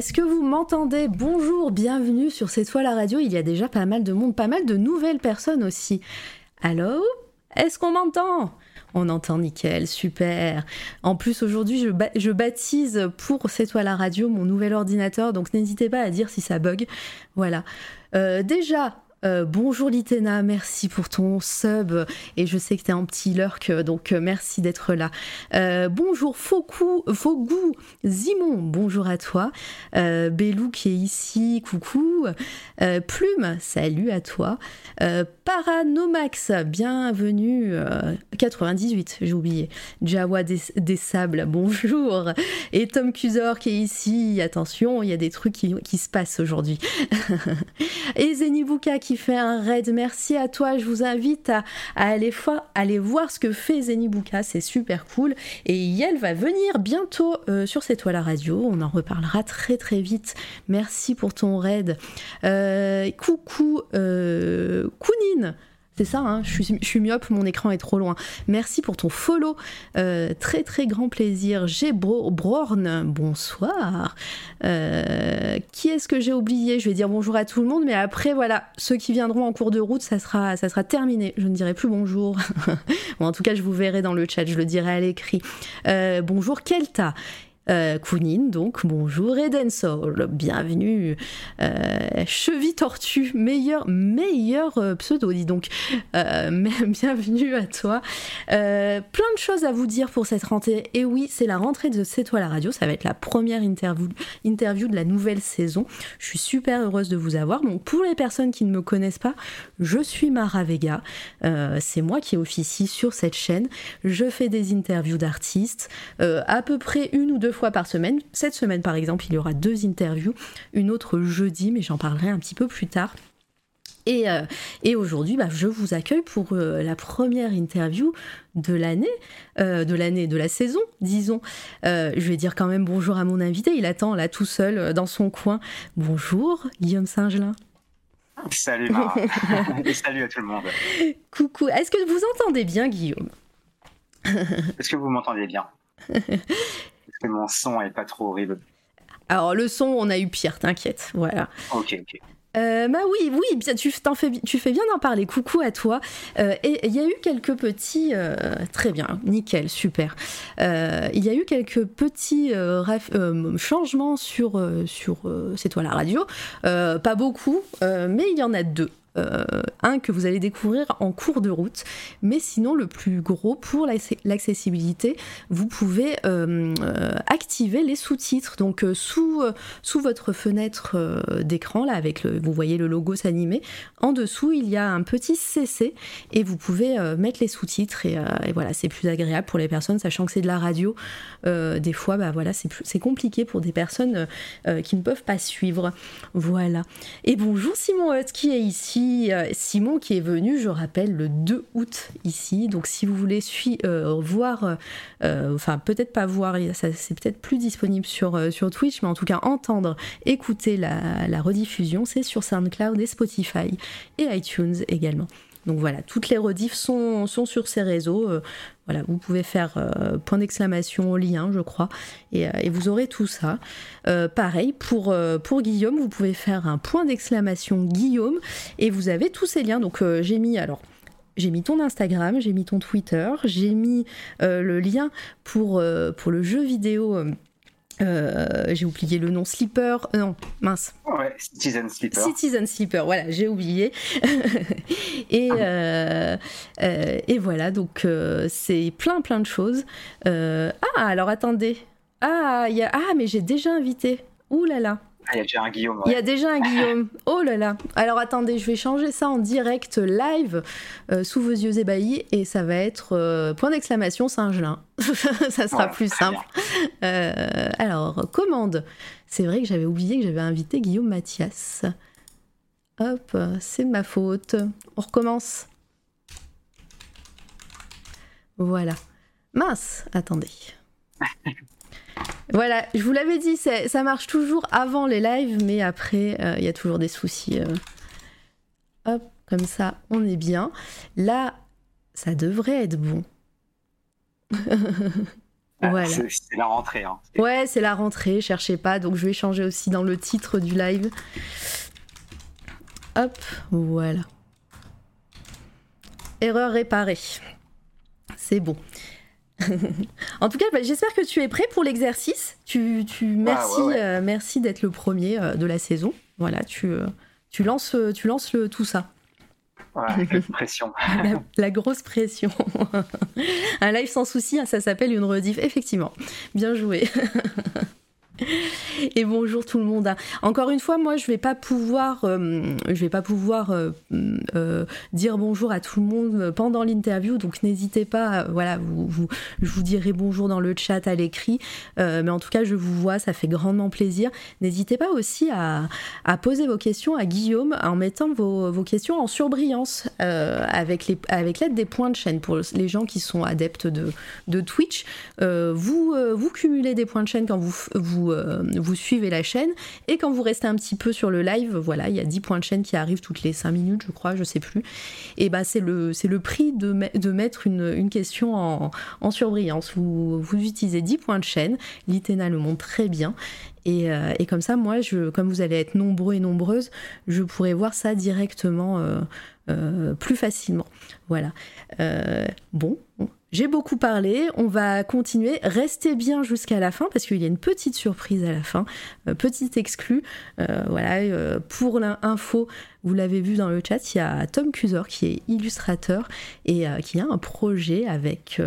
est-ce que vous m'entendez? Bonjour, bienvenue sur cette fois la radio, il y a déjà pas mal de monde, pas mal de nouvelles personnes aussi. Allô? Est-ce qu'on m'entend? On entend nickel, super. En plus, aujourd'hui, je, ba- je baptise pour cette fois la radio mon nouvel ordinateur, donc n'hésitez pas à dire si ça bug. Voilà. Euh, déjà, euh, bonjour Litena, merci pour ton sub. Et je sais que t'es un petit lurk, donc euh, merci d'être là. Euh, bonjour Foku, Fogou, Zimon, bonjour à toi. Euh, qui est ici, coucou. Plume, salut à toi. Paranomax, bienvenue. euh, 98, j'ai oublié. Jawa des, des Sables, bonjour. Et Tom Cusor qui est ici, attention, il y a des trucs qui, qui se passent aujourd'hui. Et Zenibuka qui fait un raid, merci à toi. Je vous invite à, aller, voir ce que fait Zenibuka, c'est super cool. Et Yel va venir bientôt euh, sur cette toile à radio, on en reparlera très très vite. Merci pour ton raid. Euh, coucou, euh, Kounin. C'est ça, hein, je, suis, myope, mon écran est trop loin. Merci pour ton follow. Euh, très très grand plaisir. J'ai Bro- bonsoir. Euh, qui est-ce que j'ai oublié? Je vais dire bonjour à tout le monde, mais après, voilà, ceux qui viendront en cours de route, ça sera, ça sera terminé. Je ne dirai plus bonjour. bon, en tout cas, je vous verrai dans le chat, je le dirai à l'écrit. Euh, bonjour Kelta. Euh, donc bonjour Eden Soul, bienvenue. Euh, Tortue, meilleur, meilleur euh, pseudo, dis donc. Euh, bienvenue à toi. Euh, plein de choses à vous dire pour cette rentrée. Et oui, c'est la rentrée de C'est toi la radio. Ça va être la première interview, interview de la nouvelle saison. Je suis super heureuse de vous avoir. Donc, pour les personnes qui ne me connaissent pas, je suis Mara Vega. C'est moi qui officie sur cette chaîne. Je fais des interviews d'artistes à peu près une ou deux fois par semaine. Cette semaine, par exemple, il y aura deux interviews. Une autre jeudi, mais j'en parlerai un petit peu plus tard. Et, euh, et aujourd'hui, bah, je vous accueille pour euh, la première interview de l'année, euh, de l'année, de la saison, disons. Je vais dire quand même bonjour à mon invité. Il attend là tout seul dans son coin. Bonjour, Guillaume Saint-Gelin. Salut Mara. et salut à tout le monde. Coucou. Est-ce que vous entendez bien, Guillaume? Est-ce que vous m'entendez bien? que mon son est pas trop horrible Alors le son, on a eu pire, t'inquiète. Voilà. Ok, ok. Euh, bah oui, oui, bien, tu, t'en fais, bi- tu fais bien d'en parler. Coucou à toi. Euh, et il y a eu quelques petits, euh, très bien, nickel, super. Il y a eu quelques petits changements sur sur c'est toi la radio. Pas beaucoup, mais il y en a deux. Euh, un que vous allez découvrir en cours de route, mais sinon le plus gros pour l'accessibilité, vous pouvez euh, activer les sous-titres. Donc euh, sous sous votre fenêtre d'écran, là, avec le, vous voyez le logo s'animer, en dessous, il y a un petit CC et vous pouvez mettre les sous-titres et, voilà, c'est plus agréable pour les personnes, sachant que c'est de la radio. des fois, bah voilà, c'est compliqué pour des personnes qui ne peuvent pas suivre. Voilà. Et bonjour Simon Hutt qui est ici. Euh, Simon qui est venu, je rappelle, le 2 août ici. Donc si vous voulez euh, voir, euh, enfin peut-être pas voir, c'est peut-être plus disponible sur, Twitch, mais en tout cas entendre, écouter la, rediffusion, c'est sur SoundCloud et Spotify et iTunes également. Donc voilà, toutes les rediffs sont sur ces réseaux. Voilà, vous pouvez faire euh, point d'exclamation lien, je crois, et, euh, vous aurez tout ça. Euh, pareil, pour, pour Guillaume, vous pouvez faire un point d'exclamation Guillaume, et vous avez tous ces liens. Donc j'ai mis, alors, j'ai mis ton Instagram, j'ai mis ton Twitter, j'ai mis le lien pour, pour le jeu vidéo. Euh, j'ai oublié le nom, Sleeper. euh, non, mince. Ouais, Citizen Sleeper. Citizen Sleeper, voilà, j'ai oublié. et, euh, euh, et voilà, donc c'est plein plein de choses. Ah, alors attendez. Ah, y a... ah mais j'ai déjà invité. Ouh là là. Ah, il y a déjà un Guillaume. Il y ouais. a déjà un Guillaume. Oh là là. Alors attendez, je vais changer ça en direct live euh, sous vos yeux ébahis et ça va être euh, point d'exclamation Saint-Gelin. ça sera Voilà, plus simple. Euh, alors, commande. C'est vrai que j'avais oublié que j'avais invité Guillaume Mathias. Hop, c'est ma faute. On recommence. Voilà. Mince, attendez. Voilà, je vous l'avais dit, ça marche toujours avant les lives, mais après, il y a toujours des soucis. Hop, comme ça, on est bien. Là, ça devrait être bon. Ah, voilà. C'est la rentrée. Hein. Ouais, c'est la rentrée, cherchez pas. Donc je vais changer aussi dans le titre du live. Hop, voilà. Erreur réparée. C'est bon. en tout cas, bah, j'espère que tu es prêt pour l'exercice. Tu, tu, merci, euh, merci d'être le premier euh, de la saison. Voilà, tu, euh, tu lances, tu lances le, tout ça. la pression. la, grosse pression. Un live sans souci, hein, ça s'appelle une rediff. Effectivement. Bien joué. Et bonjour tout le monde. Encore une fois, moi, je vais pas pouvoir, euh, vais pas pouvoir euh, euh, dire bonjour à tout le monde pendant l'interview, donc n'hésitez pas. voilà, vous, je vous dirai bonjour dans le chat à l'écrit, mais en tout cas, je vous vois, ça fait grandement plaisir. N'hésitez pas aussi à, poser vos questions à Guillaume en mettant vos, questions en surbrillance avec l'aide des points de chaîne pour les gens qui sont adeptes de, Twitch. vous, cumulez des points de chaîne quand vous euh, vous, suivez la chaîne. Et quand vous restez un petit peu sur le live, voilà, il y a 10 points de chaîne qui arrivent toutes les 5 minutes, je crois, je sais plus. Et bah, c'est le, c'est le prix de, mettre une, question en, en, surbrillance. Vous, utilisez 10 points de chaîne. L'ITENA le montre très bien. Et, euh, et, comme ça, moi, je, comme vous allez être nombreux et nombreuses, je pourrai voir ça directement euh, plus facilement. Voilà. bon, j'ai beaucoup parlé, on va continuer. Restez bien jusqu'à la fin parce qu'il y a une petite surprise à la fin, euh, petite exclue. Euh, voilà, euh, pour l'info, vous l'avez vu dans le chat, il y a Tom Cusor qui est illustrateur et qui a un projet avec,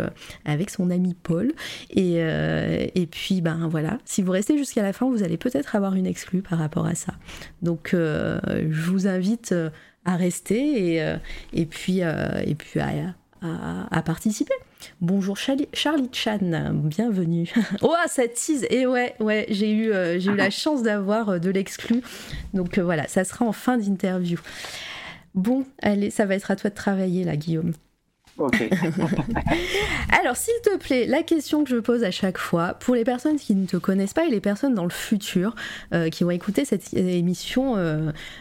avec son ami Paul. Et, et puis, ben voilà, si vous restez jusqu'à la fin, vous allez peut-être avoir une exclue par rapport à ça. Donc, je vous invite à rester et, et puis, et puis à, à participer. Bonjour Charlie, Chan, bienvenue. oh, ça tease Et ouais, ouais, j'ai eu, euh, j'ai eu la chance d'avoir euh, de l'exclu. Donc euh, voilà, ça sera en fin d'interview. Bon, allez, ça va être à toi de travailler là, Guillaume. Ok. Alors, s'il te plaît, la question que je pose à chaque fois, pour les personnes qui ne te connaissent pas et les personnes dans le futur qui vont écouter cette émission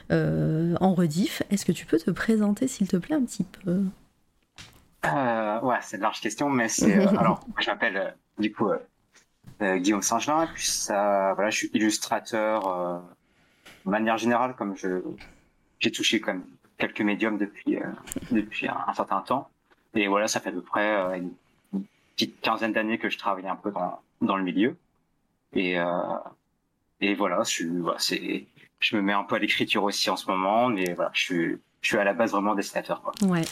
en rediff, est-ce que tu peux te présenter, s'il te plaît, un petit peu? Euh, ouais, c'est une large question, mais c'est. Euh, alors, moi, je m'appelle euh, du coup euh, Guillaume Saint-Gelin, puis ça, voilà, je suis illustrateur de manière générale, comme je j'ai touché comme quelques médiums depuis depuis un, certain temps, et voilà, ça fait à peu près une petite quinzaine d'années que je travaille un peu dans dans le milieu, et et voilà, je voilà, c'est je me mets un peu à l'écriture aussi en ce moment, mais voilà, je suis je suis à la base vraiment dessinateur. Quoi. Ouais,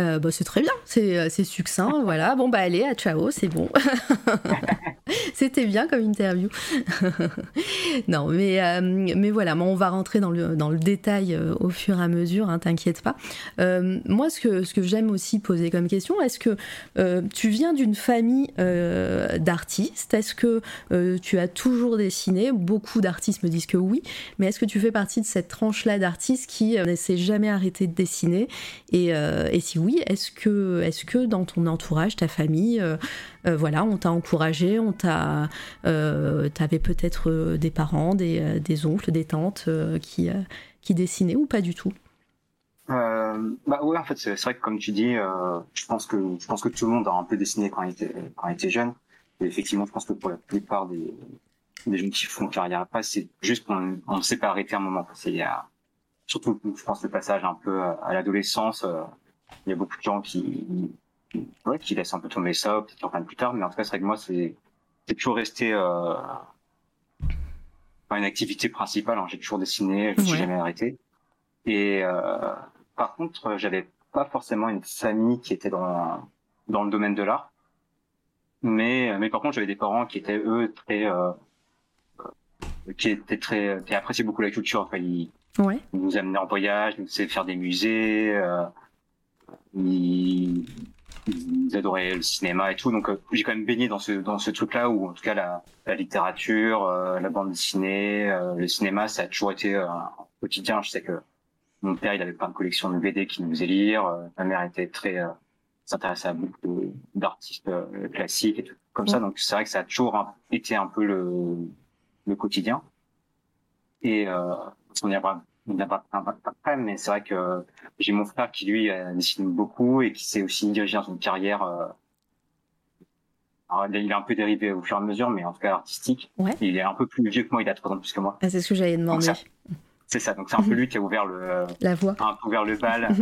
euh, bah, c'est très bien, c'est, euh, c'est succinct, voilà. Bon, bah allez, à ciao, c'est bon. C'était bien comme interview. non, mais, euh, mais voilà, on va rentrer dans le, dans le détail au fur et à mesure, hein, t'inquiète pas. moi, ce que, ce que j'aime aussi poser comme question, est-ce que tu viens d'une famille d'artistes? Est-ce que tu as toujours dessiné? Beaucoup d'artistes me disent que oui, mais est-ce que tu fais partie de cette tranche-là d'artistes qui ne s'est jamais arrêté de dessiner euh, et, si oui, est-ce que, est que dans ton entourage, ta famille, euh, euh, voilà, on t'a encouragé, on t'a, t'avais peut-être des parents, des, des, oncles, des tantes qui, qui dessinaient ou pas du tout? Bah ouais, en fait, c'est vrai que comme tu dis, je pense que je pense que tout le monde a un peu dessiné quand il était quand il était jeune. Et effectivement, je pense que pour la plupart des, des gens qui font carrière après, c'est juste qu'on ne sait pas arrêter un moment. Il y a surtout je pense le passage un peu à, l'adolescence euh, il y a beaucoup de gens qui ouais, qui laissent un peu tomber ça peut-être en plus tard mais en tout cas c'est vrai que moi c'est c'est toujours resté euh, une activité principale hein. j'ai toujours dessiné je ne suis jamais arrêté. Et euh, par contre j'avais pas forcément une famille qui était dans dans le domaine de l'art. Mais mais par contre j'avais des parents qui étaient eux très euh, qui étaient très qui appréciaient beaucoup la culture. Enfin ils, Ouais. Il nous amenait en voyage, il nous faisait faire des musées, euh, il, il, adorait le cinéma et tout. Donc euh, j'ai quand même baigné dans ce dans ce truc-là où en tout cas la, la littérature, euh, la bande dessinée, euh, le cinéma, ça a toujours été un quotidien. Je sais que mon père, il avait plein de collections de BD qu'il nous faisait lire. ma mère était très s'intéressait à beaucoup d'artistes classiques et tout. comme ça. Donc c'est vrai que ça a toujours été un peu le, le quotidien. Et euh, on y après, mais c'est vrai que j'ai mon frère qui lui euh, dessine beaucoup et qui s'est aussi dirigé dans une carrière. euh, alors, il est un peu dérivé au fur et à mesure, mais en tout cas artistique. Ouais. Il est un peu plus vieux que moi, il a trois ans de plus que moi. Ah, c'est ce que j'allais demander. ça- C'est ça, donc c'est un peu lui qui a ouvert le, La voix. un peu ouvert le bal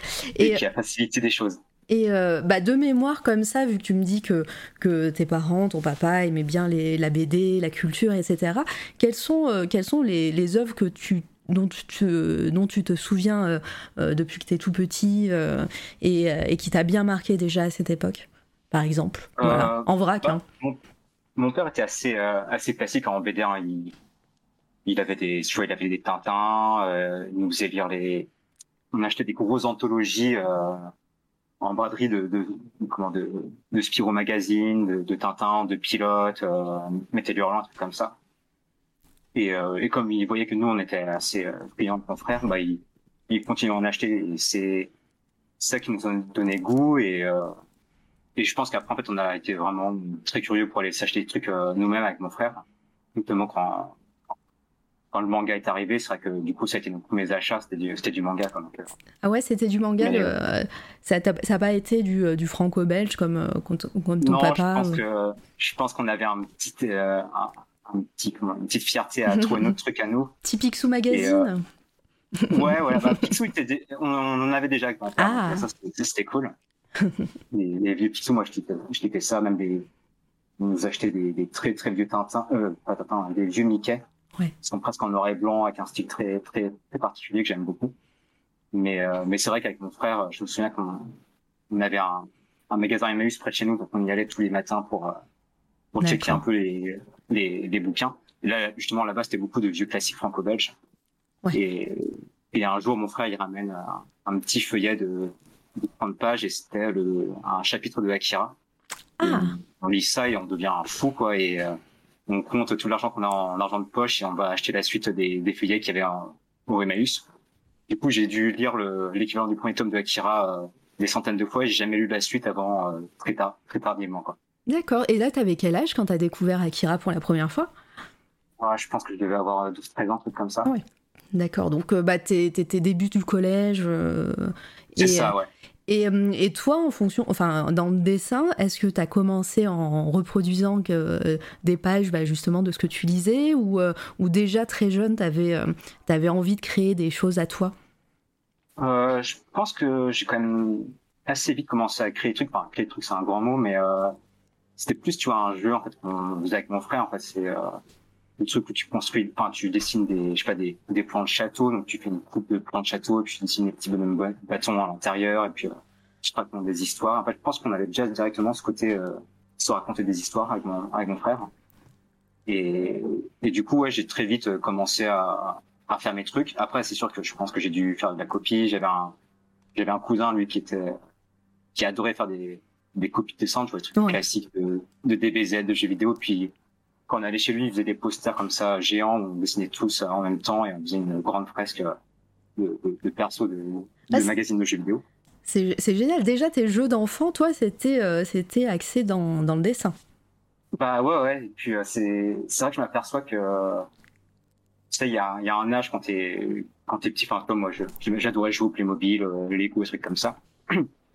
et, Et, qui a facilité des choses. Et euh, bah, de mémoire comme ça, vu que tu me dis que, que tes parents, ton papa aimaient bien les, la BD, la culture, etc., quelles sont, euh, quelles sont les, les œuvres que tu dont tu te, dont tu te souviens euh, euh, depuis que tu es tout petit euh, et, et qui t'a bien marqué déjà à cette époque, par exemple? Voilà, en vrac. bah, hein. Mon père était assez assez classique en BD. hein. Il, il avait des, vois, il avait des Tintins. Il nous faisait lire les. On achetait des grosses anthologies en braderie de, de comment de, de Spirou Magazine, de, de Tintin, de Pilote, euh, Mettez du Hurlant, un truc comme ça. Et, euh, et comme il voyait que nous on était assez euh, payants avec mon frère, bah il, il continuait à en acheter. Et c'est ça qui nous a donné goût et euh, et je pense qu'après, en fait, on a été vraiment très curieux pour aller s'acheter des trucs euh, nous-mêmes avec mon frère. Notamment quand, quand le manga est arrivé, c'est vrai que du coup, ça a été nos premiers achats, c'était du, c'était du manga. Quoi, donc, euh, Ah ouais, c'était du manga. Mais, euh, ça n'a pas été du, euh, du franco-belge comme, euh, comme ton comme ton non, papa. je pense ou- que je pense qu'on avait un petit, euh, un, un petit, comment, une petite fierté à trouver notre truc à nous. Typique sous magazine. Ouais, ouais. Bah, Picsou, était on, en avait déjà avec frère. Ah. c'était c'était cool. les, les vieux Picsou, moi, je kiffais, ça. Même des, on nous achetait des, des très très vieux Tintins, euh, pas Tintins, des vieux Mickey. Ouais. Ils sont presque en noir et blanc avec un style très très très particulier que j'aime beaucoup. Mais euh, mais c'est vrai qu'avec mon frère, je me souviens qu'on on avait un, un magasin Emmaüs près de chez nous, donc on y allait tous les matins pour euh, pour checker un peu les les, les bouquins. Et là, justement, là-bas, c'était beaucoup de vieux classiques franco-belges. Ouais. Et, et un jour, mon frère, il ramène un, un petit feuillet de, de 30 pages et c'était le, un chapitre de Akira. Ah. On lit ça et on devient fou, quoi. Et euh, on compte tout l'argent qu'on a en argent de poche et on va acheter la suite des, des feuillets qu'il y avait en- au Emmaüs. Du coup, j'ai dû lire le- l'équivalent du premier tome de Akira euh, des centaines de fois et j'ai jamais lu la suite avant euh, très tard, très tardivement, quoi. D'accord. Et là, t'avais quel âge quand t'as découvert Akira pour la première fois? Ouais, je pense que je devais avoir 12-13 ans, un truc comme ça. Ah ouais. D'accord. Donc, euh, bah, t'es t'es- débuts du collège. euh, C'est ça, ouais. Et, euh, et toi, en fonction, enfin, dans le dessin, est-ce que tu as commencé en reproduisant euh, des pages bah, justement de ce que tu lisais ou, euh, déjà très jeune, tu avais, envie de créer des choses à toi? Euh, je pense que j'ai quand même assez vite commencé à créer des trucs. Enfin, créer des trucs, c'est un grand mot, mais euh, c'était plus, tu vois, un jeu en fait qu'on faisait avec mon frère. En fait, c'est euh, le truc où tu construis, enfin, tu dessines des, je sais pas, des, des plans de château. Donc, tu fais une coupe de plans de château, et puis tu dessines des petits bonhommes bâtons à l'intérieur, et puis euh, tu te racontes des histoires. En fait, je pense qu'on avait déjà directement ce côté euh, se raconter des histoires avec mon, avec mon frère. Et, et du coup, ouais, j'ai très vite euh, commencé à, à faire mes trucs. Après, c'est sûr que je pense que j'ai dû faire de la copie. J'avais un, j'avais un cousin, lui, qui était, qui adorait faire des, des copies de dessins, tu vois, des trucs Ouais. classiques de, de DBZ, de jeux vidéo. Puis, quand on allait chez lui, il faisait des posters comme ça, géants, où on dessinait tous en même temps et on faisait une grande fresque de, de, de perso de, Ah, magazines de jeux vidéo. C'est génial. Déjà, tes jeux d'enfant, toi, c'était euh, c'était axé dans, dans le dessin. Bah ouais, ouais. Et puis, euh, c'est, vrai que je m'aperçois que, euh, tu sais, il y a, y a un âge quand t'es, quand t'es petit, enfin, comme moi, j'adorais jouer au Playmobil, euh, Lego, des trucs comme ça.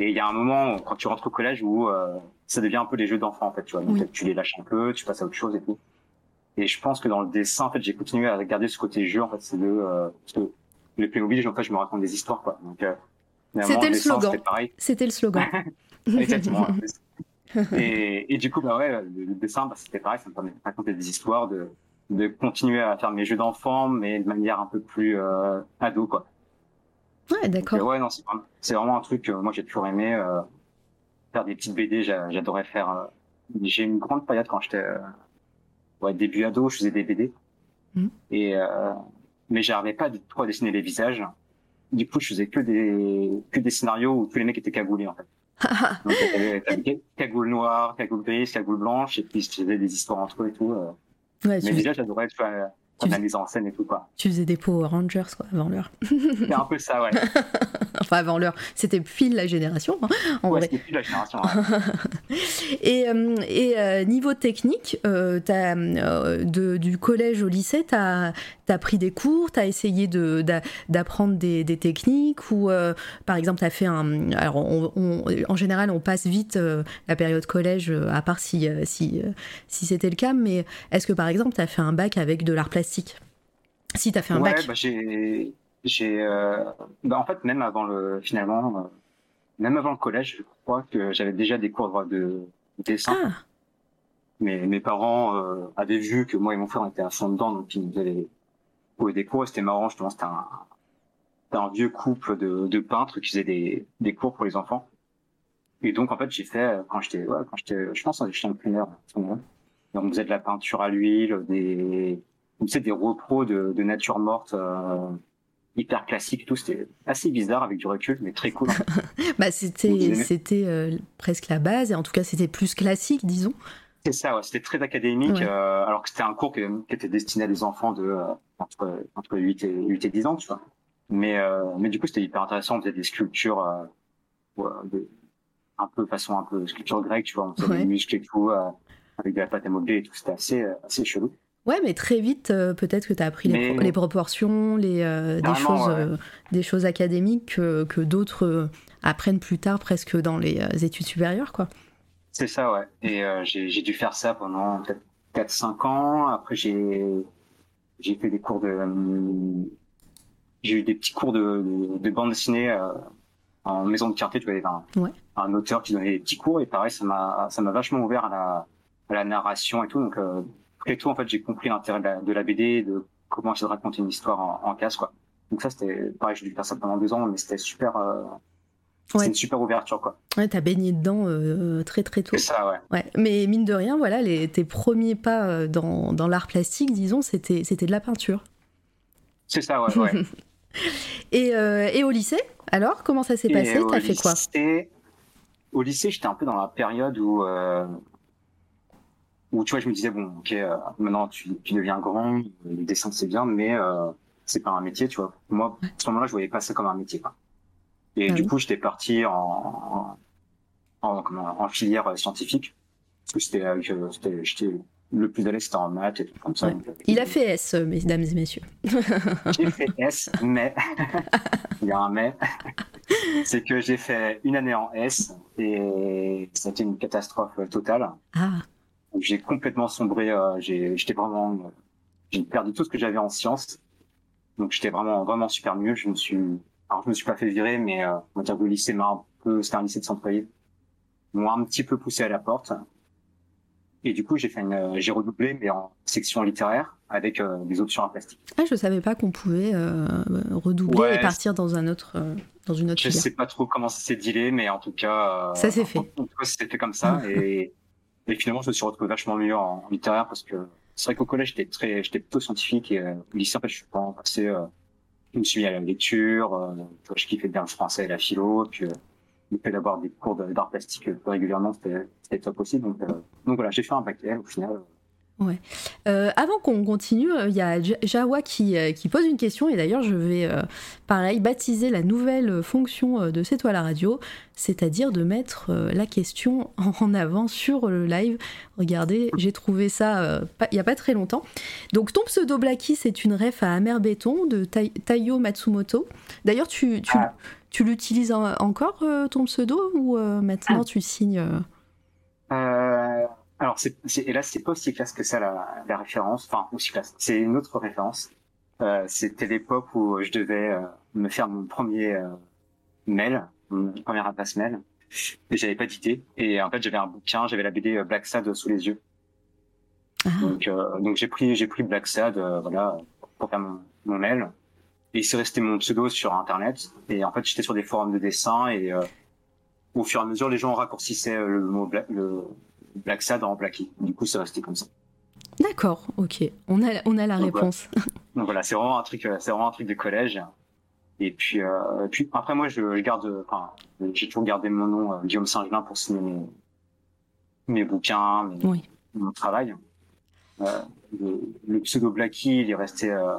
Et il y a un moment, quand tu rentres au collège, où euh, ça devient un peu des jeux d'enfants, en fait, tu vois. Donc, Oui. tu les lâches un peu, tu passes à autre chose et tout. Et je pense que dans le dessin, en fait, j'ai continué à garder ce côté jeu, en fait, c'est le, euh, parce que les Playmobil, en fait, je me raconte des histoires, quoi. Donc, euh, C'était le slogan. C'était le slogan. Exactement. et, et du coup, bah ouais, le, le dessin, bah, c'était pareil, ça me permet de raconter des histoires, de, de continuer à faire mes jeux d'enfants, mais de manière un peu plus euh, ado, quoi. Ouais, d'accord. euh, ouais, non, c'est vraiment, c'est vraiment un truc que moi j'ai toujours aimé. euh, faire des petites BD, j'a- j'adorais faire. euh, j'ai une grande période quand j'étais euh, ouais, début ado, je faisais des BD. Mhm. Et euh, mais j'arrivais pas du tout à dessiner les visages. Du coup, je faisais que des que des scénarios où tous les mecs étaient cagoulés en fait. Donc t'avais t'avais cagoule noire, cagoule grise, cagoule blanche, et puis je faisais des histoires entre eux et tout. euh. Ouais, Mais les visages, j'adorais tu vois, de la mise en scène et tout quoi. Tu faisais des Power Rangers quoi avant l'heure. C'est un peu ça, ouais. enfin avant l'heure, c'était pile la génération. Hein, en ouais, c'était plus la génération. ouais. Et, euh, et euh, niveau technique, euh, t'as, de- du collège au lycée, tu as, pris des cours, tu as essayé de, d'a- d'apprendre des, des techniques ou euh, par exemple tu as fait un... Alors on- on- en général on passe vite euh, la période collège euh, à part si, si, si c'était le cas, mais est-ce que par exemple tu as fait un bac avec de l'art plastique? Si tu as fait un ouais, bac. bah, j'ai, bah, en fait, même avant le, finalement, même avant le collège, je crois que j'avais déjà des cours de dessin. Ah, Mais mes parents euh, avaient vu que moi et mon frère était à fond dedans, donc ils nous avaient trouvé des cours. Et c'était marrant, justement, c'était un, vieux couple de, de peintres qui faisaient des, des cours pour les enfants. Et donc, en fait, j'ai fait, euh, quand j'étais, ouais, quand j'étais, je pense, j'étais en primaire. Et on faisait de la peinture à l'huile, des, tu sais, des repros de, de nature morte, euh, hyper classiques et tout. C'était assez bizarre avec du recul, mais très cool. en fait. bah c'était, c'était euh, presque la base, et en tout cas c'était plus classique, disons. C'est ça, ouais. C'était très académique, Ouais. euh, alors que c'était un cours qui, qui était destiné à des enfants de euh, entre, entre 8 et, 8 et 10 ans, tu vois. Mais, euh, mais du coup, c'était hyper intéressant. On faisait des sculptures de- un peu façon un peu sculpture grecque, tu vois. On faisait Ouais. des muscles et tout, avec de la pâte à modeler et tout. C'était assez, assez chelou. Ouais, mais très vite, euh, peut-être que tu as appris les, Mais- pro- les proportions, les, euh, des, choses, ouais. euh, des choses académiques que, que d'autres apprennent plus tard, presque dans les études supérieures, quoi. C'est ça, ouais. Et euh, j'ai dû faire ça pendant peut-être 4-5 ans. Après, j'ai fait des cours de... euh, J'ai eu des petits cours de, de, de bande dessinée euh, en maison de quartier. Tu vois, il y avait un, Ouais. un auteur qui donnait des petits cours. Et pareil, ça m'a vachement ouvert à la, à la narration et tout. Donc, très tôt, en fait, j'ai compris l'intérêt de la, de la BD, de comment essayer de raconter une histoire en, en case, quoi. Donc ça, c'était... Pareil, j'ai dû faire ça pendant deux ans, mais c'était super... Ouais. C'est une super ouverture, quoi. Ouais, t'as baigné dedans euh, très très tôt. C'est ça, ouais. Ouais. Mais mine de rien, voilà, les, tes premiers pas euh, dans, dans l'art plastique, disons, c'était c'était de la peinture. C'est ça, ouais, ouais. Et, euh, et au lycée, alors, comment ça s'est Et passé? T'as fait quoi? Au lycée, j'étais un peu dans la période où, euh, où tu vois, je me disais, bon, ok, maintenant tu, tu deviens grand, le dessin c'est bien, mais c'est pas un métier, tu vois. Moi, à ce moment-là, je voyais pas ça comme un métier, quoi. Et Ah du oui. coup, j'étais parti en, en, en, filière scientifique, parce que c'était, euh, que c'était- j'étais le plus à l'aise, c'était en maths et tout comme ça. Ouais. Il a fait S, euh, mesdames et messieurs. j'ai fait S, mais il y a un mais. C'est que j'ai fait une année en S et c'était une catastrophe totale. Ah, J'ai complètement sombré. euh, j'ai- J'étais vraiment, j'ai perdu tout ce que j'avais en sciences. Donc j'étais vraiment, vraiment super nul. Je me suis, alors je me suis pas fait virer, mais euh, on va dire que le lycée m'a un peu, c'était un lycée de centre-ville, m'ont un petit peu poussé à la porte. Et du coup, j'ai fait une, euh, j'ai redoublé, mais en section littéraire avec euh, des options à plastique. Ah, je savais pas qu'on pouvait euh, redoubler Ouais, et partir dans un autre, euh, dans une autre Je filière. sais pas trop comment ça s'est dealé, mais en tout cas, euh, Ça s'est fait. En tout cas, c'était fait comme ça, et, et finalement, je me suis retrouvé vachement mieux en littéraire parce que c'est vrai qu'au collège, j'étais très, j'étais plutôt scientifique et au lycée, en fait, je suis pas passé. Je me suis mis à la lecture, euh, je kiffais bien le français et la philo, puis euh, le fait d'avoir des cours d'art plastique euh, régulièrement, c'était c'était top aussi. Donc, euh, donc voilà, j'ai fait un bac L au final. Euh, avant qu'on continue, euh, il y a Ja- Jawa qui, euh, qui pose une question et d'ailleurs je vais euh, pareil baptiser la nouvelle fonction de C'est toi la radio, c'est-à-dire de mettre euh, la question en avant sur le live. Regardez, j'ai trouvé ça il y a pas très longtemps. Donc ton pseudo Blacky c'est une ref à Amer Béton de Tai- Taiyo Matsumoto. D'ailleurs tu, tu, Ah. tu l'utilises en- encore ton pseudo ou maintenant tu signes alors, c'est, c'est, et là, c'est pas aussi classe que ça, la, la référence. Enfin, aussi classe. C'est une autre référence. Euh, c'était l'époque où je devais euh, me faire mon premier euh, mail, mon première adresse mail. Et j'avais pas d'idée. Et en fait, j'avais un bouquin, j'avais la BD Black Sad sous les yeux. ah, Donc, euh, donc j'ai pris, j'ai pris Black Sad, euh, voilà, pour faire mon, mon mail. Et c'est resté mon pseudo sur Internet. Et en fait, j'étais sur des forums de dessin et euh, au fur et à mesure, les gens raccourcissaient euh, le mot le Black Sad en Blacky. Du coup, c'est resté comme ça. D'accord, ok, on a, on a la Donc, réponse. Donc voilà, c'est vraiment un truc, euh, c'est vraiment un truc de collège. Et puis, euh, puis après moi, je, je garde, enfin, j'ai toujours gardé mon nom euh, Guillaume Saint-Gelin pour signer mes, mes bouquins, mes, Oui. mon travail. Euh, le, pseudo Blacky, il est resté, euh,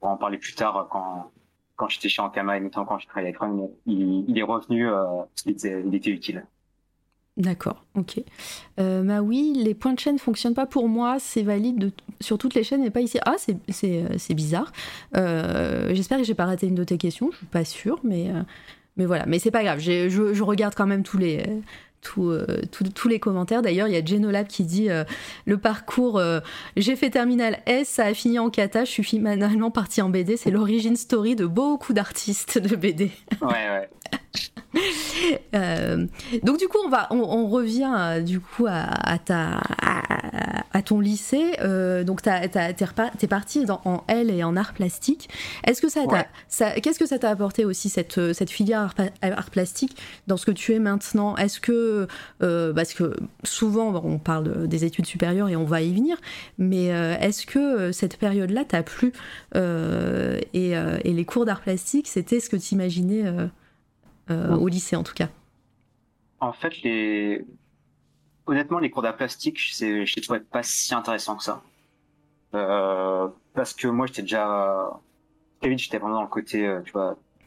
on va en parler plus tard quand, quand j'étais chez Ankama et notamment quand je travaillais avec Run, il, il est revenu, euh, il, était, il était utile. D'accord, ok. Euh, bah oui, les points de chaîne fonctionnent pas pour moi, c'est valide de sur toutes les chaînes mais pas ici. Ah, c'est bizarre. Euh, J'espère que j'ai pas raté une de tes questions, je suis pas sûre, mais, euh, mais voilà. Mais c'est pas grave, je, je, regarde quand même tous les, euh, tous les commentaires. D'ailleurs, il y a Genolab qui dit euh, le parcours euh, j'ai fait terminal S, ça a fini en kata, je suis finalement partie en BD. C'est l'origine story de beaucoup d'artistes de BD. Ouais, ouais. donc du coup, on va, on, revient du coup à, ta, à, ton lycée. donc t'es parti dans, en L et en art plastique. Est-ce que ça, ça qu'est-ce que ça t'a apporté aussi cette, cette filière art, art, plastique dans ce que tu es maintenant? Est-ce que euh, parce que souvent on parle des études supérieures et on va y venir, mais euh, est-ce que euh, cette période-là t'a plu et, les cours d'art plastique, c'était ce que tu imaginais au lycée en tout cas? En fait, honnêtement, les cours d'art plastique, je les trouvais pas si intéressants que ça. parce que moi, j'étais déjà très j'étais vraiment dans le côté,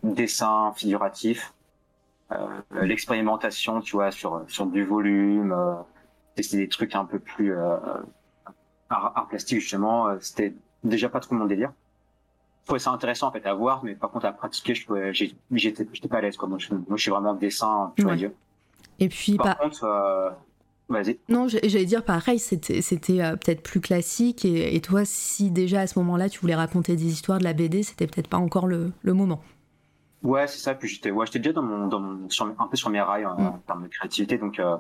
dessin figuratif. Euh, l'expérimentation, tu vois, sur sur du volume, euh, tester des trucs un peu plus euh, art, plastique justement, c'était déjà pas trop mon délire. Je trouvais ça intéressant en fait à voir, mais par contre à pratiquer, je j'étais pas à l'aise quoi. Moi je, moi, je suis vraiment dessin, tu vois. Et puis par contre. Vas-y. Non, j'allais dire pareil, c'était peut-être plus classique. Et, et, toi, si déjà à ce moment-là, tu voulais raconter des histoires de la BD, c'était peut-être pas encore le, le moment. Ouais, c'est ça. Puis j'étais, ouais, j'étais déjà dans mon, dans mon, sur, un peu sur mes rails en, mm. termes de créativité. Donc, euh,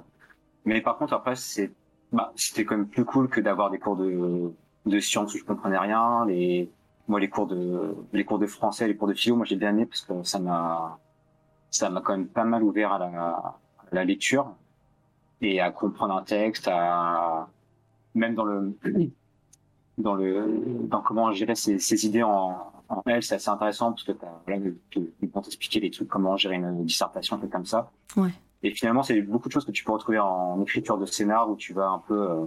mais par contre, après, c'est, bah, c'était quand même plus cool que d'avoir des cours de, de sciences où je comprenais rien. Les, moi, les cours de, les cours de français, les cours de philo, moi, j'ai bien aimé parce que ça m'a, ça m'a quand même pas mal ouvert à la, à la lecture et à comprendre un texte, à, même dans le, dans le, dans comment gérer ses, ses idées en, en elle, c'est assez intéressant parce que tu voilà, vont t'expliquer les trucs, comment gérer une dissertation, un comme ça. Ouais. Et finalement, c'est beaucoup de choses que tu peux retrouver en écriture de scénar où tu vas un peu euh,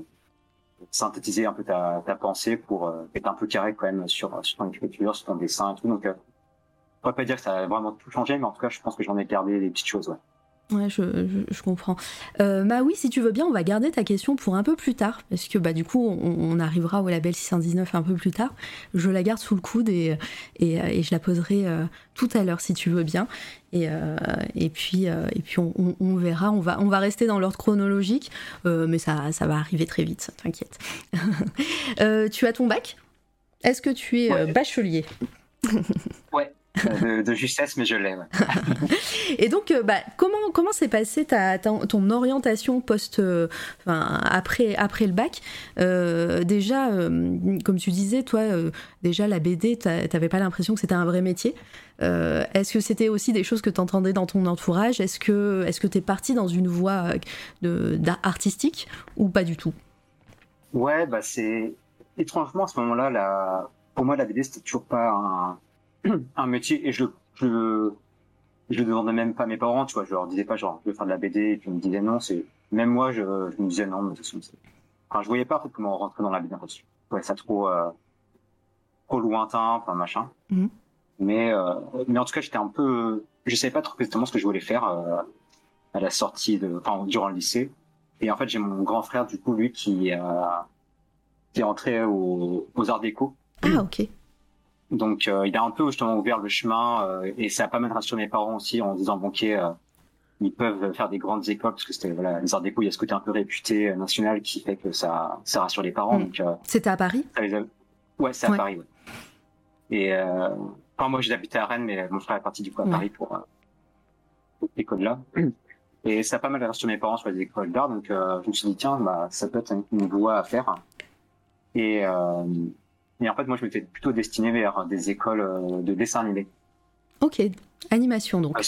synthétiser un peu ta, ta pensée pour euh, être un peu carré quand même sur, sur ton écriture, sur ton dessin et tout. Donc, euh, je pourrais pas dire que ça a vraiment tout changé, mais en tout cas, je pense que j'en ai gardé des petites choses. Ouais. Ouais, je, je, comprends. Euh, bah oui, si tu veux bien, on va garder ta question pour un peu plus tard, parce que bah du coup, on, arrivera au label 619 un peu plus tard. Je la garde sous le coude et, et, et je la poserai euh, tout à l'heure si tu veux bien. Et, euh, et puis, et puis on, on, verra. On va, on va rester dans l'ordre chronologique, mais ça, ça va arriver très vite, t'inquiète. tu as ton bac? Est-ce que tu es bachelier? Ouais de, justesse, mais je l'aime. et donc, euh, bah, comment comment s'est passée ta, ton orientation post, euh, après après le bac euh, Déjà, comme tu disais, toi, déjà la BD, t'avais pas l'impression que c'était un vrai métier. est-ce que c'était aussi des choses que tu entendais dans ton entourage? Est-ce que est-ce que t'es parti dans une voie de, artistique ou pas du tout? Ouais, bah c'est étrangement à ce moment-là, la... pour moi la BD c'était toujours pas un un métier et je, je, je le demandais même pas à mes parents, tu vois, je leur disais pas genre je veux faire de la BD et puis ils me disaient non, c'est même moi je, je me disais non, mais c'est enfin je voyais pas en fait comment rentrer dans la BD. Je ça trop euh, trop lointain, enfin machin. Mhm. Mais euh, mais en tout cas, j'étais un peu je savais pas trop exactement ce que je voulais faire euh, à la sortie de enfin durant le lycée. Et en fait, j'ai mon grand frère du coup lui qui qui est entré aux, aux arts déco. Ah, OK. Donc euh, il a un peu justement ouvert le chemin euh, et ça a pas mal rassuré mes parents aussi en disant bon ok euh, ils peuvent faire des grandes écoles parce que c'était voilà les arts déco il y a ce côté un peu réputé national qui fait que ça ça rassure les parents. Mm. Donc c'était à Paris? Ouais c'est à Paris. Ouais. Et enfin moi j'habitais à Rennes mais mon frère est parti du coup à Paris pour, pour l'école là. Et ça a pas mal rassuré mes parents sur les écoles d'art donc je me suis dit tiens bah ça peut être une voie à faire. Et et en fait, moi, je m'étais plutôt destiné vers des écoles euh, de dessin animé. Ok, animation donc.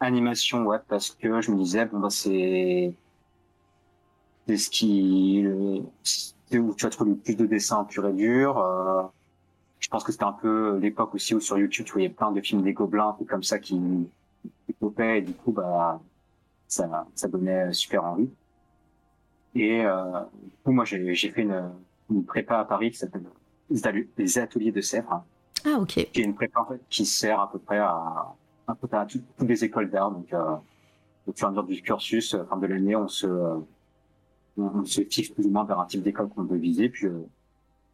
animation, ouais, parce que je me disais, bon, bah, c'est. C'est ce qui. C'est où tu as trouvé plus de dessins pur et dur. Euh... Je pense que c'était un peu l'époque aussi où sur YouTube, tu voyais plein de films des gobelins, comme ça, qui, qui popaient, et du coup, bah, ça, ça donnait super envie. Et euh, du coup, moi, j'ai fait une, une prépa à Paris qui s'appelle les ateliers de Sèvres. Ah, ok. Qui est une prépa en fait, qui sert à peu près à, à, peu près à toutes, les écoles d'art. Donc, euh, au fur et à mesure du cursus, euh, fin de l'année, on se, euh, on, se fixe plus ou moins vers un type d'école qu'on veut viser, puis euh,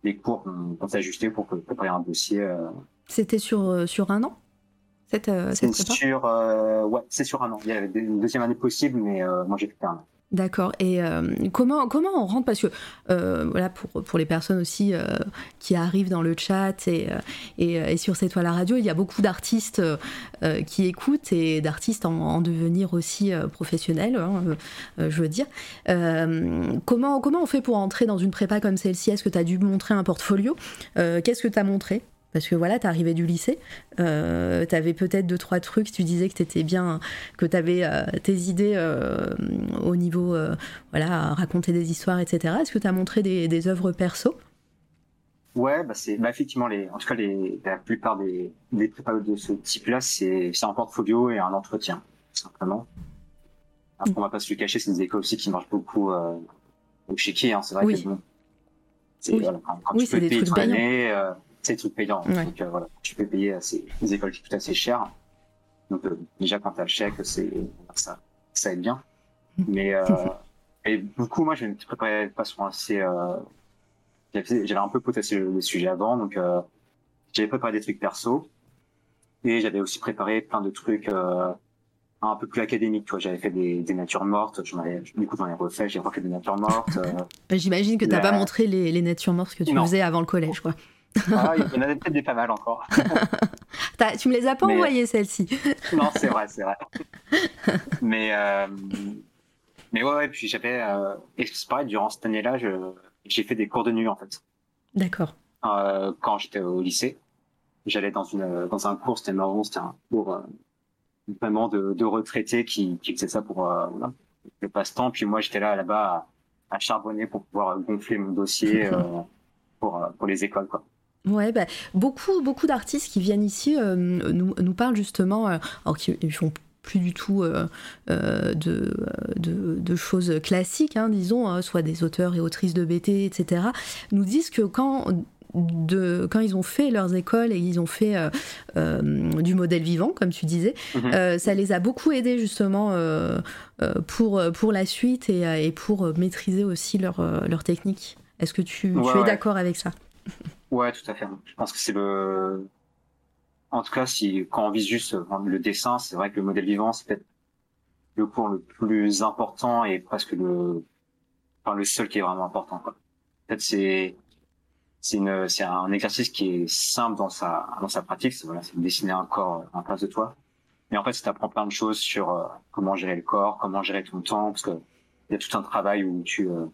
les cours vont, s'ajuster pour préparer un dossier. C'était sur, sur un an cette, cette prépa? sur, ouais, c'est sur un an. Il y avait une deuxième année possible, mais moi j'ai fait un an. D'accord. Et euh, comment, comment on rentre? Parce que euh, voilà, pour, les personnes aussi euh, qui arrivent dans le chat et, et, sur cette toile à radio, il y a beaucoup d'artistes qui écoutent et d'artistes en, devenir aussi professionnels, hein, je veux dire. comment, comment on fait pour entrer dans une prépa comme celle-ci? Est-ce que tu as dû montrer un portfolio? Qu'est-ce que tu as montré? Parce que voilà, tu arrivais du lycée, euh, tu avais peut-être deux, trois trucs, tu disais que tu étais bien, que tu avais euh, tes idées euh, au niveau, euh, voilà, raconter des histoires, etc. Est-ce que tu as montré des, des œuvres perso? Ouais, bah c'est bah effectivement les en tout cas les la plupart des des prépas de ce type-là c'est un portfolio et un entretien simplement. Après, mm. on va pas se le cacher, c'est des écoles aussi qui marchent beaucoup euh, au chéquier, hein, c'est vrai oui. que bon, c'est oui. voilà, quand, quand oui, tu peux payer année, euh, c'est des trucs payants. Donc euh, voilà, tu peux payer assez, des écoles qui coûtent assez cher. Donc euh, déjà quand tu as le chèque, c'est ça, ça aide bien. Mais euh, et beaucoup, moi, préparé de façon assez. Euh, j'avais un peu potassé le, sujet avant, donc euh, j'avais préparé des trucs perso et j'avais aussi préparé plein de trucs un peu plus académiques. J'avais fait des, des, natures mortes, je du coup j'en ai refait, j'ai refait des natures mortes. Bah, j'imagine que tu n'as pas montré les, les, natures mortes que tu faisais avant le collège, quoi. Ah, il y en avait peut-être des pas mal encore. tu me les as pas envoyées, celles-ci. non, c'est vrai, c'est vrai. mais, euh... mais ouais, ouais, puis j'avais. Euh... Et c'est pareil, durant cette année-là, je... j'ai fait des cours de nuit, en fait. D'accord. Euh, quand j'étais au lycée, j'allais dans, une... dans un cours, c'était marrant, c'était un cours euh, vraiment de, de retraités qui, qui faisait ça pour euh, le passe-temps. Puis moi, j'étais là, là-bas, à, à charbonner pour pouvoir gonfler mon dossier euh, pour, pour les écoles, quoi. Ouais, bah, beaucoup, beaucoup d'artistes qui viennent ici euh, nous, nous, parlent justement, euh, alors qu'ils font plus du tout euh, euh de, de, de, choses classiques, hein, disons, hein, soit des auteurs et autrices de BT, etc., nous disent que quand de, quand ils ont fait leurs écoles et ils ont fait euh, du modèle vivant, comme tu disais, mmh. euh, ça les a beaucoup aidés justement pour, pour la suite et, et pour maîtriser aussi leur, leur technique. Est-ce que tu, ouais, tu es ouais. d'accord avec ça? Ouais, tout à fait. Je pense que c'est le. En tout cas, si quand on vise juste le dessin, c'est vrai que le modèle vivant, c'est peut-être le cours le plus important et presque le, enfin le seul qui est vraiment important. Peut-être c'est c'est une c'est un exercice qui est simple dans sa dans sa pratique. C'est voilà, c'est dessiner un corps en face de toi. Mais en fait, ça t'apprend plein de choses sur euh, comment gérer le corps, comment gérer ton temps, parce que il y a tout un travail où tu euh,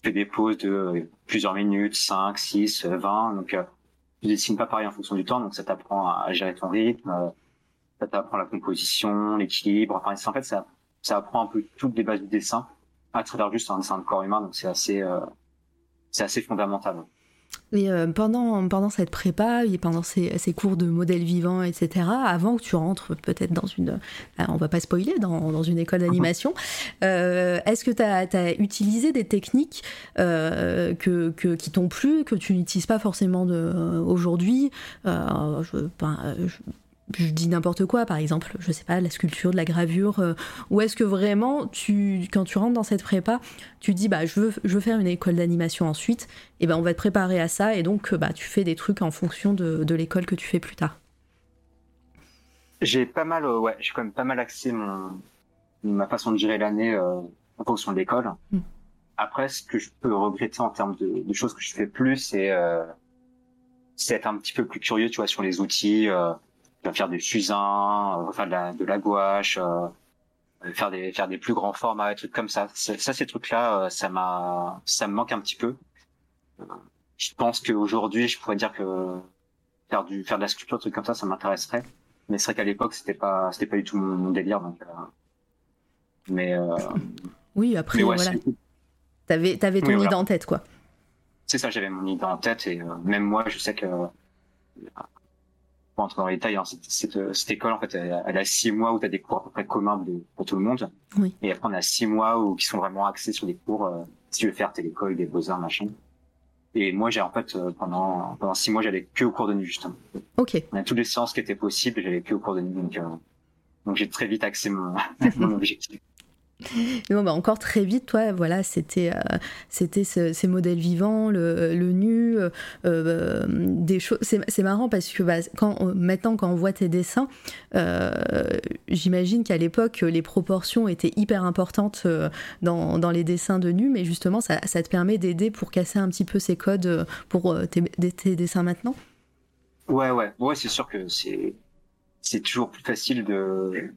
tu fais des pauses de euh, plusieurs minutes, 5, 6, 20. Donc, euh, tu dessines pas pareil en fonction du temps. Donc, ça t'apprend à gérer ton rythme. Euh, ça t'apprend la composition, l'équilibre. Enfin, en fait, ça, ça apprend un peu toutes les bases du dessin à travers juste un dessin de corps humain. Donc, c'est assez, euh, c'est assez fondamental. Et euh, pendant, pendant cette prépa et pendant ces, ces, cours de modèle vivant, etc., avant que tu rentres peut-être dans une. Euh, on va pas spoiler, dans, dans une école d'animation, euh, est-ce que tu as, as, utilisé des techniques euh, que, que, qui t'ont plu, que tu n'utilises pas forcément aujourd'hui? Je, ben, je, je dis n'importe quoi, par exemple, je sais pas, la sculpture, de la gravure, euh, ou est-ce que vraiment, tu, quand tu rentres dans cette prépa, tu dis, bah, je veux, je veux faire une école d'animation ensuite, et ben on va te préparer à ça, et donc, bah, tu fais des trucs en fonction de, de l'école que tu fais plus tard. J'ai pas mal, euh, ouais, j'ai quand même pas mal axé mon, ma façon de gérer l'année euh, en fonction de l'école. Mm. Après, ce que je peux regretter en termes de, de choses que je fais plus, c'est euh, être un petit peu plus curieux, tu vois, sur les outils. Euh, faire des fusains, euh, faire de la, de la gouache, euh, faire des faire des plus grands formats, des trucs comme ça. Ça, ces trucs-là, euh, ça m'a, ça me manque un petit peu. Je pense qu'aujourd'hui, je pourrais dire que faire du faire de la sculpture, trucs comme ça, ça m'intéresserait. Mais c'est vrai qu'à l'époque, c'était pas c'était pas du tout mon, mon délire. Donc, euh... mais euh... oui, après mais ouais, voilà. T'avais t'avais ton oui, idée voilà. en tête, quoi. C'est ça, j'avais mon idée en tête et euh, même moi, je sais que pour entrer dans les détails, hein, cette, cette, cette, école, en fait, elle, elle a six mois où tu as des cours à peu près communs de, pour tout le monde. Oui. Et après, on a six mois où, qui sont vraiment axés sur des cours, euh, si tu veux faire télécole, des beaux-arts, machin. Et moi, j'ai en fait pendant pendant six mois, j'allais que au cours de nuit justement. Ok. On a toutes les séances qui étaient possibles, j'allais que au cours de nuit, donc donc j'ai très vite axé mon, mon objectif. Non, bah encore très vite, toi, voilà, c'était euh, c'était ces modèles vivants, le, le nu, euh, euh des choses. C'est marrant parce que bah, quand, maintenant, quand on voit tes dessins, j'imagine qu'à l'époque, les proportions étaient hyper importantes dans, dans, les dessins de nu, mais justement, ça, te permet d'aider pour casser un petit peu ces codes pour tes, tes dessins maintenant? Ouais, ouais, ouais, c'est sûr que c'est c'est toujours plus facile de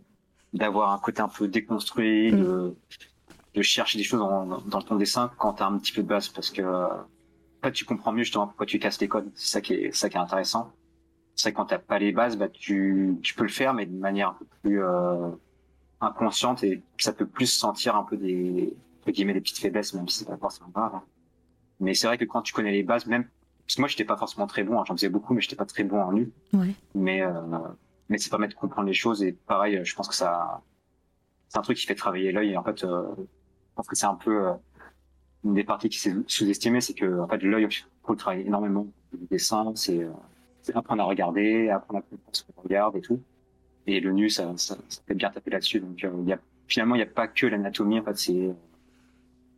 d'avoir un côté un peu déconstruit, mm. de, de, chercher des choses dans, dans ton dessin quand tu as un petit peu de base, parce que en fait, tu comprends mieux justement pourquoi tu casses les codes. C'est ça qui est, ça qui est intéressant. C'est quand t'as pas les bases, bah tu, tu peux le faire, mais de manière un peu plus euh, inconsciente et ça peut plus sentir un peu des, guillemets, des petites faiblesses, même si c'est pas forcément grave. Hein. Mais c'est vrai que quand tu connais les bases, même parce que moi j'étais pas forcément très bon, hein, j'en faisais beaucoup, mais j'étais pas très bon en nu. Ouais. Mais euh, mais ça permet de comprendre les choses et pareil, je pense que ça, c'est un truc qui fait travailler l'œil en fait, euh, je pense que c'est un peu euh, une des parties qui s'est sous-estimée, c'est que en fait l'œil faut travailler énormément. Le dessin, c'est apprendre à regarder, apprendre à comprendre ce qu'on regarde et tout. Et le nu, ça, ça, ça fait bien taper là-dessus. Donc, euh, il y a, finalement, il n'y a pas que l'anatomie. En fait, c'est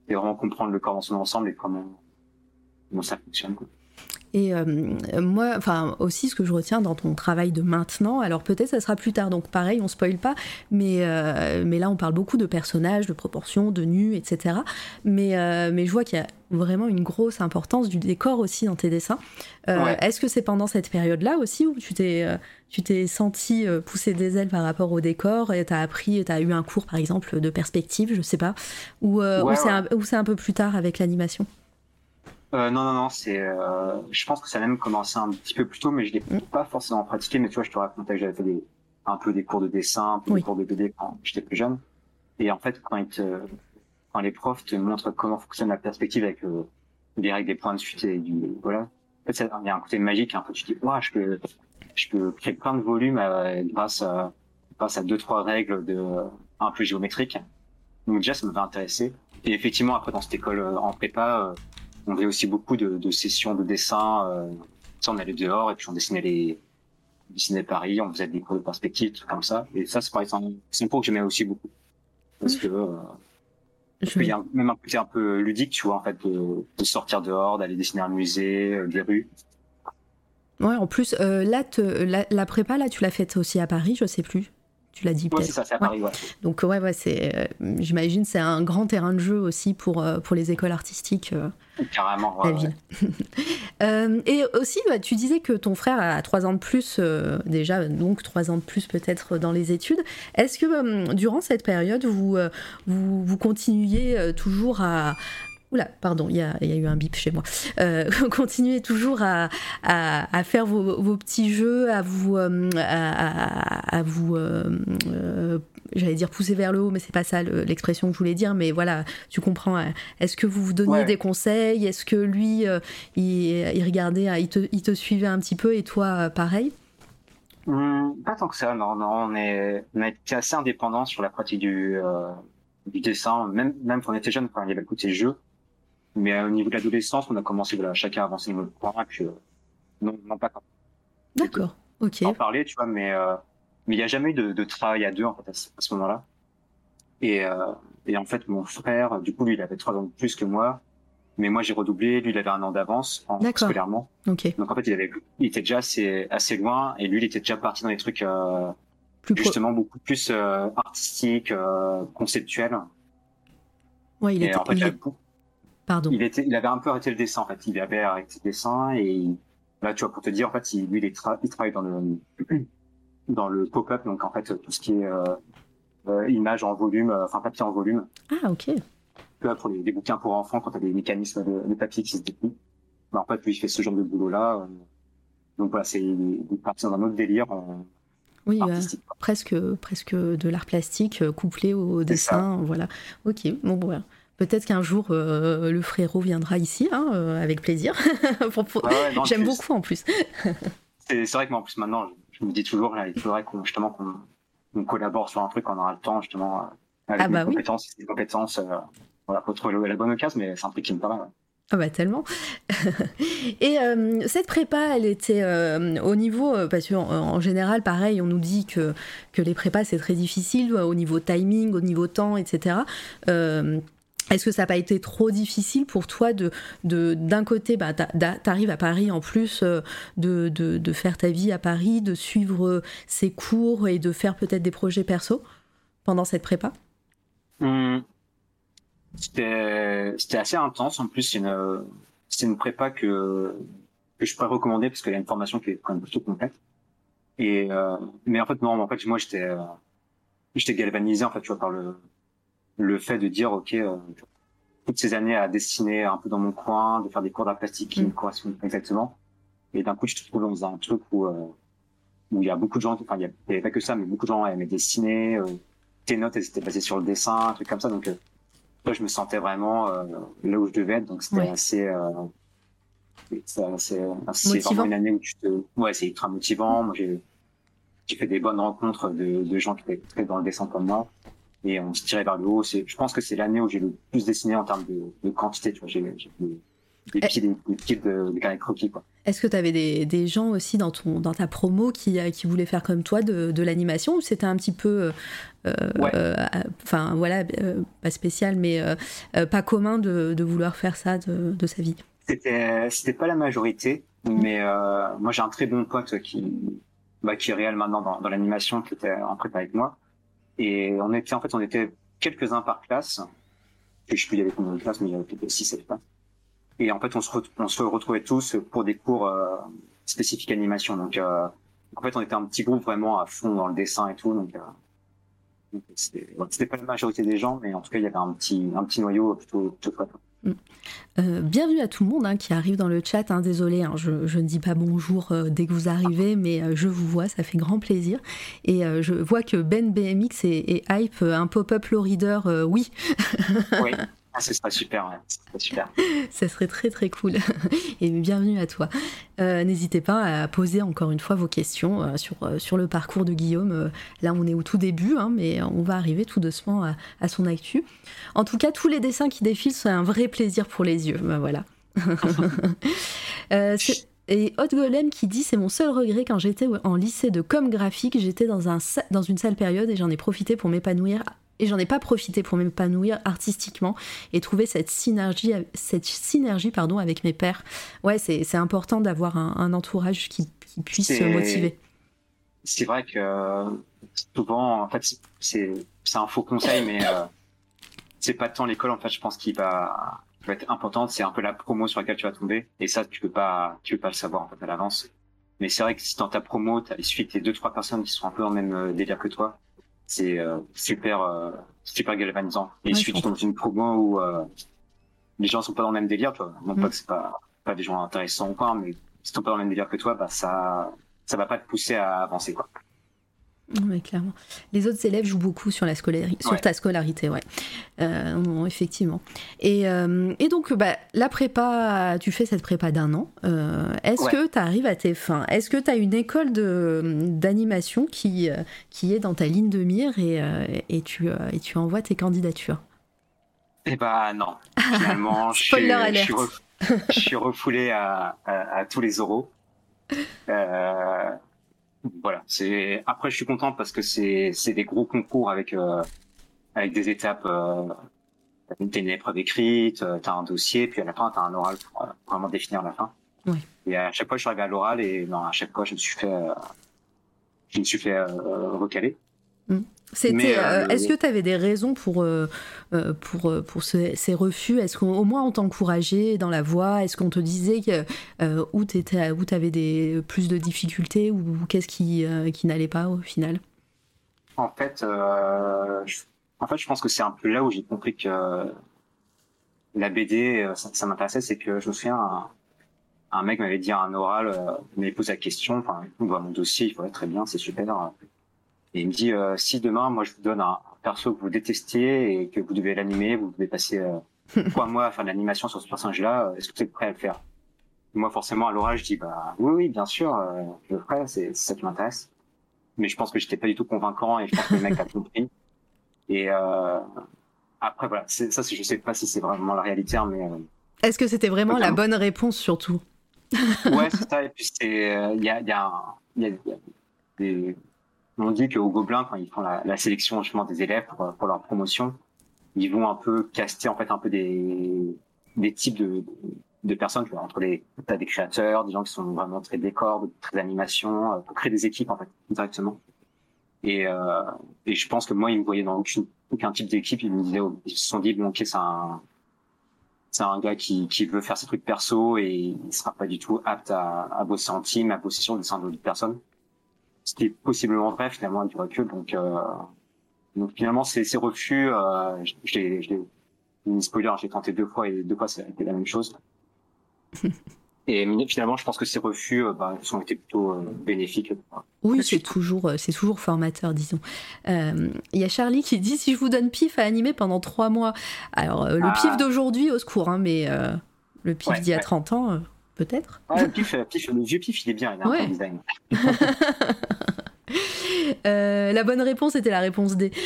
vraiment comprendre le corps dans son ensemble et comment, comment ça fonctionne. Quoi. Et euh, moi, enfin aussi, ce que je retiens dans ton travail de maintenant, alors peut-être ça sera plus tard, donc pareil, on spoil pas, mais, euh, mais là on parle beaucoup de personnages, de proportions, de nus, etc. Mais, euh, mais je vois qu'il y a vraiment une grosse importance du décor aussi dans tes dessins. Est-ce que c'est pendant cette période-là aussi où tu t'es tu t'es senti pousser des ailes par rapport au décor et t'as appris, t'as eu un cours par exemple de perspective, je sais pas, ou, ou c'est un, peu plus tard avec l'animation? Euh, non, non, non, c'est. Euh, je pense que ça a même commencé un petit peu plus tôt, mais je l'ai mm. pas forcément pratiqué. Mais tu vois, je te racontais que j'avais fait des, un peu des cours de dessin, un peu des cours de BD quand j'étais plus jeune. Et en fait, quand, ils te, quand les profs te montrent comment fonctionne la perspective avec euh, les règles des points de suite et du voilà, en fait, il y a un côté magique. Un peu, tu te dis, ouais, je peux, je peux créer plein de volumes euh, grâce à grâce à deux trois règles de un peu géométriques. Donc déjà, ça m'avait intéressé. Et effectivement, après dans cette école en prépa on faisait aussi beaucoup de, de sessions de dessin. Euh, on allait dehors et puis on dessinait les, on dessinait Paris, on faisait des cours de perspective, trucs comme ça. Et ça, c'est pareil, c'est un cours que j'aimais aussi beaucoup. Parce que, euh, il y a même un côté un peu ludique, tu vois, en fait, de, de sortir dehors, d'aller dessiner un musée, euh, des rues. Ouais, en plus, euh, là, te, la, la, prépa, là, tu l'as faite aussi à Paris, je sais plus tu l'as dit peut-être. c'est ça, c'est à Paris, ouais. Donc ouais, ouais, c'est, euh, j'imagine, c'est un grand terrain de jeu aussi pour euh, pour les écoles artistiques. Euh, Carrément, la ville. et aussi, bah, tu disais que ton frère a trois ans de plus déjà, donc trois ans de plus peut-être dans les études. Est-ce que durant cette période, vous vous, vous continuiez toujours à Oula, pardon, il y, a, eu un bip chez moi. Euh, continuez toujours à, faire vos, petits jeux, à vous, euh, à, vous euh, j'allais dire pousser vers le haut, mais c'est pas ça l'expression que je voulais dire. Mais voilà, tu comprends. Est-ce que vous vous donniez des conseils? Est-ce que lui, il, regardait, il te, suivait un petit peu et toi, pareil? Hum, Pas tant que ça. Non, non, on est, on assez indépendant sur la pratique du, du dessin. Même, même quand on était jeune, quand il y avait le côté jeu mais euh, au niveau de l'adolescence, on a commencé voilà, chacun à avancer notre point, et puis euh, non, non pas D'accord, ok. En parler, tu vois, mais euh, mais il n'y a jamais eu de, de, travail à deux en fait à ce, moment-là. Et, euh, et en fait, mon frère, du coup, lui, il avait trois ans de plus que moi, mais moi j'ai redoublé, lui, il avait un an d'avance en scolairement. Ok. Donc en fait, il avait, il était déjà assez assez loin, et lui, il était déjà parti dans des trucs euh, plus justement beaucoup plus euh, artistiques, conceptuels. Ouais, il était. En fait, il, Pardon. Il, était, il avait un peu arrêté le dessin, en fait. Il avait arrêté le dessin et là, tu vois, pour te dire, en fait, il, lui, il, il travaille dans le, dans le pop-up, donc en fait, tout ce qui est euh, euh, image en volume, euh, enfin papier en volume. Ah, ok. Là, pour les, des bouquins pour enfants, quand tu as des mécanismes de, de, papier qui se déplient. Ben, en fait, lui, il fait ce genre de boulot-là. Euh, donc voilà, c'est parti dans un autre délire. oui, presque, presque de l'art plastique couplé au dessin, voilà. Ok, bon, voilà. Peut-être qu'un jour euh, le frérot viendra ici, hein, euh, avec plaisir. J'aime beaucoup en plus. c'est vrai que moi en plus maintenant, je me dis toujours, il faudrait qu'on justement qu'on collabore sur un truc, on aura le temps justement avec ah bah compétences, des compétences, euh, voilà, pour trouver la bonne occasion, mais c'est un truc qui me parle. Ah bah tellement. et euh, cette prépa, elle était euh, au niveau, euh, parce qu'en en général, pareil, on nous dit que, que les prépas, c'est très difficile au niveau timing, au niveau temps, etc. est-ce que ça n'a pas été trop difficile pour toi de, d'un côté, bah, t'arrives à Paris en plus de, de, faire ta vie à Paris, de suivre ces cours et de faire peut-être des projets perso pendant cette prépa? Mmh. C'était assez intense. En plus, c'est une une prépa que que je pourrais recommander parce qu'il y a une formation qui est quand même plutôt complète. Et euh, mais en fait non, en fait moi j'étais euh, j'étais galvanisé en fait tu vois par le le fait de dire ok euh, toutes ces années à dessiner un peu dans mon coin, de faire des cours d'art plastique qui me mm. correspondent exactement. Et d'un coup, je te trouve dans un truc où euh, où il y a beaucoup de gens, enfin il y, avait pas que ça, mais beaucoup de gens aimaient dessiner. Euh, tes notes elles étaient basées sur le dessin, un truc comme ça. Donc je me sentais vraiment euh, là où je devais être, donc c'était assez, euh, c'est vraiment une année où tu te, ouais, c'est ultra motivant. Moi, j'ai, j'ai fait des bonnes rencontres de, de gens qui étaient très dans le dessin comme moi, et on se tirait vers le haut. C'est, je pense que c'est l'année où j'ai le plus dessiné en termes de, de quantité. Tu vois, j'ai, des pieds, des, pieds de, de croquis, quoi. Est-ce que tu avais des, des, gens aussi dans, ton, dans ta promo qui, euh, qui voulaient faire comme toi de, de l'animation ou c'était un petit peu, euh, euh, enfin voilà, pas spécial, mais pas commun de, de, vouloir faire ça de, de sa vie? C'était c'était pas la majorité, mmh. mais moi j'ai un très bon pote qui, bah, qui est réel maintenant dans, dans l'animation, qui était en prépa avec moi. Et on était, en fait, on était quelques-uns par classe. Je sais plus, il y avait combien de classes, mais il y avait peut-être 6-7 classes. Et en fait, on se, on se retrouvait tous pour des cours euh, spécifiques animation. Donc, euh, en fait, on était un petit groupe vraiment à fond dans le dessin et tout. Donc, euh, c'était pas la majorité des gens, mais en tout cas, il y avait un petit, un petit noyau plutôt, plutôt. Euh, bienvenue à tout le monde hein, qui arrive dans le chat. Hein, désolé, hein, je, je, ne dis pas bonjour euh, dès que vous arrivez, mais euh, je vous vois, ça fait grand plaisir. Et je vois que Ben BMX et, et Hype, un pop-up low reader, oui. oui. Ah, ce serait super, ouais. super. Ça serait très très cool. Et bienvenue à toi. Euh, n'hésitez pas à poser encore une fois vos questions euh, sur, euh, sur le parcours de Guillaume. là, on est au tout début, hein, mais on va arriver tout doucement à, son actu. En tout cas, tous les dessins qui défilent sont un vrai plaisir pour les yeux. Ben et Hot Golem qui dit c'est mon seul regret quand j'étais en lycée de com graphique, j'étais dans, dans une sale période et j'en ai profité pour m'épanouir et j'en ai pas profité pour m'épanouir artistiquement et trouver cette synergie, cette synergie pardon, avec mes pères. Ouais, c'est important d'avoir un, entourage qui, qui puisse motiver. C'est vrai que souvent, en fait, c'est un faux conseil, mais euh, c'est pas tant l'école, en fait, je pense qu'il va, va, être importante. C'est un peu la promo sur laquelle tu vas tomber. Et ça, tu peux pas, tu peux pas le savoir, en fait, à l'avance. Mais c'est vrai que si dans ta promo, as, il suffit que deux, trois personnes qui sont un peu dans le même euh, délire que toi, c'est euh, super euh, super galvanisant. Et ouais, suite dans une promo où euh, les gens sont pas dans le même délire, toi. Non pas mm. que c'est pas pas des gens intéressants ou quoi, mais si sont pas dans le même délire que toi, bah ça ça va pas te pousser à avancer quoi. Oui, clairement. Les autres élèves jouent beaucoup sur, la scolarité, sur ta scolarité, ouais. Euh, effectivement. Et, euh, et donc, bah, la prépa, tu fais cette prépa d'un an. Euh, est-ce que tu arrives à tes fins? Est-ce que tu as une école d'animation qui, qui est dans ta ligne de mire et, et, tu, et tu envoies tes candidatures? Eh bah non. Finalement, je, suis, je, suis je, suis refoulé à, à, à tous les euros. Euh, voilà. C'est après, je suis content parce que c'est c'est des gros concours avec euh, avec des étapes. Euh, t'as une épreuve écrite, euh, t'as un dossier, puis à la fin t'as un oral pour euh, vraiment définir la fin. Oui. Et à chaque fois, je suis arrivé à l'oral et non, à chaque fois, je me suis fait je me suis fait recaler. Mm. C'était. Euh, est-ce que tu avais des raisons pour euh, euh, pour pour ces refus? Est-ce qu'au moins on t'encourageait dans la voie? Est-ce qu'on te disait que où t'étais où t'avais des plus de difficultés ou qu'est-ce qui qui n'allait pas au final? En fait, je, en fait, je pense que c'est un peu là où j'ai compris que la BD ça, m'intéressait, c'est que je me souviens. Un, un mec m'avait dit un oral, il m'avait posé la question, enfin, on voit mon dossier, il être très bien, c'est super et il me dit, euh, si demain, moi, je vous donne un perso que vous détestiez et que vous devez l'animer, vous devez passer euh, trois mois à faire de l'animation sur ce personnage-là, euh, est-ce que vous êtes prêt à le faire? Moi, forcément, à l'orage, je dis, bah oui, oui, bien sûr, euh, je le ferai, c'est ça qui m'intéresse. Mais je pense que j'étais pas du tout convaincant et je pense que le mec a compris. Et euh, après, voilà, ça, je sais pas si c'est vraiment la réalité, hein, mais Est-ce que c'était vraiment la bonne réponse surtout? Ouais, c'est ça. Et puis c'est, il y a, y a, y a des, on dit qu'au Gobelin, quand ils font la, sélection justement des élèves pour, leur promotion, ils vont un peu caster en fait un peu des, des types de, de personnes. Vois, entre les, t'as des créateurs, des gens qui sont vraiment très décors, très animation, euh, pour créer des équipes en fait directement. Et, euh, et je pense que moi, ils me voyaient dans aucune, aucun type d'équipe. Ils me disaient, oh, ils se sont dit, bon, ok, c'est un, c'est un gars qui, qui veut faire ses trucs perso et il sera pas du tout apte à, à bosser en team, à bosser sur des sein d'autres personnes. Ce qui est possiblement vrai finalement avec du recul. Donc, euh, donc finalement, ces, ces refus, euh, je l'ai, je l'ai, spoiler, j'ai tenté deux fois et deux fois ça a été la même chose. Et finalement, je pense que ces refus euh, bah, ont été plutôt euh, bénéfiques. Oui, c'est toujours, c'est toujours formateur, disons. Il y a Charlie qui dit si je vous donne pif à animer pendant trois mois. Alors, le pif ah. d'aujourd'hui, au secours, hein, mais le pif d'il y a 30 ans, peut-être. le, pif, pif, le vieux pif, il est bien, il a un design. la bonne réponse était la réponse D.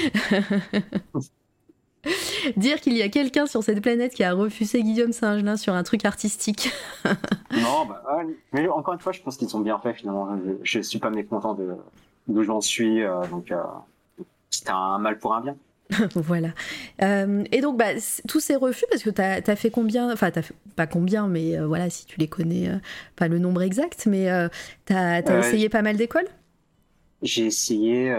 Dire qu'il y a quelqu'un sur cette planète qui a refusé Guillaume Saint-Gelin sur un truc artistique. non, bah, mais encore une fois, je pense qu'ils sont bien faits finalement. Je, suis pas mécontent de d'où j'en suis, euh, donc euh, c'était un mal pour un bien. voilà. Euh, et donc, bah, tous ces refus, parce que tu as, fait combien, enfin, pas combien, mais voilà, si tu les connais, pas le nombre exact, mais tu as, essayé pas mal d'écoles? J'ai essayé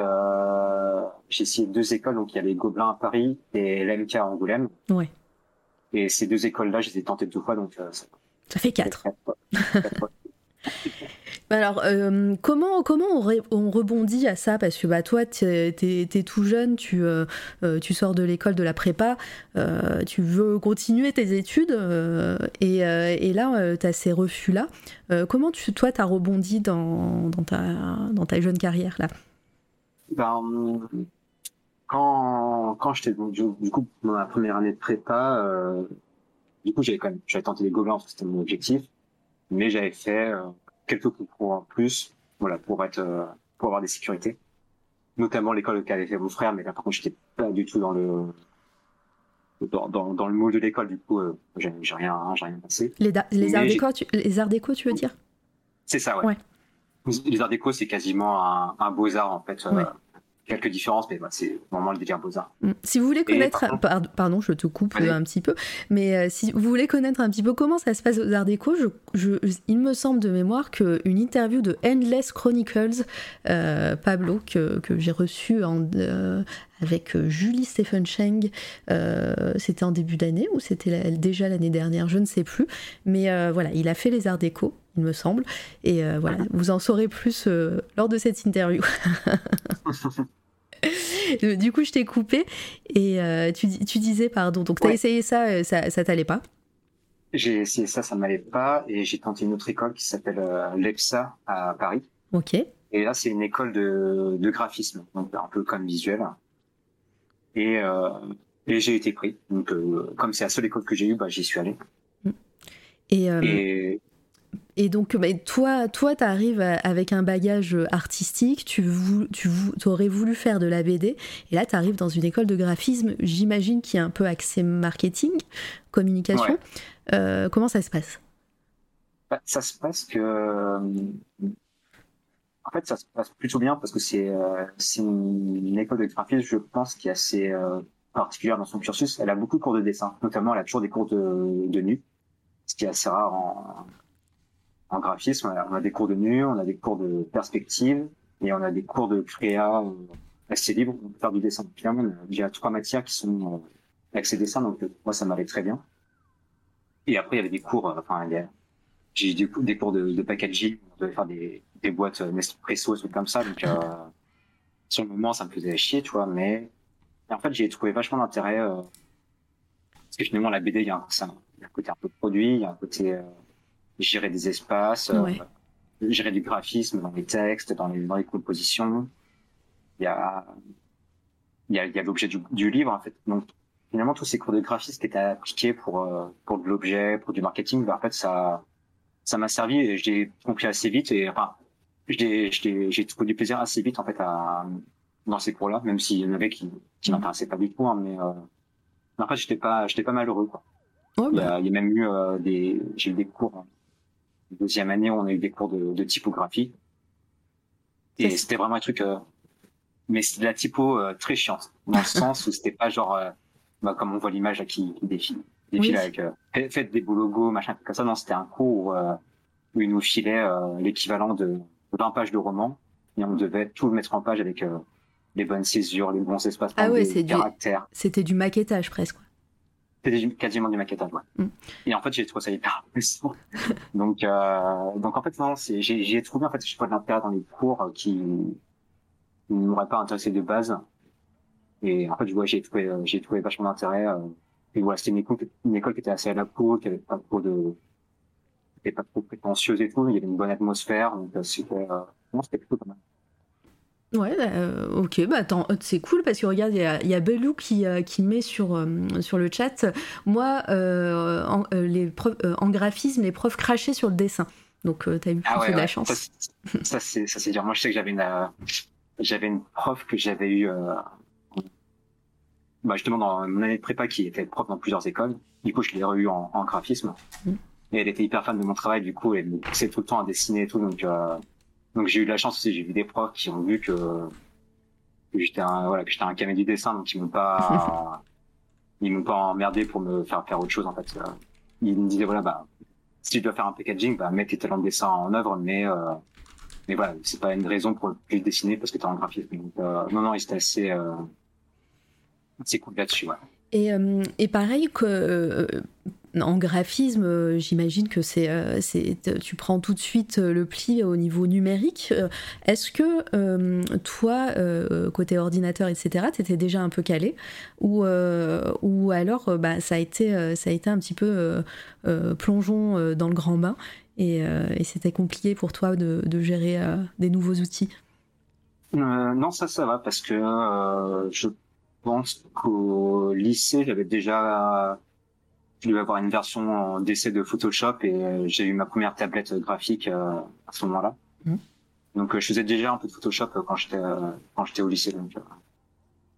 j'ai essayé deux écoles, donc il y avait Gobelin à Paris et l'MK à Angoulême. Ouais. Et ces deux écoles-là, je les ai tentées deux fois, donc euh, ça, ça, fait quatre. Alors, euh, comment, comment on, rebondit à ça? Parce que bah, toi, tu es, tout jeune, tu, euh, tu sors de l'école de la prépa, tu veux continuer tes études, et, et, là, tu as ces refus-là. comment tu, toi, tu as rebondi dans, dans, ta, dans ta jeune carrière là? Ben, quand quand j'étais du, coup dans ma première année de prépa, euh, du coup j'avais quand même j'avais tenté les gobelins c'était mon objectif, mais j'avais fait euh, quelques concours en plus, voilà pour être euh, pour avoir des sécurités, notamment l'école qu'avait fait mon frère, mais là par contre j'étais pas du tout dans le dans, dans, dans le moule de l'école, du coup, euh, j'ai rien, j'ai rien passé. Les, les arts déco, tu, les arts déco, tu veux dire? C'est ça, ouais. ouais. Les arts déco, c'est quasiment un, un beaux arts en fait. Ouais quelques différences, mais bah, c'est vraiment le délire beaux-arts. Mm. Si vous voulez connaître, pardon, je te coupe un petit peu, mais euh, si vous voulez connaître un petit peu comment ça se passe aux Arts Déco, je, il me semble de mémoire qu'une interview de Endless Chronicles, euh, Pablo, que, que j'ai reçu en, euh, avec Julie Stephen Cheng, c'était en début d'année ou c'était déjà l'année dernière, je ne sais plus, mais voilà, il a fait les Arts Déco il me semble. Et voilà, vous en saurez plus lors de cette interview. du coup, je t'ai coupé et euh, tu, tu, disais, pardon, donc tu as essayé ça, euh, ça, ça t'allait pas? J'ai essayé ça, ça m'allait pas et j'ai tenté une autre école qui s'appelle euh, l'EPSA à Paris. Ok. Et là, c'est une école de, de, graphisme, donc un peu comme visuel. Et, euh, et j'ai été pris. Donc, comme c'est la seule école que j'ai eue, bah, j'y suis allé. Et, et, et donc, bah, toi, toi, tu arrives avec un bagage artistique, tu, tu aurais voulu faire de la BD, et là, tu arrives dans une école de graphisme, j'imagine, qui est un peu axé marketing, communication. Euh, comment ça se passe? Bah, Ça se passe que. Euh, en fait, ça se passe plutôt bien parce que c'est euh, une école de graphisme, je pense, qui est assez particulière dans son cursus. Elle a beaucoup de cours de dessin, notamment elle a toujours des cours de, de nu, ce qui est assez rare en, en graphisme, on a, des cours de nu, on a des cours de perspective et on a des cours de créa euh, assez libre. On peut faire du dessin. Finalement, il y a trois matières qui sont euh, avec ces donc euh, moi ça m'allait très bien. Et après, il y avait des cours, enfin, j'ai eu des cours, des cours de, de packaging, on devait faire des, des boîtes Nespresso, des trucs comme ça. Donc, sur le moment, ça me faisait chier, tu vois, mais en fait, j'ai trouvé vachement d'intérêt parce que finalement, la BD, il y a un, un côté un peu produit, il y a un côté gérer des espaces, euh, gérer du graphisme dans les textes, dans les, dans les compositions. Il y a, il y a, il y a l'objet du, du, livre, en fait. Donc, finalement, tous ces cours de graphisme qui étaient appliqués pour, euh, pour de l'objet, pour du marketing, bah, en fait, ça, ça m'a servi et j'ai compris assez vite et, enfin, j'ai, j'ai trouvé du plaisir assez vite, en fait, à, dans ces cours-là, même s'il y en avait qui, qui mmh. m'intéressaient pas du tout, hein, mais, euh, fait, j'étais pas, j'étais pas malheureux, quoi. Ouais, Il y, bah, a, il y a même eu euh, des, j'ai eu des cours en deuxième année on a eu des cours de, de typographie. Et c'était vraiment un truc, euh, mais c'était de la typo euh, très chiante, dans le sens où c'était pas genre, euh, bah, comme on voit l'image là qui, qui défile, défile Oui. avec, euh, fait- faites des beaux logos, machin, comme ça. Non, c'était un cours où, euh, où il nous filait euh, l'équivalent de 20 pages de roman, et on devait tout le mettre en page avec euh, les bonnes césures, les bons espaces, Ah ouais, les du- caractères. c'était du maquettage presque. C'était quasiment du maquettage, ouais. Mm. Et en fait, j'ai trouvé ça hyper intéressant. donc, euh, donc en fait, non, c'est, j'ai, j'ai trouvé en fait, je sais pas de l'intérêt dans les cours qui, ne m'auraient pas intéressé de base. Et en fait, ouais, j'ai trouvé, j'ai trouvé vachement d'intérêt. Euh, et voilà, c'était une école, une école qui était assez à la cool, qui avait pas trop de, qui était pas trop prétentieuse et tout. Il y avait une bonne atmosphère, donc euh, c'était, euh, non, c'était plutôt pas mal. Ouais, bah, euh, ok, bah attends, euh, c'est cool parce que regarde, il y a, il y a Belou qui, euh, qui met sur, euh, sur le chat, moi, euh, en, euh, les profs- euh, en graphisme, les profs crachaient sur le dessin. Donc euh, t'as eu Ah ouais, de la ouais. chance. Ça, c'est- ça dur. Moi je sais que j'avais une euh, j'avais une prof que j'avais eu euh, bah, justement dans mon année de prépa qui était prof dans plusieurs écoles. Du coup je l'ai re-eu en, en graphisme. Mm. Et elle était hyper fan de mon travail du coup elle me poussait tout le temps à dessiner et tout donc euh, donc j'ai eu de la chance aussi j'ai vu des profs qui ont vu que, que j'étais un voilà que j'étais un camé du dessin donc ils m'ont pas ils m'ont pas emmerdé pour me faire faire autre chose en fait. Euh, Ils me disaient voilà bah si tu dois faire un packaging, bah, mets tes talents de dessin en œuvre, mais, euh, mais voilà, c'est pas une raison pour plus dessiner parce que t'es en graphisme. Donc, euh, non, non, il était assez, cool là-dessus, ouais. Et, euh, et pareil que euh, en graphisme, euh, j'imagine que c'est, c'est, tu prends tout de suite le pli au niveau numérique. Est-ce que euh, toi, euh, côté ordinateur, etc., t'étais déjà un peu calé ou, euh, ou alors bah, ça, a été, ça a été un petit peu plongeon dans le grand bain et, et c'était compliqué pour toi de, de gérer des nouveaux outils? Non, ça, ça va parce que je pense qu'au lycée, j'avais déjà, je devais avoir une version d'essai de Photoshop et euh, j'ai eu ma première tablette graphique euh, à ce moment-là. Mhm. Donc, euh, je faisais déjà un peu de Photoshop quand j'étais quand j'étais au lycée. Donc,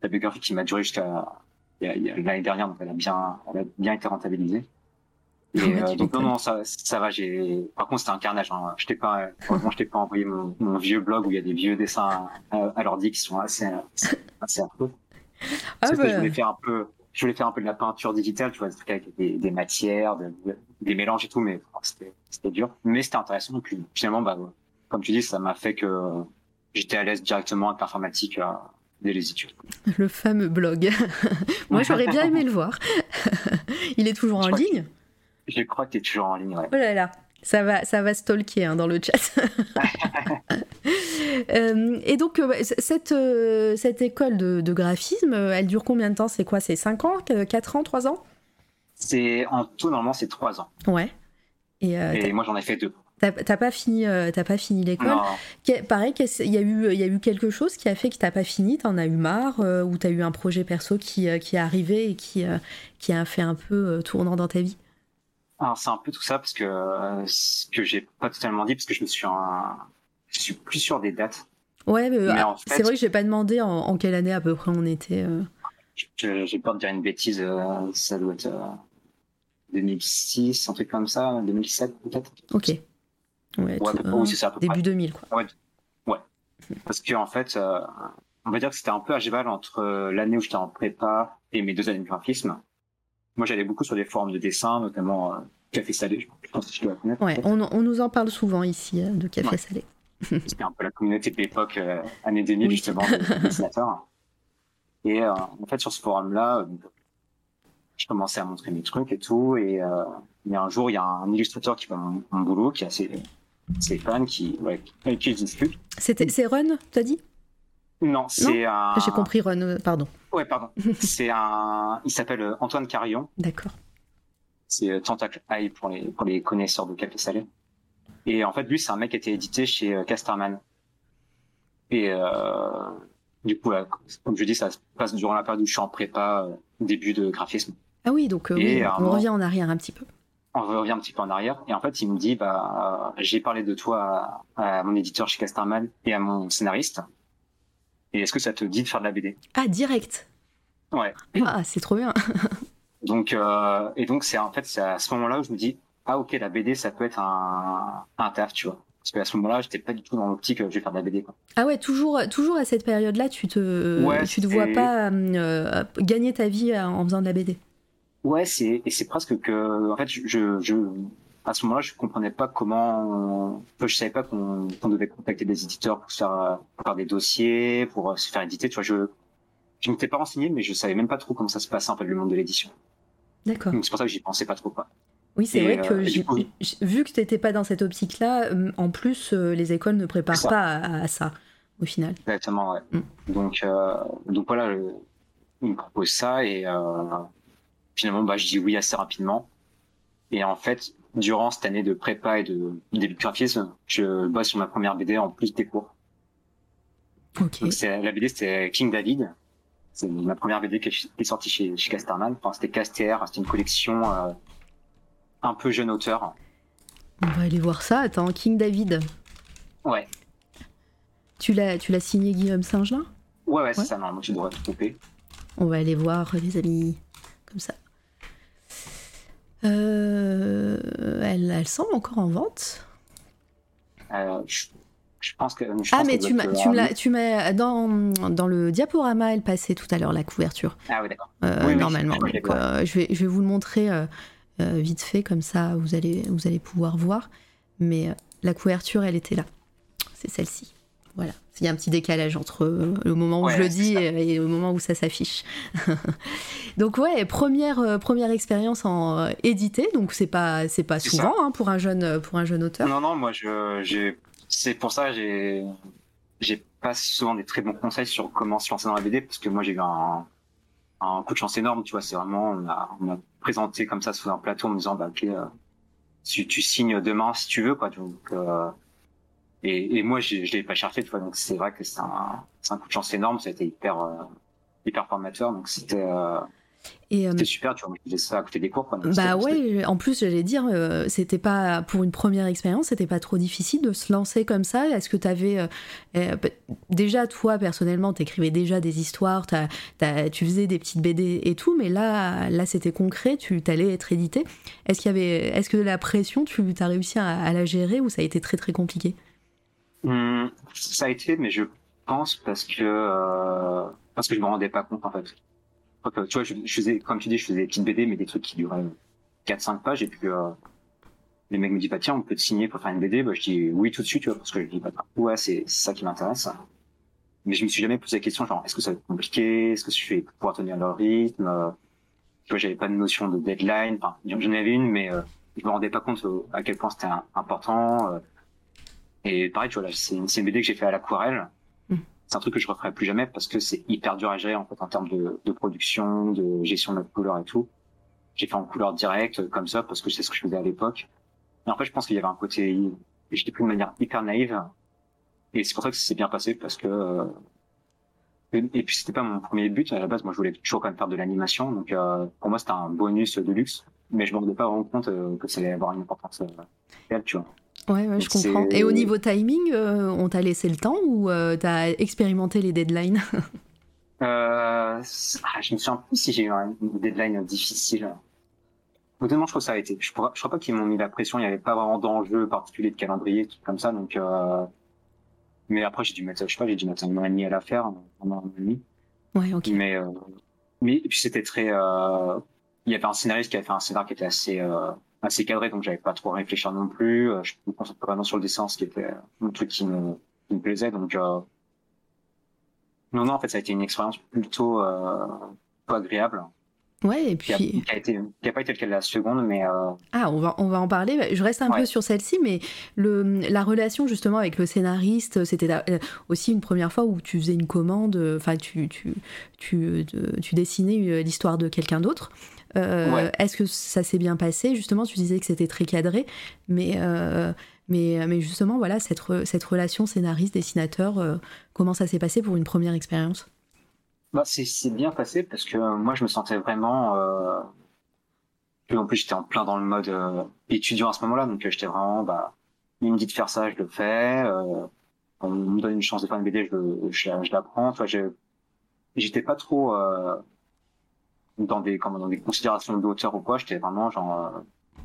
la graphique qui m'a duré jusqu'à l'année dernière, donc elle a bien, elle a bien été rentabilisée. Et, euh, donc non, non, ça, ça va. J'ai. Par contre, c'était un carnage. Hein. Je t'ai pas, franchement, je t'ai pas envoyé mon, mon vieux blog où il y a des vieux dessins à, à l'ordi qui sont assez, assez affreux. Ah bah. je voulais faire un peu, je voulais faire un peu de la peinture digitale, tu vois, des trucs avec des, des matières, de- des mélanges et tout, mais c'était, dur. Mais c'était intéressant. Puis finalement, bah, comme tu dis, ça m'a fait que j'étais à l'aise directement avec l'informatique euh, dès les études. Le fameux blog. Moi, j'aurais bien aimé le voir. Il est toujours Je en ligne? Je crois que tu es toujours en ligne, ouais. Oh là là, ça va, ça va stalker hein, dans le chat. Euh, et donc, euh, cette, euh, cette école de, de graphisme, elle dure combien de temps? C'est quoi? C'est 5 ans? 4 ans? 3 ans? C'est, en tout, normalement, c'est trois ans. Ouais. Et euh, Et moi, j'en ai fait deux. t'as pas fini, euh, pas fini l'école? Pareil, il y, a eu- il y a eu quelque chose qui a fait que t'as pas fini, t'en as eu marre, euh, ou t'as eu un projet perso qui, qui est arrivé et qui, euh, qui a fait un peu tournant dans ta vie? Alors c'est un peu tout ça parce que ce que j'ai pas totalement dit parce que je me suis un... je suis plus sûr des dates. Ouais, mais, Mais ah, en fait- c'est vrai que j'ai pas demandé en, en quelle année à peu près on était. euh. J'ai peur de dire une bêtise, euh, ça doit être euh, 2006, un truc comme ça, 2007 peut-être. Ok. Ouais, Ouais, tout- à peu près, euh, oui, c'est ça à peu début près. 2000, quoi. Parce que en fait, euh, on va dire que c'était un peu à cheval entre euh, l'année où j'étais en prépa et mes deux années de graphisme. Moi, j'allais beaucoup sur des forums de dessin, notamment euh, Café Salé. Je pense que tu dois connaître. Ouais, on, on nous en parle souvent ici, euh, de café Ouais. salé. C'était un peu la communauté de l'époque, euh, année 2000, Oui. justement, de dessinateurs. Et euh, en fait, sur ce forum-là, euh, je commençais à montrer mes trucs et tout. Et euh, il y a un jour, il y a un illustrateur qui fait mon, mon boulot, qui est assez, assez fan, qui, ouais, avec qui je discute. C'était, c'est Run, t'as dit? Non, c'est un. J'ai compris Run, euh, pardon. Ouais, pardon. c'est un. Il s'appelle euh, Antoine Carillon. D'accord. C'est euh, Tentacle Eye pour les, pour les connaisseurs de café salé. Et en fait, lui, c'est un mec qui a été édité chez euh, Casterman. Et euh, du coup, là, comme je dis, ça se passe durant la période où je suis en prépa, euh, début de graphisme. Ah oui, donc euh, oui, on revient en arrière un petit peu. On revient un petit peu en arrière. Et en fait, il me dit, bah, euh, j'ai parlé de toi à, à mon éditeur chez Casterman et à mon scénariste. Et est-ce que ça te dit de faire de la BD Ah, direct Ouais. Ah, c'est trop bien Donc, euh, et donc, c'est en fait, c'est à ce moment-là où je me dis, ah ok, la BD, ça peut être un, un taf, tu vois. Parce qu'à ce moment-là, j'étais pas du tout dans l'optique, euh, je vais faire de la BD. Quoi. Ah ouais, toujours, toujours à cette période-là, tu te, Ouais, tu te vois pas euh, gagner ta vie en faisant de la BD. Ouais, c'est et c'est presque que, en fait, je, je, à ce moment-là, je comprenais pas comment, je savais pas qu'on devait contacter des éditeurs pour faire, euh, pour faire des dossiers, pour euh, se faire éditer. Tu vois, je, je m'étais pas renseigné, mais je savais même pas trop comment ça se passait en fait le monde de l'édition. D'accord. Donc c'est pour ça que j'y pensais pas trop quoi. Oui, c'est vrai euh, que coup- vu que tu n'étais pas dans cette optique-là, euh, en plus, euh, les écoles ne préparent ça. pas à, à ça, au final. Exactement, ouais. Mm. Donc, donc voilà, je- il me propose ça et finalement, bah, je dis oui assez rapidement. Et en fait, durant cette année de prépa et de début de graphisme, je bosse sur ma première BD en plus des cours. Ok. Donc c'est la BD, c'était King David. C'est ma première BD qui est, sortie chez, chez Casterman. Enfin, c'était KSTR, c'était une collection euh, un peu jeune auteur. On va aller voir ça. Attends, King David. Ouais, Tu l'as, tu l'as signé Guillaume Singelin? Ouais, ouais, c'est ça. Normalement, tu devrais te tromper. On va aller voir, les amis. Comme ça. Euh, elle, elle semble encore en vente. Euh, je, je pense que. je Ah, pense mais tu m'as, tu me tu m'as dans, dans le diaporama, elle passait tout à l'heure la couverture. Ah oui, d'accord. euh, Oui, normalement. je crois que Donc, je, vais, je vais vous le montrer euh, vite fait, comme ça vous allez, vous allez pouvoir voir. Mais euh, la couverture, elle était là. C'est celle-ci. Voilà. Il y a un petit décalage entre euh, le moment où Ouais, je le dis et, et le moment où ça s'affiche. donc ouais, première, première expérience en édité. Donc c'est pas, c'est pas souvent hein, pour un jeune, pour un jeune auteur. Non, non, moi, je, j'ai, c'est pour ça, j'ai, j'ai pas souvent des très bons conseils sur comment se lancer dans la BD, parce que moi, j'ai eu un, un coup de chance énorme, tu vois, c'est vraiment, on m'a présenté comme ça sous un plateau en me disant, bah, ok, euh, tu, tu signes demain si tu veux, quoi, donc, euh, et, et moi, j'ai- je l'ai pas cherché, tu vois, donc c'est vrai que c'est un, un coup de chance énorme, ça a été hyper, euh, hyper formateur, donc c'était, Et, euh, c'était super, tu faisais ça à côté des cours, Bah ouais, en plus j'allais dire, euh, c'était pas pour une première expérience, c'était pas trop difficile de se lancer comme ça. Est-ce que t'avais euh, euh, pe- déjà toi personnellement, t'écrivais déjà des histoires, t'as- t'as- tu faisais des petites BD et tout, mais là, là c'était concret, tu t'allais être édité. Est-ce qu'il y avait, est-ce que la pression, tu as réussi à, à la gérer ou ça a été très très compliqué? Hum, ça a été, mais je pense parce que parce que je me rendais pas compte en fait. Que, tu vois, je, je faisais, comme tu dis, je faisais des petites BD, mais des trucs qui duraient 4-5 pages, et puis euh, les mecs me disent bah tiens, on peut te signer pour faire une BD. Bah je dis oui tout de suite, tu vois, parce que je dis bah ouais c'est ça qui m'intéresse. Mais je me suis jamais posé la question genre est-ce que ça va être compliqué, est-ce que je vais pouvoir tenir leur rythme? tu vois, j'avais pas de notion de deadline. Enfin, j'en avais une, mais euh, je me rendais pas compte euh, à quel point c'était important. euh, et pareil, tu vois, c'est une, une BD que j'ai fait à l'aquarelle. C'est un truc que je referai plus jamais parce que c'est hyper dur à gérer en fait en termes de, de production, de gestion de la couleur et tout. J'ai fait en couleur directe euh, comme ça parce que c'est ce que je faisais à l'époque. Et en fait, je pense qu'il y avait un côté, j'étais plus de manière hyper naïve. Et c'est pour ça que ça s'est bien passé parce que euh, et, puis c'était pas mon premier but à la base. Moi, je voulais toujours quand même faire de l'animation. Donc euh, pour moi, c'était un bonus de luxe. Mais je me rendais pas vraiment compte que ça allait avoir une importance réelle, tu vois. Ouais, ouais, je comprends. Et au niveau timing, euh, on t'a laissé le temps ou euh, t'as expérimenté les deadlines Euh, ah, je me souviens plus si j'ai eu un- une deadline difficile. Honnêtement, je crois que ça a été. Je crois, je crois pas qu'ils m'ont mis la pression. Il n'y avait pas vraiment d'enjeu particulier de calendrier, tout comme ça. Donc, euh... mais après, j'ai dû mettre, je sais pas, j'ai dû mettre un an et demi à la faire, un an et demi. Ouais, ok. Mais, mais et puis c'était très. Il y avait un scénariste qui avait fait un scénario qui était assez. Assez cadré, donc j'avais pas trop à réfléchir non plus. Euh, Je me concentrais vraiment sur le dessin, ce qui était un truc qui me, qui me plaisait. Donc euh... non, non, en fait, ça a été une expérience plutôt euh... pas agréable. Ouais, et Qui a, puis qui a été, qui a pas été le cas de la seconde, mais euh... Ah, on va, on va en parler. Je reste un Ouais. peu sur celle-ci, mais le, la relation justement avec le scénariste, c'était euh, aussi une première fois où tu faisais une commande, euh, enfin, tu, tu, tu, euh, tu dessinais euh, l'histoire de quelqu'un d'autre. Euh, Ouais. Est-ce que ça s'est bien passé? Justement, tu disais que c'était très cadré, mais, euh, mais, mais justement, voilà, cette, re- cette relation scénariste-dessinateur, euh, comment ça s'est passé pour une première expérience? Bah, c'est bien passé parce que euh, moi je me sentais vraiment euh... en plus j'étais en plein dans le mode euh, étudiant à ce moment-là donc euh, j'étais vraiment bah il me dit de faire ça je le fais euh... on me donne une chance de faire une BD je, je, je la prends. Je j'étais pas trop euh... dans des comme dans des considérations d'auteur ou quoi. J'étais vraiment genre euh,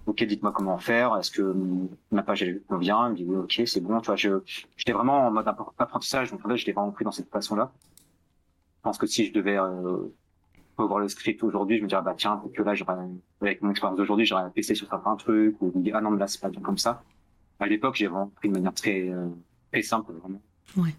ok dites-moi comment faire. Est-ce que ma page elle convient? Il me dit oui ok c'est bon. Tu vois je j'étais vraiment en mode apprentissage donc en fait je l'ai vraiment pris dans cette façon là. Je pense que si je devais euh, revoir le script aujourd'hui, je me dirais bah tiens que là j'aurais avec mon expérience d'aujourd'hui j'aurais testé sur certains trucs ou dit ah non mais là c'est pas bien comme ça. À l'époque j'ai vraiment pris de manière très euh, très simple vraiment. Ouais.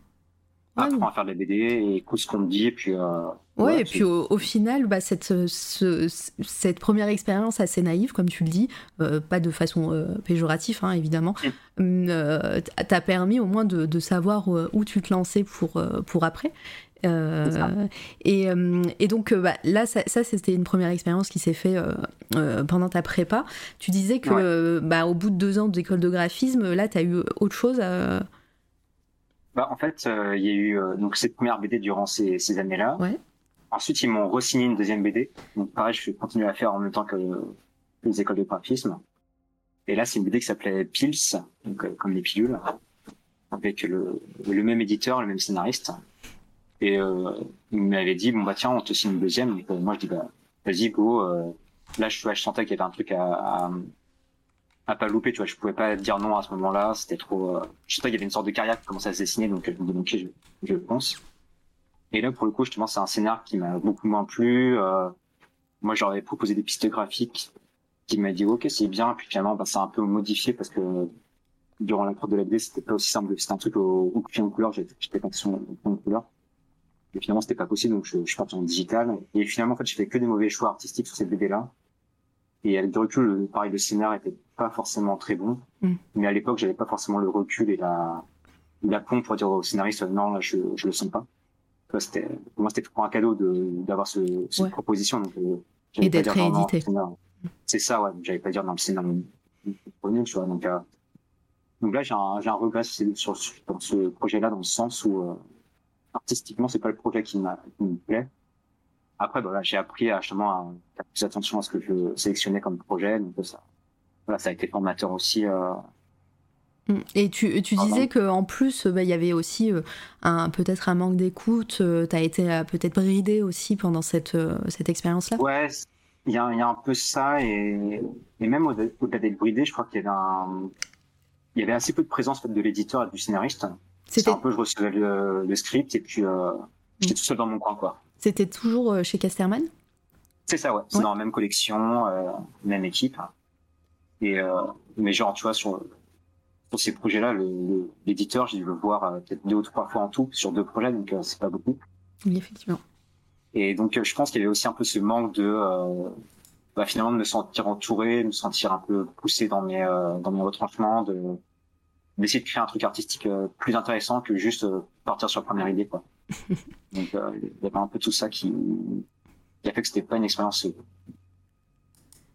Apprends à faire de la BD et écoute ce qu'on me dit et puis. Euh, Ouais, et puis au, au final, bah, cette, ce- cette première expérience assez naïve, comme tu le dis, euh, pas de façon euh, péjorative, hein, évidemment, euh, t- t'a permis au moins de, de savoir euh, où tu te lançais pour, euh, pour après. Euh, et, euh, et donc euh, bah, là, ça, ça, c'était une première expérience qui s'est fait euh, euh, pendant ta prépa. Tu disais que Ouais. euh, bah, au bout de deux ans d'école de graphisme, là, tu as eu autre chose à... Bah, en fait, euh, il y a eu euh, donc cette première BD durant ces, ces années-là. Ouais. Ensuite, ils m'ont re-signé une deuxième BD. Donc, pareil, je vais continuer à faire en même temps que les écoles de graphisme. Et là, c'est une BD qui s'appelait Pills, donc euh, comme les pilules, avec le, le même éditeur, le même scénariste. Et euh, il m'avait dit bon bah tiens, on te signe une deuxième. Donc, euh, moi, je dis bah vas-y go. euh, là, je, je sentais qu'il y avait un truc à, à à pas louper, tu vois, je pouvais pas dire non à ce moment-là, c'était trop, je sais pas, il y avait une sorte de carrière qui commençait à se dessiner, donc je me dis, ok, je, je pense. Et là, pour le coup, justement, c'est un scénar qui m'a beaucoup moins plu, euh... moi, j'aurais proposé des pistes graphiques, qui m'a dit, ok, c'est bien, puis finalement, bah, a un peu modifié, parce que durant la prod de la BD, c'était pas aussi simple, c'était un truc au, au de couleur, j'étais pas sur de couleur. Et finalement, c'était pas possible, donc je, je suis parti en digital. Et finalement, en fait, j'ai fait que des mauvais choix artistiques sur cette BD-là. Et avec du recul, le- pareil, le scénar était pas forcément très bon. Mm. Mais à l'époque, j'avais pas forcément le recul et la, la pompe pour dire au scénariste, non, là, je, je le sens pas. C'était, pour moi, c'était trop un cadeau de, d'avoir ce, cette Ouais. proposition. Donc, euh, Et d'être réédité. C'est ça, ouais. J'allais pas dire, non, le scénar, c'est nul, tu vois. Donc, euh, donc là, j'ai un, un regret sur, sur, sur ce projet-là, dans le sens où, euh, artistiquement, c'est pas le projet qui me plaît. Après, voilà, j'ai appris à justement à faire plus attention à ce que je sélectionnais comme projet. Donc ça, voilà, ça a été formateur aussi. Euh, Mm. Et tu, tu disais qu'en plus, bah, il y avait aussi euh, un, peut-être un manque d'écoute, tu as été euh, peut-être bridé aussi pendant cette, euh, cette expérience-là? Ouais, il y a, il y a un peu ça et, et même au- au-delà d'être bridé, je crois qu'il y avait un, y avait assez peu de présence de l'éditeur et du scénariste. C'était un peu, je recevais le, le script et puis euh, j'étais tout seul dans mon coin, quoi. c'était toujours euh, chez Casterman? C'est ça, ouais. C'est Ouais. dans la même collection, euh, même équipe. Et euh, mais genre, tu vois, sur, sur ces projets-là, l'éditeur, j'ai dû le voir euh, peut-être deux ou trois fois en tout sur deux projets, donc euh, c'est pas beaucoup. Oui, effectivement. Et donc, euh, je pense qu'il y avait aussi un peu ce manque de, bah, finalement, de me sentir entouré, de me sentir un peu poussé dans mes, dans mes retranchements, de d'essayer de créer un truc artistique plus intéressant que juste partir sur la première idée, quoi. donc, il y avait un peu tout ça qui, qui a fait que c'était pas une expérience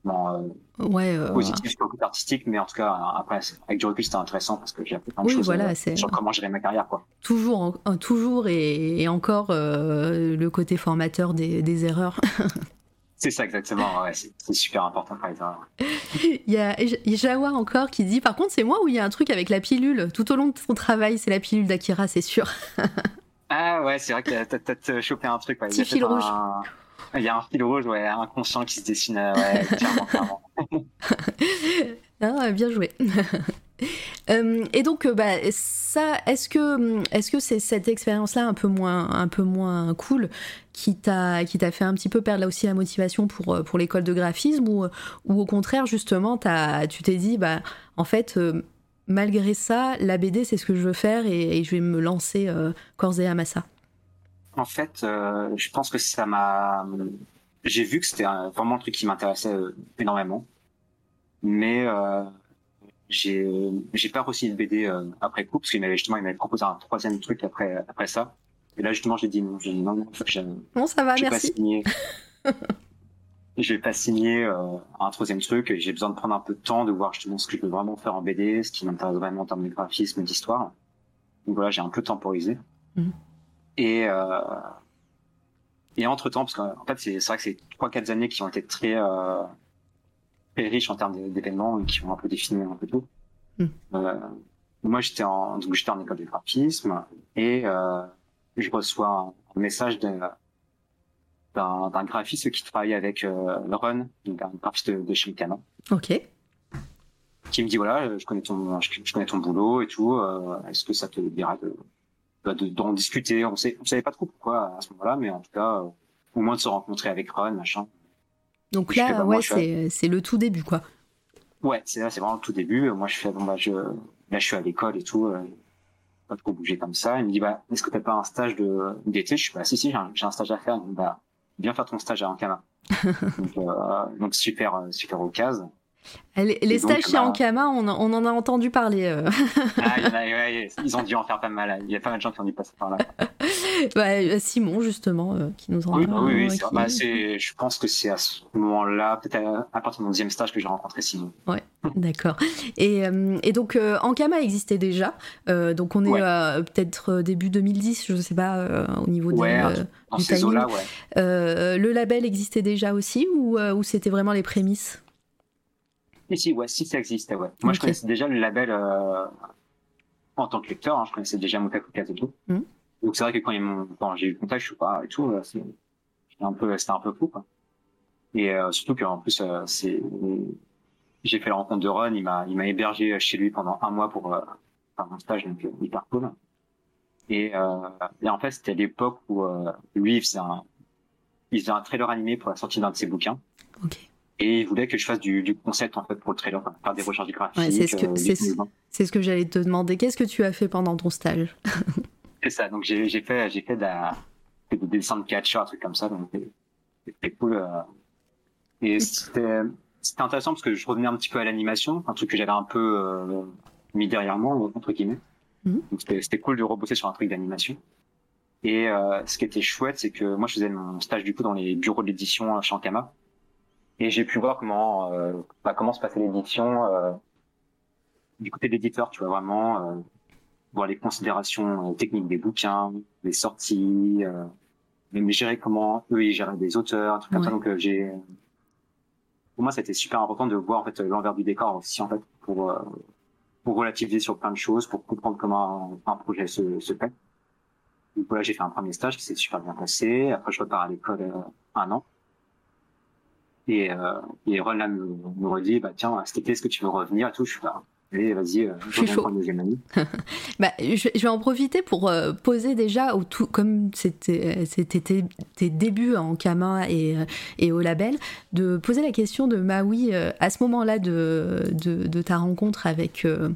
euh, Ouais, euh, positive sur le côté artistique, mais en tout cas, après, avec du recul, c'était intéressant parce que j'ai appris plein de Oui, choses voilà, euh, sur comment gérer ma carrière, quoi. toujours, en- toujours et, et encore le côté formateur des, des erreurs. C'est ça, exactement. Ouais, c'est super important, par exemple. Il y a J- Jawa encore qui dit Par contre, c'est moi où il y a un truc avec la pilule. Tout au long de ton travail, c'est la pilule d'Akira, c'est sûr. Ah ouais, c'est vrai que t'as- chopé un truc. Ouais. Petit fil rouge. Il y a un fil rouge, ouais, inconscient qui se dessine. euh, clairement. Ah, bien joué. Euh, et donc, euh, bah, ça, est-ce que, c'est cette expérience-là un peu moins, cool qui t'a, fait un petit peu perdre là aussi la motivation pour, l'école de graphisme ou, au contraire justement, tu t'es dit, bah, en fait, malgré ça, la BD c'est ce que je veux faire et, je vais me lancer corps et âme à ça? En fait, euh, je pense que ça m'a. J'ai vu que c'était vraiment un truc qui m'intéressait euh, énormément, mais euh, j'ai j'ai pas reçu de BD euh, après coup parce qu'il m'avait justement il m'avait proposé un troisième truc après après ça. Et là justement j'ai dit non, j'ai dit non, non, Bon, ça va, vais pas merci. signer. je vais pas signer euh, un troisième truc. J'ai besoin de prendre un peu de temps, de voir justement ce que je veux vraiment faire en BD, ce qui m'intéresse vraiment en termes de graphisme, d'histoire. Donc voilà, j'ai un peu temporisé. Mhm. Et euh, et entre temps, parce qu'en fait c'est vrai que c'est trois quatre années qui ont été très euh, très riches en termes d'événements et qui ont un peu défini un peu tout. Mhm. Euh, moi j'étais en donc j'étais en école de graphisme et euh, je reçois un, un message de d'un graphiste qui travaille avec euh, Run, donc un graphiste de, de chez Canon, Ok. qui me dit voilà, je connais ton, je, je connais ton boulot et tout. euh, Est-ce que ça te dirait de bah, de- d'en discuter On sait, on savait pas trop pourquoi à ce moment-là, mais en tout cas, euh, au moins de se rencontrer avec Run, machin. Donc fais, là, bah, ouais, c'est c'est le tout début, quoi. Ouais, c'est là, c'est vraiment le tout début. Moi, je fais bon bah je là, je suis à l'école et tout. Euh, pas trop bouger comme ça. Il me dit bah est-ce que t'as pas un stage de d'été Je suis bah si si j'ai un, j'ai un stage à faire. Il me dit, bah viens faire ton stage à Ankama. donc, euh, donc super euh, super occasion. Les, stages chez bah- Ankama, on, en- on en a entendu parler. euh. Ah, y a, ouais, ils ont dû en faire pas mal. Il y a pas mal de gens qui ont dû passer par là. Ouais, Simon, justement, euh, qui nous en Oui, a. bah oui, euh, bah, je pense que c'est à ce moment-là, peut-être à, à partir de mon deuxième stage que j'ai rencontré Simon. D'accord. Et, euh, et donc, euh, Ankama existait déjà. Euh, donc, on est Ouais. euh, peut-être euh, début 2010, je sais pas, euh, au niveau des, Ouais, euh, Dans Du timing. eaux-là, ouais. euh, le label existait déjà aussi ou, euh, ou c'était vraiment les prémices? Et si, ouais, si ça existait, ouais. Moi, je connaissais déjà le label euh, en tant que lecteur, hein, je connaissais déjà Mutaku Kat et tout. Mhm. Donc c'est vrai que quand, quand j'ai eu contact, je suis pas et tout, euh, c'est- c'était un peu, c'était un peu fou, quoi. Et euh, surtout qu'en plus, euh, c'est, j'ai fait la rencontre de Ron, il m'a, il m'a hébergé chez lui pendant un mois pour euh, faire mon stage, donc euh, hyper cool. Et, euh, et en fait, c'était l'époque où euh, lui, il faisait un, il faisait un trailer animé pour la sortie d'un de ses bouquins. Ok. Et il voulait que je fasse du, du concept en fait pour le trailer, enfin, faire des recherches graphiques. Ouais, c'est ce que- euh, ce que j'allais te demander. Qu'est-ce que tu as fait pendant ton stage C'est ça. Donc j'ai fait j'ai fait de des dessins de catcher, un truc comme ça. Donc c'était- cool. euh. Et c'était c'était intéressant parce que je revenais un petit peu à l'animation, un truc que j'avais un peu euh, mis derrière moi entre guillemets. Mhm. Donc c'était c'était cool de rebosser sur un truc d'animation. Et euh, ce qui était chouette, c'est que moi je faisais mon stage du coup dans les bureaux de l'édition chez Ankama. Et j'ai pu voir comment euh, bah, comment se passait l'édition euh, du côté de l'éditeur, tu vois vraiment euh, voir les considérations techniques des bouquins, les sorties, euh, même gérer comment eux ils géraient des auteurs, un truc comme ça. Ouais. Donc euh, j'ai pour moi c'était super important de voir en fait l'envers du décor aussi en fait pour euh, pour relativiser sur plein de choses, pour comprendre comment un, un projet se, se fait. Donc voilà, j'ai fait un premier stage qui s'est super bien passé. Après, je repars à l'école euh, un an. Et, euh, et Ron là me, me redit, bah tiens, cet été, est-ce que tu veux revenir et tout? Je suis là, allez, vas-y, euh, suis reviens chaud. Bah, je, je vais en profiter pour euh, poser déjà, au tout, comme c'était c'était tes, tes débuts en Kama et, euh, et au label, de poser la question de Maui euh, à ce moment-là de, de, de ta rencontre avec euh,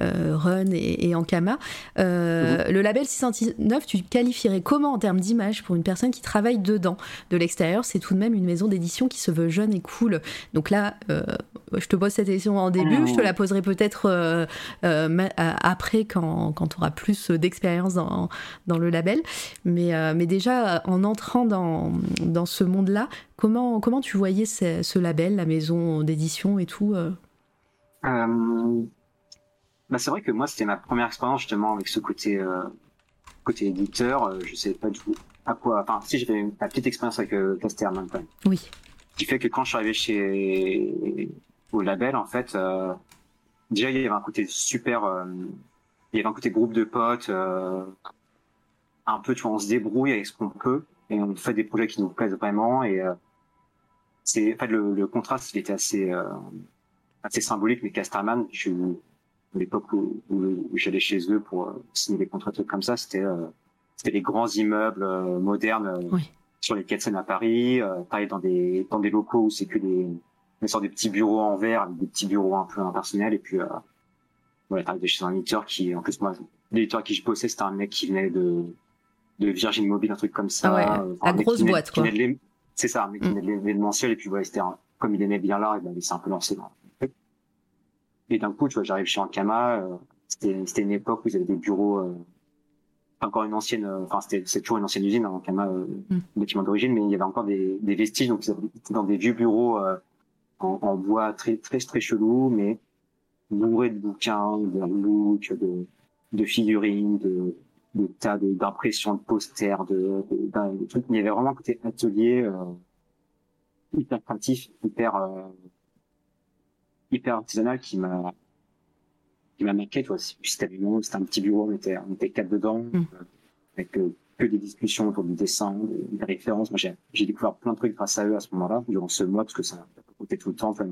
euh, Run et, et Ankama. Euh, Le label 609, tu qualifierais comment en termes d'image pour une personne qui travaille dedans De l'extérieur, c'est tout de même une maison d'édition qui se veut jeune et cool. Donc là, euh, je te pose cette question en début, je te la poserai peut-être euh, euh, à- après quand, quand tu auras plus d'expérience dans, dans le label. Mais, euh, mais déjà, euh, en entrant dans, dans ce monde-là, comment, comment tu voyais ce, ce label, la maison d'édition et tout euh? Euh, bah, c'est vrai que moi, c'était ma première expérience justement avec ce côté euh, côté éditeur. Euh, je sais pas du tout à quoi. Enfin, si une, ma petite expérience avec euh, Casterman quand même. Oui. qui fait que quand je suis arrivé chez au label en fait euh, déjà il y avait un côté super euh, il y avait un côté groupe de potes euh, un peu tu vois on se débrouille avec ce qu'on peut et on fait des projets qui nous plaisent vraiment et euh, c'est en fait le, le contraste il était assez euh, assez symbolique mais Casterman je à l'époque où, où, j'allais chez eux pour signer des contrats trucs comme ça c'était euh, c'était les grands immeubles euh, modernes euh, Oui. sur les quais de Seine à Paris, euh, pareil dans des dans des locaux où c'est que des des sortes de petits bureaux en verre, avec des petits bureaux un peu impersonnels et puis euh, voilà, t'arrives chez un éditeur qui en plus moi l'éditeur qui je bossais c'était un mec qui venait de de Virgin Mobile un truc comme ça, Ah ouais, euh, la grosse boîte, quoi. C'est ça, un mec qui Mm. venait de l'événementiel et puis voilà, c'était comme il aimait bien l'art, il laissé un peu lancer dans. Et d'un coup, tu vois, j'arrive chez Ankama, euh, c'était une époque où ils avaient des bureaux euh, encore une ancienne, euh, enfin c'était c'est toujours une ancienne usine, hein, Ankama, euh, Mm. bâtiment d'origine, mais il y avait encore des, des vestiges, donc ils étaient dans des vieux bureaux euh, en, en bois très très très chelou, mais bourré de bouquins, de looks, de, de figurines, de, de tas d'impressions, de, posters, de, de, trucs. Il y avait vraiment un côté atelier euh, hyper créatif, hyper euh, hyper artisanal qui m'a qui m'a marqué. Toi, c'était un petit bureau, on était on était quatre dedans, Mm. euh, avec euh, que des discussions autour du dessin, des, des références. Moi, j'ai, découvert plein de trucs grâce à eux à ce moment-là, durant ce mois, parce que ça a coûté tout le temps. Enfin,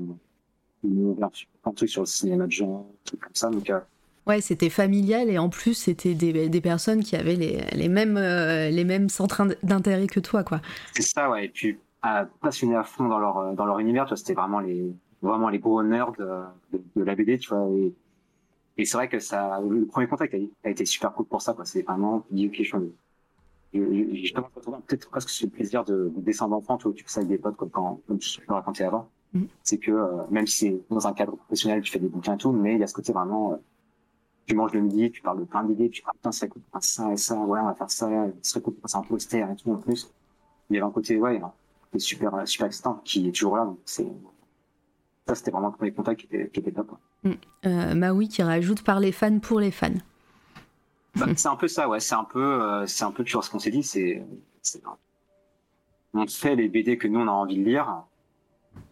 ils m'ont ouvert plein de trucs sur le cinéma de genre, trucs comme ça. Donc, euh, Ouais, c'était familial et en plus, c'était des, des personnes qui avaient les, les mêmes, euh, les mêmes centres d'intérêt que toi, quoi. c'est ça, ouais. Et puis, euh, passionnés à fond dans leur, euh, dans leur univers, c'était vraiment les, vraiment les gros nerds de, de, de la BD, tu vois. Et, et c'est vrai que ça, le premier contact a, a été super cool pour ça, quoi. C'est vraiment, dit, ok, je je commence à retrouver peut-être presque ce plaisir de, de dessin d'enfant, tu vois, tu fais ça avec des potes, comme quand, comme je le racontais avant. Mhm. C'est que, euh, même si c'est dans un cadre professionnel, tu fais des bouquins et tout, mais il y a ce côté vraiment, euh, tu manges le midi, tu parles de plein d'idées, tu dis, ah, putain, ça coûte ça et ça, ouais, on va faire ça, ce serait cool de passer un poster et tout, en plus. Il y avait un côté, ouais, un côté super, euh, super excitant, qui est toujours là, donc c'est, ça, c'était vraiment le premier contact qui était, qui était top, quoi. Euh, Maui qui rajoute par les fans pour les fans. Bah, c'est un peu ça, ouais. C'est un peu, euh, c'est un peu toujours ce qu'on s'est dit. C'est, on fait les BD que nous on a envie de lire.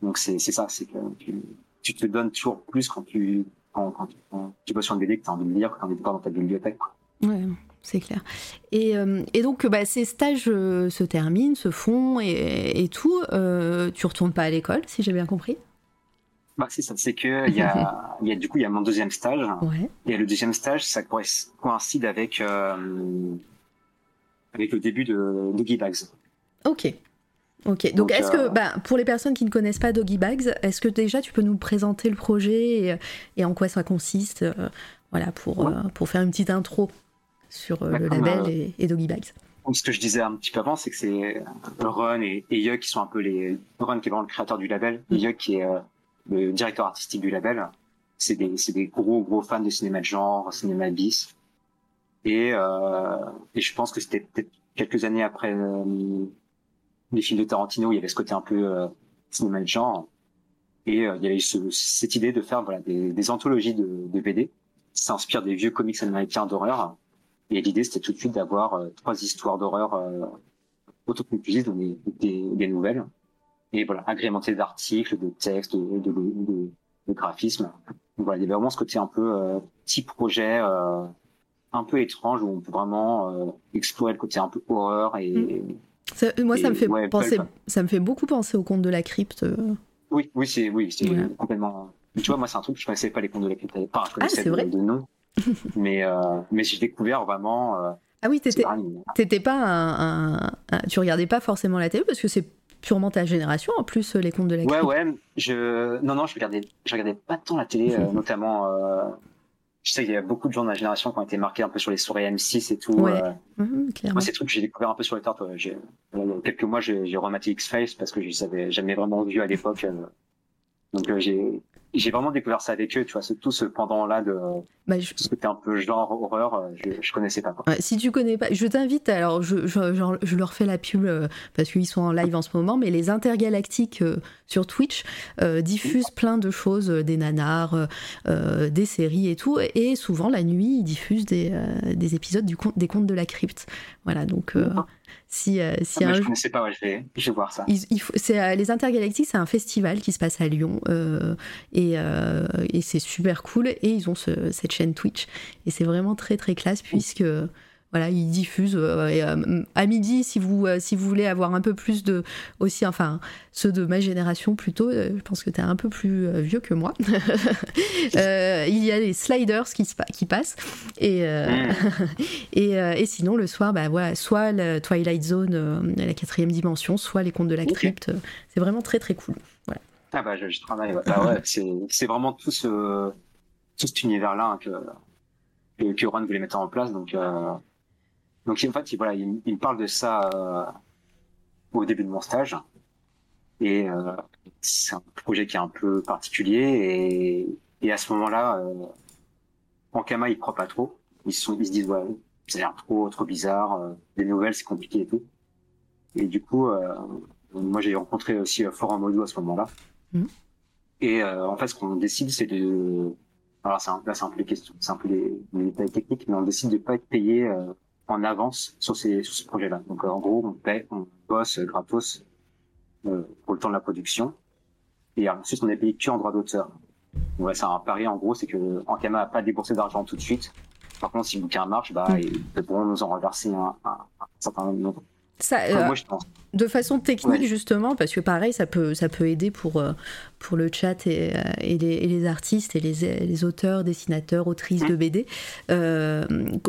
Donc c'est, c'est ça, c'est que tu, te donnes toujours plus quand tu, quand, quand, tu- quand sur une BD que tu as envie de lire, que tu as envie de voir dans ta bibliothèque. quoi. Ouais, c'est clair. Et, euh, et donc, bah, ces stages euh, se terminent, se font et, et tout. Euh, tu retournes pas à l'école, si j'ai bien compris? Bah c'est ça, c'est que il y a, il y a du coup il y a mon deuxième stage. Ouais. Et le deuxième stage, ça co- coïncide avec euh, avec le début de Doggy Bags. Ok. Ok. Donc, Donc, est-ce euh, que, bah, pour les personnes qui ne connaissent pas Doggy Bags, est-ce que déjà tu peux nous présenter le projet et, et en quoi ça consiste euh, Voilà, pour, Ouais. euh, pour faire une petite intro sur euh, le label euh, et, et Doggy Bags? Ce que je disais un petit peu avant, c'est que c'est Ron et, et Yug qui sont un peu les. Ron qui est vraiment le créateur du label, et Yug qui est euh, le directeur artistique du label. C'est des, des gros, gros fans de cinéma de genre, cinéma bis. Et, euh, et je pense que c'était peut-être quelques années après euh, les films de Tarantino, il y avait ce côté un peu euh, cinéma de genre. Et euh, il y avait ce- cette idée de faire voilà, des, des anthologies de, de BD. Ça inspire des vieux comics américains d'horreur. Et l'idée, c'était tout de suite d'avoir euh, trois histoires d'horreur euh, autoconclusives, donc des, des, des nouvelles. Et voilà, agrémentées d'articles, de textes, de, de, de, de graphismes. Donc voilà, il y avait vraiment ce côté un peu euh, petit projet, euh, un peu étrange, où on peut vraiment euh, explorer le côté un peu horreur et, Ça- moi, ça me, fait ouais, penser, ça me fait beaucoup penser au conte de la crypte. Oui, oui, c'est oui, c'est complètement. Mais tu vois, moi, c'est un truc que je connaissais pas les contes de la crypte. Enfin, je Ah, connaissais c'est de, vrai de nom, mais mais j'ai découvert vraiment. Ah oui, c'est t'étais vraiment- t'étais pas un, un- un- Tu regardais pas forcément la télé parce que c'est purement ta génération, en plus, euh, les contes de la Ouais, ouais. Je non, non, je regardais, je regardais pas tant la télé, euh, notamment. Euh... Je sais qu'il y a beaucoup de gens de ma génération qui ont été marqués un peu sur les soirées M6 et tout. Ouais. euh, clairement. Moi, des trucs que j'ai découvert un peu sur le tard. Il y a quelques mois, j'ai j'ai rematé X-Files parce que je savais jamais vraiment vu à l'époque. euh. Donc, euh, j'ai j'ai vraiment découvert ça avec eux, tu vois, ce- tout ce pendant-là de Bah, je- ce côté un peu genre horreur, euh, je, je connaissais pas. Quoi. Ouais, si tu connais pas, je t'invite, alors je, je, je- leur fais la pub euh, parce qu'ils sont en live en ce moment, mais les intergalactiques euh, sur Twitch euh, diffusent plein de choses, euh, des nanars, euh, des séries et tout, et souvent la nuit ils diffusent des, euh, des épisodes du des contes de la crypte. Voilà, donc euh. Si, euh, si Ah, un je jour- connaissais pas, ouais, je vais, je vais voir ça. il faut- euh, les Intergalactiques, c'est un festival qui se passe à Lyon euh, et, et c'est super cool. Et ils ont ce- cette chaîne Twitch et c'est vraiment très très classe puisque voilà ils diffusent euh, et, euh, à midi si vous euh, si vous voulez avoir un peu plus de aussi enfin ceux de ma génération plutôt. je pense que tu es un peu plus vieux que moi. Il y a les sliders qui, qui passent et et, et sinon, le soir, bah, voilà, soit le Twilight Zone, la quatrième dimension, soit les contes de la crypte. C'est vraiment très très cool. Ah bah je, je travaille. Bah ouais, c'est c'est vraiment tout ce tout cet univers-là hein, que, que que Ron voulait mettre en place. Donc euh, donc en fait, il, voilà, il, il me parle de ça euh, au début de mon stage. Et euh, c'est un projet qui est un peu particulier et et à ce moment-là, euh, Ankama il croit pas trop. Ils se sont ils se disent ouais, ça a l'air trop trop bizarre. euh, les nouvelles c'est compliqué et tout. Et du coup, euh, moi j'ai rencontré aussi euh, Florent Modou à ce moment-là. Et euh, en fait, ce qu'on décide, c'est de. Alors, c'est un, là, c'est un peu les questions, c'est un peu les, les détails techniques, mais on décide de pas être payé euh, en avance sur ces sur ce projet-là. Donc, euh, en gros, on paye, on bosse gratos euh, pour le temps de la production, et ensuite on est payé que en droit d'auteur. Ouais, c'est un pari en gros, c'est que Ankama a pas déboursé d'argent tout de suite. Par contre, si le bouquin marche, bah, Mm. ils pourront nous en reverser un, un, un certain nombre. Ça, Enfin, euh, moi, je pense. de façon technique Ouais. justement, parce que pareil, ça peut, ça peut aider pour, euh, pour le chat et, euh, et, les, et les artistes et les, les auteurs, dessinateurs, autrices de BD. Euh,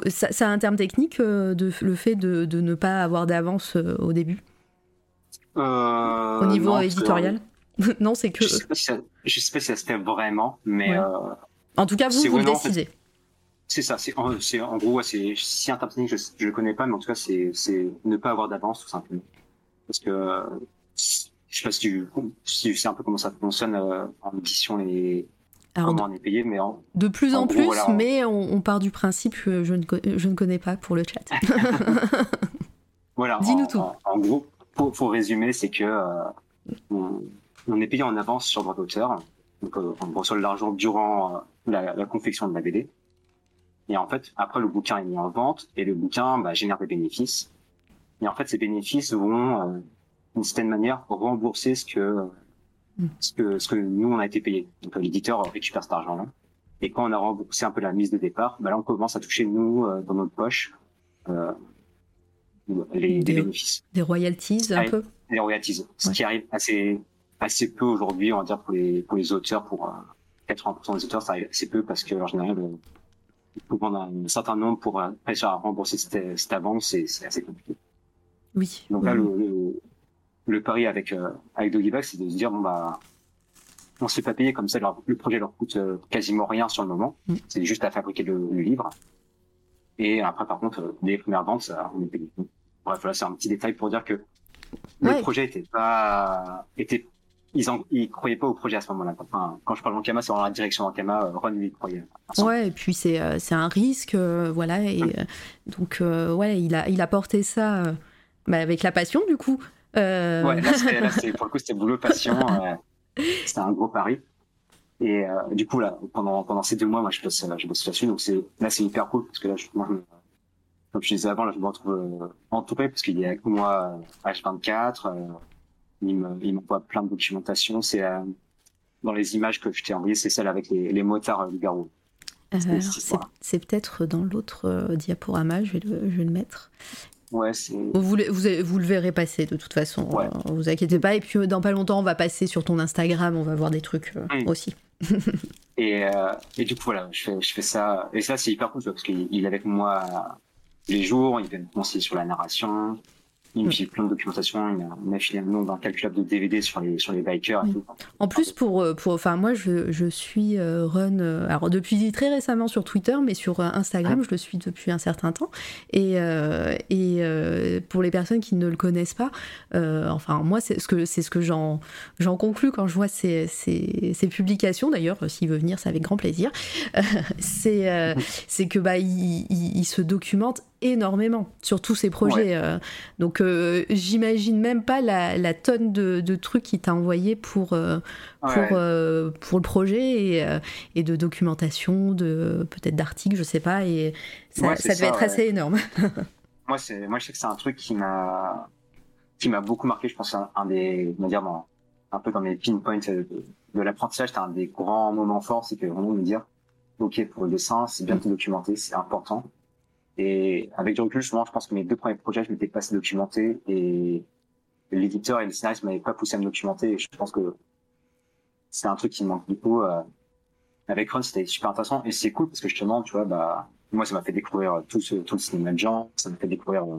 ça, ça a un terme technique, de, le fait de, de ne pas avoir d'avance au début, Euh, au niveau non, éditorial? Non, c'est que... Je sais, pas si ça, je sais pas si ça se fait vraiment, mais Ouais. euh, En tout cas, vous, vous le décidez. C'est ça. C'est en, en gros, ouais, c'est si un terme technique, je, le connais pas, mais en tout cas, c'est ne pas avoir d'avance tout simplement. Parce que euh, je sais pas si tu, si tu sais un peu comment ça fonctionne euh, en édition et Alors, comment on est payé, mais en, de plus en, en gros, plus, voilà. mais on, on part du principe que je ne, je ne connais pas pour le chat. Voilà. Dis-nous tout. En, gros, pour, pour résumer, c'est que euh, on, on est payé en avance sur droit d'auteur. Donc, euh, on reçoit de l'argent durant euh, la, la confection de la BD. Et en fait, après, le bouquin est mis en vente et le bouquin bah, génère des bénéfices. Et en fait, ces bénéfices vont, euh, d'une certaine manière, rembourser ce que, Mm. ce que, ce que nous, on a été payé. Donc, euh, l'éditeur récupère cet argent-là. Et quand on a remboursé un peu la mise de départ, bah, là, on commence à toucher, nous, euh, dans notre poche, euh, les, Des- des bénéfices, Des royalties, un Ouais. peu? les royalties. Ce Ouais. qui arrive assez, assez peu aujourd'hui, on va dire, pour les, pour les auteurs, pour euh, 80% des auteurs, ça arrive assez peu parce que, en général, prendre un certain nombre pour euh, réussir à rembourser cette, cette avance, c'est assez compliqué. Oui. Donc oui. là, le, le, le pari avec, euh, avec Doggyback, c'est de se dire, bon, bah, on se fait pas payer comme ça, leur- le projet leur coûte euh, quasiment rien sur le moment. Mm. C'est juste à fabriquer le, le livre. Et après, par contre, euh, dès les premières ventes, ça, on est payé. Bref, voilà, c'est un petit détail pour dire que le projet était pas, était, ils en, ils croyaient pas au projet à ce moment-là. Enfin, quand je parle d'Ankama, c'est dans la direction d'Ankama, euh, Ron, lui, croyait. à 100%. Ouais, et puis c'est euh, un risque, euh, voilà. Et donc, euh, ouais, il a, il a porté ça euh, bah, avec la passion, du coup. Ouais, là, là, pour le coup, c'était boulot passion. c'était un gros pari. Et euh, du coup, là, pendant, pendant ces deux mois, moi, je bosse, je bosse là-dessus. Donc, c'est, là, c'est hyper cool parce que là, je, moi, je me- comme je disais avant, là, je me retrouve entouré parce qu'il y a avec moi euh, H24. Euh, il me, il m'envoie plein de documentation. C'est euh, dans les images que je t'ai envoyées, c'est celle avec les, les motards euh, du Garou. alors, c'est- peut-être dans l'autre euh, diaporama, je vais, le, je vais le mettre. Ouais, c'est. Vous, le- vous, vous le verrez passer de toute façon, Ouais. euh, vous inquiétez pas. Et puis, euh, dans pas longtemps, on va passer sur ton Instagram, on va voir des trucs euh, Mm. aussi. Et, euh, et du coup, voilà, je fais, je fais ça. Et ça, c'est hyper cool, parce qu'il il est avec moi les jours, il vient me conseiller sur la narration, il me Mm. file plein de documentation, il m'a filé un nombre incalculable de DVD sur les, sur les bikers et Mm. tout. En plus, pour, euh, pour, enfin, moi, je, je suis euh, Run, euh, alors depuis très récemment sur Twitter, mais sur Instagram, je le suis depuis un certain temps. Et, euh, et euh, pour les personnes qui ne le connaissent pas, enfin, moi, c'est ce que, c'est ce que j'en, j'en conclus quand je vois ces, ces, ces publications. D'ailleurs, s'il veut venir, c'est avec grand plaisir. C'est, c'est que bah, il, il- il se documente énormément sur tous ses projets. euh. donc, euh, j'imagine même pas la, la tonne de, de trucs qu'il t'a envoyé pour, euh, pour, Ouais. euh, pour le projet et, et de documentation, de peut-être d'articles, je sais pas. Et ça, Ouais, ça devait ça, être assez énorme. Moi, c'est, moi, je sais que c'est un truc qui m'a, qui m'a beaucoup marqué. Je pense que c'est un, un des, on va dire, dans- un peu dans mes pinpoints de, de l'apprentissage, c'est un des grands moments forts, c'est que vraiment me dire, ok, pour le dessin, c'est bien documenter, c'est important. Et avec du recul, je pense que mes deux premiers projets, je m'étais pas assez documenté et l'éditeur et le scénariste m'avaient pas poussé à me documenter. Et je pense que c'est un truc qui me manque beaucoup. euh, avec Ron, c'était super intéressant et c'est cool parce que justement, tu vois, bah, moi, ça m'a fait découvrir tout, ce, tout le cinéma de genre, ça m'a fait découvrir euh,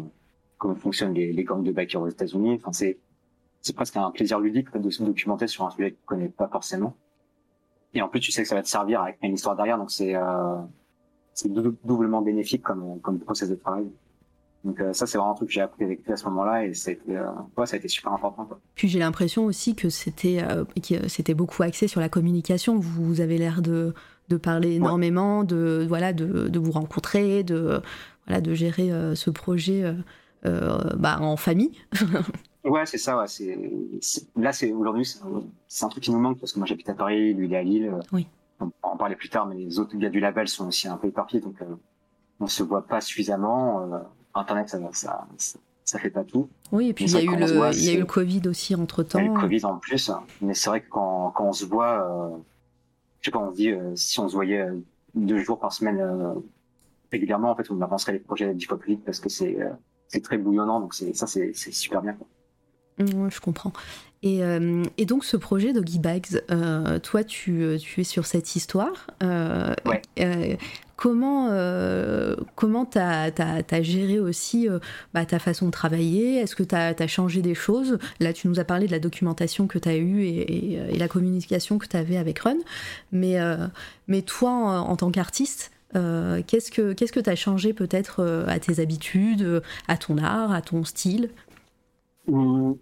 comment fonctionnent les, les gangs de bikers aux États-Unis. Enfin, c'est, c'est presque un plaisir ludique de se documenter sur un sujet que tu connais pas forcément. Et en plus, tu sais que ça va te servir avec une histoire derrière, donc c'est, euh, c'est dou- doublement bénéfique comme, comme process de travail. Donc euh, ça, c'est vraiment un truc que j'ai appris avec lui à ce moment-là et c'était, euh, ouais, ça a été super important. Quoi. Puis j'ai l'impression aussi que c'était euh, c'était beaucoup axé sur la communication. Vous avez l'air de, de parler énormément, de voilà, de, de vous rencontrer, de voilà, de gérer euh, ce projet euh, euh, bah, en famille. Ouais, c'est ça. Ouais, c'est, c'est- là, c'est aujourd'hui, c'est un truc qui nous manque parce que moi, j'habite à Paris, lui, il est à Lille. Oui. On pourra en parler plus tard, mais les autres gars du label sont aussi un peu éparpillés, donc euh, on se voit pas suffisamment. Euh, Internet, ça, ça, ça, ça fait pas tout. Oui, et puis il y a eu le voit, y a eu le Covid aussi entre Il y a eu temps. le Covid en plus, mais c'est vrai que quand, quand on se voit, euh, je sais pas, on se dit euh, si on se voyait euh, deux jours par semaine régulièrement, en fait, on avancerait les projets dix fois plus vite parce que c'est c'est très bouillonnant, donc ça, c'est c'est super bien. quoi. Ouais, je comprends. Et, euh, et donc ce projet Doggy Bags, euh, toi tu, tu es sur cette histoire. Euh, Ouais. euh, comment euh, comment t'as as, géré aussi euh, bah, ta façon de travailler? Est-ce que t'as as changé des choses? Là tu nous as parlé de la documentation que t'as eue et, et, et la communication que t'avais avec Run. Mais, euh, mais toi en, en tant qu'artiste, euh, qu'est-ce que qu'est-ce que t'as changé peut-être à tes habitudes, à ton art, à ton style? Hum,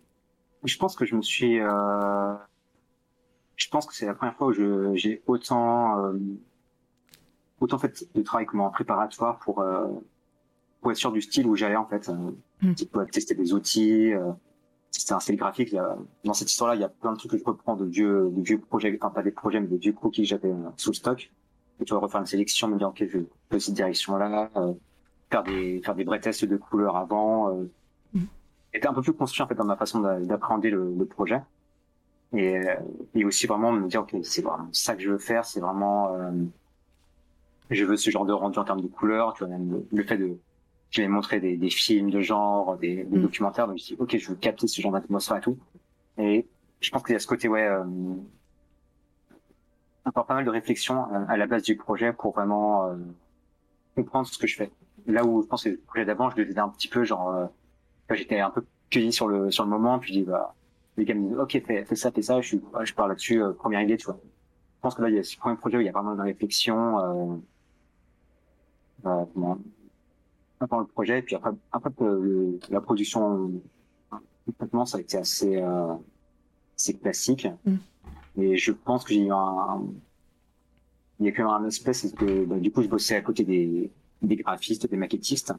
Je pense que je me suis. euh, Je pense que c'est la première fois où je- j'ai autant euh, autant fait de travail comme en préparatoire pour euh, pour être sûr du style où j'allais en fait. Euh, Mm. euh, tester des outils, euh, tester un style graphique. A- dans cette histoire-là, il y a plein de trucs que je reprends de vieux de vieux projets, enfin pas des projets mais des vieux croquis que j'avais euh, sous le stock. Et tu vas refaire une sélection, me dire ok, je vais cette direction-là, euh, faire des faire des vrais tests de couleurs avant. Euh, était un peu plus construit en fait dans ma façon d'a- d'appréhender le, le projet. Et, euh, et aussi vraiment me dire ok c'est vraiment ça que je veux faire c'est vraiment euh, je veux ce genre de rendu en termes de couleurs tu vois même le, le fait de je vais montrer des, des films de genre des, des Mm. documentaires donc je dis ok je veux capter ce genre d'atmosphère et tout. Et je pense qu'il y a ce côté ouais euh, encore pas mal de réflexion à, à la base du projet pour vraiment euh, comprendre ce que je fais. Là où je pense que le projet d'avant je le faisais un petit peu genre euh, j'étais un peu cueilli sur le sur le moment puis je dis bah les gars me disent ok fais, fais ça fais ça je suis je pars là-dessus euh, première idée tu vois. Je pense que là il y a ce premier projet où il y a vraiment de réflexion euh, comment avant le projet puis après après euh, le- la production complètement ça a été assez euh, c'est classique. Mm. et je pense que j'ai eu un il y a quand même un aspect c'est que bah, du coup je bossais à côté des des graphistes des maquettistes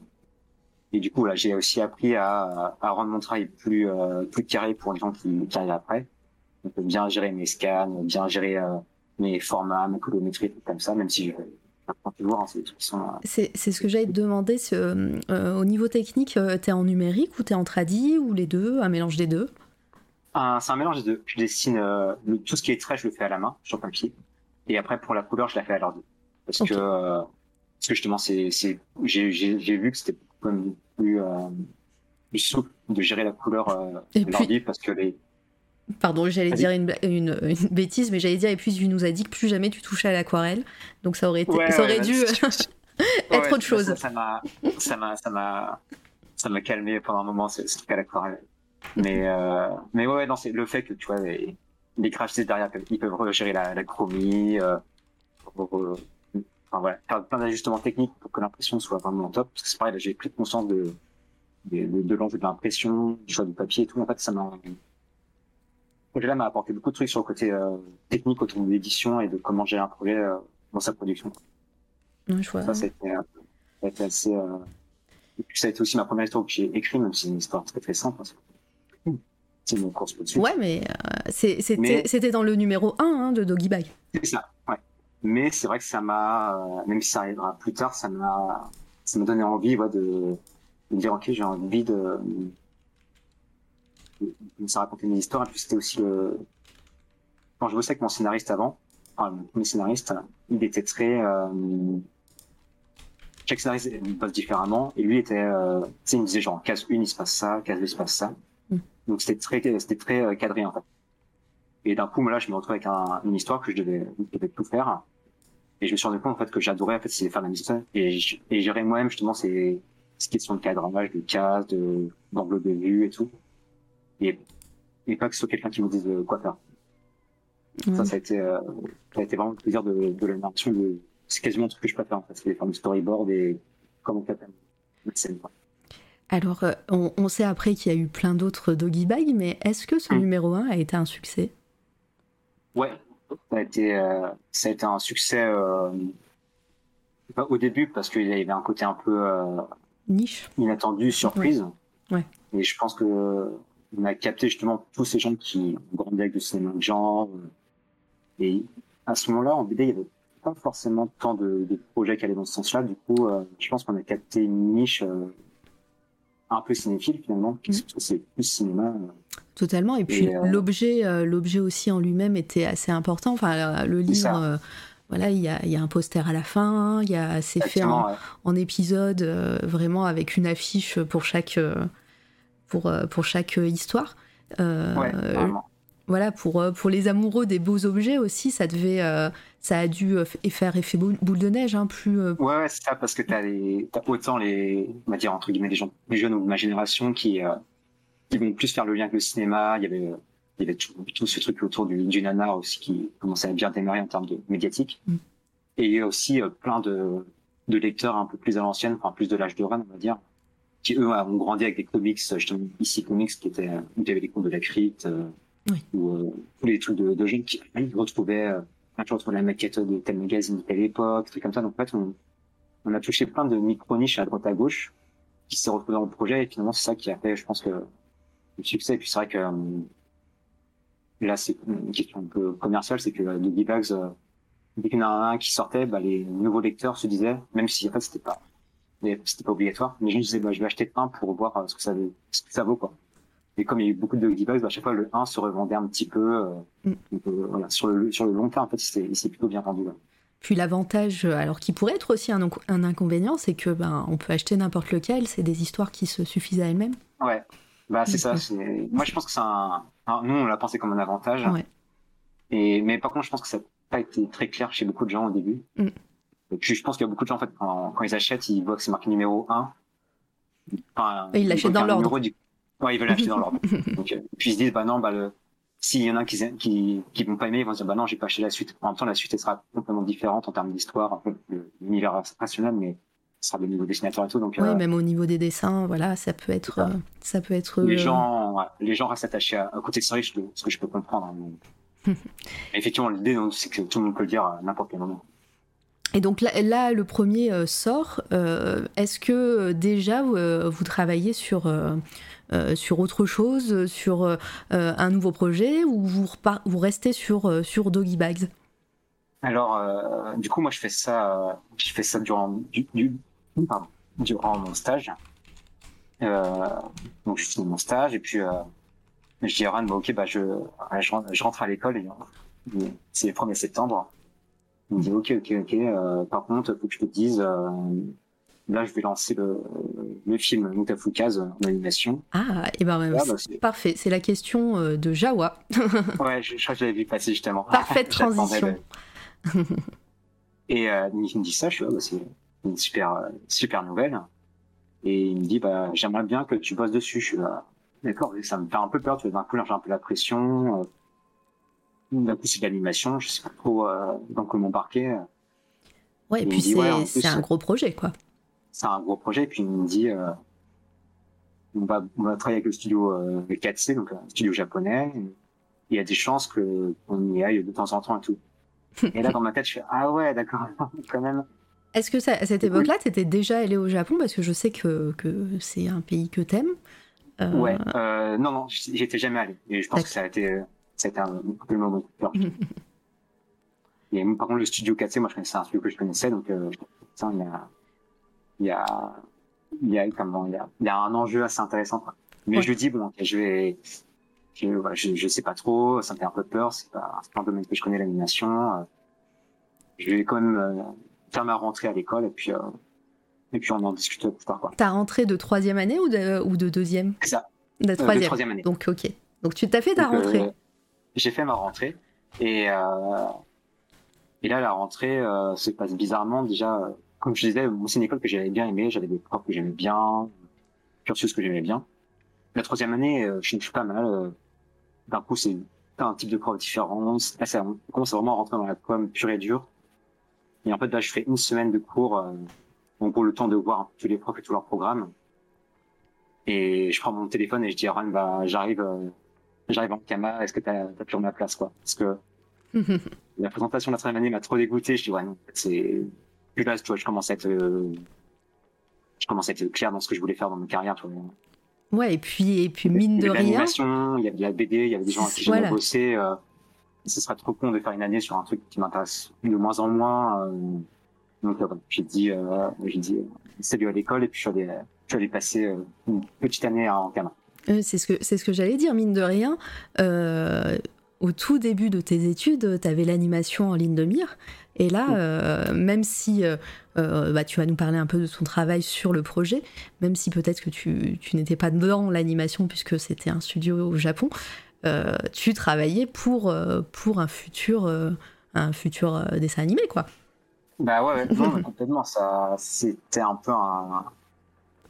et du coup, là, j'ai aussi appris à, à rendre mon travail plus, euh, plus carré pour les gens qui, qui arrivent après. Donc, bien gérer mes scans, bien gérer euh, mes formats, mes colorimétries, tout comme ça, même si je c'est des ce que j'allais te demander. euh, euh, au niveau technique, euh, t'es en numérique ou t'es en tradi ou les deux, un mélange des deux? C'est un mélange de... Je dessine euh, le- tout ce qui est trait, je le fais à la main, sur papier. Et après, pour la couleur, je la fais à l'ordi. Parce Ok. que... euh, parce que justement, c'est... c'est- J'ai j'ai- j'ai vu que c'était quand même plus... Euh, plus souple de gérer la couleur euh, Et à puis- l'ordi parce que les, Pardon, j'allais dire une, une, une bêtise, mais j'allais dire, et puis tu nous as dit que plus jamais tu touchais à l'aquarelle. Donc ça aurait, été, Ouais, ça aurait dû être Ouais, autre chose. Ça m'a, ça m'a, calmé pendant un moment, ce ce truc à l'aquarelle. Mais, euh, mais ouais, non, c'est le fait que tu vois, les, les graphistes derrière, ils peuvent gérer la, la chromie, euh, euh, enfin voilà, faire plein d'ajustements techniques pour que l'impression soit vraiment top. Parce que c'est pareil, là, j'ai pris conscience de, de, de, de l'enjeu de l'impression, du choix du papier et tout. En fait, ça m'a, projet-là m'a apporté beaucoup de trucs sur le côté euh, technique autour de l'édition et de comment gérer un projet euh, dans sa production. Ouais, je vois. Ça, c'était, euh, ça a été assez. Euh... et puis, ça a été aussi ma première histoire que j'ai écrite, même si c'est une histoire très très simple. hein. C'est mon course tout de suite. Ouais, mais euh, c'était Mais- dans le numéro 1 hein, de Doggy Bag. C'est ça, ouais. Mais c'est vrai que ça m'a, euh, même si ça arrivera plus tard, ça m'a, ça m'a donné envie, ouais, de, de me dire, ok, j'ai envie de, de commencer à raconter mes histoires. Et puis c'était aussi le, quand je bossais avec mon scénariste avant, enfin, mon premier scénariste, il était très, euh, chaque scénariste passe différemment, et lui était, euh, tu sais, il me disait genre, case 1, il se passe ça, case 2, il se passe ça. Mm. Donc c'était très, c'était très euh, cadré, en fait. Et d'un coup, là, je me retrouve avec un, une histoire que je devais, je devais tout faire. Et je me suis rendu compte, en fait, que j'adorais, en fait, c'est faire la mission. Et, et gérer moi-même, justement, ces, ces questions de cadrage, de cases, de, d'angle de vue et tout. Et, et pas que ce soit quelqu'un qui me dise euh, quoi faire. Ouais. Ça, ça a été, euh, ça a été vraiment le plaisir de, de la narration. De, c'est quasiment un truc que je préfère, en fait. C'est faire du storyboard et comment faire la scène, quoi. Alors, euh, on, on sait après qu'il y a eu plein d'autres Doggy Bag, mais est-ce que ce Mm. numéro 1 a été un succès? Ouais, ça a été, euh, ça a été un succès euh, pas au début parce qu'il y avait un côté un peu euh, Niche inattendu, surprise. Ouais. Et je pense que on a capté justement tous ces gens qui grandaient avec du cinéma de genre. Et à ce moment-là, en BD, il y avait pas forcément tant de, de projets qui allaient dans ce sens-là. Du coup, euh, je pense qu'on a capté une niche euh, un peu cinéphile finalement. Mm. C'est plus cinéma. euh, Totalement. Et puis euh, l'objet, euh, l'objet aussi en lui-même était assez important. Enfin, le livre, euh, voilà, il y a, y a, un poster à la fin, il y a c'est fait en, ouais. en épisode, vraiment avec une affiche pour chaque pour pour chaque histoire. Ouais. Voilà, pour pour les amoureux des beaux objets aussi, ça devait euh, ça a dû euh, faire effet boule, de neige, hein, plus euh, Ouais, ouais, c'est ça, parce que t'as les, t'as autant les, on va dire, entre guillemets, les gens, les jeunes ou de ma génération qui, euh, qui vont plus faire le lien avec le cinéma. Il y avait, euh, il y avait tout, tout ce truc autour du, du nanar aussi qui commençait à bien démarrer en termes de médiatique. Mm. Et il y a aussi euh, plein de, de lecteurs un peu plus à l'ancienne, enfin, plus de l'âge de Rennes, on va dire, qui eux ont grandi avec des comics, euh, justement, ici comics, qui étaient, euh, où il y avait les contes de la crypte, euh, Ou, euh, tous les trucs de, de jeunes qui retrouvaient, euh, Enfin, tu retrouves la maquette de tel magazine de telle époque, des trucs comme ça. Donc, en fait, on, on a touché plein de micro-niches à droite à gauche qui s'est retrouvés dans le projet et finalement, c'est ça qui a fait, je pense, le succès. Et puis, c'est vrai que euh, là, c'est une question un peu commerciale, c'est que euh, Doggy Bags, euh, dès qu'il y en a un qui sortait, bah, les nouveaux lecteurs se disaient, même si en fait, c'était pas, c'était pas obligatoire, mais je me disais, bah, je vais acheter un pour voir euh, ce que ça, ce que ça vaut, quoi. Et comme il y a eu beaucoup de Bags, bah, à chaque fois, le 1 se revendait un petit peu, euh, Mm. donc, euh, voilà, sur le, sur le long terme, en fait, il s'est- plutôt bien vendu, là. Puis l'avantage, euh, alors qui pourrait être aussi un, inco- un inconvénient, c'est que ben on peut acheter n'importe lequel, c'est des histoires qui se suffisent à elles-mêmes. Ouais, bah c'est ça. Mhm. c'est- Moi, je pense que c'est un. nous, on l'a pensé comme un avantage. Ouais. Et mais par contre, je pense que ça n'a pas été très clair chez beaucoup de gens au début. Mm. Et puis, je pense qu'il y a beaucoup de gens en fait quand, quand ils achètent, ils voient que c'est marqué numéro 1. Enfin, Et ils l'achètent dans l'ordre. du- Ouais, ils veulent l'acheter dans l'ordre. Donc, euh, puis ils se disent bah non, bah le. S'il y en a qui, qui, qui vont pas aimer, ils vont se dire bah non, j'ai pas acheté la suite. En même temps, la suite elle sera complètement différente en termes d'histoire, un peu de l'univers national, mais ce sera de niveau dessinateur et tout. Donc, Oui, euh, même au niveau des dessins, voilà, ça peut être, euh, ça peut être. les gens, ouais, les gens restent attachés à, à côté je- ce que je peux comprendre. hein, mais- effectivement, l'idée, c'est que tout le monde peut le dire à n'importe quel moment. Et donc là, là, le premier sort. Est-ce que déjà vous travaillez sur euh, sur autre chose, sur euh, un nouveau projet, ou vous restez sur euh, sur Doggy Bags? Alors, du coup, moi, je fais ça, je fais ça durant, durant mon stage. Donc, je finis mon stage et puis je dis à Ran, bah, ok, bah, je, je, rentre, à l'école. C'est le 1er septembre. Il me dit, ok, ok, ok. par contre, faut que je te dise, là, je vais lancer le, le film Mutafoukaz en animation. Ah, et ben Ah, bah, parfait. C'est la question euh, de Jawa. Ouais, je, je crois que je l'avais vu passer justement. Parfaite transition. bah. Et euh, il me dit ça, je suis ah, bah, c'est une super euh, super nouvelle. Et il me dit bah j'aimerais bien que tu bosses dessus. Je suis là, d'accord, et ça me fait un peu peur. Tu vois, d'un coup là j'ai un peu la pression. D'un coup c'est de l'animation, je sais pas trop euh, dans quoi m'embarquer. Ouais, et puis c'est ouais, un gros projet, quoi. C'est un gros projet. Et puis il me dit euh, on va on va travailler avec le studio euh, 4C, donc un studio japonais. Il y a des chances que on y aille de temps en temps et tout. Et là dans ma tête je fais ah ouais d'accord quand même. Est-ce que ça, à cette époque-là, t'étais déjà allé au Japon? Parce que je sais que, que c'est un pays que t'aimes. Euh, Ouais, euh, non, non, j'y j'y étais jamais allé. Et je pense que ça a été, ça a été un, peu le moment. Et par contre, le studio 4C, moi, je connaissais un studio que je connaissais, donc, euh, ça, il y a, il y a, il y a, comment, il y a, il y a un enjeu assez intéressant. quoi. Mais Ouais. je lui dis, bon, je vais, je, voilà, je, je sais pas trop, ça me fait un peu peur, c'est pas, c'est pas un domaine que je connais l'animation. euh, je vais quand même euh, faire ma rentrée à l'école et puis, euh, et puis on en discute plus tard, quoi. T'as rentré de troisième année ou de, ou de deuxième? C'est ça. De Euh, de troisième. troisième année. Donc, ok. Donc, tu t'as fait ta Donc, euh, rentrée? j'ai fait ma rentrée et euh, et là la rentrée euh, se passe bizarrement déjà. Comme je disais, c'est une école que j'avais bien aimée, j'avais des profs que j'aimais bien, cursus que j'aimais bien. La troisième année, euh, je suis pas mal. euh, D'un coup, c'est un type de prof différent. Là, ça, on commence vraiment à rentrer dans la com pure et dure. Et en fait, là, je fais une semaine de cours, euh, en gros, le temps de voir tous les profs et tous leurs programmes. Et je prends mon téléphone et je dis à Ron, bah, j'arrive, euh, j'arrive en Kama, est-ce que t'as as toujours ma place, quoi? Parce que la présentation de la troisième année m'a trop dégoûté. Je dis, ouais, non, en fait, c'est, puis là, tu vois, je commence à être, euh, je commence à être clair dans ce que je voulais faire dans ma carrière, tu vois. Ouais, et puis, et puis mine Il y de rien. l'animation, il y avait de la BD, il y avait des gens avec qui j'aimais Voilà. bosser, euh, ce serait trop con de faire une année sur un truc qui m'intéresse de moins en moins, euh, donc, euh, j'ai dit, j'ai dit, salut à l'école, et puis je suis allé, je suis allé passer une petite année en. Euh, c'est ce que c'est ce que j'allais dire mine de rien. au tout début de tes études, tu avais l'animation en ligne de mire. Et là, euh, même si euh, euh, bah, tu vas nous parler un peu de ton travail sur le projet, même si peut-être que tu, tu n'étais pas dans l'animation puisque c'était un studio au Japon, tu travaillais pour, pour un futur, un futur dessin animé, quoi. Bah ouais, non, complètement. Ça, c'était un peu un,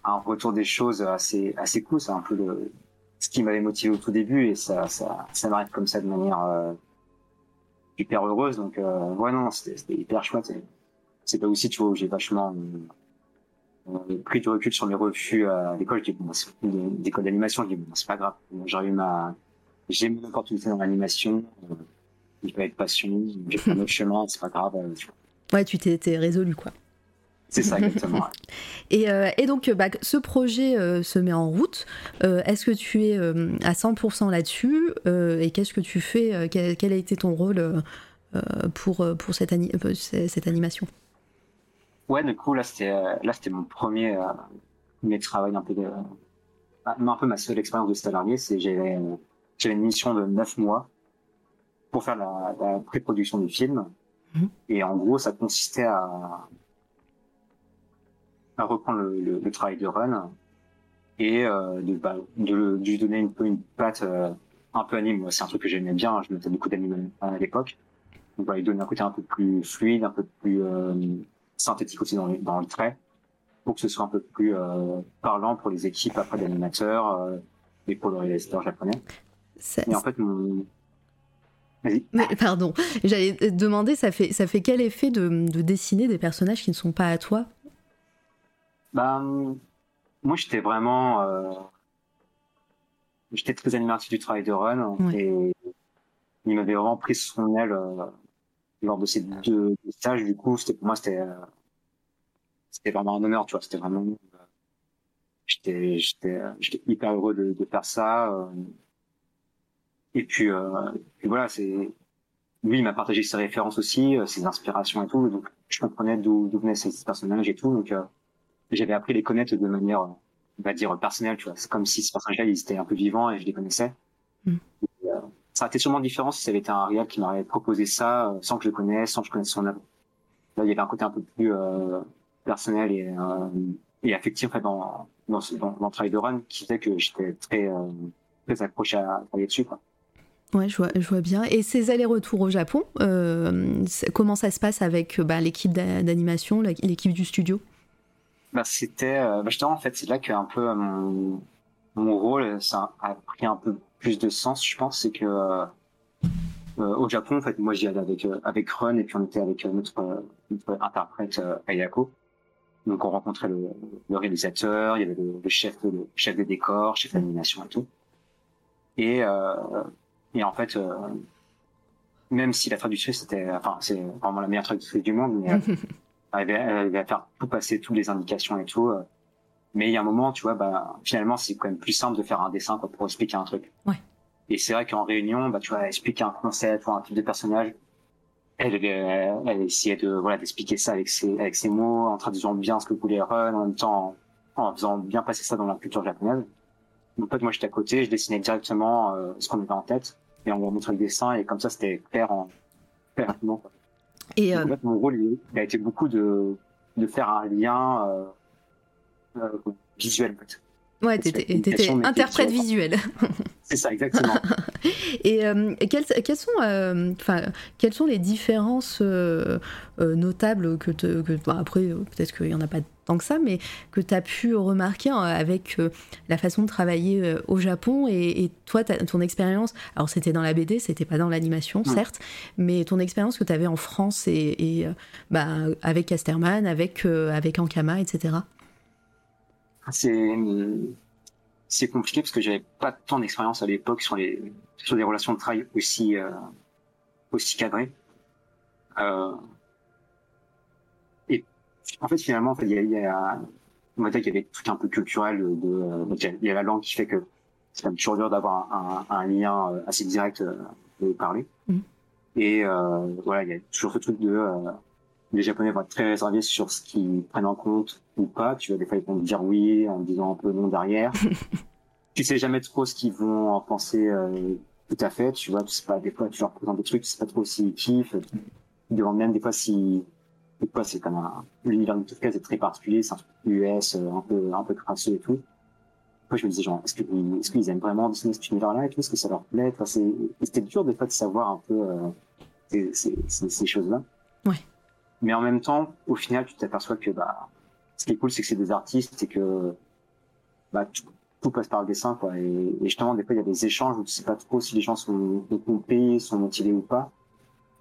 un, retour des choses assez, assez cool. C'est un peu le, ce qui m'avait motivé au tout début et ça, ça, ça m'arrive comme ça de manière hyper heureuse. Donc, euh, ouais, non, c'était hyper chouette. C'est pas aussi, tu vois, où j'ai vachement euh, pris du recul sur mes refus à l'école. J'ai bon, d'école d'animation. J'ai dit, bon, c'est pas grave. J'ai eu ma, j'ai une opportunité dans l'animation. Euh, il peut être passionné. J'ai fait un autre chemin. C'est pas grave. Euh, ouais, tu t'es résolu, quoi. C'est ça, exactement. et, euh, et, donc, bah, ce projet euh, se met en route. Euh, est-ce que tu es à 100% là-dessus Et qu'est-ce que tu fais quel, a été ton rôle pour, pour cette, cette, animation? Ouais, du coup, là, c'était, mon premier, premier travail, un peu, de, un peu ma seule expérience de salarié. J'avais une mission de 9 mois pour faire la, la pré-production du film. Mmh. Et en gros, ça consistait à à reprendre le, le, travail de Run et euh, de, bah, de, lui donner un peu une patte euh, un peu anime. C'est un truc que j'aimais bien, je mettais beaucoup d'anime à l'époque. Donc bah, lui donner un côté un peu plus fluide, un peu plus euh, synthétique aussi dans, dans le trait, pour que ce soit un peu plus euh, parlant pour les équipes après d'animateurs euh, et pour le réalisateur japonais. Et en fait, mon, mais, pardon, j'allais demander, ça fait, ça fait quel effet de, de, dessiner des personnages qui ne sont pas à toi? Ben, moi, j'étais vraiment, euh, j'étais très admiratif du travail de Run et il m'avait vraiment pris son aile euh, lors de ces deux stages. Du coup, c'était pour moi, c'était, euh, c'était vraiment un honneur, tu vois. C'était vraiment, euh, j'étais, j'étais, j'étais hyper heureux de, de faire ça. et puis, et voilà, c'est, lui, il m'a partagé ses références aussi, ses inspirations et tout. Donc, je comprenais d'où, venaient ces personnages et tout. Donc, j'avais appris à les connaître de manière, on va dire, personnelle, tu vois. C'est comme si ce personnage-là, il était un peu vivant et je les connaissais. Mm. Euh, ça aurait été sûrement différent si ça avait été un réel qui m'aurait proposé ça euh, sans que je le connaisse, sans que je connaisse son œuvre. Là, il y avait un côté un peu plus euh, personnel et, euh, et affectif en fait, dans, dans, dans, dans, le travail de Run qui fait que j'étais très, très accroché à travailler dessus. Quoi. Ouais, je vois, je vois bien. Et ces allers-retours au Japon, euh, comment ça se passe avec bah, l'équipe d'animation, l'équipe du studio? Bah, c'était euh, bah, justement en fait c'est là que un peu mon mon rôle ça a pris un peu plus de sens je pense c'est que euh, euh, au Japon en fait moi j'y allais avec avec Run et puis on était avec notre notre interprète Ayako. Donc on rencontrait le, le réalisateur il y avait le, le chef le chef des décors chef d'animation et tout. Et et en fait même si la traduction c'était enfin c'est vraiment la meilleure traduction du monde mais elle va, faire tout passer toutes les indications et tout. Euh. Mais il y a un moment, tu vois, bah, finalement, c'est quand même plus simple de faire un dessin quoi, pour expliquer un truc. Ouais. Et c'est vrai qu'en réunion, bah, tu vois, expliquer un concept ou un type de personnage, elle, elle, elle essayait de voilà d'expliquer ça avec ses avec ses mots, en traduisant bien ce que voulait Run, en même temps en, faisant bien passer ça dans la culture japonaise. Donc, en fait, moi, j'étais à côté, je dessinais directement euh, ce qu'on avait en tête, et on me montrait le dessin, et comme ça, c'était clair en clair rapidement. Quoi. Et euh... en fait, mon rôle, il a été beaucoup de, de faire un lien euh, euh, visuel. Ouais, t'étais interprète visuel. C'est ça, exactement. et euh, quelles, quelles, sont, euh, quelles sont les différences euh, notables que, te, que bon, après, peut-être qu'il n'y en a pas tant que ça, mais que tu as pu remarquer hein, avec la façon de travailler au Japon et, et toi, ton expérience, alors c'était dans la BD, c'était pas dans l'animation, certes, mais ton expérience que tu avais en France et, et bah, avec Casterman, avec, avec Ankama, etc. C'est c'est compliqué parce que j'avais pas tant d'expérience à l'époque sur les sur des relations de travail aussi euh, aussi cadrées. Euh, en fait finalement en fait il y a, il y a on va dire qu'il y avait tout un peu culturel de, de il y a la langue qui fait que c'est quand même toujours dur d'avoir un, un, un, lien euh, assez direct euh, de parler. Mmh. Et euh, voilà il y a toujours ce truc de euh, les Japonais vont être très réservés sur ce qu'ils prennent en compte ou pas. Tu vois, des fois, ils vont dire oui en disant un peu non derrière. tu sais jamais trop ce qu'ils vont en penser euh, tout à fait, tu vois, tu sais pas, des fois, tu leur présentes des trucs, tu sais pas trop s'ils kiffent, ils demandent même des fois si, des fois, c'est comme un, l'univers de Kafka est très particulier, c'est un truc US, euh, un peu, un peu crasseux et tout. Moi, je me disais, genre, est-ce que, est-ce qu'ils aiment vraiment Disney cet univers-là et tout, est-ce que ça leur plaît, enfin, c'est, c'était dur, des fois, de savoir un peu, euh, ces, ces, ces, ces choses-là. Ouais. Mais en même temps, au final, tu t'aperçois que, bah, ce qui est cool, c'est que c'est des artistes et que, bah, tout, tout passe par le dessin, quoi. Et, et justement, des fois, il y a des échanges où tu sais pas trop si les gens sont compris, sont motivés ou pas.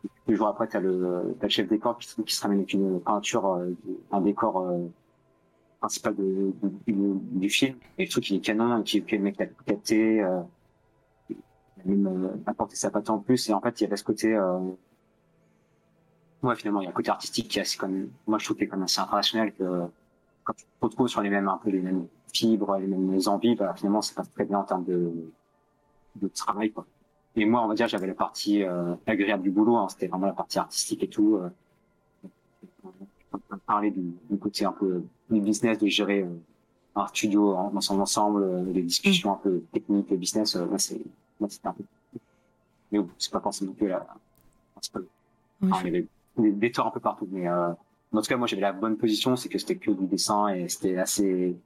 Et puis, le jour après, t'as le, t'as le chef décor qui, se- qui se ramène avec une peinture, euh, un décor euh, principal de, du, du film. Et le truc, il est canon, puis, puis le mec l'a capté, euh, il a même euh, apporté sa patte en plus. Et en fait, il y avait ce côté, euh, ouais, finalement, il y a un côté artistique qui est assez comme, moi, je trouve qu'il est quand même assez international que quand tu te retrouves sur les mêmes, un peu les mêmes fibres, les mêmes envies, bah, finalement, ça passe très bien en termes de, de travail, quoi. Et moi, on va dire, j'avais la partie euh, agréable du boulot, hein, c'était vraiment la partie artistique et tout. Euh, on peut parler du, du côté un peu du business, de gérer euh, un studio en- dans son ensemble, euh, des discussions un peu techniques, business, euh, moi, c'est, un peu. Mais bon, c'est pas forcément que la. Ouais, Enfin, il y avait des, des torts un peu partout, mais euh, en tout cas, moi, j'avais la bonne position, c'est que c'était que du dessin et c'était assez,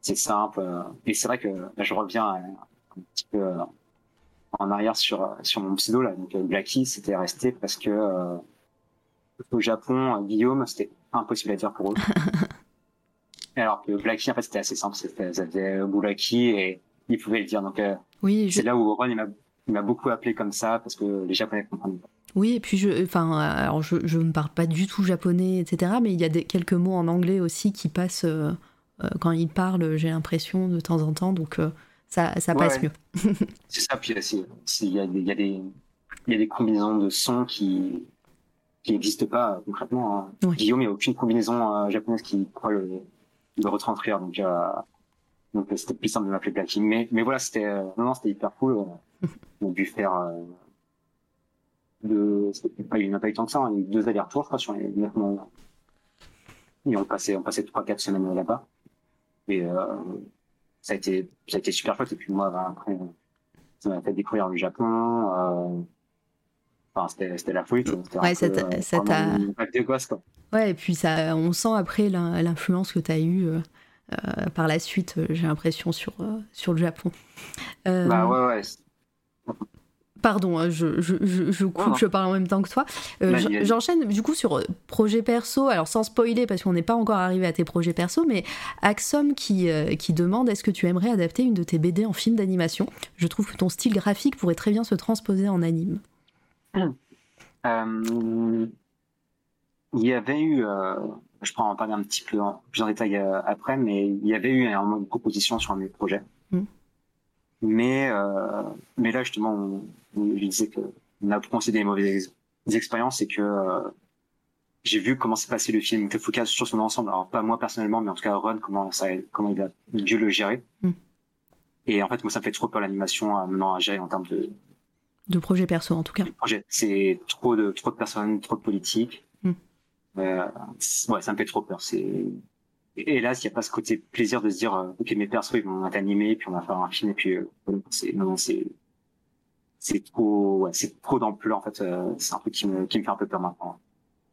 c'est simple. euh, et c'est vrai que là, je reviens à- un petit peu euh, en arrière sur sur mon pseudo là. Donc euh, Blacky, c'était resté parce que euh, au Japon, euh, Guillaume, c'était impossible à dire pour eux. Alors que Blacky, en fait, c'était assez simple. C'était, ça faisait Boulaki et ils pouvaient le dire. Donc euh, Oui, je- c'est là où Ron il m'a il m'a beaucoup appelé comme ça parce que les Japonais comprennent pas. Oui, et puis je, enfin, alors je, je ne parle pas du tout japonais, etc. Mais il y a des, quelques mots en anglais aussi qui passent euh, quand ils parlent. J'ai l'impression de temps en temps, donc euh, ça, ça Ouais, passe mieux. C'est ça, puis il y a des, il y a des, il y a des combinaisons de sons qui, qui n'existent pas euh, concrètement. hein. Guillaume, il n'y a aucune combinaison euh, japonaise qui pourrait le, le retranscrire, donc, euh, donc euh, c'était plus simple de m'appeler Blacky. Mais, mais voilà, c'était, euh, non, non, c'était hyper cool. On a dû faire, euh, deux, pas, il n'y en a pas eu tant que ça, hein, deux allers-retours, je crois, sur les neuf mois. Et on passait, on passait trois, quatre semaines là-bas. Et, ça a été, ça a été super chouette. Et puis moi, ben, après, ça m'a fait découvrir le Japon. Euh... Enfin, c'était, c'était la folie. Ouais, ça t'a- euh. Ouais, et puis ça, on sent après l'in- l'influence que tu as eue euh, euh, par la suite, euh, j'ai l'impression, sur, euh, sur le Japon. Euh, Bah ouais, ouais. Pardon, hein, je, je, je, je coupe, je parle en même temps que toi. Euh, vas-y. J'enchaîne du coup sur euh, projet perso, alors sans spoiler parce qu'on n'est pas encore arrivé à tes projets perso, mais Axom qui, euh, qui demande est-ce que tu aimerais adapter une de tes BD en film d'animation? Je trouve que ton style graphique pourrait très bien se transposer en anime. Euh, il y avait eu, je pourrais en parler un petit peu en, plus en détail après, mais il y avait eu un moment de proposition sur un de mes projets. Mm. Mais, euh, mais là, justement, on, on- je disais que on a concédé des mauvaises ex- expériences et que euh, j'ai vu comment s'est passé le film Tefuka sur son ensemble. Alors, pas moi personnellement, mais en tout cas, Ron, comment, ça, comment il a dû le gérer. Mm. Et en fait, moi, ça me fait trop peur l'animation euh, maintenant à gérer en termes de, De projet perso en tout cas. C'est trop de trop de personnes, trop de politique. Mm. Euh, ouais, ça me fait trop peur. C'est et là, s'il n'y a pas ce côté plaisir de se dire, euh, ok, mes persos ils vont être animés, puis on va faire un film, et puis euh, c'est non, c'est c'est trop, ouais, c'est trop d'ampleur en fait. euh, c'est un truc qui me qui me fait un peu peur maintenant.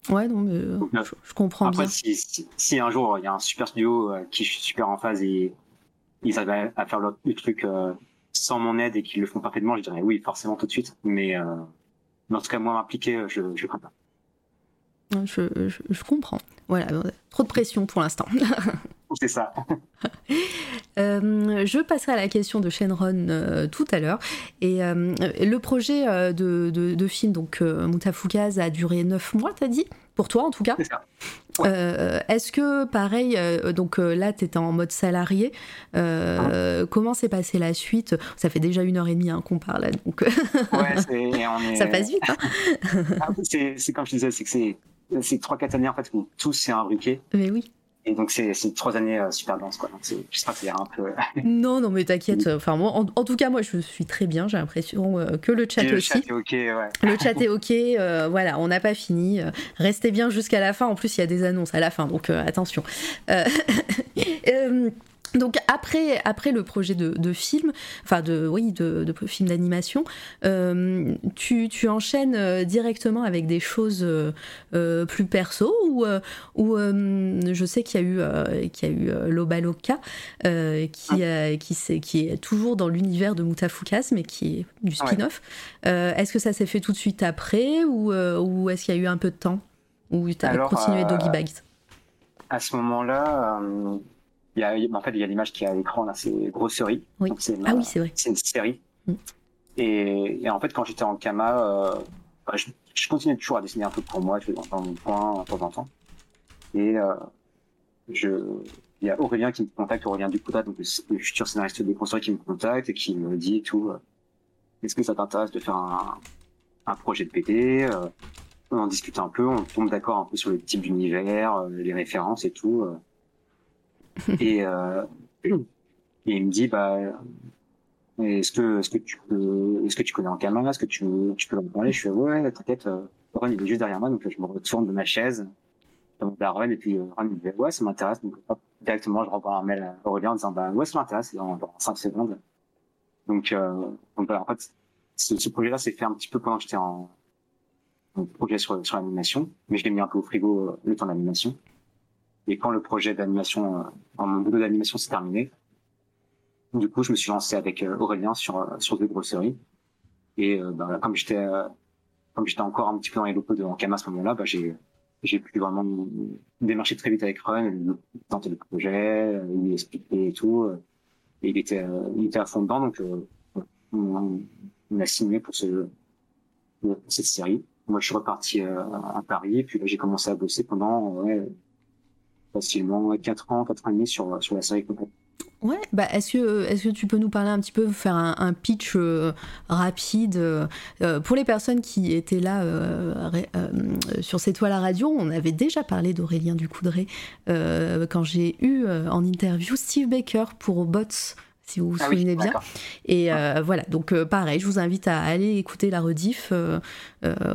Ouais, non, mais euh, Donc, euh, je, je comprends Après, bien. si, si, si un jour il y a un super studio qui suis super en phase et ils arrivent à, à faire le, le truc sans mon aide et qu'ils le font parfaitement, je dirais oui, forcément tout de suite. Mais, mais en tout cas, moi m'impliquer, je je crains pas. Je, je- je comprends. Voilà, trop de pression pour l'instant. C'est ça. Euh, je passerai à la question de Shenron euh, tout à l'heure. Et euh, le projet de, de- de film, donc Mutafukaz, a duré 9 mois, t'as dit? Pour toi en tout cas? C'est ça. Ouais. Est-ce que pareil, donc là t'étais en mode salarié, euh, comment s'est passée la suite? Ça fait déjà une heure et demie hein, qu'on parle, donc Ouais, c'est, on est, ça passe vite. Hein Ah, c'est, c'est comme je disais, c'est que c'est, c'est trois, quatre années en fait où tout s'est imbriqué. Mais oui. Et donc c'est, trois années euh, super denses quoi. Donc j'espère que c'est un peu. Non, non, mais t'inquiète. Enfin, moi, en, en tout cas, moi, je suis très bien. J'ai l'impression euh, que le chat le aussi. chat est ok, ouais. Le chat est ok, euh, voilà, on n'a pas fini. Restez bien jusqu'à la fin. En plus, il y a des annonces à la fin, donc euh, attention. Euh, euh, Donc après, après le projet de, film, enfin de oui de, film d'animation, euh, tu, tu, enchaînes euh, directement avec des choses euh, plus perso ou, ou je sais qu'il y a eu qu'il y a eu Lobaloka qui qui, qui est toujours dans l'univers de Mutafukas mais qui est du spin-off. est-ce que ça s'est fait tout de suite après ou, ou est-ce qu'il y a eu un peu de temps ou tu as continué Doggy Bags? À ce moment-là il y a, en fait, il y a l'image qui est à l'écran, là, c'est Grosserie. Oui. ah oui, c'est vrai. C'est une série. Mm. Et, en fait, quand j'étais en Kama, euh, bah, je, je, continuais toujours à dessiner un peu pour moi, vois, dans mon coin, de temps en temps. Et euh, je, il y a Aurélien qui me contacte, Aurélien Ducouta, donc le, futur scénariste des construits qui me contacte et qui me dit tout. Euh, Est-ce que ça t'intéresse de faire un, un projet de BD euh, On en discute un peu, on tombe d'accord un peu sur le type d'univers, euh, les références et tout. Et, euh, et il me dit bah est-ce que est-ce que tu peux est-ce que tu connais Ankama est-ce que tu tu peux en parler? Je fais ouais t'inquiète euh, Ron il est juste derrière moi donc je me retourne de ma chaise demande à Ron et puis euh, Ron il me dit ouais ça m'intéresse. Donc hop, directement je renvoie un mail à Aurélien en disant bah ouais ça m'intéresse dans, dans 5 secondes. Donc euh, donc voilà, en fait ce, ce projet là s'est fait un petit peu pendant que j'étais en, en projet sur sur l'animation mais je l'ai mis un peu au frigo le temps d'animation et quand le projet d'animation, euh, mon boulot d'animation s'est terminé, du coup, je me suis lancé avec euh, Aurélien sur euh, sur deux grosseries. Et euh, bah, comme j'étais comme j'étais encore un petit peu dans les locaux de Ankama à ce moment-là, bah, j'ai j'ai pu vraiment démarcher très vite avec Run, tenter le projet, lui expliquer et tout. Et il était il était à fond dedans, donc on, on a signé pour ce pour cette série. Moi, je suis reparti à Paris, et puis là, j'ai commencé à bosser pendant ouais, facilement 4 ans, 4 ans et demi sur, sur la série complète. Ouais, bah est-ce que, est que tu peux nous parler un petit peu, faire un, pitch euh, rapide euh, Pour les personnes qui étaient là euh, sur cette toile à radio, on avait déjà parlé d'Aurélien Ducoudray quand j'ai eu en interview Steve Baker pour Bots si vous vous ah souvenez bien. Et euh, voilà, donc euh, pareil, je vous invite à aller écouter la rediff. Euh,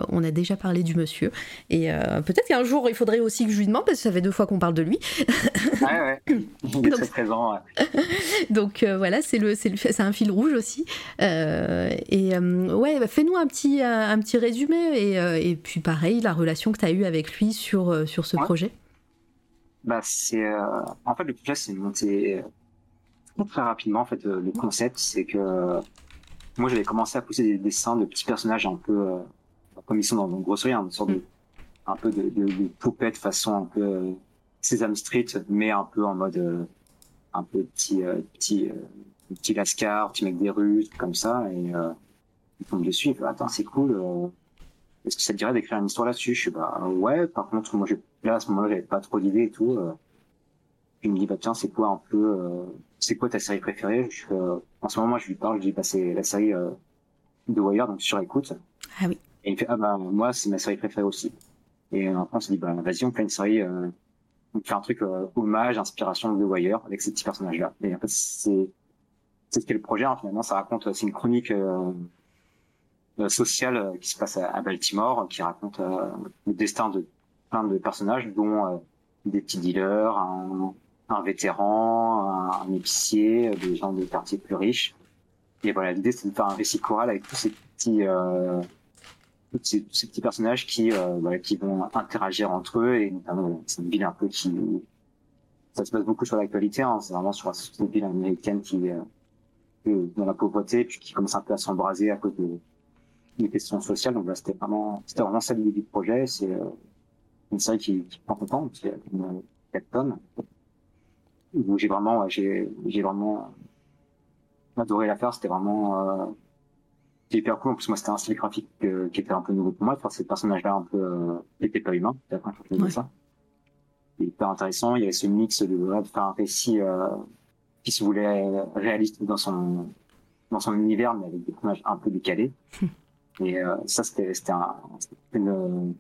on a déjà parlé du monsieur. Et peut-être qu'un jour, il faudrait aussi que je lui demande, parce que ça fait deux fois qu'on parle de lui. Ouais, ouais, il est très présent. donc voilà, c'est le, un fil rouge aussi. et ouais, bah, fais-nous un petit, un, petit résumé. Et, et, puis pareil, la relation que tu as eue avec lui sur, sur ce projet. Bah, c'est, en fait, le projet, c'est monté très rapidement, en fait, euh, le concept, c'est que moi, j'avais commencé à pousser des dessins de petits personnages un peu, euh, comme ils sont dans une grosserie, hein, une sorte de, un peu de, de, de poupette façon un peu euh, Sesame Street, mais un peu en mode un peu petit, petit, petit lascar, petit mec des rues, comme ça, et euh, ils tombent dessus, ils attends, c'est cool, est-ce que ça te dirait d'écrire une histoire là-dessus? Je suis bah ouais, par contre, moi, là, à ce moment-là, j'avais pas trop d'idées et tout. Il me dit, bah tiens, c'est quoi un peu c'est quoi ta série préférée? Je, euh, En ce moment, moi, je lui parle, je lui passé la série euh, de Wire, donc sur écoute. Ah oui. Et il fait, ah bah, moi, c'est ma série préférée aussi. Et après, on s'est dit, bah, vas-y, on fait une série, euh, on fait un truc euh, hommage, inspiration de Wire, avec ces petits personnages-là. Et en fait, c'est, c'est ce qu'est le projet, hein, finalement, ça raconte, c'est une chronique euh, sociale qui se passe à, Baltimore, qui raconte le destin de plein de personnages, dont des petits dealers, un, un vétéran, un, épicier, des gens des quartiers plus riches. Et voilà, l'idée c'est de faire un récit choral avec tous ces petits, euh, ces, petits personnages qui, euh, voilà, qui vont interagir entre eux et notamment c'est une ville un peu qui, ça se base beaucoup sur l'actualité, hein, c'est vraiment sur une ville américaine qui est euh, dans la pauvreté puis qui commence un peu à s'embraser à cause de des questions sociales. Donc là, c'était vraiment, c'était vraiment ça l'idée du projet. C'est euh, une série qui, qui prend son temps, qui a une 4 tonnes où j'ai vraiment, j'ai, j'ai vraiment adoré la faire. C'était vraiment euh, hyper cool. En plus, moi, c'était un style graphique euh, qui était un peu nouveau pour moi. Enfin, ces personnages-là un peu euh, n'étaient pas humains. C'était la première fois que je ouais. ça. hyper intéressant. Il y avait ce mix de, de faire un récit euh, qui se voulait réaliste dans son dans son univers, mais avec des personnages un peu décalés. Et euh, ça, c'était, c'était un, une,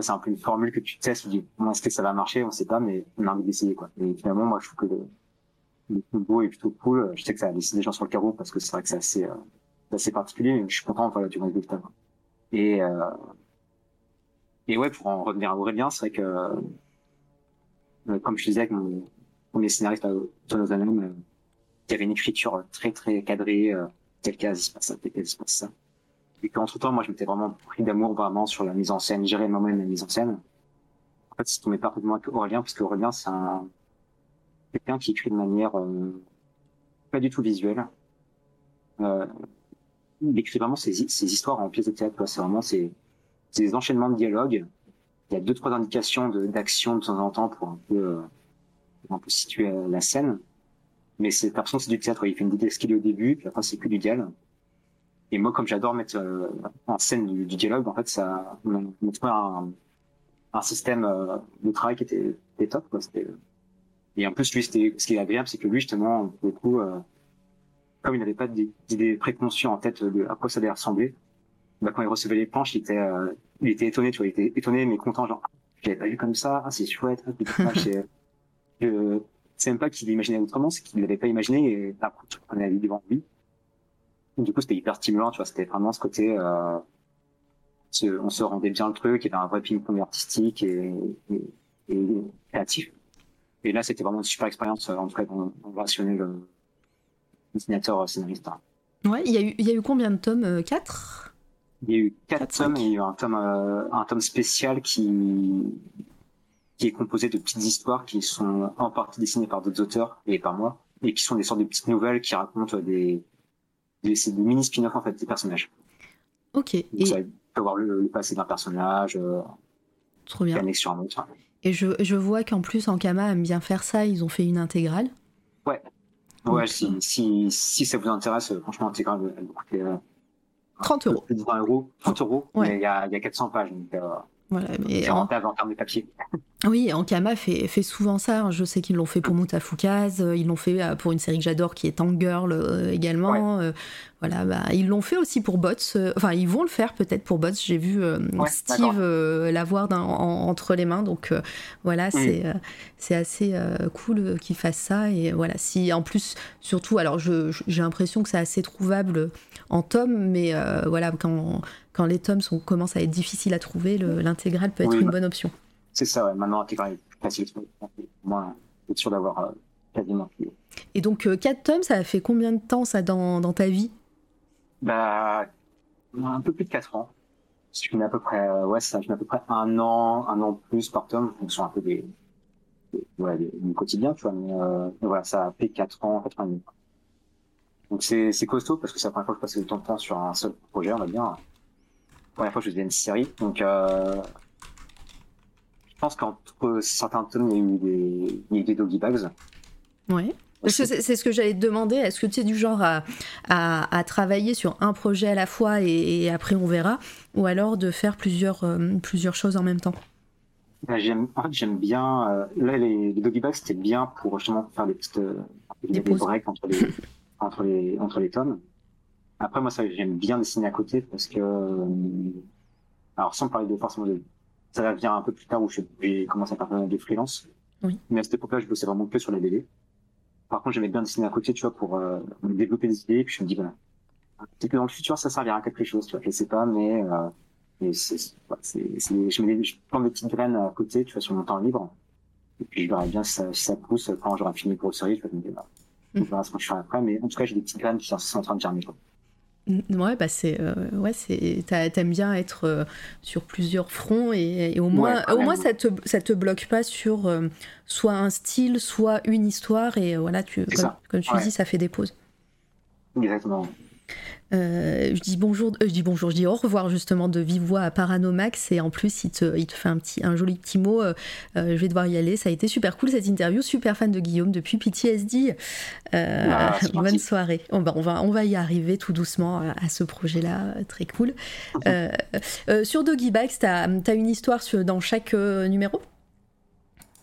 c'est un peu une formule que tu testes, tu dis comment est-ce que ça va marcher, on sait pas, mais on a envie d'essayer quoi. Et finalement, moi, je trouve que le, combo est plutôt cool. Je sais que ça a laissé des gens sur le carreau parce que c'est vrai que c'est assez, euh, assez particulier, mais je suis content voilà, du résultat. Et euh, et ouais, pour en revenir à Aurélien, c'est vrai que euh, comme je disais avec mon, premier scénariste à Tonozanum, qui avait une écriture très très cadrée, tel cas, il se passe ça, tel cas, il se passe ça. Et qu'entre temps, moi, je m'étais vraiment pris d'amour vraiment sur la mise en scène, gérer moi-même la mise en scène. En fait, c'est tombé parfaitement avec Aurélien, parce qu'Aurélien, c'est un, quelqu'un qui écrit de manière, euh, pas du tout visuelle. Euh, il écrit vraiment ses, ses histoires en pièces de théâtre, C'est vraiment ses, ses enchaînements de dialogues. Il y a deux, trois indications d'action de, temps en temps pour un peu, euh, un peu situer la scène. Mais c'est l'impression que c'est du théâtre. Il fait une didascalie au début, puis après c'est que du dialogue. Et moi, comme j'adore mettre euh, en scène du, du, dialogue, en fait, ça m'a trouvé un, un système euh, de travail qui était, était top. Quoi. Et en plus, lui, ce qui est agréable, c'est que lui, justement, beaucoup, euh, comme il n'avait pas d'idées préconçues en tête de à quoi ça allait ressembler, bah, quand il recevait les planches, il était, euh, il était étonné, tu vois, il était étonné, mais content, genre, je l'avais pas vu comme ça, ah, c'est chouette, ah, c'est, c'est même pas qu'il imaginait autrement, c'est qu'il l'avait pas imaginé, et après, tu prenais la vie devant lui. Du coup, c'était hyper stimulant, tu vois, c'était vraiment ce côté, euh, on se rendait bien le truc, il y avait un vrai ping-pong artistique et, et, et, créatif. Et là, c'était vraiment une super expérience, en tout cas, dans, relationnel le dessinateur euh, scénariste. Ouais, il y, a eu, il y a eu combien de tomes euh, Quatre? Il y a eu quatre, tomes, et il y a eu un tome, euh, un tome spécial qui, qui est composé de petites histoires qui sont en partie dessinées par d'autres auteurs et par moi, et qui sont des sortes de petites nouvelles qui racontent des, des, des mini spin-off en fait des personnages. Ok. et... Ça peut voir le, passé d'un personnage, euh, Trop bien. sur un autre. Et je, je vois qu'en plus, Ankama aime bien faire ça, ils ont fait une intégrale. Ouais. Ouais, si, si, si ça vous intéresse, franchement, intégrale, elle coûter 30 euros. 20 euros, 30 euros, Ouais. mais il y a, il y a 400 pages, donc euh, Voilà, mais c'est en- rentable en termes de papier. Oui, Ankama fait, fait souvent ça. Je sais qu'ils l'ont fait pour Moutafoukaz, euh, ils l'ont fait euh, pour une série que j'adore qui est Tangirl euh, également. euh, voilà, bah, ils l'ont fait aussi pour Bots. enfin, ils vont le faire peut-être pour Bots. J'ai vu euh, Ouais, Steve l'avoir en- entre les mains. Donc voilà, c'est euh, c'est assez cool qu'ils fassent ça. Et voilà, si en plus, surtout, alors j'ai l'impression que c'est assez trouvable en tomes, mais voilà, quand, quand les tomes sont, commencent à être difficiles à trouver, le- l'intégrale peut être Oui, une bah. bonne option. C'est ça, ouais. Maintenant, intégrale est plus facile. Moi, être sûr d'avoir euh, quasiment tout. Et donc, 4 tomes, ça a fait combien de temps ça dans, dans ta vie? Bah, un peu plus de 4 ans. Je mets à peu près, euh, ouais, ça, je mets à peu près un an, un an plus par tome, en fonction un peu des, des- ouais, des- du quotidien, tu vois, mais, euh, voilà, ça a fait 4 ans, 4 ans et demi. Donc c'est, c'est costaud parce que c'est la première fois que je passais autant de temps sur un seul projet, on va dire. La première fois que je faisais une série, donc, euh, je pense qu'entre certains tomes, il y a eu des, il y a eu des doggy bags. Ouais. C'est ce que j'allais te demander. Est-ce que tu es du genre à, à, à travailler sur un projet à la fois et, et après on verra Ou alors de faire plusieurs, euh, plusieurs choses en même temps? Bah, j'aime, bien. euh, là, les, les doggy bags, c'était bien pour justement faire des petites euh, Des des, pauses. breaks entre les entre les entre les tomes. Après, moi, ça, j'aime bien dessiner à côté parce que, euh, alors, sans parler de forcément de, ça va venir un peu plus tard où je- j'ai commencé à faire pas mal de freelance. Oui. Mais à cette époque-là, je bossais vraiment que sur les BD. Par contre, j'aimais bien dessiner à côté, tu vois, pour euh, développer des idées. Puis je me dis, voilà, peut-être que dans le futur, ça servira à quelque chose, tu vois. Je sais pas, mais euh, c'est, ouais, je mets des, je plante des petites graines à côté, tu vois, sur mon temps libre. Et puis je verrai bien si ça, si ça pousse quand j'aurai fini pour série, je vais me dire, bah, on verra ce que je ferai après. Mais en tout cas, j'ai des petites graines qui sont, sont en train de germer. Quoi. Ouais, bah c'est, euh, ouais, c'est, t'aimes bien être euh, sur plusieurs fronts et, et au moins, Ouais, au moins ça te, ça te bloque pas sur euh, soit un style, soit une histoire et voilà, tu, comme, comme tu Ouais. dis, ça fait des pauses. Exactement. Euh, je dis bonjour, euh, je dis bonjour, je dis au revoir justement de vive voix à Paranomax et en plus il te, il te fait un petit, un joli petit mot. euh, je vais devoir y aller. Ça a été super cool cette interview, super fan de Guillaume depuis PTSD. Ah, bonne gentil. soirée. On va, on va, on va y arriver tout doucement à, à ce projet-là, très cool. Euh, sur Doggy Bags, t'as as une histoire sur- dans chaque numéro?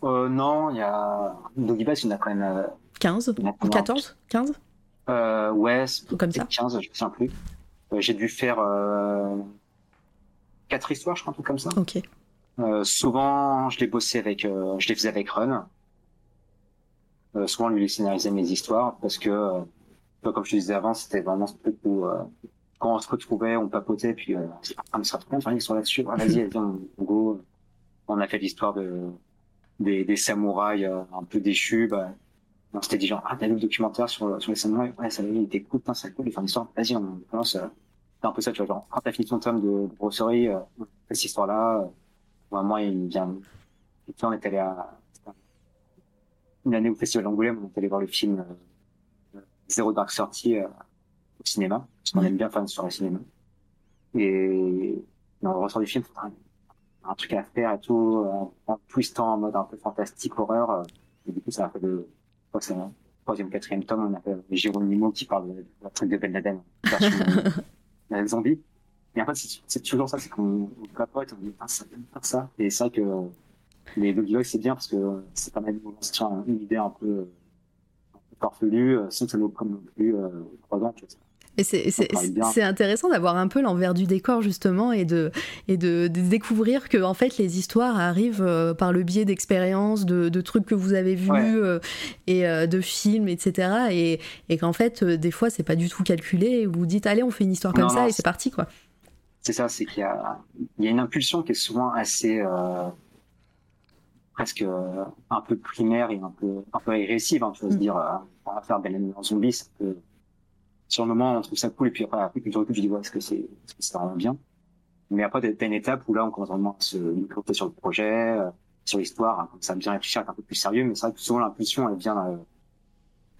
Non, il y a Doggy Bags, il y en a quand même. euh, 15 il y en a ou combien 14 15 Euh, ouais, comme ça. peut-être 15, je me souviens plus. Euh, j'ai dû faire euh, quatre histoires, je crois, un truc comme ça. Ok. Euh, souvent, je les bossais avec, euh, je les faisais avec Run. Euh, souvent, lui, il scénarisait mes histoires parce que, euh, comme je te disais avant, c'était vraiment ce truc où euh, quand on se retrouvait, on papotait, puis euh, on se dit, ah, mais ça faire une histoire là-dessus. Ouais, vas-y, vas-y, on, on go. On a fait l'histoire de des, des samouraïs un peu déchus. Bah, on s'était dit genre, ah, t'as vu le documentaire sur, sur les samouraïs Ouais, ça il était cool, c'est cool, il fait une histoire. Vas-y, on commence. c'est un peu ça, tu vois, genre, quand t'as fini ton tome de, de brosserie, euh, cette histoire-là, euh, moi, il vient. Et puis, on est allé à. Une année au Festival d'Angoulême, on est allé voir le film euh, Zéro Dark Sortie euh, au cinéma, parce qu'on aime bien faire une soirée cinéma. Et on ressort du film, un, un truc à faire et tout, en, en twistant en mode un peu fantastique, horreur. Et du coup, ça a fait de. Crois que c'est le troisième, quatrième tome, on appelle Nimo qui parle de, de truc de Ben Laden, version zombie. Et en fait, c'est toujours ça, c'est qu'on capote, on dit, ah, ça vient faire ça. Et c'est vrai que les Doggy c'est bien parce que c'est pas mal de une idée un peu, un peu farfelue, sans que ça nous prenne non plus euh, trois ans, tu vois. Et c'est intéressant d'avoir un peu l'envers du décor justement et de, et de, de, découvrir que en fait les histoires arrivent euh, par le biais d'expériences, de, de, trucs que vous avez vus ouais. euh, et euh, de films, etc. Et, et qu'en fait des fois c'est pas du tout calculé. Vous dites allez on fait une histoire comme non, ça et c'est parti quoi. C'est ça, c'est qu'il y a, il y a une impulsion qui est souvent assez euh, presque un peu primaire et un peu un peu agressive. Hein, tu vas mm. se dire on va faire Ben en zombie, ça peut sur le moment, on trouve ça cool, et puis après, après je recule, je dis, ouais, est-ce que c'est, est-ce que ça vraiment bien? Mais après, t'as une étape où là, on commence vraiment à se micro sur le projet, euh, sur l'histoire, hein, ça bien réfléchir, être un peu plus sérieux, mais c'est vrai que souvent, l'impulsion, elle vient euh,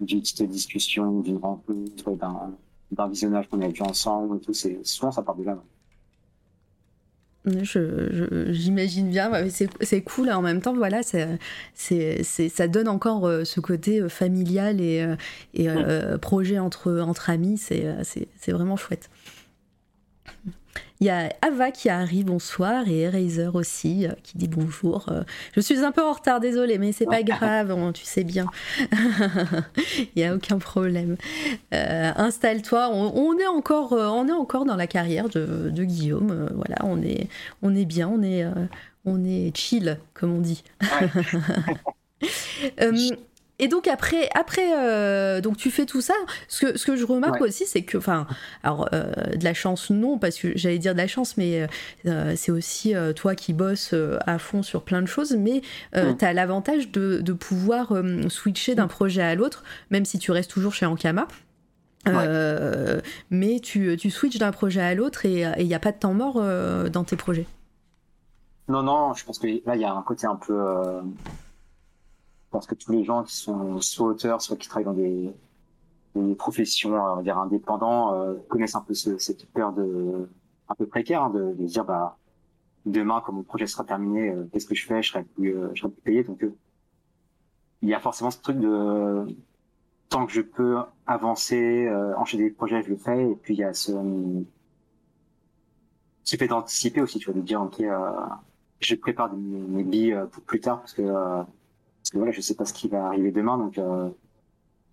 d'une petite discussion, d'une rencontre, d'un, d'un visionnage qu'on a vu ensemble, et tout, c'est, souvent, ça part de là. Ouais. J'imagine bien, c'est cool en même temps, voilà, ça donne encore euh, ce côté euh, familial et, euh, et euh, projet entre, entre amis, c'est vraiment chouette. Il y a Ava qui arrive, bonsoir, et Eraser aussi, euh, qui dit bonjour. Euh, je suis un peu en retard, désolé, mais c'est pas grave, on, tu sais bien. Il n'y a aucun problème. Euh, Installe-toi, on, on, est encore, on est encore dans la carrière de, de Guillaume. Voilà, on est, on est bien, on est, on est chill, comme on dit. et donc après, après euh, donc tu fais tout ça. Ce que, ce que je remarque ouais. aussi, c'est que, enfin, alors euh, de la chance non, parce que j'allais dire de la chance, mais euh, c'est aussi toi qui bosses à fond sur plein de choses, mais mm. tu as l'avantage de, de pouvoir switcher d'un projet à l'autre, même si tu restes toujours chez Ankama. Ouais. mais tu, tu switches d'un projet à l'autre et il n'y a pas de temps mort dans tes projets. Non, non, je pense que là, il y a un côté un peu pense que tous les gens qui sont soit auteurs, soit qui travaillent dans des, des professions, on va dire indépendants, euh, connaissent un peu ce, cette peur de un peu précaire hein, de, de dire bah demain quand mon projet sera terminé, euh, qu'est-ce que je fais? Je serai plus, euh, je serai plus payé. Donc euh, il y a forcément ce truc de tant que je peux avancer, euh, enchaîner des projets, je le fais. Et puis il y a ce ce fait d'anticiper aussi, tu vois, de dire ok, je prépare mes, mes billes pour plus tard parce que parce que voilà, je sais pas ce qui va arriver demain, donc euh,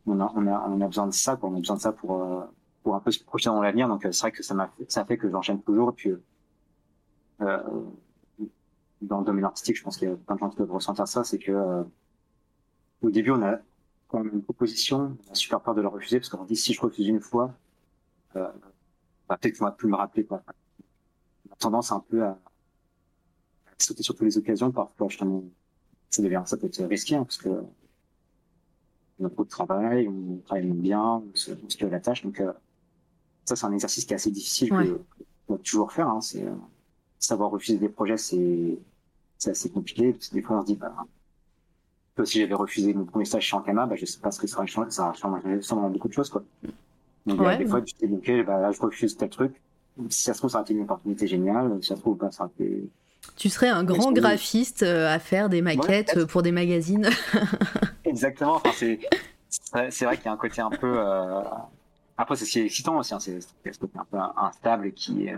on, a, on, a, on a besoin de ça, quoi. on a besoin de ça pour, euh, pour un peu se projeter dans l'avenir. Donc euh, c'est vrai que ça m'a fait, ça fait que j'enchaîne toujours. Et puis dans le domaine artistique, je pense qu'il y a plein de gens qui peuvent ressentir ça, c'est que au début on a quand même une proposition, on a super peur de la refuser parce qu'on dit si je refuse une fois, euh, bah, peut-être qu'on va plus me rappeler quoi. On a tendance un peu à, sauter sur toutes les occasions parfois justement ça devient ça peut être risqué hein, parce que on a beaucoup de travail, on travaille bien, on se, on se la tâche. Donc euh, ça c'est un exercice qui est assez difficile ouais. qu'on doit toujours faire. Hein, c'est euh, savoir refuser des projets, c'est c'est assez compliqué parce que des fois on se dit bah si j'avais refusé mon premier stage chez Ankama, bah, je sais pas ce que ça aurait changé, ça aurait changé beaucoup de choses, quoi. Donc, ouais, des ouais. fois, tu te dis, ok, bah, là, je refuse tel truc. Si ça se trouve, ça aurait été une opportunité géniale. Si ça se trouve, bah, ça aurait été tu serais un grand graphiste euh, à faire des maquettes ouais, pour des magazines. Exactement. Enfin, c'est c'est vrai qu'il y a un côté un peu. Euh... Après, c'est excitant aussi. Hein. C'est ce côté un peu instable qui est,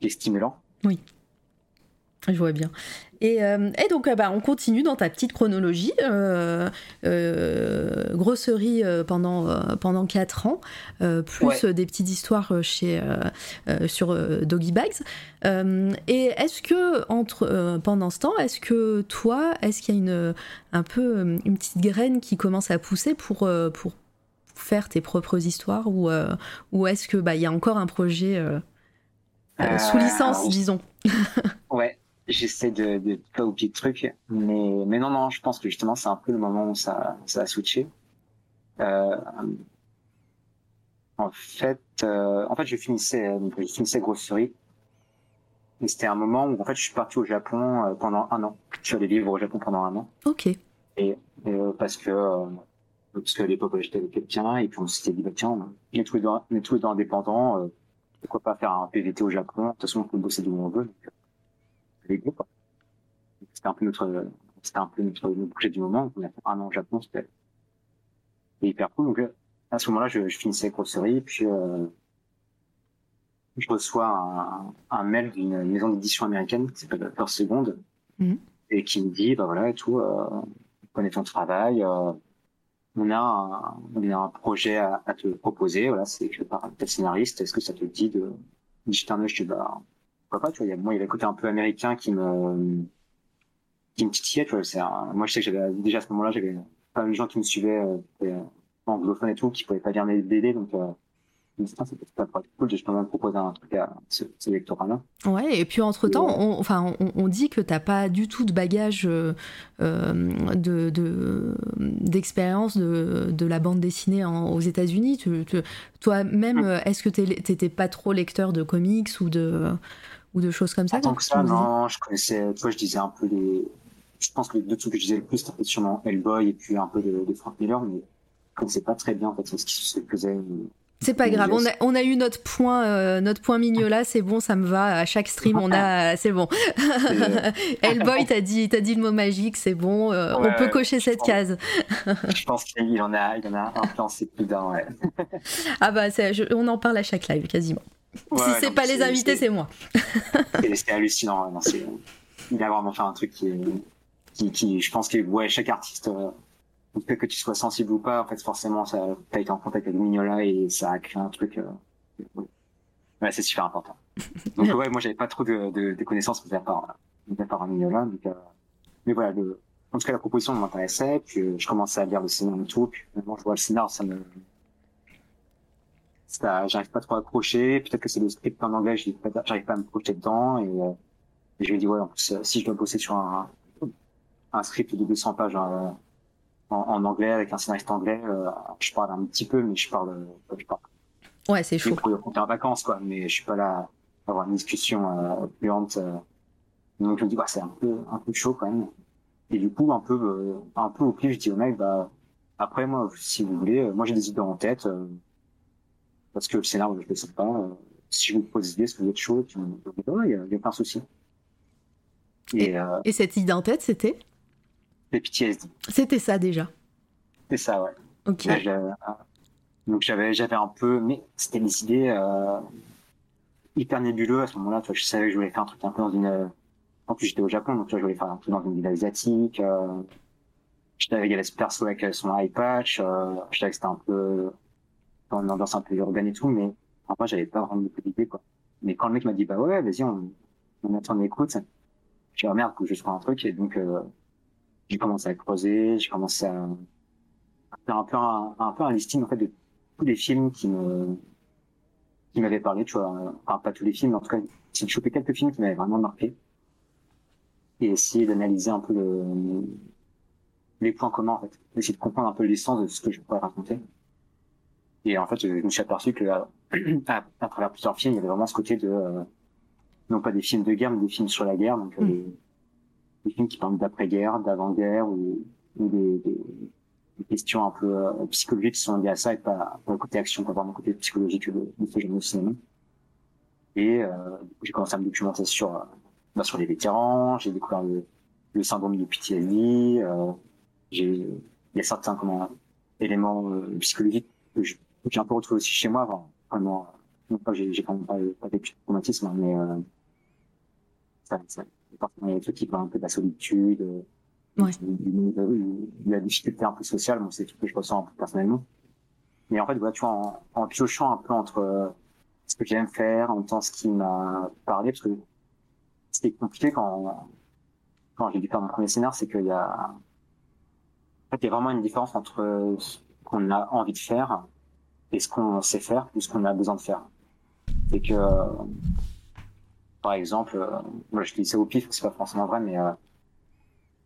qui est stimulant. Oui. Je vois bien. Et, euh, et donc, euh, bah, on continue dans ta petite chronologie. Euh, euh grosserie pendant, pendant 4 ans, plus ouais. des petites histoires chez, sur Doggy Bags. et est-ce que, entre, pendant ce temps, est-ce que toi, est-ce qu'il y a une, un peu une petite graine qui commence à pousser pour, pour faire tes propres histoires ou, ou est-ce qu'il bah, y a encore un projet sous licence, disons? Ouais, j'essaie de, de pas oublier le truc, mais, mais non, non, je pense que justement, c'est un peu le moment où ça, ça a switché. Euh, en fait, euh, en fait, je finissais, je finissais grosserie. Et c'était un moment où, en fait, je suis parti au Japon euh, pendant un an. Je suis allé vivre au Japon pendant un an. Ok. Et, et euh, parce que, euh, parce qu'à l'époque, j'étais avec quelqu'un, et puis on s'était dit, bah, tiens, on est tous les deux, on est tous les deux indépendants, euh, pourquoi pas faire un PVT au Japon? De toute façon, on peut bosser d'où on veut. Donc, les groupes. C'était un peu notre, c'était un peu notre, notre projet du moment. On a fait un an au Japon, c'était hyper cool. Donc, à ce moment-là, je, je finissais grosserie, puis euh, je reçois un, un mail d'une maison d'édition américaine qui s'appelle First Second Mhm. et qui me dit, bah voilà, et tout, euh, on connaît ton travail, euh, on a un, on a un projet à, à te proposer, voilà, c'est écrit par tel scénariste, est-ce que ça te dit de de jeter un œil? Je dis, bah, pourquoi pas, tu vois, il y a, moi, il y avait le côté un peu américain qui me, qui me titillait, tu vois, c'est un- moi, je sais que j'avais, déjà à ce moment-là, j'avais pas mal de gens qui me suivaient, euh, étaient anglophones et tout, qui pouvaient pas lire mes BD, donc, euh, je c'est pas cool de justement me proposer un truc à ce, ce lectorat-là. Ouais, et puis entre-temps, on, enfin, on, on dit que t'as pas du tout de bagage euh, euh, de, de- d'expérience de, de la bande dessinée en- aux États-Unis. Tu- tu- Toi-même, euh, est-ce que t'étais pas trop lecteur de comics ou de, ou de choses comme ça En tant que ça, non, je connaissais, tu vois, je disais un peu les, je pense que les deux trucs que je disais le plus, c'était sûrement Hellboy et puis un peu de, de Frank Miller, mais je connaissais pas très bien, en fait, ce qui se faisait. C'est pas grave, on a, on a eu notre point, euh, notre point mignola, c'est bon, ça me va. À chaque stream, on a, c'est bon. Hellboy, t'as dit, t'as dit le mot magique, c'est bon, euh, Ouais, on peut cocher cette pense. case. Je pense qu'il en a, il en a influencé plus d'un, ouais. Ah bah, je- on en parle à chaque live quasiment. Ouais, si c'est pas les invités, c'est moi. c'est hallucinant. Non, il a vraiment fait un truc qui, est- qui, qui je pense que ouais, chaque artiste, euh, que tu sois sensible ou pas, en fait, forcément, ça, t'as été en contact avec Mignola et ça a créé un truc. euh, ouais, c'est super important. Donc ouais, moi, j'avais pas trop de, de, de connaissances mis à part, mis à part Mignola. Donc, euh, mais voilà, le, en tout cas, la proposition m'intéressait. Puis euh, je commençais à lire le scénario et tout. Puis finalement, je vois le scénario, ça me ça, j'arrive pas trop à accrocher. Peut-être que c'est le script en anglais, j'arrive pas, j'arrive pas à me projeter dedans. Et, euh, et je me dis, ouais, en plus, euh, si je dois bosser sur un, un script de 200 pages euh, en, en anglais avec un scénariste anglais, euh, je parle un petit peu, mais je parle, euh, je parle Ouais, c'est je chaud. pour compter en vacances, quoi. Mais je suis pas là à avoir une discussion euh, fluente. euh. Donc je me dis, bah, c'est un peu, un peu chaud quand même. Et du coup, un peu, euh, un peu au pif, je dis au mec, bah, après, moi, si vous voulez, moi j'ai des idées en tête, euh, parce que le scénario, je le sais pas. euh, si je vous pose des idées, est-ce que vous êtes chaud il y a, pas un souci. Et, euh, Et cette idée en tête, c'était? Les PTSD. C'était ça déjà. C'est ça, ouais. Ok. Là, j'avais- donc j'avais j'avais un peu mais c'était des idées euh, hyper nébuleuses à ce moment-là tu vois je savais que je voulais faire un truc un peu dans une euh, en plus j'étais au Japon donc tu vois je voulais faire un truc dans une ville asiatique euh, je savais qu'il y avait ce perso avec euh, son eye patch euh, je savais que c'était un peu dans une un peu urbaine et tout mais en fait j'avais pas vraiment beaucoup d'idées quoi. Mais quand le mec m'a dit bah ouais vas-y on on attend on écoute j'ai dit oh merde que je trouve un truc. Et donc euh, j'ai commencé à creuser j'ai commencé à faire un peu un, listing en fait de tous les films qui me qui m'avaient parlé, tu vois, enfin pas tous les films, mais en tout cas, j'ai chopé quelques films qui m'avaient vraiment marqué. Et essayer d'analyser un peu le, les points communs en fait, essayer de comprendre un peu l'essence de ce que je pourrais raconter. Et en fait, je me suis aperçu que à, à, à travers plusieurs films, il y avait vraiment ce côté de euh, non pas des films de guerre, mais des films sur la guerre, donc euh, Mm. des, des films qui parlent d'après-guerre, d'avant-guerre ou, ou des, des, des questions un peu euh, psychologiques qui sont liées à ça et pas, pas le côté action, pas vraiment le côté psychologique de, ce genre de cinéma. Et euh, j'ai commencé à me documenter sur, euh, bah, sur les vétérans, j'ai découvert le, le syndrome du PTSD, euh, j'ai, il y a certains comment, éléments psychologiques que je- j'ai un peu retrouvé aussi chez moi, enfin, vraiment, non pas que j'ai, quand même pas, pas vécu de traumatisme, hein, mais euh, ça, ça, il y a des trucs qui parlent un peu de la solitude, euh, Ouais. de, de- de la difficulté un peu sociale, bon, c'est trucs que je ressens un peu personnellement. Mais en fait, voilà, tu vois, en, en piochant un peu entre euh, ce que j'aime faire, en même temps ce qui m'a parlé, parce que est compliqué quand, quand j'ai dû faire mon premier scénar, c'est qu'il y a, en fait, il y a vraiment une différence entre ce qu'on a envie de faire et ce qu'on sait faire ou ce qu'on a besoin de faire. C'est que, par exemple, voilà, je dis ça au pif, c'est pas forcément vrai, mais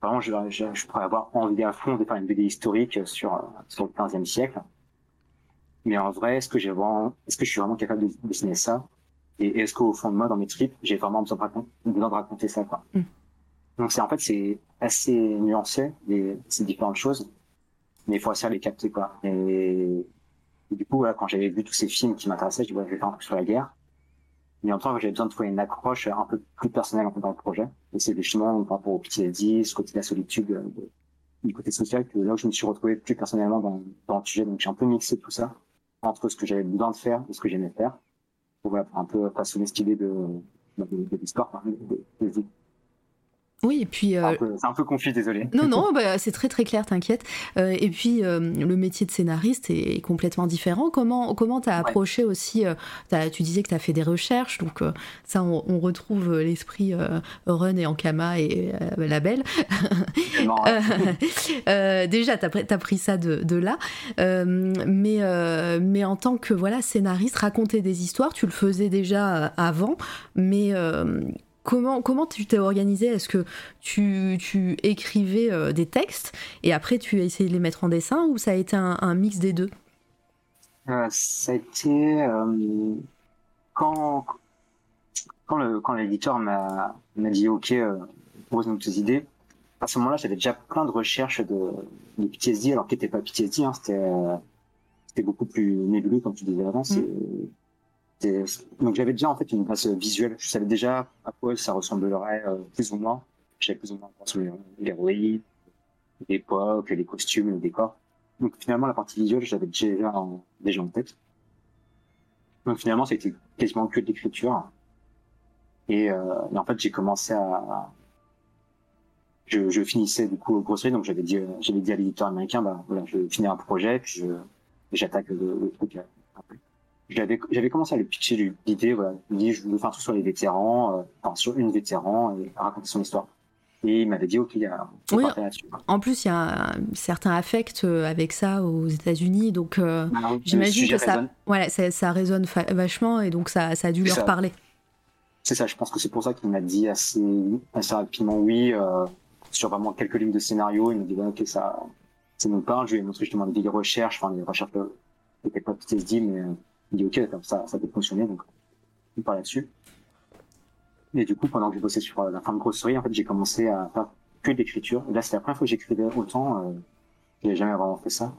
vraiment, je, je, pourrais avoir envie à fond de faire une BD historique sur, sur le 15e siècle. Mais en vrai, est-ce que j'ai vraiment, est-ce que je suis vraiment capable de dessiner ça? Et est-ce qu'au fond de moi, dans mes tripes, j'ai vraiment besoin de, raconter, besoin de raconter ça, quoi? Mm. Donc c'est en fait c'est assez nuancé les, ces différentes choses, mais il faut essayer de les capter quoi. Et, du coup, quand j'avais vu tous ces films qui m'intéressaient, je dis ouais, je vais faire un truc sur la guerre. Mais en même temps, j'avais besoin de trouver une accroche un peu plus personnelle en fait, dans le projet. Et c'est justement par rapport au PTSD, ce côté de la solitude, euh, du côté social, que là où je me suis retrouvé plus personnellement dans, dans le sujet. Donc j'ai un peu mixé tout ça entre ce que j'avais besoin de faire et ce que j'aimais faire pour, voilà, un peu façonner cette idée de, de, de, l'histoire, de, de, oui, et puis. Euh, c'est un peu confus, désolé. Non, non, bah, c'est très très clair, t'inquiète. Euh, et puis, euh, le métier de scénariste est complètement différent. Comment comment t'as approché aussi as, Tu disais que t'as fait des recherches, donc ça, on, retrouve l'esprit Run et Ankama et la belle. déjà, t'as as pris ça de, de là. mais, mais en tant que voilà scénariste, raconter des histoires, tu le faisais déjà avant, mais Comment, comment tu t'es organisé? Est-ce que tu, tu écrivais euh, des textes et après tu as essayé de les mettre en dessin ou ça a été un, mix des deux? Euh, Ça a été euh, quand, quand l'éditeur m'a dit OK, pose-nous tes idées. À ce moment-là, j'avais déjà plein de recherches de, de PTSD, alors qui n'était pas PTSD, hein, c'était beaucoup plus nébuleux, comme tu disais avant. Mm. Donc j'avais déjà en fait une base visuelle. Je savais déjà à quoi ça ressemblerait euh, plus ou moins. J'avais plus ou moins sur les, les l'époque, les costumes, les décors. Donc finalement la partie visuelle, j'avais déjà en, déjà en tête. Donc finalement, c'était quasiment que de l'écriture. Et, euh, et, en fait, j'ai commencé à, je, je, finissais du coup au grosserie, donc j'avais dit, j'avais dit à l'éditeur américain, bah voilà, je finis un projet, puis j'attaque le, le, truc après j'avais j'avais commencé à lui pitcher l'idée voilà il dit je veux faire tout sur les vétérans euh, enfin sur une vétéran et raconter son histoire. Et il m'avait dit ok il y a oui, en plus il y a un certain affect euh, avec ça aux États-Unis donc euh, ah j'imagine que ça voilà ça, ça résonne vachement et donc ça, ça a dû leur parler. C'est ça je pense que c'est pour ça qu'il m'a dit assez assez rapidement oui euh, sur vraiment quelques lignes de scénario. Il m'a dit ok ça ça nous parle. Je lui ai montré justement des recherches enfin des recherches n'étaient pas PTSD mais il dit ok, ça, ça peut fonctionner, donc on parle là-dessus. Et du coup, pendant que j'ai bossé sur euh, la fin de grosserie, en fait, j'ai commencé à faire que de l'écriture. Là, c'était la première fois que j'écrivais autant. Euh, j'avais jamais vraiment fait ça.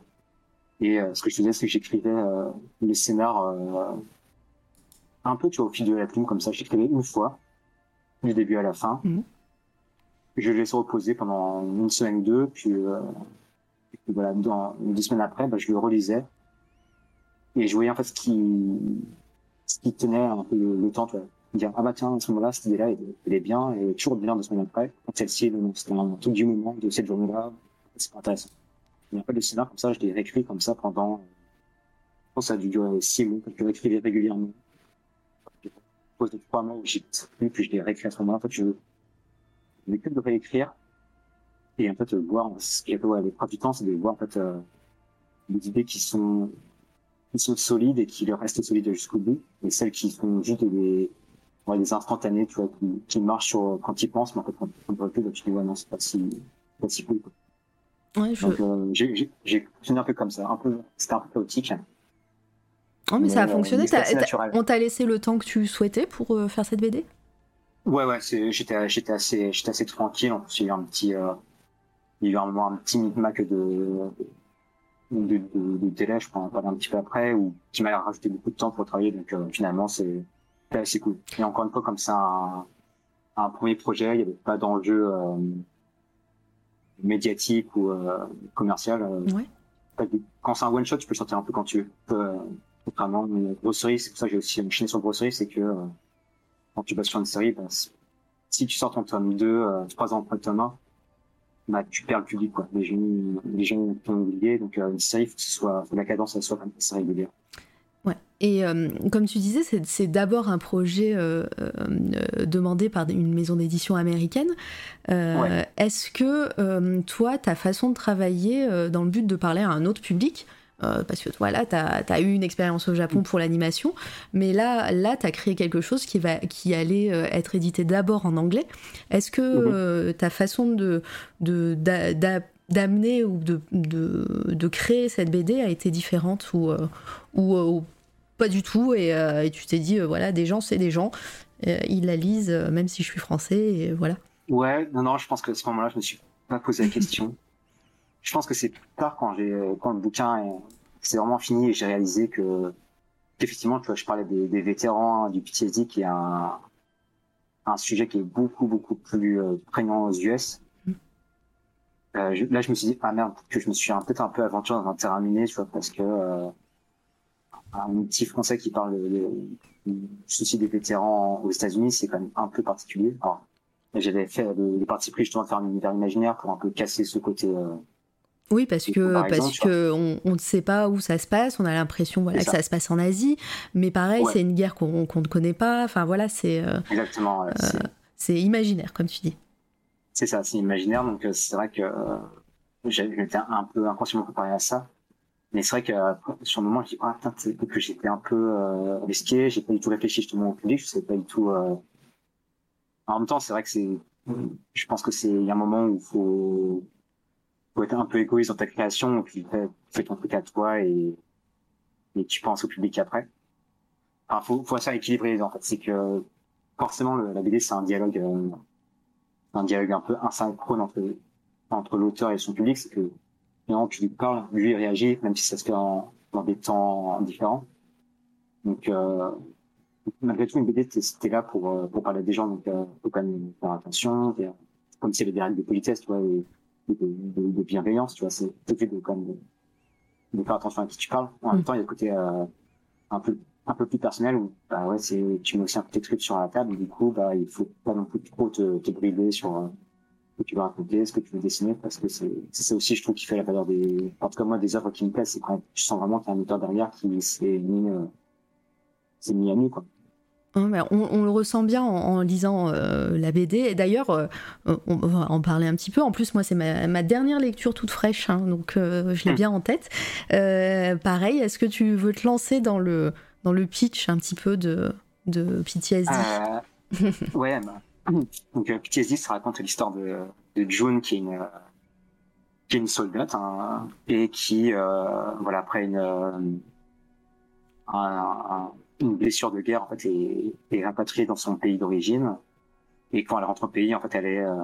Et euh, ce que je faisais, c'est que j'écrivais euh, les scénars euh, un peu, tu vois, au fil de la plume, comme ça. J'écrivais une fois, du début à la fin. Mhm. Je les laissais reposer pendant une semaine ou deux, puis, euh, puis voilà, dans, deux semaines après, bah, je le relisais et je voyais en fait ce qui, ce qui tenait un peu le, temps, tu vois. Dire, ah bah tiens, à ce moment-là, cette idée-là, elle, est bien, et toujours bien de semaines après. Celle-ci, c'était un truc du moment de cette journée-là, c'est pas intéressant. Et en fait, le scénario, comme ça, je l'ai réécrit comme ça pendant, je pense ça a dû durer six mois, que je réécrivais régulièrement. Je pose de trois mois où j'ai plus, puis je l'ai réécrit à ce moment-là. En fait, je, n'ai que de réécrire, et en fait, voir, ce qui est, ouais, les du temps, c'est de voir, en fait, euh, des idées qui sont qui sont solides et qui leur restent solides jusqu'au bout, et celles qui sont juste des, ouais, des instantanés, tu vois, qui, qui marchent sur, quand ils pensent, mais en fait, quand ils recul, tu dis, ouais, non, c'est pas si, pas si cool, quoi. Ouais, je... Donc, euh, j'ai, j'ai fonctionné un peu comme ça, un peu, c'était un peu chaotique. Oh, mais, ça a fonctionné. on t'a laissé le temps que tu souhaitais pour euh, faire cette BD Ouais, ouais, j'étais, j'étais assez, j'étais assez tranquille. En plus, il y a eu un petit, euh, il y a eu un, un petit micmac de, de, de, de délai, je parler un petit peu après, ou qui m'a rajouté beaucoup de temps pour travailler. Donc euh, finalement, c'est assez cool. Et encore une fois, comme c'est un, un premier projet, il n'y avait pas d'enjeu euh, médiatique ou euh, commercial. Euh, ouais. Quand c'est un one shot, tu peux sortir un peu quand tu veux. Euh, vraiment, une grosserie, c'est pour ça que j'ai aussi enchaîné sur grosserie, c'est que quand tu bosses sur une série, ben, si tu sors ton tome 2, trois ans après le tome 1, bah, tu perds le public, quoi. Les gens, les gens t'ont oublié, donc euh, une série, faut que ce soit, la cadence, elle soit comme ça régulière. Ouais. Et euh, comme tu disais, c'est d'abord un projet euh, euh, demandé par une maison d'édition américaine. Est-ce que toi, ta façon de travailler dans le but de parler à un autre public, euh, parce que voilà, tu as, eu une expérience au Japon pour l'animation, mais là, là tu as créé quelque chose qui, va, qui allait euh, être édité d'abord en anglais. Est-ce que mhm. euh, ta façon de, d'amener ou de, de, créer cette BD a été différente ou, ou, pas du tout et, tu t'es dit, voilà, des gens, c'est des gens, ils la lisent même si je suis français, et voilà. Ouais, non, non, je pense que à ce moment-là, je me suis pas posé la question je pense que c'est plus tard quand j'ai quand le bouquin c'est vraiment fini et j'ai réalisé que effectivement tu vois je parlais des, des vétérans du PTSD qui est un un sujet qui est beaucoup beaucoup plus euh, prégnant aux US mm. euh, là je me suis dit ah merde que je me suis peut-être un peu aventuré dans un terrain miné tu vois parce que euh, un petit français qui parle du souci des vétérans aux États-Unis c'est quand même un peu particulier alors j'avais fait le, parti pris justement de faire un univers imaginaire pour un peu casser ce côté euh, oui, parce que parce que on, ne sait pas où ça se passe, on a l'impression voilà que ça. se passe en Asie, mais pareil, c'est une guerre qu'on ne connaît pas. Enfin voilà, c'est euh, exactement. Euh, c'est imaginaire, comme tu dis. C'est ça, c'est imaginaire. Donc euh, c'est vrai que j'étais un peu inconsciemment préparé à ça, mais c'est vrai que sur le moment, je dis ah putain, que j'étais un peu risqué, j'ai pas du tout réfléchi justement au public, je sais pas du tout. En même temps, c'est vrai que c'est, je pense que c'est il y a un moment où il faut être un peu égoïste dans ta création, puis fais, ton truc à toi et, et tu penses au public après. Enfin, faut, faut ça équilibrer en fait. C'est que forcément la BD c'est un dialogue, euh, un dialogue un peu asynchrone entre entre l'auteur et son public. C'est que finalement tu lui parles, lui réagit, même si ça se fait en, dans des temps différents. Donc euh, malgré tout une BD c'était là pour euh, pour parler des gens, donc euh, faut quand même faire attention. Comme s'il y avait des règles de politesse, tu vois. De, de, bienveillance, tu vois. C'est de, quand même, de, faire attention à qui tu parles. En même mm. temps, il y a le côté euh, un peu un peu plus personnel où bah ouais c'est tu mets aussi un petit script sur la table et du coup bah il faut pas non plus trop te, te brider sur euh, ce que tu veux raconter ce que tu veux dessiner parce que c'est c'est aussi je trouve qui fait la valeur des en tout cas moi des œuvres qui me plaisent c'est quand tu sens vraiment qu'il y a un auteur derrière qui s'est mis euh, s'est mis à nu quoi Hein, on, le ressent bien en, lisant euh, la BD. D'ailleurs, euh, on va en parler un petit peu. En plus, moi, c'est ma, dernière lecture toute fraîche, hein, donc euh, je l'ai hmm. bien en tête. pareil, est-ce que tu veux te lancer dans le, dans le pitch un petit peu de, de PTSD Ouais, bah, donc PTSD, ça raconte l'histoire de, de June, qui est une, qui est une soldate, hein, et qui, voilà, après une, un une blessure de guerre en fait est, est rapatriée dans son pays d'origine. Et quand elle rentre au pays en fait elle est euh,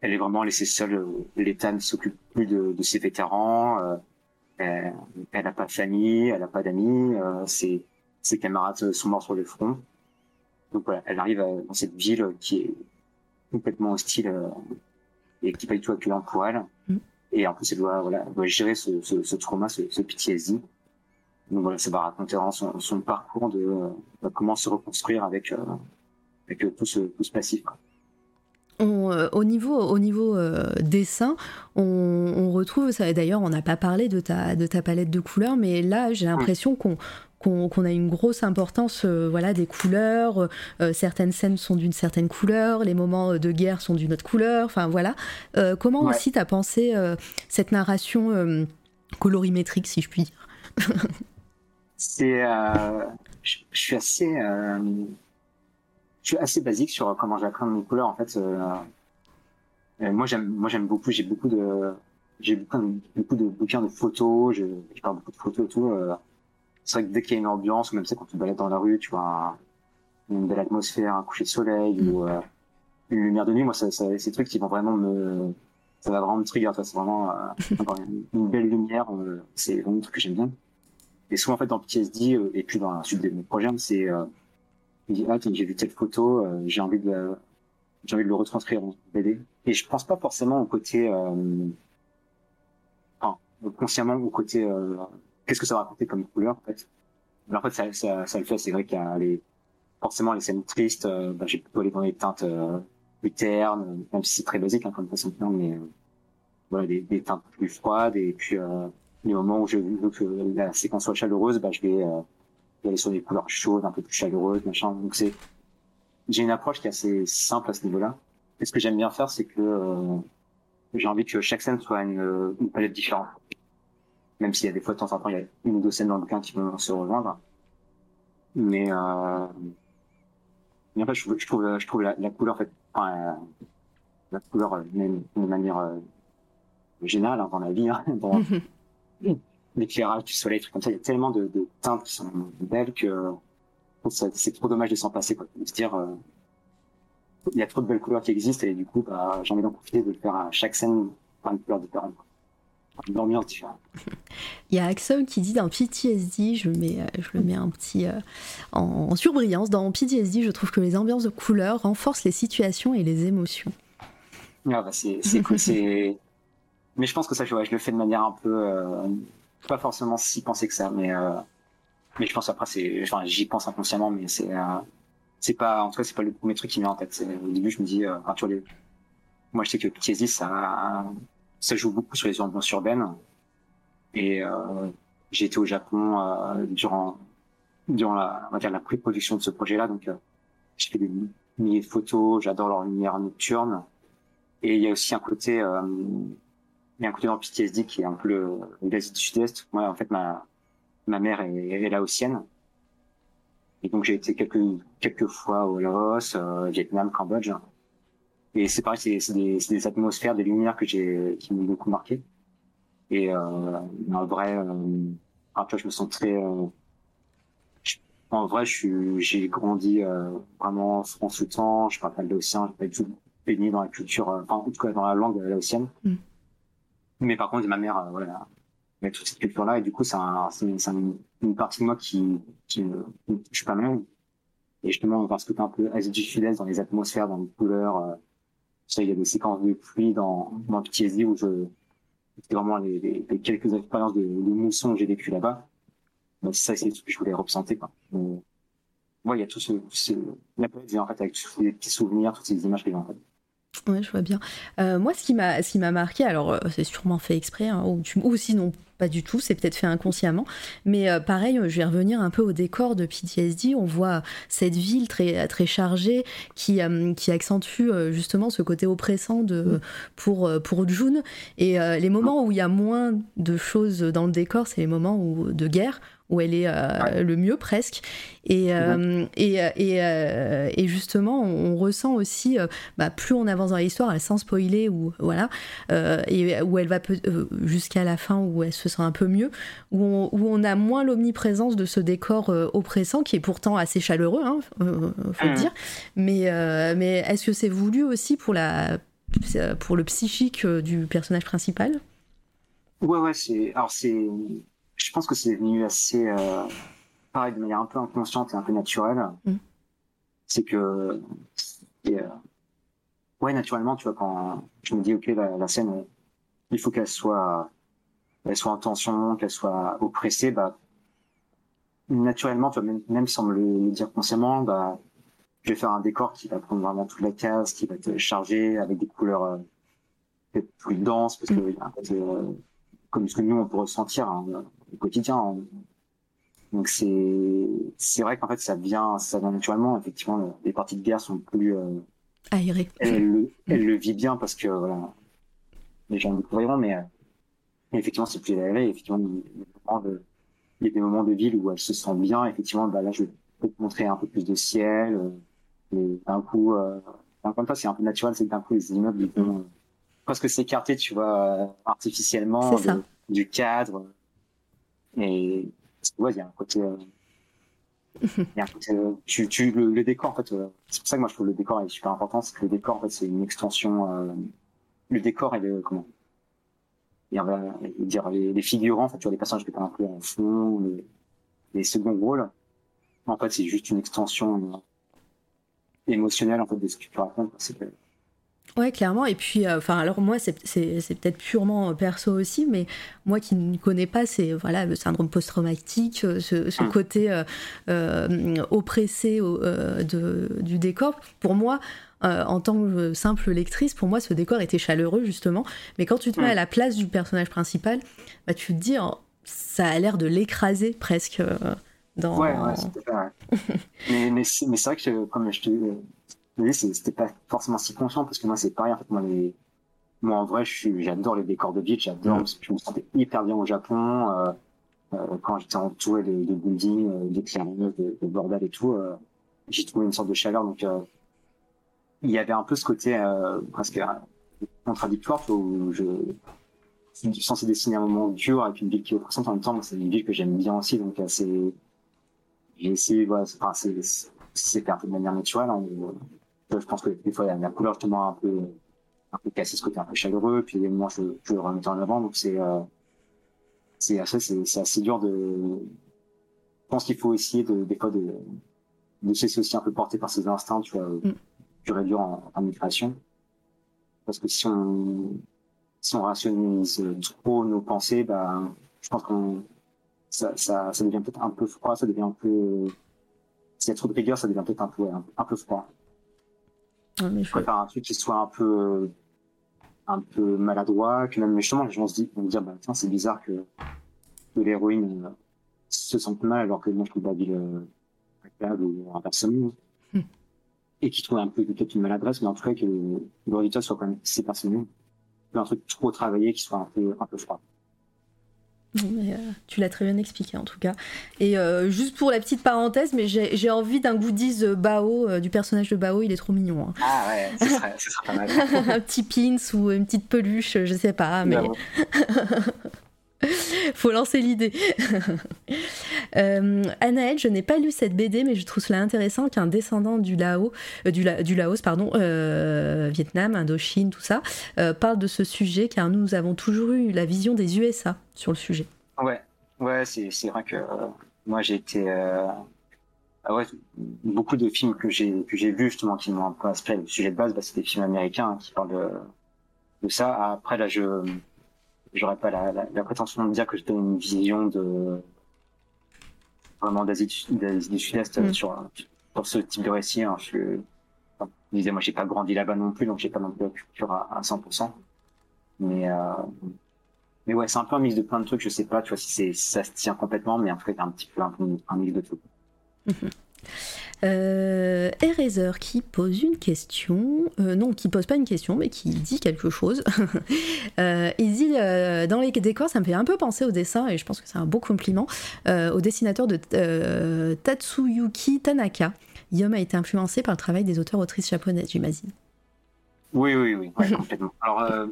elle est vraiment laissée seule. l'État ne s'occupe plus de, de, ses vétérans euh, elle n'a pas de famille elle n'a pas d'amis euh, ses, ses camarades sont morts sur le front. Donc voilà elle arrive dans cette ville qui est complètement hostile et qui n'est pas du tout accueillante pour elle mm. et en plus elle doit voilà doit gérer ce, ce, ce trauma ce, ce PTSD donc voilà, ça va raconter son, son parcours de euh, comment se reconstruire avec, euh, avec euh, tout, ce, tout ce passif. au niveau, au niveau dessin, on, on, retrouve ça. D'ailleurs, on n'a pas parlé de ta, de ta palette de couleurs, mais là, j'ai l'impression qu'on qu'on a une grosse importance voilà des couleurs certaines scènes sont d'une certaine couleur les moments de guerre sont d'une autre couleur enfin voilà comment aussi tu as pensé cette narration colorimétrique si je puis dire? c'est euh, je, suis assez euh, je suis assez basique sur comment j'apprends mes couleurs en fait euh, moi j'aime moi j'aime beaucoup j'ai beaucoup de j'ai beaucoup, beaucoup de bouquins de photos je, je parle beaucoup de photos et tout euh, c'est vrai que dès qu'il y a une ambiance ou même ça quand tu balades dans la rue tu vois une belle atmosphère un coucher de soleil ou euh, une lumière de nuit moi ça, ça c'est des trucs qui vont vraiment me ça va vraiment me trigger c'est vraiment une, une, belle lumière c'est vraiment un truc que j'aime bien et souvent, en fait, dans PTSD, euh, et puis dans la suite de mes projets, c'est, euh, ah, j'ai vu telle photo, euh, j'ai envie de, j'ai envie de le retranscrire en BD. Et je pense pas forcément au côté, euh, enfin, consciemment au côté, euh, qu'est-ce que ça va raconter comme couleur, en fait. Mais en fait, ça, ça, ça le fait, c'est vrai qu'il y a les, forcément les scènes tristes, bah, j'ai plutôt aller dans les teintes plus ternes, même si c'est très basique hein, comme façon de mais voilà, des, des, teintes plus froides, et puis les moments où je veux que la séquence soit chaleureuse, bah, je vais euh, aller sur des couleurs chaudes, un peu plus chaleureuses, machin. Donc c'est, j'ai une approche qui est assez simple à ce niveau-là. Et ce que j'aime bien faire, c'est que euh, j'ai envie que chaque scène soit une, une palette différente. même s'il y a des fois de temps en temps, il y a une ou deux scènes dans le bouquin qui vont se rejoindre. Mais, euh, mais en je trouve, je trouve, la, couleur, enfin, euh, la couleur, euh, même de manière euh, générale hein, dans la vie, hein, l'éclairage du soleil, trucs comme ça, il y a tellement de, de teintes qui sont belles que c'est trop dommage de s'en passer, quoi. De se dire, euh, il y a trop de belles couleurs qui existent et du coup, bah, j'ai envie d'en profiter de le faire à chaque scène par une couleur différente. Une ambiance différente. Il y a Axel qui dit dans PTSD, je, mets, euh, je le mets un petit euh, en, en surbrillance, dans PTSD, je trouve que les ambiances de couleurs renforcent les situations et les émotions. Ah, bah, c'est cool, c'est, mais je pense que ça, je, je le fais de manière un peu, euh, pas forcément si pensé que ça, mais, euh, mais je pense après, c'est, enfin, j'y pense inconsciemment, mais c'est, euh, c'est pas, en tout cas, c'est pas le premier truc qui me vient en tête. Au début, je me dis, euh, enfin, tu vois, les- moi, je sais que PTSD, ça, ça joue beaucoup sur les ambiances urbaines. Et, euh, j'ai été au Japon, euh, durant, durant la, on va dire, la pré-production de ce projet-là, donc, j'ai fait des milliers de photos, j'adore leur lumière nocturne. Et il y a aussi un côté, il y a un dans PTSD qui est un peu le, l'Asie du Sud-Est. Moi, en fait, ma, ma mère est, est laotienne. Et donc, j'ai été quelques, quelques fois au Laos, euh, Vietnam, Cambodge. Et c'est pareil, c'est, c'est des, c'est des atmosphères, des lumières que j'ai, qui m'ont beaucoup marqué. Et, euh, en vrai, euh, vois, je me sens très, euh, je- en vrai, je j'ai grandi, euh, vraiment France temps, je parle pas de laotien, j'ai pas du tout baigné dans la culture, euh, enfin, en tout cas dans la langue laotienne. Mm. Mais par contre, ma mère, euh, voilà, elle a toute cette culture-là, et du coup, c'est un, c'est, c'est un- une partie de moi qui, qui me, me touche pas mal. Et justement, on va ce côté un peu Asie du dans les atmosphères, dans les couleurs. Euh, il y a des séquences de pluie dans, dans PTSD où je, c'est vraiment les, les, les quelques expériences de, de mousson que j'ai vécu là-bas. Donc ça, c'est ce que je voulais représenter, quoi. Ouais, il y a tout ce, ce la poésie, en fait, avec tous ces petits souvenirs, toutes ces images qui viennent, en fait. Ouais, je vois bien. Euh, moi, ce qui m'a, ce qui m'a marqué, alors euh, c'est sûrement fait exprès, hein, ou, tu- ou sinon pas du tout, c'est peut-être fait inconsciemment. Mais euh, pareil, je vais revenir un peu au décor de PTSD. On voit cette ville très très chargée qui qui accentue justement ce côté oppressant de pour euh, pour June. Et les moments où il y a moins de choses dans le décor, c'est les moments où, de guerre où elle est euh, Ouais. le mieux presque. Et, euh, et, et, euh, et justement, on, on ressent aussi, bah, plus on avance dans l'histoire, sans spoiler, ou voilà, et où elle va jusqu'à la fin où elle se sent un peu mieux, où on, où on a moins l'omniprésence de ce décor oppressant qui est pourtant assez chaleureux, hein, faut le Mhm. dire. Mais, euh, mais est-ce que c'est voulu aussi pour la pour le psychique du personnage principal? Ouais, ouais, c'est, alors c'est, je pense que c'est venu assez, euh, pareil, de manière un peu inconsciente et un peu naturelle. Mm. C'est que, euh, ouais, naturellement, tu vois, quand je me dis, ok, la, la scène, euh, il faut qu'elle soit, qu'elle soit en tension, qu'elle soit oppressée, bah, naturellement, tu vois, même, même sans me le, dire consciemment, bah, je vais faire un décor qui va prendre vraiment toute la case, qui va être chargé avec des couleurs, euh, peut-être plus denses, parce que, un côté, euh, comme ce que nous on peut ressentir hein, au quotidien. hein. Donc c'est c'est vrai qu'en fait ça vient ça vient naturellement. Effectivement, le- les parties de guerre sont plus euh, Aéré. elle, le, elle le vit bien parce que voilà les gens le découvriront, mais, euh, mais effectivement c'est plus aéré. Effectivement, il y, a des moments de, il y a des moments de ville où elle se sent bien. Effectivement, bah là je vais peut-être montrer un peu plus de ciel. euh, et d'un coup, euh, encore une fois, c'est un peu naturel, c'est que d'un coup les immeubles ils vont euh, presque s'écarter, tu vois, euh, artificiellement de- du cadre. Et ouais, il y a un côté, euh, y a un côté, euh, tu, tu, le, le décor en fait, euh, c'est pour ça que moi je trouve le décor est super important, c'est que le décor en fait c'est une extension, le décor et le comment, et on va dire les, les figurants, en fait, tu vois les personnages que tu as peu en fond, les, les seconds rôles, en fait c'est juste une extension émotionnelle en fait de ce que tu racontes. C'est Ouais, clairement. Et puis, euh, enfin, alors moi, c'est peut-être purement euh, perso aussi, mais moi qui ne connais pas, c'est voilà le syndrome post-traumatique, euh, ce, ce Mm. côté euh, euh, oppressé de, du décor. Pour moi, euh, en tant que simple lectrice, pour moi, ce décor était chaleureux justement. Mais quand tu te mets à la place du personnage principal, bah, tu te dis, oh, ça a l'air de l'écraser presque. euh, dans... Ouais, ouais, c'était pas, ouais. mais mais c'est mais c'est vrai que, comme je te c'était pas forcément si conscient, parce que moi, c'est pareil, en fait, moi, les, moi, en vrai, j'adore les décors de ville, j'adore, Mm. que je me sentais hyper bien au Japon, euh, euh, quand j'étais entouré de, de buildings, euh, d'éclairages, de, de bordel et tout, euh, j'ai trouvé une sorte de chaleur, donc, il y avait un peu ce côté, presque contradictoire, où je, suis censé dessiner un moment dur avec une ville qui est oppressante en même temps, c'est une ville que j'aime bien aussi, donc, c'est, j'ai essayé, voilà, c'est, enfin, c'est, fait un peu de manière naturelle, hein, je pense que des fois, la couleur, justement, un peu, un peu cassé ce côté un peu chaleureux, puis moi je, je le remettais en avant, donc c'est euh, c'est assez, c'est c'est assez dur de. Je pense qu'il faut essayer de, des fois de, de se laisser aussi un peu porter par ses instincts, tu vois, Mm. pur et dur en, en création. Parce que si on, si on rationalise trop nos pensées, bah, je pense qu'on, ça, ça, ça devient peut-être un peu froid, ça devient un peu, s'il y a trop de rigueur, ça devient peut-être un peu, un, un peu froid. Mais Je préfère un truc qui soit un peu un peu maladroit, que même justement les gens se disent, vont dire bah tiens c'est bizarre que, que l'héroïne euh, se sente mal alors que moi je trouve la ville euh, agréable ou inversement. Hmm. Et qui trouve un peu peut-être une maladresse, mais en tout cas que le résultat soit quand même assez personnel. Un truc trop travaillé qui soit un peu un peu froid. Mais, euh, tu l'as très bien expliqué en tout cas. Et euh, juste pour la petite parenthèse, mais j'ai envie d'un goodies euh, Bao, euh, du personnage de Bao, il est trop mignon. hein. Ah ouais, ce serait, ce serait pas mal. un petit pins ou une petite peluche, je sais pas, mais. faut lancer l'idée. euh, Anaël, je n'ai pas lu cette BD, mais je trouve cela intéressant qu'un descendant du, Lao, euh, du, La- du Laos, pardon, euh, Vietnam, Indochine, tout ça, euh, parle de ce sujet, car nous avons toujours eu la vision des USA sur le sujet. Ouais, ouais, c'est vrai que euh, moi j'ai été ah ouais, beaucoup de films que j'ai vus justement qui m'ont un peu inspiré. Le sujet de base, bah, c'est des films américains hein, qui parlent de ça. Après là, je j'aurais pas la, la, la prétention de dire que je donne une vision de vraiment d'Asie du Sud-Est euh, Mm. sur sur ce type de récit. Hein. Je, enfin, je disais, moi j'ai pas grandi là-bas non plus, donc j'ai pas non plus la culture à, à 100%. Mais euh, mais ouais, c'est un peu un mix de plein de trucs, je sais pas, tu vois, si, c'est, si ça se tient complètement, mais en fait, un petit peu un, peu un mix de tout. Euh, Eraser qui pose une question, euh, non, qui pose pas une question, mais qui dit quelque chose. Euh, il dit euh, dans les décors, ça me fait un peu penser au dessin, et je pense que c'est un beau compliment, au dessinateur de Tatsuyuki Tanaka. Yom a été influencé par le travail des auteurs-autrices japonaises, j'imagine. Oui, oui, oui, ouais, complètement. Alors,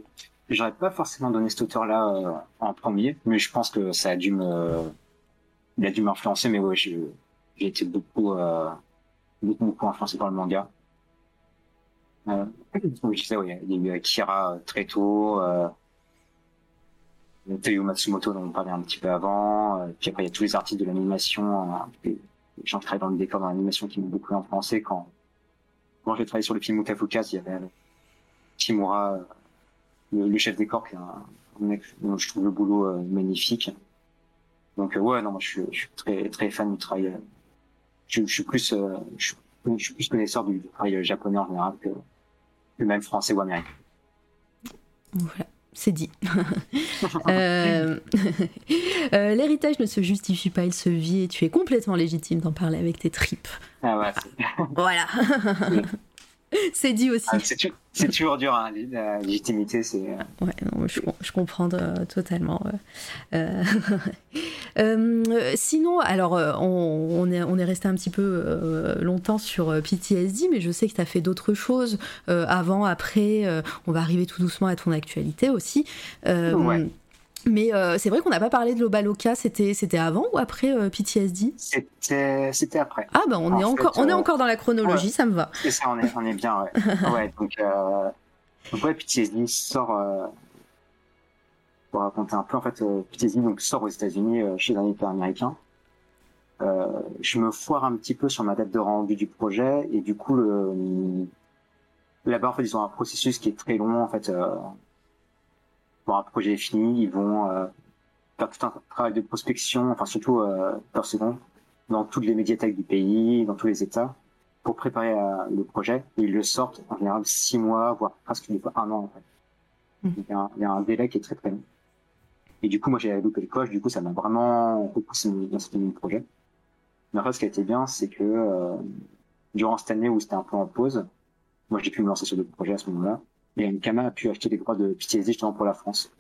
j'aurais pas forcément donné cet auteur-là en premier, mais je pense que ça a dû me, il a dû m'influencer, mais ouais, j'ai été beaucoup, euh, beaucoup, beaucoup par le manga. Euh, je il y a eu Akira euh, très tôt, euh, Teio Matsumoto dont on parlait un petit peu avant, euh, puis après il y a tous les artistes de l'animation, euh, les gens qui travaillent dans le décor, dans l'animation qui m'ont beaucoup influencé quand, quand j'ai travaillé sur le film Mutafukas, il y avait euh, Kimura, euh, le, le chef décor, qui est un, mec dont je trouve le boulot euh, magnifique. Donc euh, ouais, non, moi je suis, je suis très très fan du travail. Euh, je, je suis plus, euh, je, suis- je suis plus connaisseur du, travail japonais en général que, que même français ou américain. Voilà, c'est dit. Euh, euh, L'héritage ne se justifie pas, il se vit, et tu es complètement légitime d'en parler avec tes tripes. Ah ouais, Voilà. c'est dit aussi. ah, c'est toujours dur, hein, la légitimité, c'est. euh, Ouais, non, je, je comprends euh, totalement. euh. Sinon, alors, on, on est, on est resté un petit peu longtemps sur PTSD, mais je sais que tu as fait d'autres choses avant, après. on va arriver tout doucement à ton actualité aussi. Ouais. Mais euh, c'est vrai qu'on n'a pas parlé de l'Obaloka, c'était c'était avant ou après euh, PTSD C'était c'était après. Ah ben on, En est fait, encore, on est euh, encore dans la chronologie, ouais. ça me va. C'est ça, on est, on est bien, ouais. ouais donc, euh, donc ouais, PTSD sort, euh, pour raconter un peu, en fait, euh, PTSD donc, sort aux États-Unis euh, chez un éditeur américain. Euh, je me foire un petit peu sur ma date de rendu du projet et du coup, le, là-bas, en fait, ils ont un processus qui est très long, en fait. Pour un projet est fini, ils vont euh, faire tout un travail de prospection, enfin surtout euh, par seconde, dans toutes les médiathèques du pays, dans tous les États pour préparer euh, le projet. Et ils le sortent en général six mois, voire presque des fois un an en fait. Donc, Il, y a un, il y a un délai qui est très très long. Et du coup, moi j'ai loupé le coche, du coup ça m'a vraiment repoussé dans de projet. Mais après, ce qui a été bien, c'est que euh, durant cette année où c'était un peu en pause, moi j'ai pu me lancer sur d'autres projets à ce moment-là. Et Ankama a pu acheter les droits de PTSD justement pour la France.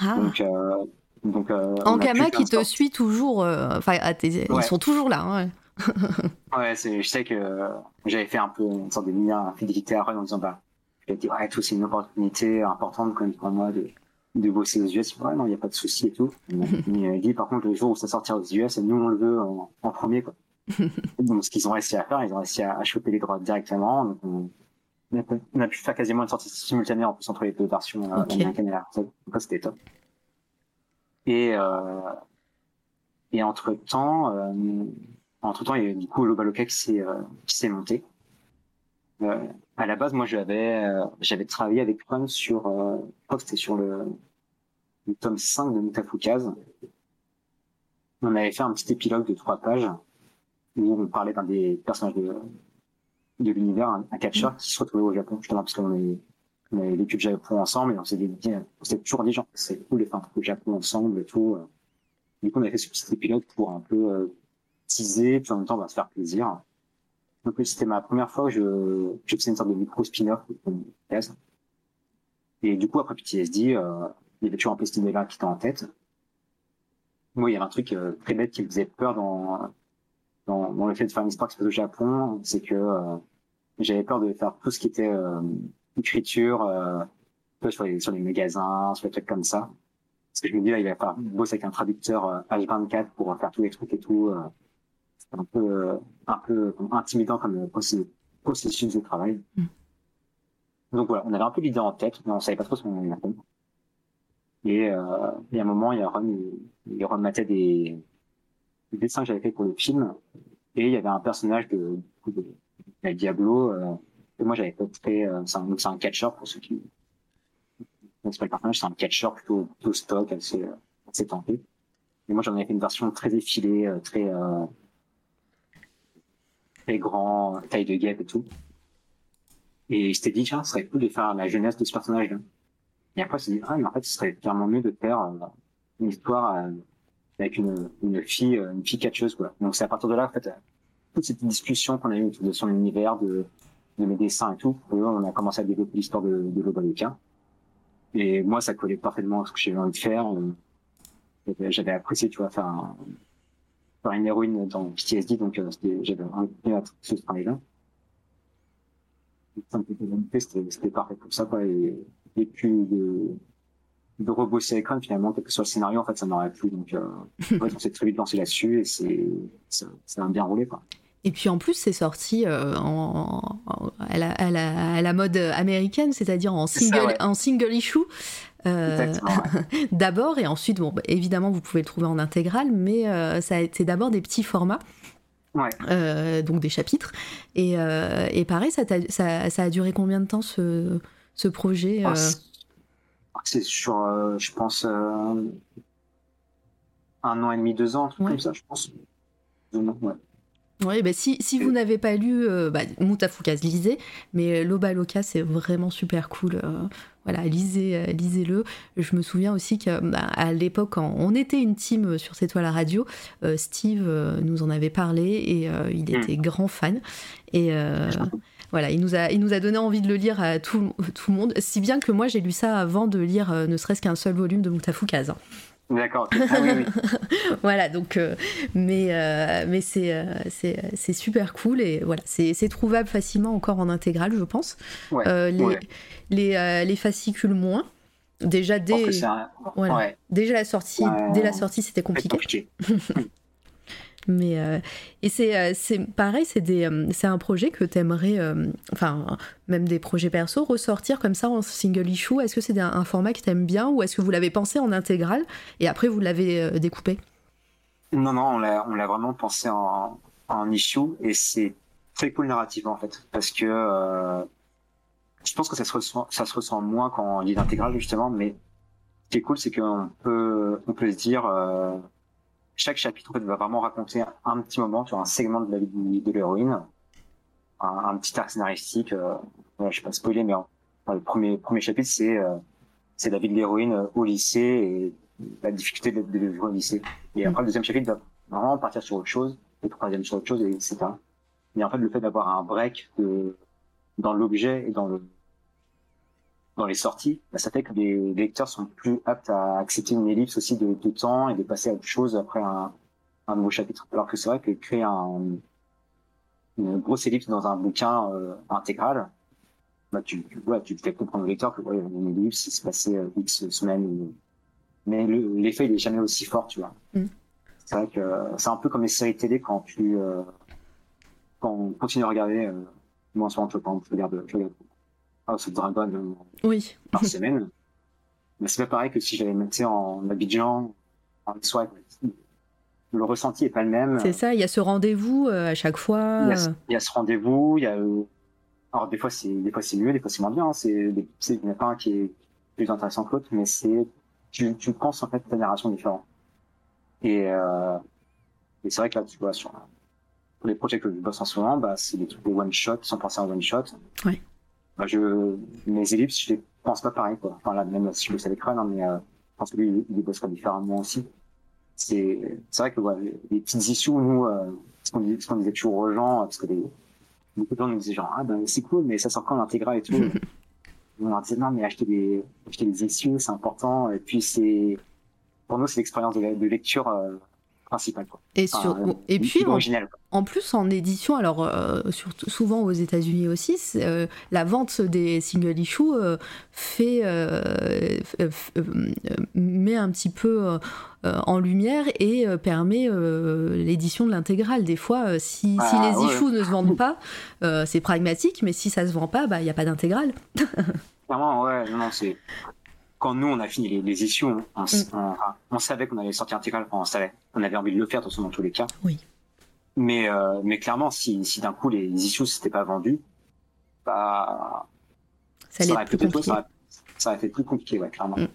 Ah. Donc, euh, donc euh, Ankama qui te suit toujours, euh, enfin, tes- Ouais. ils sont toujours là. hein. Ouais, c'est- je sais que euh, j'avais fait un peu une sorte de lien fidélité à Run en disant bah, j'ai dit ouais, tout c'est une opportunité importante même pour moi de, de bosser aux US. Ouais, non, il n'y a pas de souci et tout. Mais il m'a dit par contre le jour où ça sortira aux US, nous on le veut en, en premier quoi. donc ce qu'ils ont réussi à faire, ils ont réussi à, à choper les droits directement. Donc, on, on a pu- faire quasiment une sortie simultanée en plus entre les deux versions euh, Ok. américaine et la. Donc ça, c'était top. Et euh, et entre temps, euh, entre temps, il y a du coup Lobaloka qui s'est euh, qui s'est monté. Euh, à la base, moi, j'avais euh, j'avais travaillé avec Juan sur, euh, je crois que c'était sur le, le tome 5 de Mutafukaz. On avait fait un petit épilogue de trois pages où on parlait d'un des personnages de, de l'univers, un, un catcheur qui se retrouvait au Japon, justement, parce qu'on avait, on avait vécu le Japon ensemble et on s'est dit, on s'était toujours dit, genre, c'est cool de faire un truc au Japon ensemble et tout. euh. Du coup, on avait fait ce petit épilogue pour un peu euh, teaser, puis en même temps, on va se faire plaisir. Donc, c'était ma première fois que je, je faisais une sorte de micro spin-off. Et du coup, après PTSD, euh, il y avait toujours un peu cette idée-là qui était en tête. Moi, il y avait un truc euh, très bête qui me faisait peur dans, dans, dans le fait de faire une histoire qui se passe au Japon, c'est que euh, j'avais peur de faire tout ce qui était euh, écriture, euh, un peu sur les, sur les magasins, sur les trucs comme ça. Parce que je me dis, là, il va falloir bosser avec un traducteur euh, H24 pour faire tous les trucs et tout. Euh, c'est un peu, euh, un peu intimidant comme euh, processus de travail. Mm. Donc voilà, on avait un peu l'idée en tête, mais on savait pas trop ce qu'on allait faire. Et euh, il y a un moment, il y a Ron, il, il rematait des, des dessins que j'avais fait pour le film, et il y avait un personnage de, de, de la Diablo, euh, moi j'avais fait très, c'est un, un catcheur pour ceux qui, c'est pas le personnage, c'est un catcheur plutôt, plutôt stock, assez, assez tenté. Et moi j'en avais fait une version très effilée, euh, très, euh, très grand, taille de guêpe et tout. Et je t'ai dit, tiens, ce serait cool de faire la jeunesse de ce personnage-là. Et après, je me dit, ah, mais en fait, ce serait clairement mieux de faire une histoire euh, avec une, une fille, une fille catcheuse, quoi. Donc c'est à partir de là, en fait, toute cette discussion qu'on a eue autour de son univers, de, de mes dessins et tout, on a commencé à développer l'histoire de, de Lobaloka. Et moi, ça collait parfaitement à ce que j'avais envie de faire. Euh, j'avais- apprécié, tu vois, faire, un, faire une héroïne dans PTSD, donc euh, j'avais envie faire ce travail-là. C'était c'était parfait pour ça, quoi. Et, et puis de, de rebosser avec Ron, finalement, quel que soit le scénario, en fait, ça m'aurait plu. Donc, euh, en fait, on s'est très vite lancé là-dessus et c'est, ça, ça a bien roulé, quoi. Et puis en plus, c'est sorti euh, en, en- à, la, à la- à la mode américaine, c'est-à-dire en ça, single, ouais. en single issue. euh, ouais. d'abord, et ensuite, bon, bah, évidemment, vous pouvez le trouver en intégrale, mais euh, ça a été d'abord des petits formats. Ouais. euh, donc des chapitres. Et, euh, et pareil, ça, t'a- ça, ça a duré combien de temps ce, ce projet euh, c'est- sur, je pense, un an et demi, deux ans, un truc comme ça, je pense. Deux ans, ouais. Oui, bah si, si vous n'avez pas lu euh, bah, Moutafukaz, lisez, mais euh, Loba Loca, c'est vraiment super cool. euh, voilà, lisez, euh, lisez-le. Je me souviens aussi qu'à à l'époque, quand on était une team sur C'est toi la radio, euh, Steve nous en avait parlé et il Mm. était grand fan. Et voilà, il nous, a, il nous a donné envie de le lire à tout, tout le monde, si bien que moi j'ai lu ça avant de lire ne serait-ce qu'un seul volume de Moutafukaz. hein. D'accord. Ah oui, oui. voilà donc euh, mais euh, mais c'est euh, c'est c'est super cool et voilà c'est c'est trouvable facilement encore en intégrale je pense Ouais. Les ouais. les, les fascicules moins déjà pense dès un... voilà. ouais, déjà la sortie dès la sortie c'était compliqué compliqué. mais euh, et c'est euh, pareil euh, c'est un projet que t'aimerais euh, enfin même des projets perso ressortir comme ça en single issue. Est-ce que c'est un, format que t'aimes bien ou est-ce que vous l'avez pensé en intégrale et après vous l'avez découpé? Non, non, on l'a, vraiment pensé en, en issue et c'est très cool narrativement en fait, parce que je pense que ça se ressent, ça se ressent moins quand on lit l'intégrale justement, mais ce qui est cool, c'est qu'on peut, on peut se dire, chaque chapitre en fait, va vraiment raconter un petit moment, vois, un segment de la vie de, l'héroïne, un, petit arc scénaristique. Euh, je vais pas spoiler, mais le premier premier chapitre, c'est euh, c'est la vie de l'héroïne euh, au lycée et la difficulté de, de vivre au lycée. Et après, le deuxième chapitre va vraiment partir sur autre chose, le troisième sur autre chose, et etc. Et en fait, le fait d'avoir un break de, dans l'objet et dans le, dans les sorties, bah, ça fait que les lecteurs sont plus aptes à accepter une ellipse aussi de, de temps et de passer à autre chose après un, un nouveau chapitre. Alors que c'est vrai que créer un, une grosse ellipse dans un bouquin euh, intégral, bah, tu, tu, ouais, tu fais comprendre au lecteur que ouais, une ellipse, il s'est passé euh, X semaines. Mais le- l'effet, il est jamais aussi fort, tu vois. Mm. C'est vrai que c'est un peu comme les séries télé quand tu euh, quand on continue à regarder. Euh, moi, en ce moment, je regarde, je regarde House of Dragon euh, Oui. par semaine. Mais c'est pas pareil que si j'avais mettre en Abidjan, en soirée. Le ressenti est pas le même. C'est ça, il y a ce rendez-vous euh, à chaque fois. Il y a, il y a ce rendez-vous, il y a. euh, Alors des fois c'est des fois c'est mieux, des fois c'est moins bien. hein. C'est il n'y en a pas un qui est plus intéressant que l'autre, mais c'est tu tu penses en fait ta narration différente. Et, euh, et c'est vrai que là tu vois sur pour les projets que je bosse en ce moment, bah c'est des trucs de one shot, sans penser en one shot. Ouais. Bah, je mes ellipses, je les pense pas pareil quoi. Enfin là même si je bosse avec hein, mais euh, je pense que lui il les bossera différemment aussi. C'est c'est vrai que ouais, les, petites issues nous euh, ce qu'on dis- ce qu'on disait toujours aux gens parce que les beaucoup de gens nous disaient genre ah ben c'est cool mais ça sort quand l'intégral et tout? On leur disait non mais acheter des acheter des issues c'est important et puis c'est pour nous c'est l'expérience de, de lecture quoi Et, Enfin, sur, euh, et puis, en, plus, en édition, alors euh, surtout, souvent aux États-Unis aussi, euh, la vente des single issues fait, met un petit peu en lumière et permet l'édition de l'intégrale. Des fois, si, si Ah, les ouais. issues ne se vendent pas, c'est pragmatique, mais si ça se vend pas, bah, il n'y a pas d'intégrale. Clairement, ouais, non, c'est. Quand nous, on a fini les, les issues, on, on, s- Mm. on- savait qu'on allait sortir intégral, enfin, on savait. On avait envie de le faire, de toute façon, dans tous les cas. Oui. Mais, euh, mais clairement, si, si d'un coup les issues s'étaient pas vendus, bah, Ça allait aurait plus ça aurait, ça aurait été plus compliqué, ouais, clairement. Mm.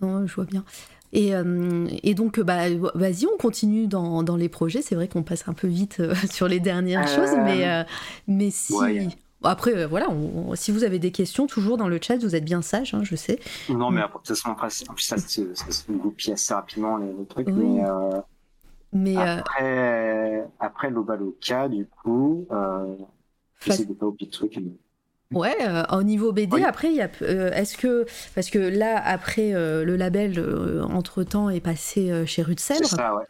Non, je vois bien. Et, euh, et donc, bah, vas-y, on continue dans, dans les projets. C'est vrai qu'on passe un peu vite euh, sur les dernières Euh, choses, mais, mais si. ouais. Après, euh, voilà, on- on- si vous avez des questions, toujours dans le chat, vous êtes bien sage, hein, je sais. Non, mais après, de toute façon, après, c'est- en plus, ça, se- ça se goupille assez rapidement, les, les trucs. Oui. Mais euh, Mais euh, après, après l'Obaloka, du coup, euh, j'essaie de pas oublier de trucs. mais- ouais, euh, au niveau BD, Oui. après, il y a, euh, est-ce que. Parce que là, après, euh, le label, euh, entre-temps, est passé euh, chez Rue de C'est ça, ouais.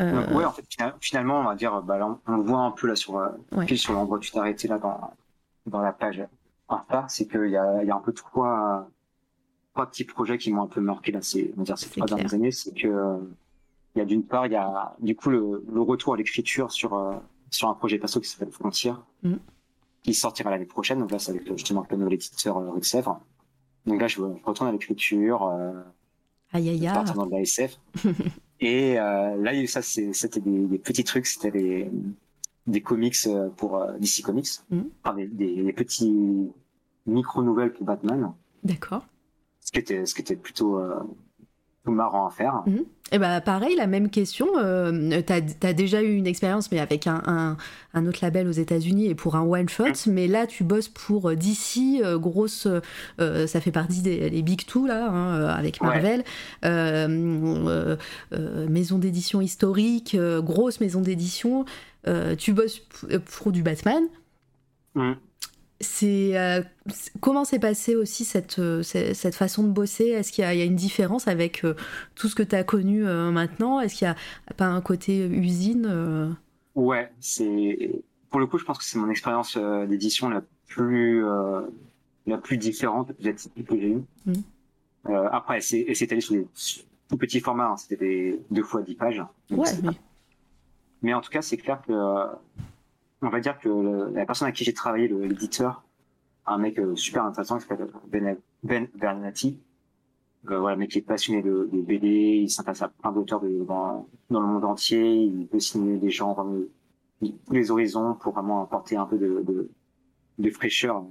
Euh, Donc, ouais, en fait, fina- finalement, on va dire, bah, là, on, on le voit un peu là sur, euh, Ouais. pile sur l'endroit où tu t'es arrêté là dans, dans la page Insta, c'est qu'il y a, y a un peu trois, trois petits projets qui m'ont un peu marqué là, ces, on va dire, ces trois clair. dernières années. C'est que, il y a d'une part, il y a, du coup, le, le retour à l'écriture sur, euh, sur un projet perso qui s'appelle Frontière, Mhm. qui sortira l'année prochaine. Donc là, c'est avec euh, justement le nouvel éditeur euh, Sèvres. Donc là, je, je retourne à l'écriture, euh, Aïe, aïe, aïe. partir dans de la SF. et euh, là, ça, c'était des, des petits trucs, c'était des, des comics euh, pour euh, DC Comics, Mhm. enfin, des, des, des petits micro-nouvelles pour Batman, D'accord. ce qui était, ce qui était plutôt, plutôt marrant à faire. Et bah pareil, la même question. Euh, t'as as déjà eu une expérience, mais avec un, un, un autre label aux États-Unis et pour un one shot. Mais là, tu bosses pour euh, DC, euh, grosse. euh, ça fait partie des les big two là, hein, avec. Marvel. Maison d'édition historique, grosse maison d'édition. Tu bosses pour du Batman. Mhm. C'est euh, c'est- comment s'est passée aussi cette, euh, cette, façon de bosser? Est-ce qu'il y, a- il y a une différence avec euh, tout ce que tu as connu euh, maintenant? Est-ce qu'il n'y a pas un côté usine Ouais, c'est pour le coup, je pense que c'est mon expérience d'édition la plus la plus différente, la plus atypique que j'ai eue. Euh, après, s'est étalée sur des tout petits formats, hein, c'était des deux fois dix pages. Ouais, c'est mais Mais en tout cas, c'est clair que, on va dire que le- la personne à qui j'ai travaillé, le- l'éditeur, un mec euh, super intéressant qui s'appelle Ben, ben Bernati, euh, voilà, mec qui est passionné de, de BD, il s'intéresse à plein d'auteurs de- dans, dans le monde entier, il veut signer des gens dans le- tous les horizons pour vraiment apporter un peu de, de, de fraîcheur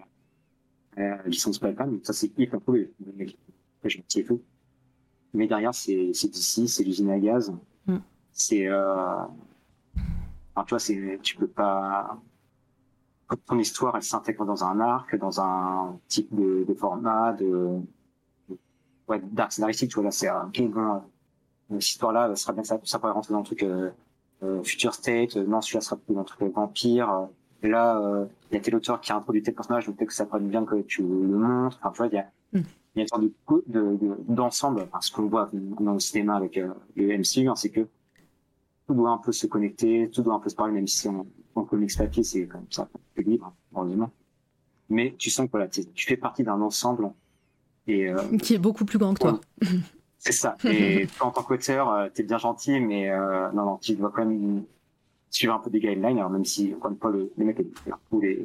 à la licence Balkan. Donc ça, c'est hyper cool, et tout. Mais derrière, c'est c'est d'ici, c'est l'usine à gaz. Mm. C'est euh, Enfin, tu vois, c'est, tu peux pas. Ton histoire, elle s'intègre dans un arc, dans un type de, de format, de, ouais, d'arc scénaristique, tu vois, là, c'est un, ok, bon, euh, cette histoire-là, ça sera bien, ça, ça pourrait rentrer dans le truc, euh, euh, Future State, euh, non, celui-là sera plus dans le truc euh, vampire, euh, là, il y a tel auteur qui a introduit tel personnage, donc peut-être que ça pourrait être bien que tu le montres. Enfin, tu vois, il y a, Mm. il y a une sorte de, co- de, de- d'ensemble, enfin, ce qu'on voit dans le cinéma avec euh, le MCU, hein, c'est que tout doit un peu se connecter, tout doit un peu se parler, même si en, en comics papier, c'est comme ça, c'est libre, hein, heureusement. Mais tu sens que voilà, tu fais partie d'un ensemble, et euh, Qui est beaucoup plus grand que toi. c'est ça. Et toi, en tant qu'auteur, euh, t'es bien gentil, mais euh, non, non, tu dois quand même suivre un peu des guidelines. Alors même si, encore une fois, le, le mec est un peu les,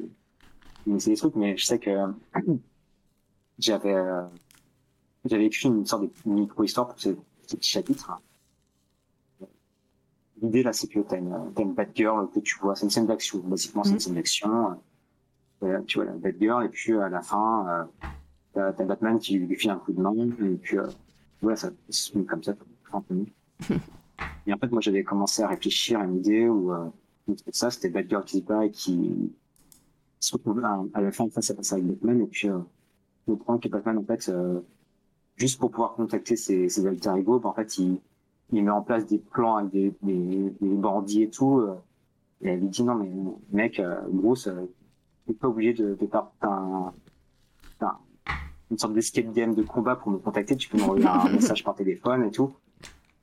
il essaie des trucs, mais je sais que j'avais, euh, j'avais écrit une sorte de micro-histoire pour ce, ce petit chapitre. L'idée là, c'est que t'as une, t'as une bad girl que tu vois, c'est une scène d'action. Basiquement, c'est une Mhm. scène d'action. Euh, tu vois la bad girl, et puis à la fin, euh, t'as, t'as Batman qui lui file un coup de main, et puis euh, voilà, ça se finit comme ça, tout simplement. et en fait, moi, j'avais commencé à réfléchir à une idée où, euh, ça, c'était Bad Girl qui se bat et qui se retrouve à, à la fin face à face avec Batman, et puis, euh, on comprend que Batman, en fait, euh, juste pour pouvoir contacter ses, ses alter ego, bah, en fait, il, il met en place des plans avec des, des, des bandits et tout, euh, et elle lui dit, non, mais mec, Bruce, euh, t'es pas obligé de, de faire un, un- une sorte d'escape game de combat pour me contacter, tu peux m'envoyer un message par téléphone et tout.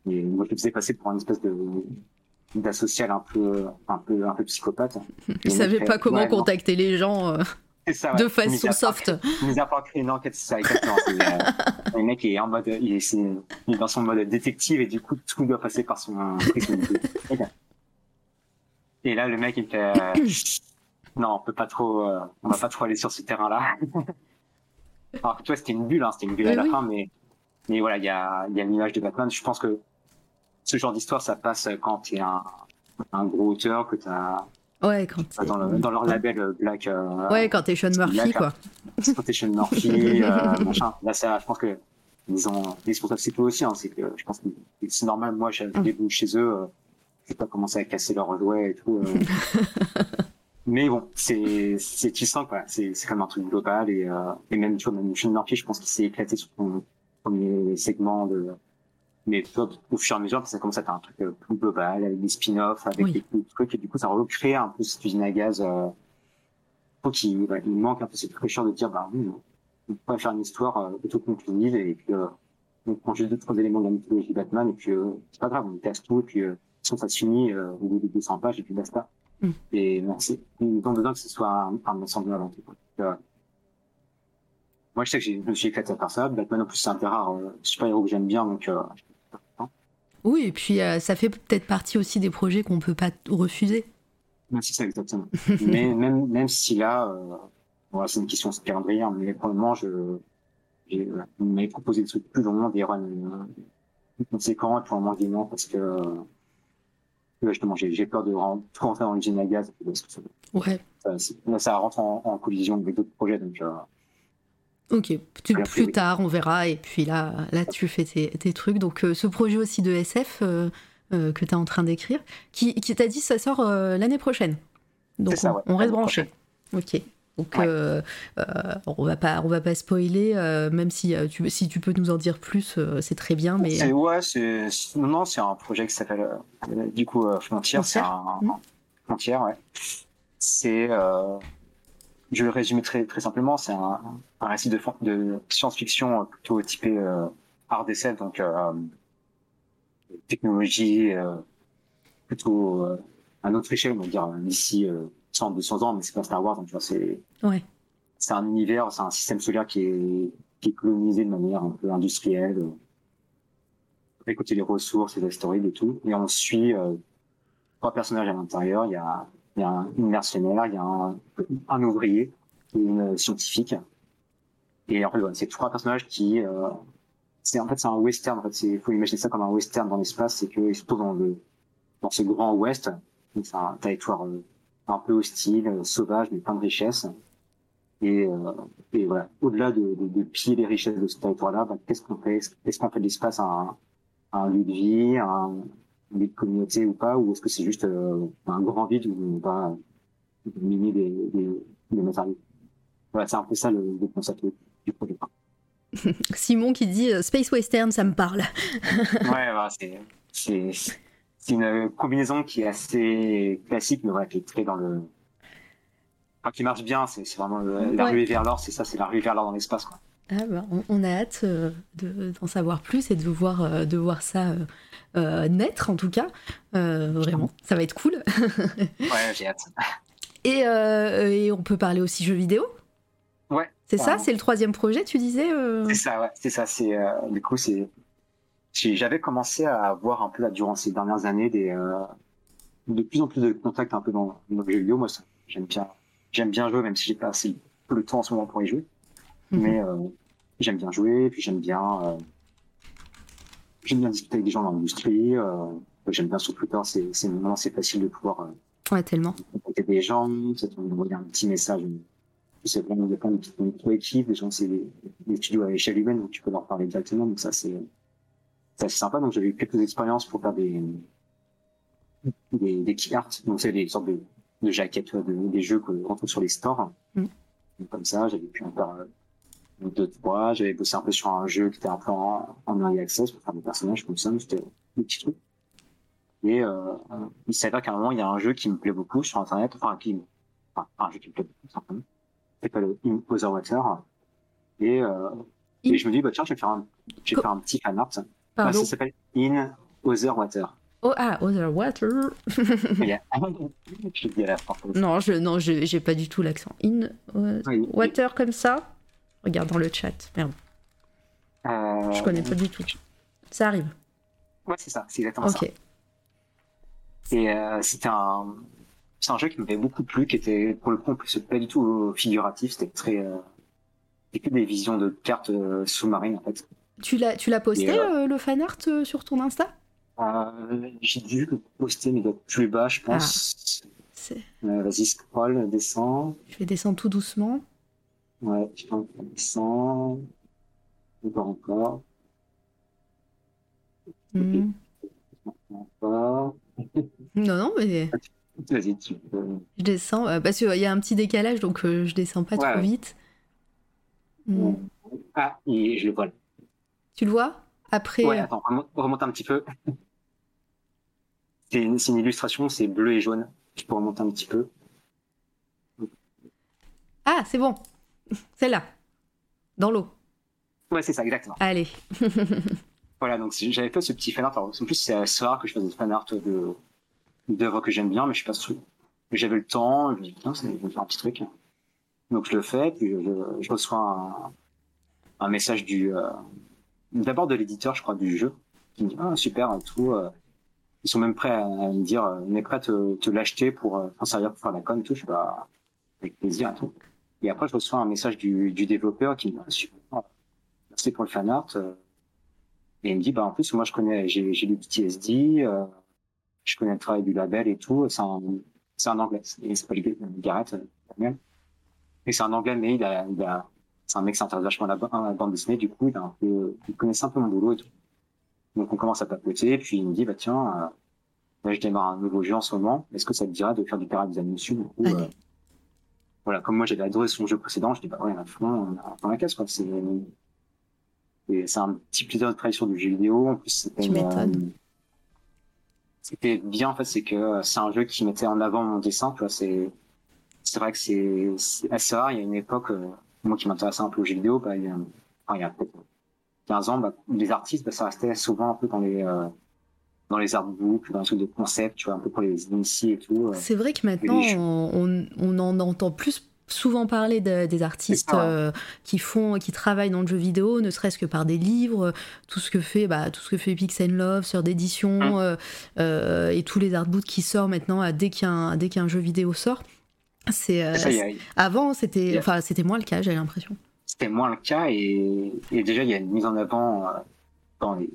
Et moi, je me faisais passer pour une espèce de d'asocial un peu, un peu, un peu psychopathe. Il savait pas comment ouais, non, contacter les gens euh, ça, de ouais. façon Mis soft. Mis à part créer une enquête, c'est ça, exactement. Euh, le mec est en mode, il est, c'est- il est dans son mode détective et du coup, tout doit passer par son prisme. Et là, le mec, il fait, euh, non, on peut pas trop, euh, on va pas trop aller sur ce terrain-là. Alors que toi, c'était une bulle, hein, c'était une bulle Mais à la oui. fin, mais, mais voilà, il y a, il y a l'image de Batman. Je pense que ce genre d'histoire, ça passe quand t'es un, un gros auteur, que t'as, Ouais, quand t'es- dans, le- dans leur label euh, Black, euh, Ouais, quand t'es Sean Murphy, Black, quoi. Exploitation Murphy, euh, machin. Là, ça, je pense que ils ont, ils sont c'est peu aussi, hein, c'est que je pense que c'est normal. Moi, j'ai Mm. des bouts chez eux, euh, je vais pas commencer à casser leurs jouets et tout. euh. Mais bon, c'est, c'est, tu sens, quoi. C'est, c'est comme un truc global et, euh, et même, tu vois, même Sean Murphy, je pense qu'il s'est éclaté sur son premier segment de, mais au fur et à mesure, ça commence à être un truc euh, plus global, avec des spin-offs, avec Oui. des trucs, et du coup, ça recrée un peu cette usine à gaz, euh, faut qu'il ouais, il manque un peu cette fraîcheur de dire, bah oui, on pourrait faire une histoire euh, autoconclusive, et puis, euh, on prend juste deux, trois éléments de la mythologie Batman, et puis, euh, c'est pas grave, on casse tout, et puis, euh, sinon, ça se finit, euh, au bout de 200 pages, et puis basta. Mm. Et, c'est, ils ont besoin que ce soit un, un ensemble. Donc, euh, moi, je sais que j'ai- je me suis éclaté à faire ça. Batman, en plus, c'est un peu rare, euh, super-héros que j'aime bien, donc, euh, Oui, et puis euh, ça fait peut-être partie aussi des projets qu'on peut pas refuser. C'est ça, exactement. mais même, même si là, euh, voilà, c'est une question de calendrier, hein, mais pour le moment, je, j'ai, on m'avait proposé des trucs plus longs, des runs euh, plus conséquents, et pour le moment, je dis non, parce que, euh, justement, j'ai, j'ai peur de ren- tout rentrer dans l'usine à gaz, parce que ça, Ouais. ça, ça rentre en, en collision avec d'autres projets, donc, euh, Ok, plus tard on verra et puis là, là tu fais tes, tes trucs. Donc euh, ce projet aussi de SF euh, euh, que tu es en train d'écrire, qui, qui t'a dit ça sort l'année prochaine. Donc ça, on, ouais, on reste branché. Ok. Donc Ouais. on va pas on va pas spoiler, même si tu si tu peux nous en dire plus, c'est très bien. Mais ouais, non c'est un projet qui s'appelle du coup Frontier, c'est Frontière un. Frontière, ouais. C'est je vais le résumer très très simplement, c'est un, un récit de, science-fiction euh, plutôt typé euh, art d'essai, donc euh, technologie euh, plutôt euh, à notre échelle, on va dire euh, d'ici euh, 100 200 ans, mais c'est pas Star Wars, donc tu vois, c'est ouais. c'est un univers, c'est un système solaire qui est, qui est colonisé de manière un peu industrielle, euh, récolter les ressources, les astéroïdes et tout. Et on suit euh, trois personnages à l'intérieur. Il y a, il y a un, une mercenaire, il y a un, un ouvrier et une scientifique. Et en fait, voilà, c'est trois personnages qui, euh, c'est en fait c'est un western. En fait, c'est faut imaginer ça comme un western dans l'espace, c'est qu'ils se trouvent dans le dans ce grand ouest. C'est un territoire euh, un peu hostile, euh, sauvage, mais plein de richesses. Et, euh, et voilà, au-delà de, de, de piller les richesses de ce territoire-là, bah, qu'est-ce qu'on fait? Est-ce qu'on fait de l'espace un, un lieu de vie, un, un lieu de communauté ou pas? Ou est-ce que c'est juste euh, un grand vide où on va miner des, des, des matériaux? Voilà, c'est un peu ça le, le concept du. Simon qui dit euh, Space Western, ça me parle. ouais, voilà, c'est une combinaison qui est assez classique, mais qui est très dans le enfin, qui marche bien. C'est c'est vraiment le- la Ouais. ruée vers l'or. C'est ça, c'est la ruée vers l'or dans l'espace. quoi. Ah bah, on, on a hâte euh, de- d'en savoir plus et de voir, euh, de voir ça euh, euh, naître en tout cas. Euh, vraiment, ça va être cool. Ouais, j'ai hâte. Et, euh, et on peut parler aussi jeux vidéo. C'est ça, c'est le troisième projet, tu disais euh C'est ça, ouais. C'est ça. C'est euh, du coup, c'est. J'avais commencé à avoir un peu là durant ces dernières années des euh, de plus en plus de contacts un peu dans, dans le jeu vidéo. Moi, ça, j'aime bien, j'aime bien jouer, même si j'ai pas assez le temps en ce moment pour y jouer. Mhm. Mais euh, j'aime bien jouer, puis j'aime bien, euh, j'aime bien discuter avec des gens dans l'industrie. Euh, j'aime bien sur Twitter, c'est c'est c'est facile de pouvoir Ouais, tellement. contacter des gens, peut-être envoyer un petit message. C'est vraiment il y a plein de petites micro-équipes, des gens c'est des, des studios à échelle humaine, donc tu peux leur parler directement. Donc ça c'est c'est assez sympa. Donc j'avais eu quelques expériences pour faire des des, des key art, donc c'est des sortes de, de jaquettes, de- des jeux qu'on retrouve sur les stores. Mm. Donc, comme ça, j'avais pu en faire euh, deux, trois. J'avais bossé un peu sur un jeu qui était un peu en, en early access pour faire des personnages comme ça, c'était des petits trucs. Et euh, il s'avère qu'à un moment, il y a un jeu qui me plaît beaucoup sur Internet, enfin, qui, enfin, un jeu qui me plaît beaucoup, simplement, qui s'appelle In Other Water. Et, euh, In- et je me dis, bah tiens, je vais faire un, je vais Co- faire un petit fan art. Bah, ça s'appelle In Other Water. Oh, ah, Other Water. Je dis à la fin. non, je, non, je- j'ai pas du tout l'accent. In Oui. Water comme ça. Regarde dans le chat. Merde, Euh, je connais pas du tout. Ça arrive. Ouais, c'est ça, c'est exactement ça. Ok. Et euh, c'était un, c'est un jeu qui me fait beaucoup plu, qui était pour le coup plus pas du tout figuratif, c'était très, euh, c'était que des visions de cartes euh, sous-marines en fait. Tu l'as, tu l'as posté euh, euh, le fan art sur ton Insta? J'ai dû le poster mais plus bas, je pense. C'est- Euh, Vas-y, scroll, descends. Je vais descendre tout doucement. Ouais, je pense qu'on descend. Encore, Hmm. encore. Non, non, mais Vas-y, tu peux. je descends euh, parce qu'il y a un petit décalage, donc euh, je descends pas Ouais, trop ouais. vite. Hmm. Ah, et je le vois. Tu le vois? Après, Ouais, attends, remonte, remonte un petit peu. C'est une, illustration, c'est bleu et jaune. Tu peux remonter un petit peu. ah, c'est bon. Celle-là, dans l'eau. Ouais, c'est ça, exactement. Allez. Voilà, donc j'avais fait ce petit fan art. Alors, en plus, c'est rare que je fasse des fan art de d'œuvres que j'aime bien, mais je suis pas sûr. J'avais le temps, je me dis, putain, c'est- je vais faire un petit truc. Donc je le fais, puis je, je reçois un, un message du euh, d'abord de l'éditeur, je crois, du jeu, qui me dit, ah, super, tout. euh, ils sont même prêts à, me dire, euh, on est prêt à te, te l'acheter pour euh, pour faire la com et tout. Je suis bah, avec plaisir et tout. Et après, je reçois un message du, du développeur qui me dit, ah, super, merci pour le fan art. euh, et il me dit, bah, en plus, moi, je connais, j'ai, j'ai lu PTSD, euh, je connais le travail du label et tout. C'est un, c'est un anglais. Il s'appelle euh, Daniel. Et c'est un anglais, mais il a, il a, c'est un mec qui s'intéresse vachement à la, ba- à la bande dessinée. Du coup, il a un peu, il connaissait un peu mon boulot et tout. Donc, on commence à papoter. Puis, il me dit, bah, tiens, euh, là, je démarre un nouveau jeu en ce moment. Est-ce que ça te dirait de faire du dessus? Du coup, Allez. euh, voilà, comme moi, j'avais adoré son jeu précédent, je dis, bah, ouais, à fond, on a- dans la casse, quoi. C'est, et c'est un petit plaisir de travailler sur du jeu vidéo. En plus, c'était Tu une, m'étonnes. euh, c'était bien en fait, c'est que euh, c'est un jeu qui mettait en avant mon dessin. Tu vois, c'est c'est vrai que c'est assez rare. Il y a une époque, euh, moi qui m'intéressais un peu aux jeux vidéo, bah, il y a, enfin, il y a peut-être 15 ans, bah, les artistes, bah, ça restait souvent un peu dans les euh, dans les artbooks, dans les trucs de concept, tu vois, un peu pour les initiés et tout. euh. C'est vrai que maintenant, les on, on en entend plus souvent parler de- des artistes ouais. euh, qui font, qui travaillent dans le jeu vidéo, ne serait-ce que par des livres, tout ce que fait, bah, tout ce que fait Pix and Love, Sœur d'édition, Hum. euh, euh, et tous les artbooks qui sortent maintenant dès qu'il y, a un- dès qu'il y a un jeu vidéo sort. C'est euh, avant, c'était, Yeah. enfin, c'était moins le cas, j'ai l'impression. c'était moins le cas et, et déjà il y a une mise en avant euh, dans les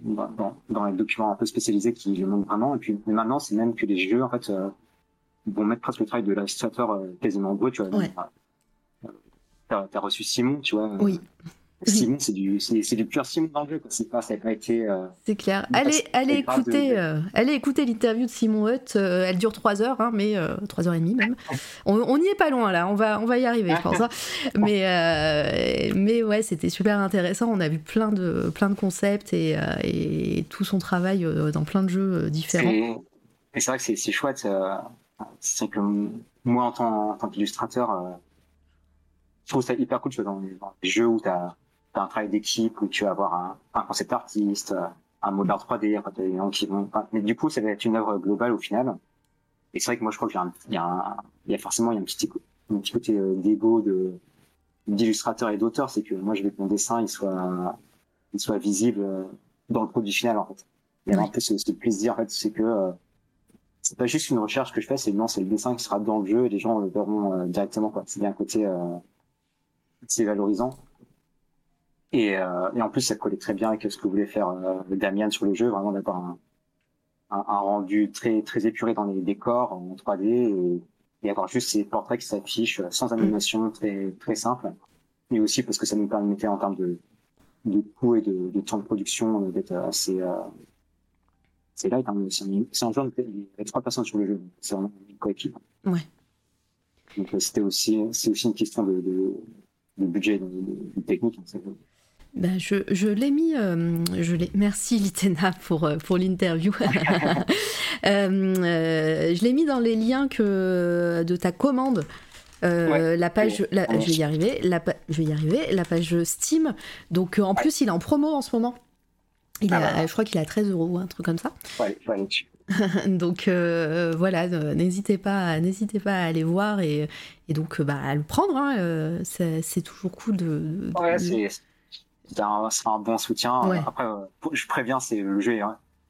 dans, les documents un peu spécialisés qui le montrent vraiment et puis maintenant c'est même que les jeux en fait euh, vont mettre presque le travail de l'illustrateur euh, quasiment tu vois Ouais. Euh, t'as reçu Simon tu vois Oui. Simon c'est du c'est du pur Simon dans le jeu quoi c'est pas ça n'a pas été euh, C'est clair. Allez, allez de- écouter, euh, allez écouter l'interview de Simon Hutt. euh, elle dure 3 heures, hein, mais euh, 3 heures et demie même. On, on y est pas loin là. On va, on va y arriver, je pense. hein. Mais, euh, mais ouais, c'était super intéressant. On a vu plein de, plein de concepts et, euh, et tout son travail euh, dans plein de jeux euh, différents. c'est vrai que c'est chouette euh, c'est que moi, en tant, qu'illustrateur, euh, je trouve ça hyper cool, tu vois, dans, des jeux où tu as, un travail d'équipe, où tu vas avoir un, un concept artiste, un modèle 3D, enfin, des gens qui vont, enfin, mais du coup, ça va être une œuvre globale au final. Et c'est vrai que moi, je crois qu'il y y y a forcément il y a un petit, un petit côté euh, d'ego de d'illustrateur et d'auteur, c'est que moi, je veux que mon dessin, il soit, il soit visible euh, dans le produit final, en fait. Il y a un peu ce, ce plaisir, en fait, c'est que euh, c'est pas juste une recherche que je fais, c'est non, c'est le dessin qui sera dans le jeu et les gens le verront euh, directement, quoi. C'est bien un côté, euh, c'est valorisant. Et, euh, et en plus, ça collait très bien avec ce que voulait faire euh, Damien sur le jeu, vraiment d'avoir un, un, un rendu très très épuré dans les décors en 3D et, et avoir juste ces portraits qui s'affichent sans animation, très très simple. Et aussi parce que ça nous permettait en termes de de coût et de, de temps de production euh, d'être assez euh, c'est là, c'est un, c'est un jeu, il y a trois personnes sur le jeu, c'est vraiment une coéquipe. Ouais. Donc euh, c'était aussi, c'est aussi une question de, de, de budget, de, de technique. en fait. Ben, je, je l'ai mis, euh, je l'ai. Merci Litena pour euh, pour l'interview. Euh, euh, je l'ai mis dans les liens que de ta commande. Euh, Ouais. la page, la- Ouais. je vais y arriver, la, je vais y arriver, la page Steam. Donc en plus, il est en promo en ce moment. Il Ah a- bah. je crois qu'il est à 13 euros ou un truc comme ça. Faut donc euh, voilà, euh, n'hésitez pas, n'hésitez pas à aller voir et, et donc euh, bah, à le prendre. hein, euh, c'est c'est toujours cool de. de- Ouais, de- c'est, c'est un, bon soutien. Ouais. Après, je préviens, c'est le jeu, est-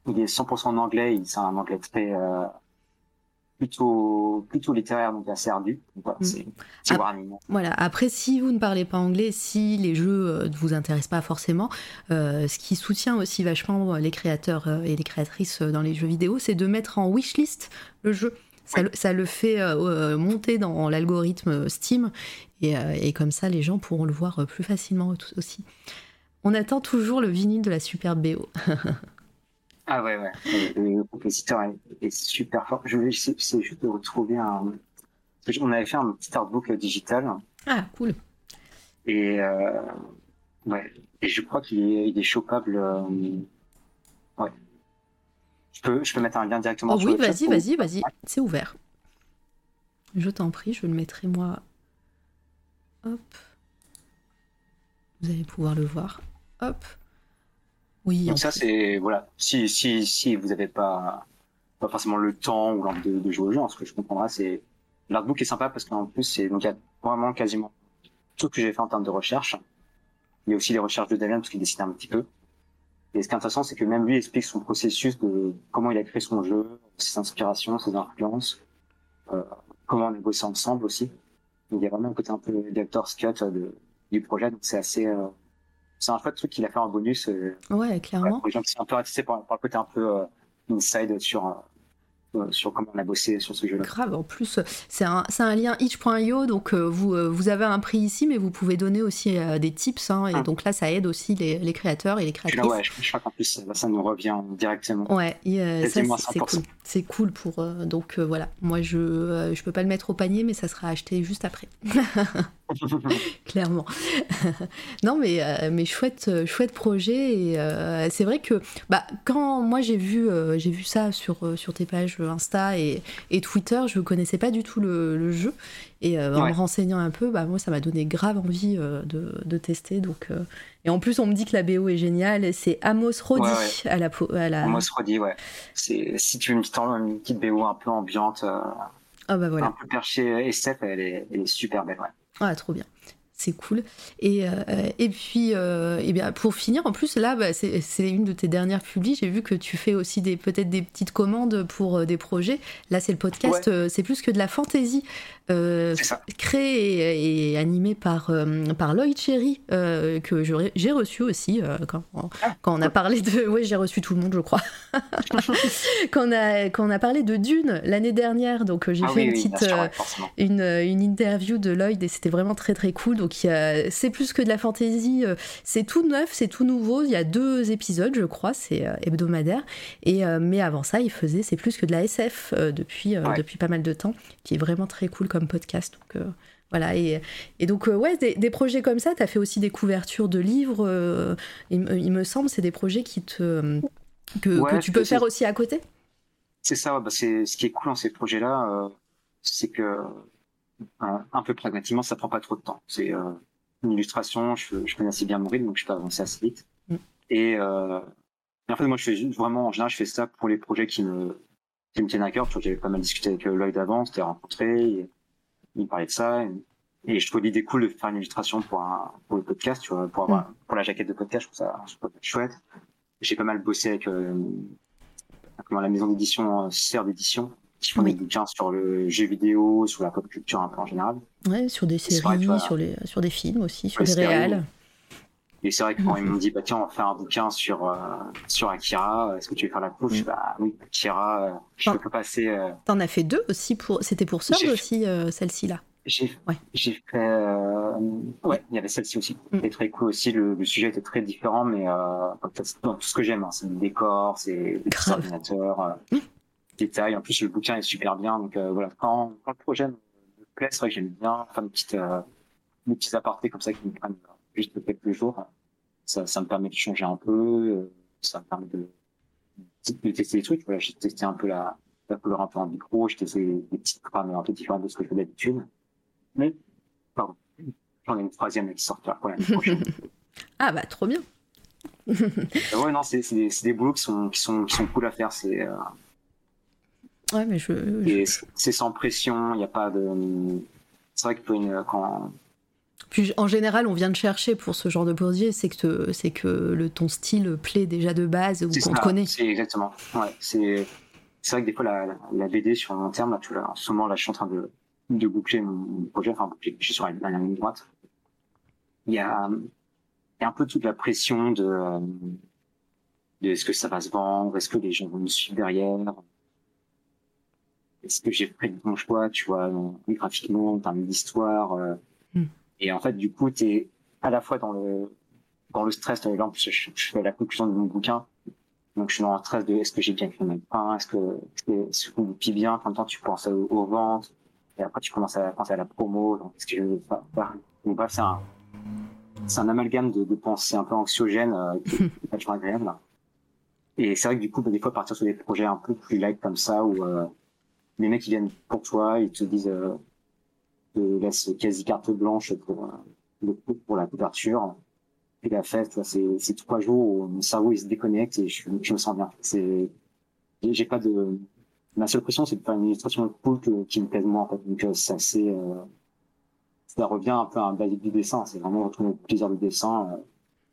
il est 100% en anglais, il- c'est un anglais très, euh, plutôt, plutôt littéraire, donc assez ardu. Voilà, Mm. Ah. warning. Voilà, après, si vous ne parlez pas anglais, si les jeux euh, ne vous intéressent pas forcément, euh, ce qui soutient aussi vachement les créateurs euh, et les créatrices euh, dans les jeux vidéo, c'est de mettre en wishlist le jeu. Ça, Oui. le- ça le fait euh, euh, monter dans l'algorithme Steam et, euh, et comme ça les gens pourront le voir euh, plus facilement aussi. On attend toujours le vinyle de la superbe BO. Ah ouais, ouais. Le, le compositeur est, est super fort. Je vais essayer juste de retrouver un, on avait fait un petit artbook digital. Ah, cool. Et euh, ouais, et je crois qu'il est, il est chopable. euh, ouais. Je peux, je peux mettre un lien directement. Oh sur oui, vas-y, pour- vas-y, vas-y, c'est ouvert. Je t'en prie, je le mettrai moi. Hop. Vous allez pouvoir le voir. Hop. Oui, Donc ça c'est voilà. Si si si vous n'avez pas pas forcément le temps ou l'envie de, de jouer au jeu, hein, ce que je comprendrai, c'est l'artbook est sympa parce qu'en plus c'est donc il y a vraiment quasiment tout ce que j'ai fait en termes de recherche. Il y a aussi les recherches de Damien parce qu'il dessine un petit peu. Et ce qui est intéressant, c'est que même lui explique son processus de comment il a créé son jeu, ses inspirations, ses influences, euh, comment on a bossé ensemble aussi. Donc, il y a vraiment un côté un peu director's cut euh, de, du projet, donc c'est assez, euh, c'est un chouette truc qu'il a fait en bonus. euh, Ouais, Ouais, clairement. pour les gens qui sont un peu attisés par, par le côté un peu euh, inside sur, euh, sur comment on a bossé sur ce jeu-là. Grave, en plus, c'est un, c'est un lien itch.io, donc euh, vous, euh, vous avez un prix ici, mais vous pouvez donner aussi euh, des tips, hein, et Ah. donc là, ça aide aussi les, les créateurs et les créatrices. là, ouais, je, je crois qu'en plus, ça, nous revient directement. Ouais, c'est c'est 100%. cool. C'est cool pour. euh, donc euh, voilà, moi je, euh, je peux pas le mettre au panier, mais ça sera acheté juste après. Clairement. non, mais, euh, mais chouette, chouette projet. Et c'est vrai que bah, quand moi j'ai vu, j'ai vu ça sur, sur tes pages Insta et, et Twitter, je connaissais pas du tout le, le jeu. Et euh, en me renseignant un peu, bah, moi ça m'a donné grave envie euh, de, de tester. Donc, euh, Et en plus, on me dit que la BO est géniale. C'est Amos Rodi Ouais, ouais. à la. À la... Moi, se redit, ouais. C'est, si tu veux une petite, une petite BO un peu ambiante, Ah bah voilà. un peu perchée SF, elle est, elle est super belle, ouais. Ah, trop bien. C'est cool. Et, euh, et puis, euh, eh bien, pour finir, en plus, là, bah, c'est c'est une de tes dernières publis. J'ai vu que tu fais aussi des peut-être des petites commandes pour euh, des projets. Là, c'est le podcast. Ouais. c'est plus que de la fantaisie. Euh, créé et, et animé par, euh, par Lloyd Cherry, euh, que j'ai reçu aussi quand, quand on a parlé de. Oui, j'ai reçu tout le monde, je crois. quand, on a, quand on a parlé de Dune l'année dernière, donc j'ai Ah fait oui, une oui, petite. sûr, une, une interview de Lloyd et c'était vraiment très très cool. Donc c'est plus que de la fantaisie, euh, c'est tout neuf, c'est tout nouveau. Il y a deux épisodes, je crois, c'est hebdomadaire. Et mais avant ça, il faisait c'est plus que de la SF depuis Ouais. depuis pas mal de temps, qui est vraiment très cool comme podcast. Donc euh, voilà et, et donc euh, ouais des, des projets comme ça. T'as fait aussi des couvertures de livres. euh, il, me- il me semble c'est des projets qui te que, Ouais, que tu peux faire aussi à côté? C'est ça, bah, c'est ce qui est cool dans ces projets-là. euh, c'est que un peu pragmatiquement, ça prend pas trop de temps. C'est une illustration, je, je connais assez bien mon rythme, donc je peux avancer assez vite. Mm. Et, en fait, moi, je fais vraiment, en général, je fais ça pour les projets qui me, qui me tiennent à cœur. J'avais pas mal discuté avec Lloyd avant, c'était rencontré, il me parlait de ça. Et, je trouve l'idée cool de faire une illustration pour un, pour le podcast, tu vois, pour avoir, mm. pour la jaquette de podcast, je trouve ça, je trouve ça chouette. J'ai pas mal bossé avec, euh, comment la maison d'édition, euh, Serre d'édition, qui font des bouquins sur le jeu vidéo, sur la pop culture un peu en général. Ouais, sur des séries, sur, les, sur des films aussi, sur des réals. Et c'est vrai que quand ils m'ont dit, bah tiens, on va faire un bouquin sur, euh, sur Akira, est-ce que tu veux faire la couche mm. Bah oui, Akira, euh, je peux passer. Euh... T'en as fait deux aussi, pour... c'était pour Sord aussi, euh, celle-ci-là J'ai ouais. fait. Euh, ouais, il y avait celle-ci aussi. Mm. C'était très cool aussi, le, le, sujet était très différent, mais tout ce que j'aime, hein, c'est le décor, c'est les ordinateurs. Mm détails. En plus, le bouquin est super bien. Donc euh, voilà, quand, quand, le projet me plaît, c'est vrai que j'aime bien faire des petites, euh, des petits apartés comme ça qui me prennent juste quelques jours. Ça, ça me permet de changer un peu. Euh, ça me permet de, de tester des trucs. Voilà, j'ai testé un peu la, la couleur un peu en micro. J'ai testé des petites trames un peu différentes de ce que je fais d'habitude. Mais, pardon, j'en ai une troisième qui sortira pour l'année prochaine. ah bah trop bien. ouais non c'est des, des boulots qui sont qui sont qui sont cool à faire c'est euh, Ouais, mais je. C'est sans pression, il n'y a pas de. C'est vrai que une, quand. Puis en général, on vient de chercher pour ce genre de projet, c'est que, c'est que le, ton style plaît déjà de base ou qu'on te connaît. C'est exactement. Ouais, c'est, c'est vrai que des fois, la, la, BD sur un long terme, là, tu en ce moment, là, je suis en train de, de boucler mon projet, enfin, je suis sur la ligne droite. Il y a, il y a un peu toute la pression de, de est-ce que ça va se vendre, est-ce que les gens vont me suivre derrière, est-ce que j'ai fait le bon choix, tu vois, graphiquement, en termes d'histoire. Euh. Et en fait, du coup, tu es à la fois dans le, dans le stress, de exemple, je, je, fais la conclusion de mon bouquin, donc je suis dans le stress de est-ce que j'ai bien fait mon pain, est-ce que est-ce qu'on bien, en même temps tu penses aux, ventes, et après tu commences à penser à la promo, donc est-ce que je vais faire Donc bref, c'est un, c'est un amalgame de, de pensées un peu anxiogène, euh, qui est pas toujours agréable. Et c'est vrai que du coup, bah, des fois, partir sur des projets un peu plus light comme ça, où euh, les mecs ils viennent pour toi, ils te disent, euh, te laissent quasi carte blanche pour euh, pour la couverture. Et la fête, c'est c'est trois jours où mon cerveau se déconnecte et je, je me sens bien. C'est j'ai pas de ma seule pression c'est de faire une illustration cool que, qui me plaise moi en fait. Euh, c'est euh, ça revient un peu à un basique du dessin. C'est vraiment retrouver le plaisir du dessin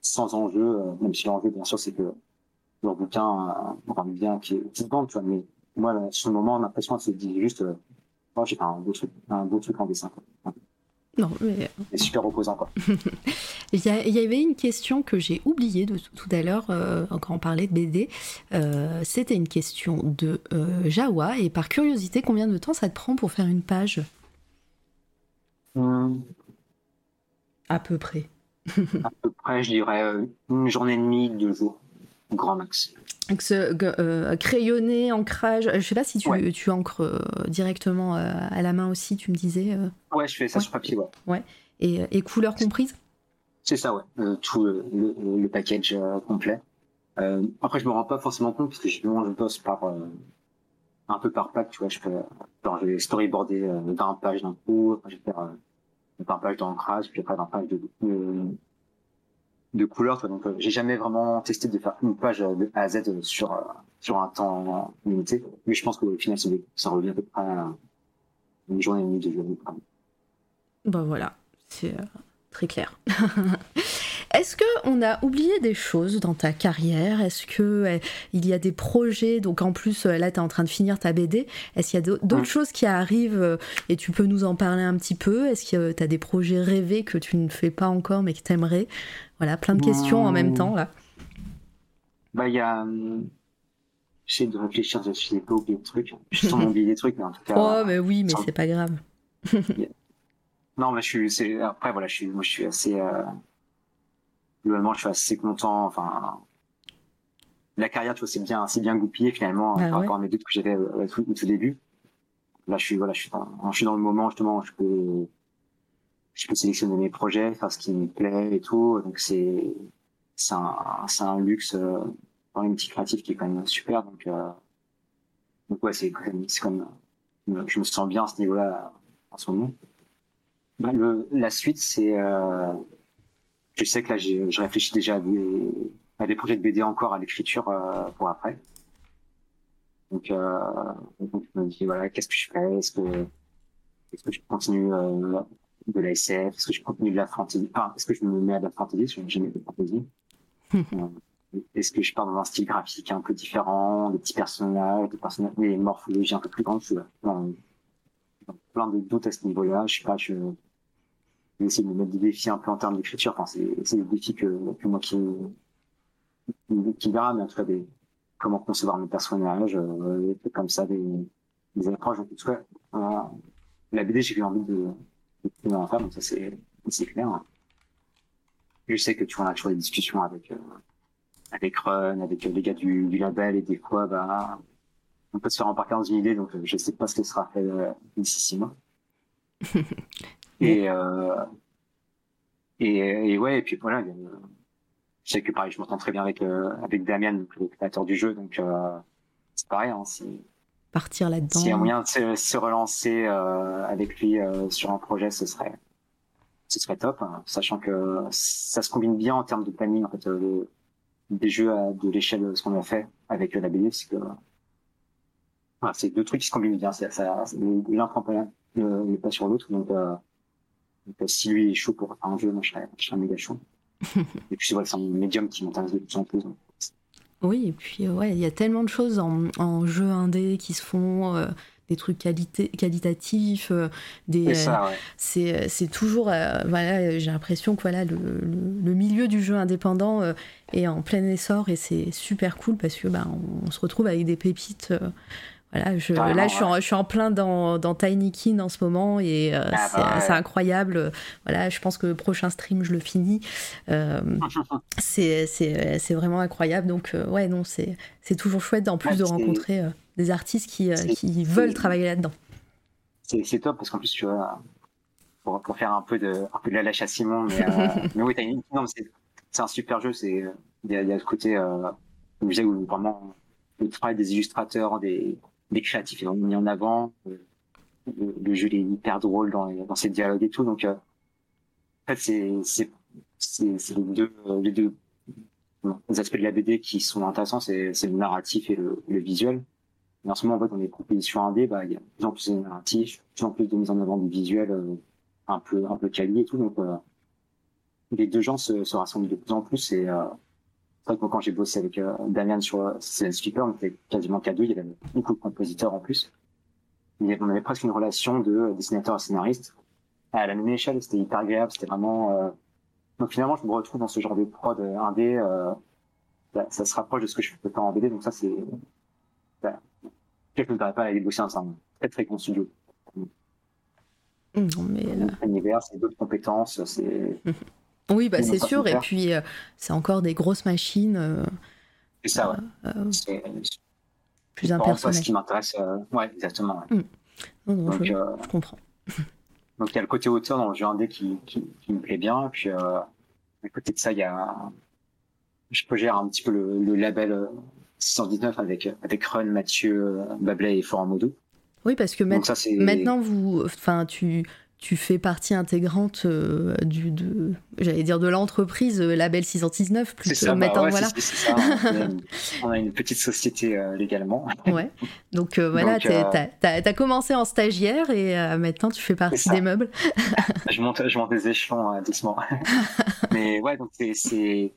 sans enjeu, même si l'enjeu bien sûr c'est que leur bouquin euh, rend bien qui, se vend, tu vois, mais moi, sur le moment, on l'impression dit juste, euh, j'ai pas un beau truc, un beau truc en dessin. Quoi. Non, mais. C'est super reposant, quoi. il, y a, il y avait une question que j'ai oubliée de tout à l'heure, euh, quand on parlait de BD. Euh, C'était une question de euh, Jawa, et par curiosité, combien de temps ça te prend pour faire une page? Hum. À peu près. à peu près, je dirais euh, une journée et demie, deux jours, grand max. Euh, crayonné, ancrage. Je sais pas si tu, tu encres euh, directement euh, à la main aussi, tu me disais. Ouais, je fais ça sur papier, ouais. ouais. Et, et couleurs comprises C'est ça, ouais. tout le, le, package complet. après, je me rends pas forcément compte parce que je bosse par un peu par pack, tu vois. Je peux, genre, je vais storyboarder d'un page d'un coup, je vais faire un page d'ancrage, puis après d'un page de, de couleurs. Donc, euh, j'ai jamais vraiment testé de faire une page de A à Z sur euh, sur un temps limité. Mais je pense qu'au final, ça revient à peu près à une journée et demie, de journée. Bah voilà, c'est euh, très clair. Est-ce que on a oublié des choses dans ta carrière? Est-ce que il y a des projets? Donc en plus, là, tu es en train de finir ta BD. Est-ce qu'il y a d'autres choses qui arrivent et tu peux nous en parler un petit peu? Est-ce que tu as des projets rêvés que tu ne fais pas encore mais que tu aimerais voilà, plein de questions en même temps là. Bah il y a j'essaie de réfléchir, je n'ai pas oublié de trucs. Je sens oublié des trucs, mais en tout cas. Oh, mais oui, mais c'est pas grave. non, mais je suis. Après, voilà, je suis, moi, je suis assez. Euh... Globalement, je suis assez content. Enfin, la carrière, tu vois, c'est bien, c'est bien goupillé finalement bah par rapport à mes doutes que j'avais au, tout, début. Là, je suis, voilà, je suis dans, je suis dans le moment justement. Je peux, je peux sélectionner mes projets, faire ce qui me plaît et tout. Donc c'est c'est un, un luxe euh, dans une petite créative qui est quand même super. Donc, euh, donc ouais, c'est c'est comme je me sens bien à ce niveau-là en ce moment. Bah, le, la suite, c'est, euh, je sais que là, je réfléchis déjà à des, à des projets de BD encore à l'écriture euh, pour après. Donc, euh, donc, je me dis voilà, qu'est-ce que je fais? Est-ce que, est-ce que je continue euh, de la SF Est-ce que je continue de la fantasy enfin, Est-ce que je me mets à de la fantasy Je n'ai jamais de fantasy. Euh, est-ce que je pars dans un style graphique un peu différent, des petits personnages, des personnages, des morphologies un peu plus grandes Je suis dans, plein de doutes à ce niveau-là. Je sais pas, je, vais essayer de me mettre des défis un peu en termes d'écriture. Enfin, c'est des défis que, que moi qui, qui verra, mais en tout cas, des, comment concevoir mes personnages, euh, comme ça, des, des approches. Donc, tout euh, la BD, j'ai eu envie de, en ça, c'est, c'est clair. Je sais que tu vois, on a toujours des discussions avec, euh, avec Run, avec les gars du, du label, et des fois, bah, on peut se faire embarquer dans une idée, donc je sais pas ce que sera fait euh, d'ici six mois. et, euh, et, et, ouais, et puis voilà, je sais que pareil, je m'entends très bien avec avec Damien, le créateur du jeu, donc c'est pareil. Hein, Partir là-dedans. S'il y a moyen de se, relancer euh, avec lui sur un projet, ce serait ce serait top, hein, sachant que ça se combine bien en termes de planning en fait des jeux à, de l'échelle de ce qu'on a fait avec la BD, c'est que voilà, c'est deux trucs qui se combinent bien. Ça, ça l'un prend pas le, pas sur l'autre, donc, donc, si lui est chaud pour faire un jeu, moi je serais, je serais méga chaud. et puis c'est un médium qui m'intéresse de plus en plus. Oui, et puis ouais, il y a tellement de choses en, en jeu indé qui se font. Euh, des trucs qualité, qualitatifs, euh, des c'est ouais. toujours euh, voilà j'ai l'impression que voilà le, le, milieu du jeu indépendant est en plein essor et c'est super cool parce que ben on, se retrouve avec des pépites voilà, je, là, je suis, en, je suis, en, plein dans, dans Tiny Kin en ce moment et euh, ah, bah c'est incroyable. Voilà, je pense que le prochain stream, je le finis. Euh, c'est vraiment incroyable. Donc, euh, ouais, non, c'est toujours chouette en plus de rencontrer euh, des artistes qui, qui veulent travailler là-dedans. C'est top parce qu'en plus, tu vois, pour, pour, faire un peu de, un peu de la lâche à Simon, mais, mais oui, Tiny Kin, c'est un super jeu. Il y a, y a ce côté, où vraiment le travail des illustrateurs, des les créatifs ils ont mis en avant. Euh, le, le, jeu est hyper drôle dans, dans ses dialogues et tout. Donc, euh, en fait, c'est les deux les deux aspects de la BD qui sont intéressants, c'est le narratif et le, le visuel. Et en ce moment, en fait, dans les propositions indé, bah, il y a de plus en plus de narratifs, de plus en plus de mise en avant du visuel euh, un peu un peu quali et tout. Donc, euh, les deux gens se, se rassemblent de plus en plus et euh, vrai que quand j'ai bossé avec euh, Damien sur euh, Speaker, on était quasiment qu'à deux, il y avait beaucoup de compositeurs en plus. On avait presque une relation de euh, dessinateur à scénariste. À la même échelle, c'était hyper agréable, c'était vraiment... Euh... Donc finalement, je me retrouve dans ce genre de prod euh, indé, euh... Bah, ça se rapproche de ce que je peux faire en BD, donc ça c'est... Bah, je ne pas à aller bosser ensemble. Très très con studio. Non, mais... Un univers, c'est d'autres compétences, c'est... Oui, bah, c'est sûr. Et puis, euh, c'est encore des grosses machines. Euh, c'est ça, ouais. Euh, c'est plus impersonnel. ce qui m'intéresse. Ouais, exactement. Ouais. Non, non, donc, je, je, comprends. donc, il y a le côté auteur dans le jeu indé qui, qui, qui me plaît bien. Et puis, à côté de ça, il y a. Je peux gérer un petit peu le, le label 619 avec, avec Run, Mathieu, Bablet et Forum Modo. Oui, parce que ça, maintenant, vous, enfin, tu, tu fais partie intégrante euh, du, de, j'allais dire de l'entreprise euh, Label 619 plus ça, bah, ouais, voilà. Ça. On, a une, petite société euh, légalement. Ouais. Donc voilà, tu as, commencé en stagiaire et maintenant tu fais partie des meubles. je monte, je monte des échelons doucement. Mais ouais, donc c'est c'est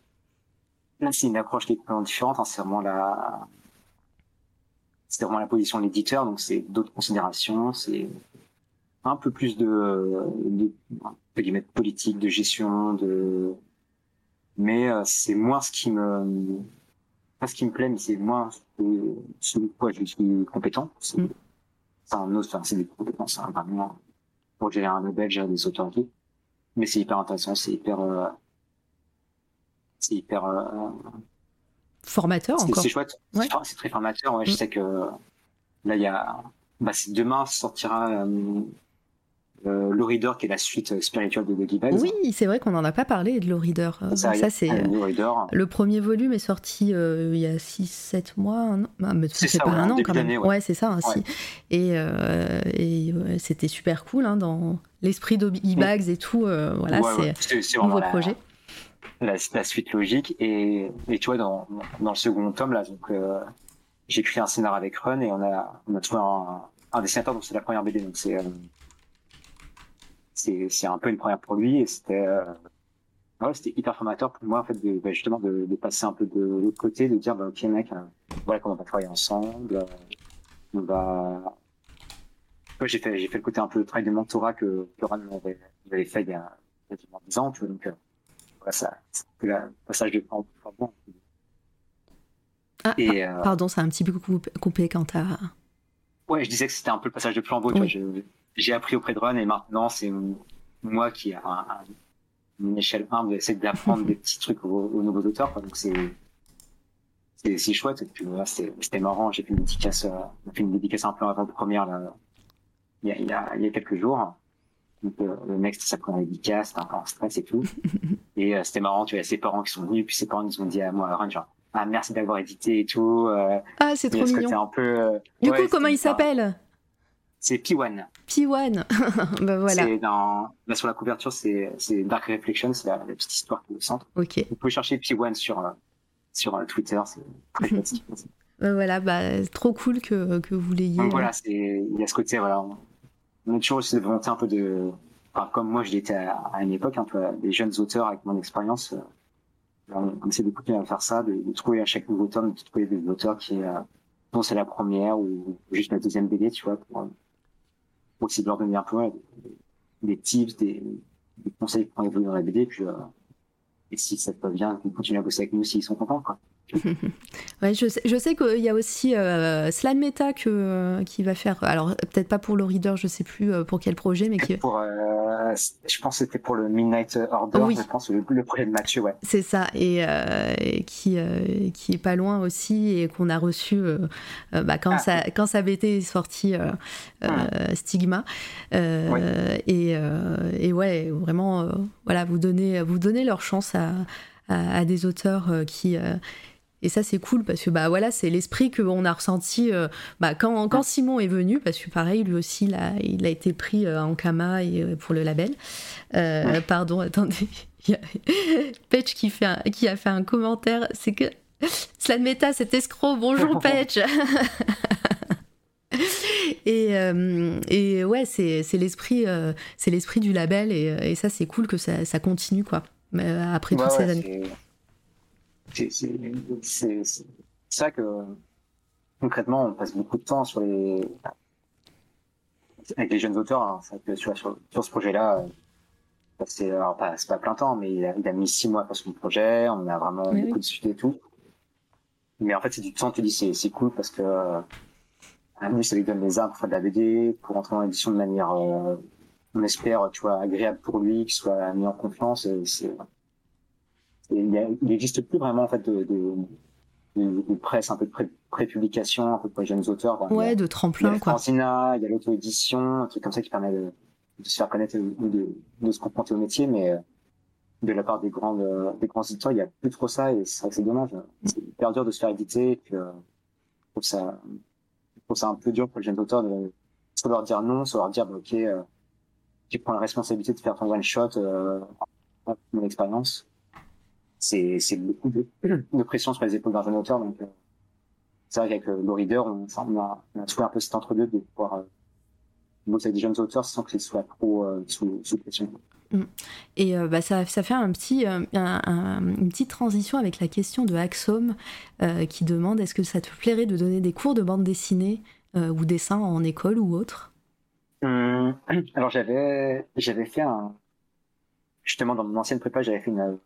une approche complètement différente. Hein. c'est vraiment la c'est vraiment la position de l'éditeur, donc c'est d'autres considérations, c'est un peu plus de, de, de politique, de gestion, de mais euh, c'est moins ce qui me pas ce qui me plaît, mais c'est moins ce, quoi je suis compétent. C'est mm. un autre, enfin, c'est des compétences hein, vraiment pour gérer un label, gérer des autorités. Mais c'est hyper intéressant, c'est hyper euh, c'est hyper euh, formateur encore. C'est chouette, ouais. c'est très formateur. Ouais, Je mm. sais que là il y a bah, demain sortira euh, Low Reader, qui est la suite spirituelle de Doggy Bags. Oui, c'est vrai qu'on n'en a pas parlé de Low Reader. Euh, Ça, ça, c'est. euh. Le premier volume est sorti euh, il y a 6-7 mois, un an. Ah, mais ça, pas ouais, un an quand même. d'année, ouais. c'est ça, ainsi. Et, euh, et, ouais, c'était super cool hein, dans l'esprit d'Obi Bags et tout. voilà, Ouais, c'est ouais, un nouveau projet. la, la suite logique. Et, et tu vois, dans, dans le second tome, là, donc, j'ai écrit un scénario avec Run et on a, on a trouvé un, un dessinateur, donc c'est la première BD. Donc c'est, c'est, un peu une première pour lui et c'était, euh, ouais, c'était hyper formateur pour moi, en fait, de, bah, justement, de, de passer un peu de l'autre côté, de dire, bah, ok, mec, euh, voilà comment on va travailler ensemble, euh, on va, Ouais, j'ai fait, j'ai fait le côté un peu de travail de mentorat que, Ron m'avait, m'avait fait il y a quasiment 10 ans, tu vois, donc, euh, voilà, ça, c'est le passage de temps pour moi. Ah, Et, euh, Pardon, c'est un petit peu coupé, coupé quand t'as. Ouais, je disais que c'était un peu le passage de flambeau. tu Oui. vois, J'ai appris auprès de Ron et maintenant c'est moi qui à un- un- une échelle humble essaie d'apprendre des petits trucs aux, aux nouveaux auteurs. quoi. Donc c'est c'est chouette. Et puis voilà, c'était c'était marrant. J'ai fait une dédicace, euh, fait une dédicace un peu avant première là, il y a, il y a, il y a quelques jours. Donc, euh, le mec, ça pris en dédicace, c'était un peu en stress et tout. et euh, c'était marrant, tu vois, ses parents qui sont venus, puis ses parents ils ont dit à moi, Ron, genre, ah merci d'avoir édité et tout. Euh, Ah, c'est trop mignon. un peu. euh, Du ouais, coup, comment c'était- il s'appelle? C'est P1. P1. bah voilà. C'est dans, là sur la couverture, c'est, c'est Dark Reflection, c'est la, la petite histoire qui est au centre. Ok. Vous pouvez chercher P1 sur, euh, sur euh, Twitter, c'est très. Bah voilà, bah, trop cool que, que vous l'ayez. Donc voilà, c'est, il y a ce côté, voilà, on, on a toujours aussi de volonté un peu de, enfin, comme moi je l'étais à, à une époque, un peu euh, des jeunes auteurs avec mon expérience, euh, on, essaie de continuer à faire ça, de, de trouver à chaque nouveau tome, de trouver des auteurs qui, euh, dont c'est la première ou juste la deuxième BD, tu vois, pour, pour aussi leur donner un peu des, tips, des, des conseils pour évoluer dans la BD, puis euh, et si ça te va bien, ils continuent à bosser avec nous s'ils sont contents, quoi. Ouais, je sais, je sais qu'il y a aussi euh, Slan Meta que, euh, qui va faire. Alors, peut-être pas pour le reader, je sais plus euh, pour quel projet, mais qui. Pour, euh, je pense que c'était pour le Midnight Order, Oui. je pense, le, le projet de Mathieu, ouais. C'est ça, et, euh, et qui, qui est pas loin aussi, et qu'on a reçu bah, quand, Ah. sa, quand sa BT est sortie, Stigma. Et, et ouais, vraiment, voilà, vous donnez, vous donnez leur chance à, à, des auteurs qui. Et ça, c'est cool parce que bah, voilà, c'est l'esprit qu'on a ressenti euh, bah, quand, quand Simon est venu, parce que pareil, lui aussi, il a, il a été pris euh, en Kama et, euh, pour le label. Pardon, attendez. Petch qui, fait un- qui a fait un commentaire. C'est que Slan Meta, c'est escroc. Bonjour, Petch. Et, euh, et ouais, c'est l'esprit euh, c'est l'esprit du label et, et ça, c'est cool que ça, ça continue, quoi. Après Ouais, toutes ces années. C'est- ça que concrètement, on passe beaucoup de temps sur les avec les jeunes auteurs. hein, peut- sur, sur, sur ce projet-là, euh, c'est alors pas, c'est pas plein temps, mais il a, il a mis six mois pour son projet. On a vraiment Oui, beaucoup oui. discuté et tout. Mais en fait, c'est du temps. Tu dis c'est c'est cool parce que euh, à lui, ça lui donne les armes pour faire de la BD, pour entrer en édition de manière, euh, on espère, tu vois, agréable pour lui, qu'il soit mis en confiance. C'est il il n'existe plus vraiment en fait de, de, de, de presse, un peu de pré- pré-publication, un peu pour les jeunes auteurs. Bon, il y a- Ouais, de il tremplin, le quoi. il y a l'auto-édition, un truc comme ça qui permet de, de se faire connaître ou de, de se confronter au métier, mais euh, de la part des grandes, euh, des grands éditeurs, il n'y a plus trop ça et c'est vrai que c'est dommage. C'est hyper dur de se faire éditer et puis, euh, je trouve ça, je trouve ça un peu dur pour les jeunes auteurs de soit leur dire non, soit leur dire, bah, ok, euh, tu prends la responsabilité de faire ton one shot, euh, mon expérience. C'est, c'est beaucoup de, de pression sur les épaules d'un jeune auteur, donc, euh, c'est vrai qu'avec euh, le reader, on, enfin, on, a, on a trouvé un peu cet entre-deux de pouvoir euh, bosser avec des jeunes auteurs sans qu'ils soient trop sous, sous pression. Et euh, bah, ça, ça fait un petit, euh, un- un- une petite transition avec la question de Axom euh, qui demande est-ce que ça te plairait de donner des cours de bande dessinée ou dessin en école ou autre? Hum, alors j'avais j'avais fait un justement dans mon ancienne prépa j'avais fait une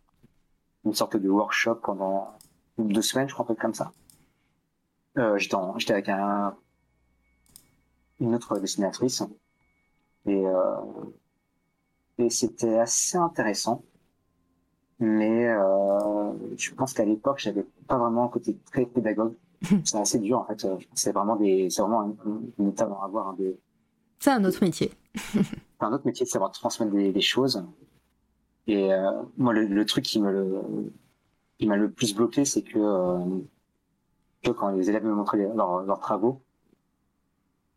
une sorte de workshop pendant deux semaines je crois un comme ça. Euh, j'étais en- j'étais avec un une autre dessinatrice et euh, et c'était assez intéressant mais euh, je pense qu'à l'époque j'avais pas vraiment un côté très pédagogue c'est assez dur en fait c'est vraiment des c'est vraiment une, étape à avoir hein, des C'est un autre métier. un autre métier de savoir transmettre des, des choses. Et euh, moi, le, le, truc qui me le, qui m'a le plus bloqué, c'est que, euh, quand les élèves me montraient leurs, leurs travaux,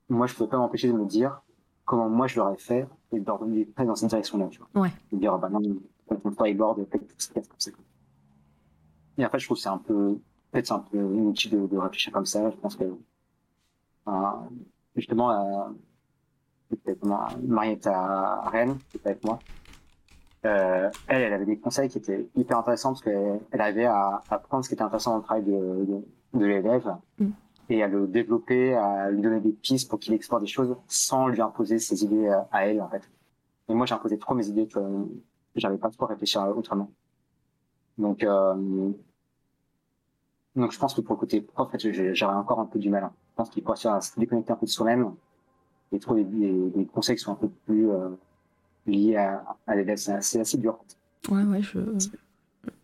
moi, je pouvais pas m'empêcher de me dire comment moi je l'aurais fait et de leur donner dans cette direction-là, tu vois. Ouais. De dire, bah non, on storyboard, peut-être comme ça. Et en fait, je trouve que c'est un peu, peut-être c'est un peu inutile de, de réfléchir comme ça. Je pense que, euh, justement, euh, Marietta Rennes, qui était avec moi, elle, elle avait des conseils qui étaient hyper intéressants parce qu'elle elle arrivait à, à prendre ce qui était intéressant dans le travail de, de, de l'élève mm. et à le développer, à lui donner des pistes pour qu'il explore des choses sans lui imposer ses idées à, à elle, en fait. Et moi, j'ai imposé trop mes idées. J'avais pas trop à réfléchir autrement. Donc, euh, donc je pense que pour le côté prof, en fait, j'aurais encore un peu du mal. Je pense qu'il faut se déconnecter un peu de soi-même et trouver des, des, des, conseils qui sont un peu plus euh, liés à, à l'élève. C'est assez, assez, dur. Ouais, ouais, je,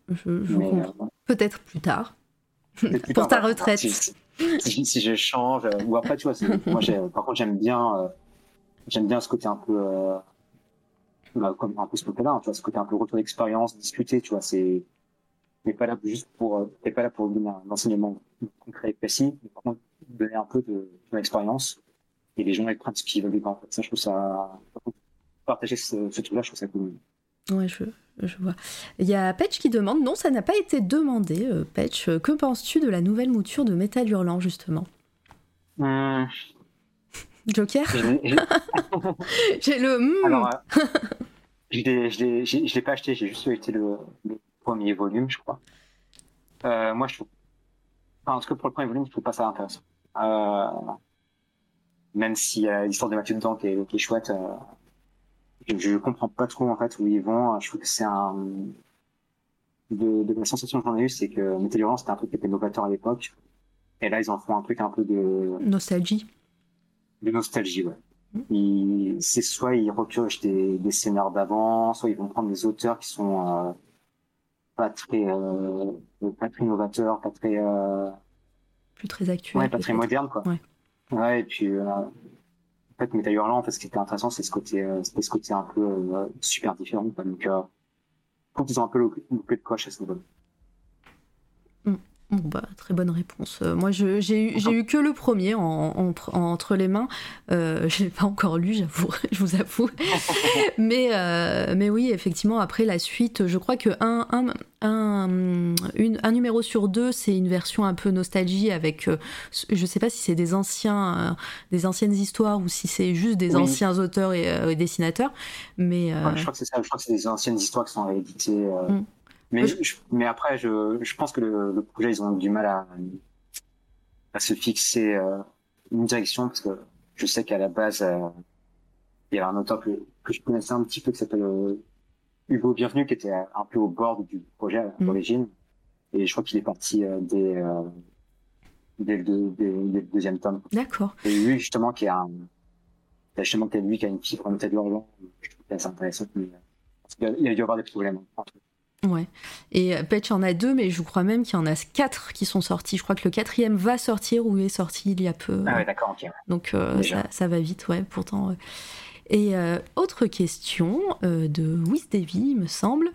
je, je. Euh, Peut-être plus tard. Plus pour tard, ta retraite. Si, si, si, je change, euh, ou après, tu vois, moi, par contre, j'aime bien, euh, j'aime bien ce côté un peu, euh, bah, comme un peu ce côté-là, hein, tu vois, ce côté un peu retour d'expérience, discuter, tu vois, c'est, t'es pas là juste pour, t'es pas là pour donner un enseignement concret et précis, mais par contre, donner un peu de ton expérience et les gens ils prennent ce qu'ils veulent en fait. Ça, je trouve ça, partager ce, ce truc-là, je trouve ça cool. Ouais, je, je vois. Il y a Patch qui demande, non, ça n'a pas été demandé, euh, Patch, que penses-tu de la nouvelle mouture de Métal Hurlant, justement? Hum... Joker? J'ai le... Mm. Alors, euh, je l'ai pas acheté, j'ai juste acheté le, le, premier volume, je crois. Euh, moi, je trouve... Enfin, en tout cas, pour le premier volume, je trouve pas ça intéressant. Euh, même si euh, l'histoire de Mathieu dedans qui est, qui est chouette, euh, je comprends pas trop en fait où ils vont. Je trouve que c'est un de, de la sensation que j'en ai eu, c'est que Metal Hurlant c'était un truc qui était novateur à l'époque, et là ils en font un truc un peu de nostalgie. De nostalgie, ouais. Ils... C'est soit ils repiochent des, des scénarios d'avant, soit ils vont prendre des auteurs qui sont euh, pas très euh, pas très novateurs, pas très euh... plus très actuels, ouais, pas très modernes quoi. Ouais. Ouais, et puis euh, en fait, Hurlant, en fait, ce qui était intéressant, c'est ce côté, euh, ce côté un peu euh, super différent. Quoi. Donc, euh, je trouve qu'ils ont un peu loupé de coche à ce niveau. Bon, bah, très bonne réponse. Euh, moi, j'ai eu, que le premier en, en, entre les mains. Euh, je l'ai pas encore lu, j'avoue, je vous avoue. mais, euh, mais oui, effectivement, après la suite, je crois que un, un, un, une, un numéro sur deux, c'est une version un peu nostalgie avec, euh, je sais pas si c'est des anciens, des anciennes histoires ou si c'est juste des oui. anciens auteurs et, et, dessinateurs. Mais ouais, je crois que c'est ça. Je crois que c'est des anciennes histoires qui sont rééditées. Mm. Mais, je, mais après, je, je pense que le, le, projet, ils ont du mal à, à se fixer euh, une direction parce que je sais qu'à la base, euh, il y avait un auteur que, que je connaissais un petit peu qui s'appelle euh, Hugo Bienvenu, qui était un peu au bord du projet à mmh. l'origine. Et je crois qu'il est parti euh, dès, euh, dès, le, dès, dès, le deuxième tome. D'accord. Et lui, justement, qui a un, justement, qui a lui qui a une fibre en métal hurlant, je trouve que c'est intéressant. Mais, il a dû avoir des problèmes entre Ouais. Et Patch en a deux, mais je crois même qu'il y en a quatre qui sont sortis. Je crois que le quatrième va sortir ou est sorti il y a peu. Ah ouais, d'accord, ok. Donc euh, ça, ça, va vite, ouais, pourtant. Euh... Et euh, autre question euh, de Wiz Davy, me semble.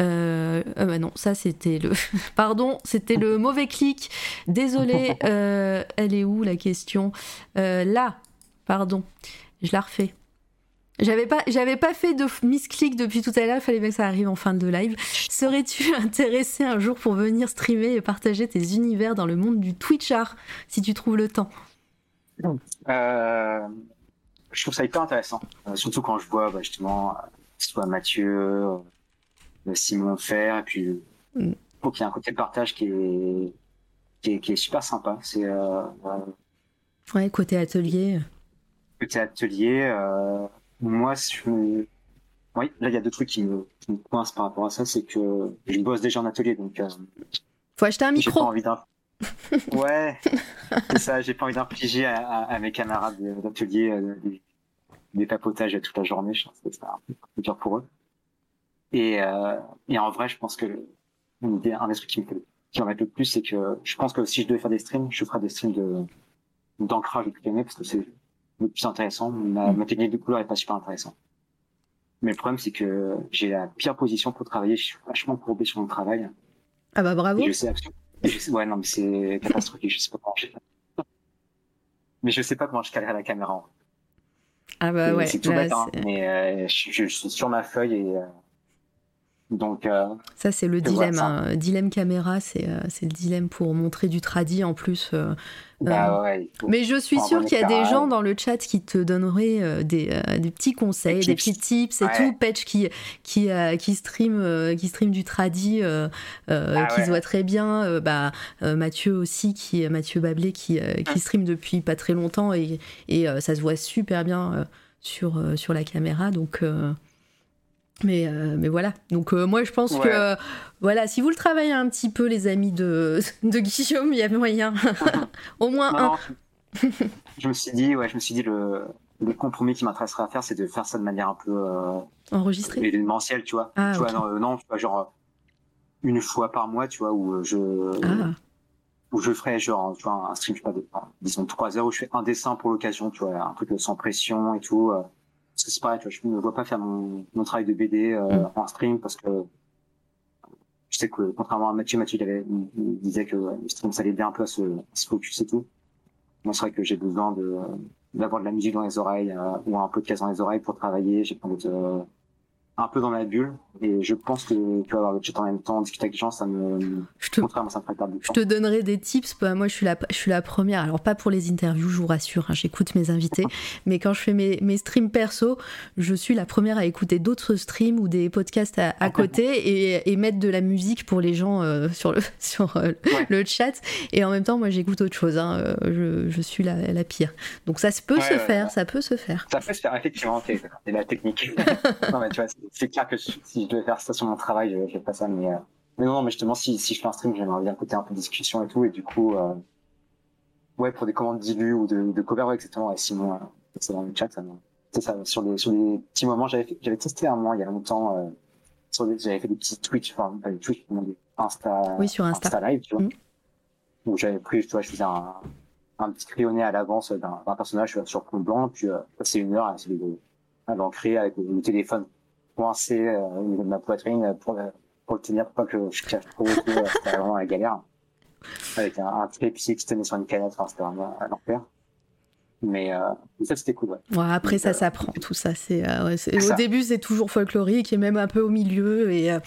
Euh, bah non, ça c'était le. Pardon, c'était le mauvais clic. Désolé. elle est où la question? Là, pardon. Je la refais. J'avais pas, j'avais pas fait de misclick depuis tout à l'heure, il fallait bien que ça arrive en fin de live. Serais-tu intéressé un jour pour venir streamer et partager tes univers dans le monde du Twitch art, si tu trouves le temps? Euh, Je trouve ça hyper intéressant, euh, surtout quand je vois bah, justement, euh, soit Mathieu, euh, Simon faire, et puis mm. faut qu'il y ait un côté de partage qui est, qui est, qui est super sympa. C'est euh, ouais, côté atelier. Côté atelier moi, je... oui, là, il y a deux trucs qui me, qui me coincent par rapport à ça. C'est que je bosse déjà en atelier, donc. Euh, Faut acheter un micro. Pas envie ouais, c'est ça. J'ai pas envie d'infliger à, à, à, mes camarades d'atelier euh, des, des, papotages toute la journée. Je pense que c'est un peu dur pour eux. Et, euh, et en vrai, je pense que un des trucs qui me fait qui m'embête le plus, c'est que je pense que si je devais faire des streams, je ferais des streams de d'ancrage de parce que c'est le plus intéressant. Ma, ma technique de couleur est pas super intéressante. Mais le problème, c'est que j'ai la pire position pour travailler. Je suis vachement courbé sur mon travail. Ah bah bravo. Et je sais absolument. je sais- Ouais, non, mais c'est catastrophique. Je sais pas comment je Mais je sais pas comment je calerai la caméra. en fait. Ah bah Et ouais. c'est tout là, bête, hein, mais euh, je, je suis sur ma feuille et euh, donc euh, Ça, c'est le dilemme. hein. Dilemme caméra, c'est euh, c'est le dilemme pour montrer du tradi en plus. euh. bah ouais. Mais je suis sûre qu'il y a des gens dans le chat qui te donneraient des, des petits conseils, Des petits tips et Ouais. tout. Patch qui, qui, qui, stream, qui stream du tradi, euh, Ah qui ouais. se voit très bien. Bah, Mathieu aussi, qui, Mathieu Bablé, qui, qui stream depuis pas très longtemps et, et ça se voit super bien sur, sur la caméra. Donc. Mais, euh, mais voilà. Donc, euh, moi, je pense Ouais. que, euh, voilà, si vous le travaillez un petit peu, les amis de, de Guillaume, il y a moyen. Au moins Non, un. non, je, me suis dit, ouais, je me suis dit le, le compromis qui m'intéresserait à faire, c'est de faire ça de manière un peu euh, enregistré. événementielle, tu vois. Ah, tu vois, ok. non, non, tu vois, genre une fois par mois, tu vois, où je Ah. où je ferais genre, tu vois, un stream, je sais pas, de, disons trois heures où je fais un dessin pour l'occasion, tu vois, un truc sans pression et tout. Parce que c'est pareil, tu vois, je ne vois pas faire mon, mon travail de BD euh, en stream parce que je sais que contrairement à Mathieu, Mathieu il, avait, il- disait que ouais, le stream ça bien un peu à se, à se focus et tout. Moi, c'est vrai que j'ai besoin de d'avoir de la musique dans les oreilles euh, ou un podcast dans les oreilles pour travailler. J'ai besoin d'être euh, un peu dans ma bulle et je pense que tu vas avoir le chat en même temps, discuter avec les gens, ça me, Je te, contrairement, ça me ferait perdre du je temps. te donnerai des tips. Bah, moi, je suis, la, je suis la première. Alors, pas pour les interviews, je vous rassure. hein, J'écoute mes invités. Mais quand je fais mes, mes streams perso, je suis la première à écouter d'autres streams ou des podcasts à, à côté et, et mettre de la musique pour les gens euh, sur, le, sur euh, Ouais. le chat. Et en même temps, moi, j'écoute autre chose. hein, euh, je, je suis la, la pire. Donc, ça peut Ouais, se ouais, faire. Ça peut se faire. Ça peut se faire effectivement, c'est la technique. non, mais tu vois, c'est- clair que si si je devais faire ça sur mon travail, je, je fais pas ça, mais, euh, mais non, non, mais justement, si, si je fais un stream, j'aimerais bien côté un peu discussion et tout, et du coup, euh, ouais, pour des commandes d'ilus ou de, de cover, ouais, exactement, et Simon, euh, c'est dans le chat, ça me- c'est ça, sur des, sur des petits moments, j'avais j'avais testé un moment, il y a longtemps, euh, sur des- j'avais fait des petits Twitch, enfin, pas des Twitch, comment dire, Insta, Oui, sur Insta. Live, tu vois, Mm. où j'avais pris, tu vois, je faisais un, un petit crayonné à l'avance d'un d'un personnage sur- fond blanc, puis euh, passer une heure à essayer de à avec le téléphone coincé euh, au niveau de ma poitrine euh, pour, le- pour le tenir, pour pas que je cache trop. euh, C'était vraiment la galère. Avec un, un trépied qui se tenait sur une canette, enfin, c'était vraiment un enfer. Mais, euh, ça, c'était cool, ouais. Ouais, après, Donc, ça euh, s'apprend, tout ça. C'est, euh, au ça. début, c'est toujours folklorique et même un peu au milieu. Et euh,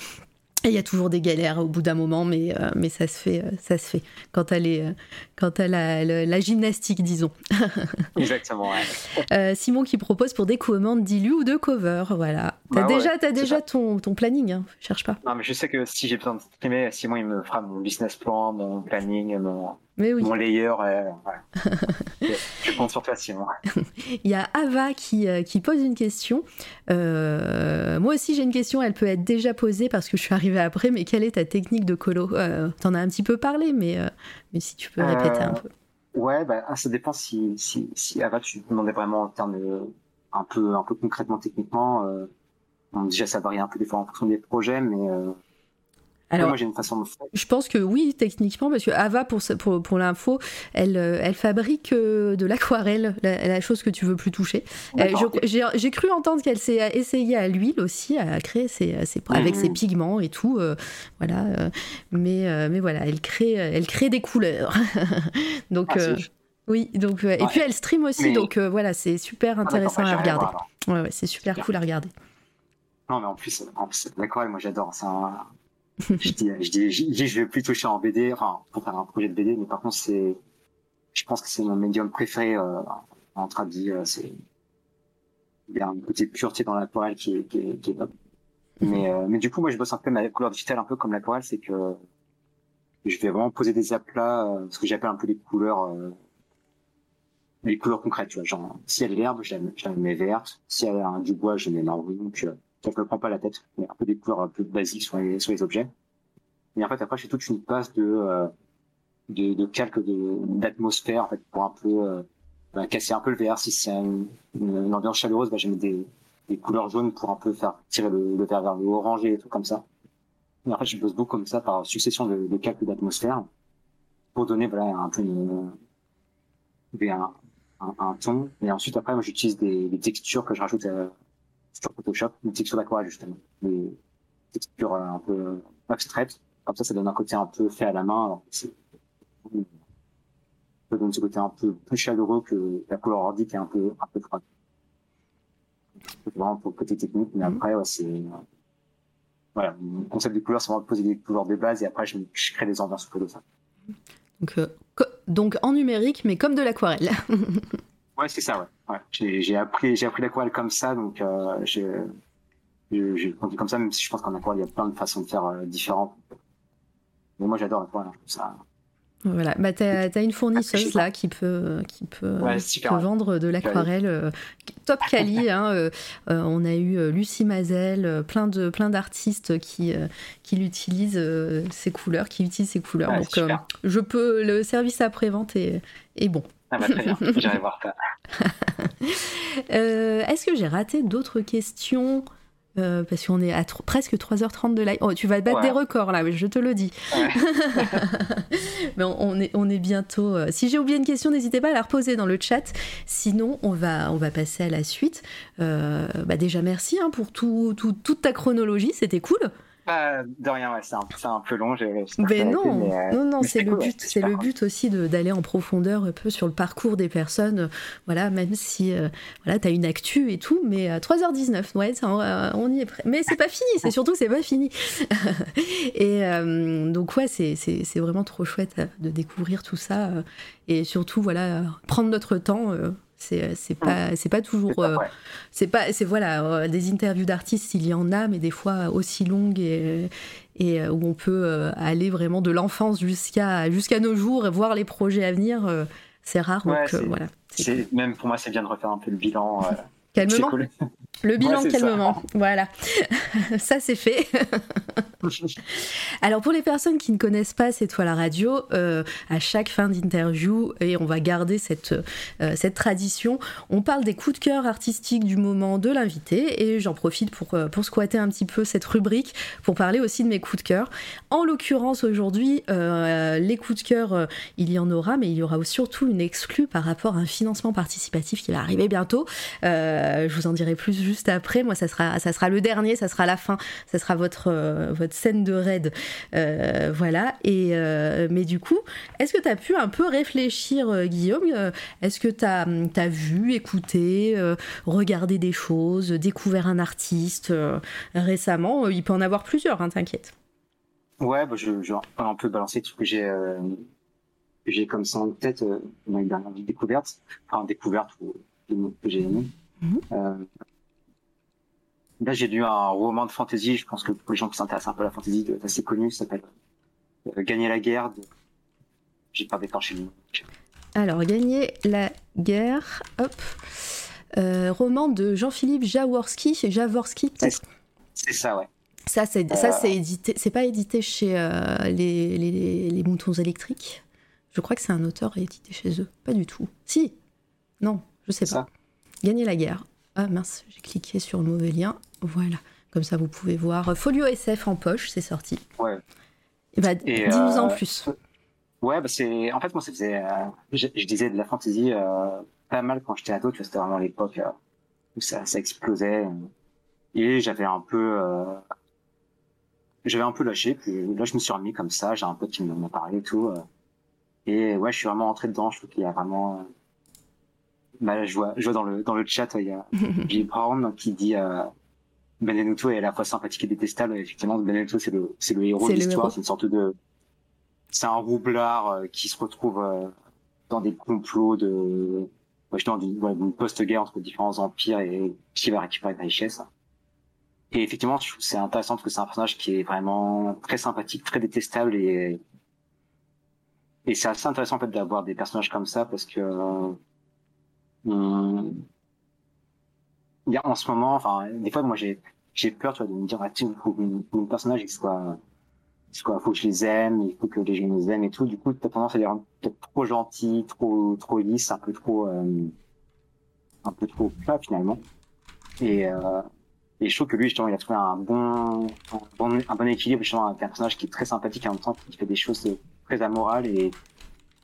et il y a toujours des galères au bout d'un moment, mais, euh, mais ça se fait. euh, ça se fait. Quant à, les, euh, quant à la, la- gymnastique, disons. Exactement, ouais. Euh, Simon qui propose pour des commandes d'illu ou de cover. Voilà. T'as Bah déjà, c'est déjà ça. ton, ton planning, hein. cherche pas. Non, mais je sais que si j'ai besoin de streamer, Simon, il me fera mon business plan, mon planning, mon, Mais oui. mon layer, euh, ouais. je, compte sur toi, Simon. Il y a Ava qui, euh, qui pose une question. Euh, moi aussi, j'ai une question. Elle peut être déjà posée parce que je suis arrivée après. Mais quelle est ta technique de colo? Euh, T'en as un petit peu parlé, mais, mais si tu peux répéter un peu. Ouais, bah, ah, ça dépend si, si, si Ava, tu demandais vraiment en termes de, un peu, un peu concrètement, techniquement, bon, déjà, ça varie un peu des fois en fonction des projets, mais, Alors, moi, j'ai une façon de faire. je pense que oui, techniquement, parce que Ava, pour, pour, pour l'info, elle, euh, elle fabrique euh, de l'aquarelle, la, la chose que tu veux plus toucher. Euh. J'ai cru entendre qu'elle s'est essayée à l'huile aussi, à créer ses, ses- avec Mhm. ses pigments et tout. euh, voilà. mais, mais voilà, elle crée, elle crée des couleurs. donc, Ah, euh, oui, donc, et puis elle stream aussi, Mais- donc euh, voilà, c'est super Ah, intéressant à regarder. voir. Ouais, ouais, c'est super Super. cool à regarder. Non, mais en plus, en plus l'aquarelle, moi, j'adore. C'est un, je dis, je dis, je dis, je vais plus toucher en BD, enfin, pour faire un projet de BD, mais par contre, c'est, je pense que c'est mon médium préféré, euh, en tradi, euh, c'est, il y a un côté pureté dans l'aquarelle qui qui qui est top. Mais, euh, mais du coup, moi, je bosse un peu ma couleur digitale, un peu comme l'aquarelle, c'est que je vais vraiment poser des aplats, euh, ce que j'appelle un peu les couleurs, euh, les couleurs concrètes, tu vois. Genre, si elle est l'herbe, je la, mets verte. Si elle a du bois, je mets marron. Puis, euh, je me prends pas la tête. Mais un peu des couleurs un peu basiques sur les, sur les objets. Et en fait, après, j'ai toute une passe de, euh, de, de calque d'atmosphère, en fait, pour un peu, euh, bah, casser un peu le vert. Si c'est une, une, ambiance chaleureuse, bah, je mets des, des couleurs jaunes pour un peu faire tirer le, le vert vers le orangé et tout comme ça. Et en fait, je bosse beaucoup comme ça par succession de, de calques d'atmosphère pour donner, voilà, un peu une, un, un, un ton. Et ensuite, après, moi, j'utilise des, des textures que je rajoute à, sur Photoshop, une texture d'aquarelle justement, des textures euh, un peu abstraites. Comme ça, ça donne un côté un peu fait à la main. Alors, ça donne ce côté un peu plus chaleureux que la couleur ordi qui est un peu un peu froide. C'est vraiment pour le côté technique, mais Mhm. après, ouais, c'est euh, voilà, mon concept de couleur, c'est vraiment de poser des couleurs de base et après, je, je crée des ambiances autour de ça. Donc, euh, co- donc en numérique, mais comme de l'aquarelle. Ouais, c'est ça, ouais. ouais. J'ai, appris, j'ai appris l'aquarelle comme ça, donc euh, j'ai, comme ça, même si je pense qu'en aquarelle, il y a plein de façons de faire euh, différentes. Mais moi, j'adore l'aquarelle, hein, ça. Voilà, bah t'as as une fournisseuse là qui peut qui peut, Ouais, qui super, peut ouais. vendre de l'aquarelle euh, top quali. hein, euh, euh, on a eu euh, Lucie Mazel, euh, plein de plein d'artistes qui euh, qui l'utilisent euh, ces couleurs, qui utilisent ces couleurs. Ouais, Donc euh, je peux le service après vente est, est bon. Ah bah, très bien, j'irai voir ça. Euh, Est-ce que j'ai raté d'autres questions? Euh, parce qu'on est à presque 3h30 de live. Oh, tu vas battre Ouais. des records là, je te le dis. Ouais. Mais on on est, on est bientôt. euh, Si j'ai oublié une question, n'hésitez pas à la reposer dans le chat. Sinon, on va, on va passer à la suite. Euh, bah déjà, merci hein, pour tout, tout- toute ta chronologie, c'était cool. Bah, de rien, ouais, c'est un, c'est un peu long. Mais été, non, euh, non, non, mais c'est le cool, but, c'est le but aussi de- d'aller en profondeur un peu sur le parcours des personnes. euh, Voilà, même si euh, voilà, t'as une actu et tout, mais à 3h19, ouais, ça, on, euh, on y est prêt. Mais c'est pas fini, c'est surtout que c'est pas fini. et euh, donc ouais, c'est vraiment trop chouette de découvrir tout ça et surtout voilà, prendre notre temps. euh, c'est c'est pas c'est pas toujours C'est euh, c'est pas c'est voilà euh, des interviews d'artistes il y en a mais des fois aussi longues et, et euh, où on peut euh, aller vraiment de l'enfance jusqu'à jusqu'à nos jours et voir les projets à venir euh, c'est rare Ouais, donc euh, voilà c'est C'est, même pour moi, c'est bien de refaire un peu le bilan. euh, calmement cool. Le bilan Ouais, ça. calmement voilà ça c'est fait Alors pour les personnes qui ne connaissent pas C'est toi la radio, euh, à chaque fin d'interview, et on va garder cette, euh, cette tradition, on parle des coups de cœur artistiques du moment de l'invité, et j'en profite pour, euh, pour squatter un petit peu cette rubrique, pour parler aussi de mes coups de cœur. En l'occurrence aujourd'hui, les coups de cœur, il y en aura, mais il y aura surtout une exclue par rapport à un financement participatif qui va arriver bientôt. Je vous en dirai plus juste après. Moi, ça sera, ça sera le dernier, ça sera la fin, ça sera votre, euh, votre scène de raid. Euh, voilà. Et, euh, mais du coup, est-ce que tu as pu un peu réfléchir, Guillaume Est-ce que tu as, vu, écouté, regardé des choses, découvert un artiste récemment? Il peut en avoir plusieurs, hein, t'inquiète. Ouais, bah, je, je vais un peu balancer tout ce que j'ai, euh, comme ça en tête euh, dans les dernières découvertes, enfin découvertes ou des mots que j'ai aimés. Mhm. Euh, là, j'ai lu un roman de fantasy. Je pense que pour les gens qui s'intéressent un peu à la fantasy, de- assez connu, ça s'appelle euh, Gagner la guerre. De... J'ai pas déclenché le. Alors, Gagner la guerre, hop. Euh, roman de Jean-Philippe Jaworski, Jaworski. C'est ça, ouais. Ça, c'est Euh. ça, c'est édité. C'est pas édité chez euh, les, les, les moutons électriques. Je crois que c'est un auteur édité chez eux. Pas du tout. Si. Non, je sais C'est pas. ça. Gagner la guerre. Ah mince, j'ai cliqué sur le mauvais lien. Voilà. Comme ça, vous pouvez voir. Folio SF en poche, c'est sorti. Ouais. Et bah, Et, dis-nous en euh, plus. Ouais, bah c'est. En fait, moi, ça faisait. euh, Je, je disais de la fantasy euh, pas mal quand j'étais ado. Tu vois, c'était vraiment l'époque euh, où ça, ça explosait. Et j'avais un peu. J'avais un peu lâché. Puis là, je me suis remis comme ça. J'ai un pote qui m'en a parlé et tout. Et ouais, je suis vraiment entré dedans. Je trouve qu'il y a vraiment. Bah, je vois, je vois dans le dans le chat, il y a Jay Brown qui dit. Euh, Benvenuto est à la fois sympathique et détestable. Effectivement, Benvenuto, c'est le, c'est le héros de l'histoire. C'est une sorte de, c'est un roublard euh, qui se retrouve euh, dans des complots de, d'une ouais, d'une post-guerre entre différents empires et qui va récupérer la richesse. Et effectivement, je trouve c'est intéressant parce que c'est un personnage qui est vraiment très sympathique, très détestable et et c'est assez intéressant en fait d'avoir des personnages comme ça parce que euh, a en ce moment, enfin, des fois, moi, j'ai, j'ai peur, tu vois, de me dire, ah, tu faut que mon personnage, il soit, il faut que je les aime, il faut que les gens les aiment et tout. Du coup, t'as tendance à les rendre peut-être trop gentils, trop, trop lisses, un peu trop, euh, un peu trop plat, finalement. Et, euh, et je trouve que lui, justement, il a trouvé un bon, un bon, un bon équilibre, justement, avec un personnage qui est très sympathique et en même temps qui fait des choses très amorales et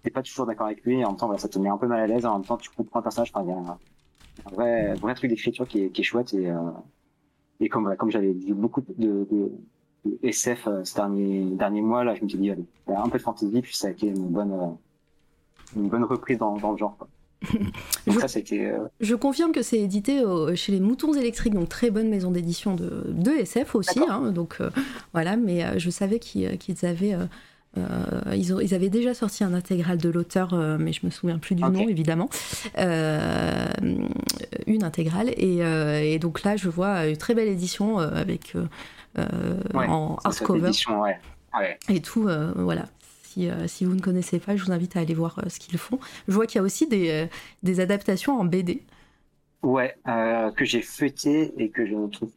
t'es pas toujours d'accord avec lui et en même temps, voilà, ça te met un peu mal à l'aise, en même temps, tu comprends le personnage, enfin, il un, vrai, vrai truc d'écriture qui est, qui est chouette et, euh, et comme comme j'avais vu beaucoup de, de, de SF euh, ces derniers derniers mois là, je me suis dit allez, il y a un peu de fantasy puis ça a été une bonne euh, une bonne reprise dans, dans le genre. Quoi. Je- ça, c'était euh, Je confirme que c'est édité chez les Moutons électriques, donc très bonne maison d'édition de, de SF aussi. Hein, donc euh, voilà, mais euh, je savais qu'ils qu'ils avaient. Euh, ils, ont- ils avaient déjà sorti un intégral de l'auteur, euh, mais je me souviens plus du nom évidemment. Euh, une intégrale. Et, et donc là, je vois une très belle édition avec ouais, en hardcover édition, ouais. Ouais. et tout. voilà. Si, si vous ne connaissez pas, je vous invite à aller voir ce qu'ils font. Je vois qu'il y a aussi des, des adaptations en BD. Ouais, que j'ai feuilleté et que je trouve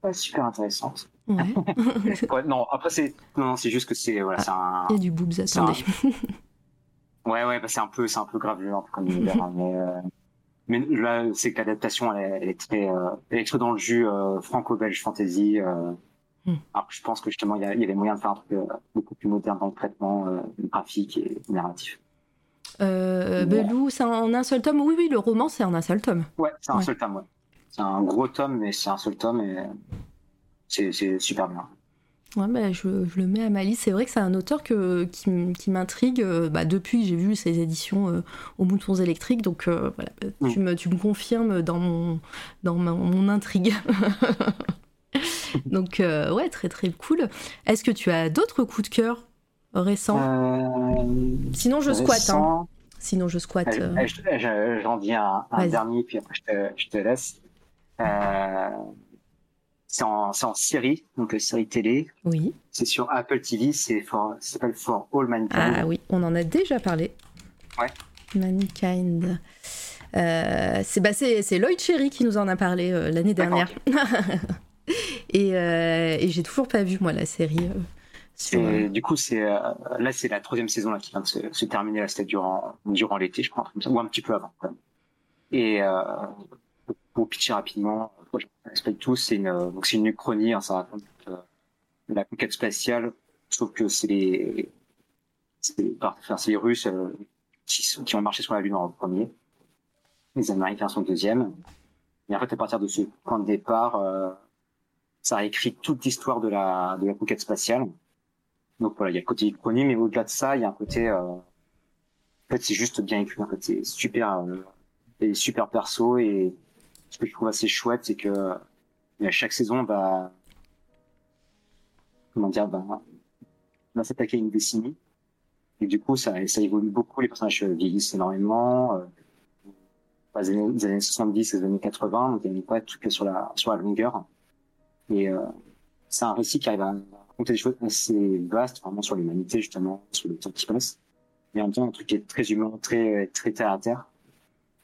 pas super intéressante. Ouais. Ouais, non, après c'est non, non, c'est juste que c'est voilà, c'est un Il y a du boobs, C'est un- attendez. ouais ouais, bah, c'est un peu c'est un peu graveux un peu comme univers, hein, mais euh, mais là c'est que l'adaptation elle, est- elle est très euh, elle est très dans le jus euh, franco-belge fantasy. Euh, Hmm. alors je pense que justement il y, a, il y avait moyen de faire un truc euh, beaucoup plus moderne dans le traitement euh, graphique et narratif. Euh, Ouais. Belou, c'est en un seul tome? Oui, oui, le roman, c'est en un seul tome. Ouais, c'est un Ouais. seul tome. Ouais. C'est un gros tome, mais c'est un seul tome et c'est super bien. Ouais, bah, je, je le mets à ma liste. C'est vrai que c'est un auteur que, qui, m'intrigue euh, bah, depuis que j'ai vu ses éditions euh, aux Moutons électriques. Donc euh, voilà, Mm. tu, me, tu me confirmes dans mon, dans ma- mon intrigue. donc euh, ouais, très très cool. Est-ce que tu as d'autres coups de cœur récents? Euh, Sinon, je squatte. hein. Sinon, je squatte. Euh, euh. je- je- J'en dis un, un dernier, puis après je te, je te laisse. C'est en, série, donc euh, série télé. Oui. C'est sur Apple TV, c'est s'appelle For All Mankind. Ah oui, on en a déjà parlé. Ouais. Mankind. Euh, c'est bah, Lloyd Cherry qui nous en a parlé euh, l'année dernière. et euh, et j'ai toujours pas vu, moi, la série. euh, sur, du coup, c'est là, c'est la troisième saison là, qui vient de se, se terminer. Là, c'était durant, durant l'été, je crois, ou un petit peu avant. Quand même. Et pour pitcher rapidement, euh, l'explique tous. C'est une, euh, donc c'est une uchronie. Hein, ça raconte euh, la conquête spatiale, sauf que c'est les, c'est enfin, c'est les Russes euh, qui, sont- qui ont marché sur la Lune en premier. Les Américains sont deuxième. Et en fait, à partir de ce point de départ, euh, ça réécrit toute l'histoire de la, de la conquête spatiale. Donc voilà, il y a le côté uchronie, mais au-delà de ça, il y a un côté, euh, en fait, c'est juste bien écrit. En fait, c'est super, euh, et super perso. Et ce que je trouve assez chouette, c'est que euh, à chaque saison, bah, comment dire, bah, on va s'attaquer à une décennie. Et du coup, ça, ça évolue beaucoup. Les personnages vieillissent énormément. Euh, les années, les années 70 et les années 80, donc il n'y a pas tout que sur la, sur la longueur. Et euh, c'est un récit qui arrive à raconter des choses assez vastes, vraiment sur l'humanité, justement, sur le temps qui passe. Mais en même temps, un truc qui est très humain, très, très terre à terre.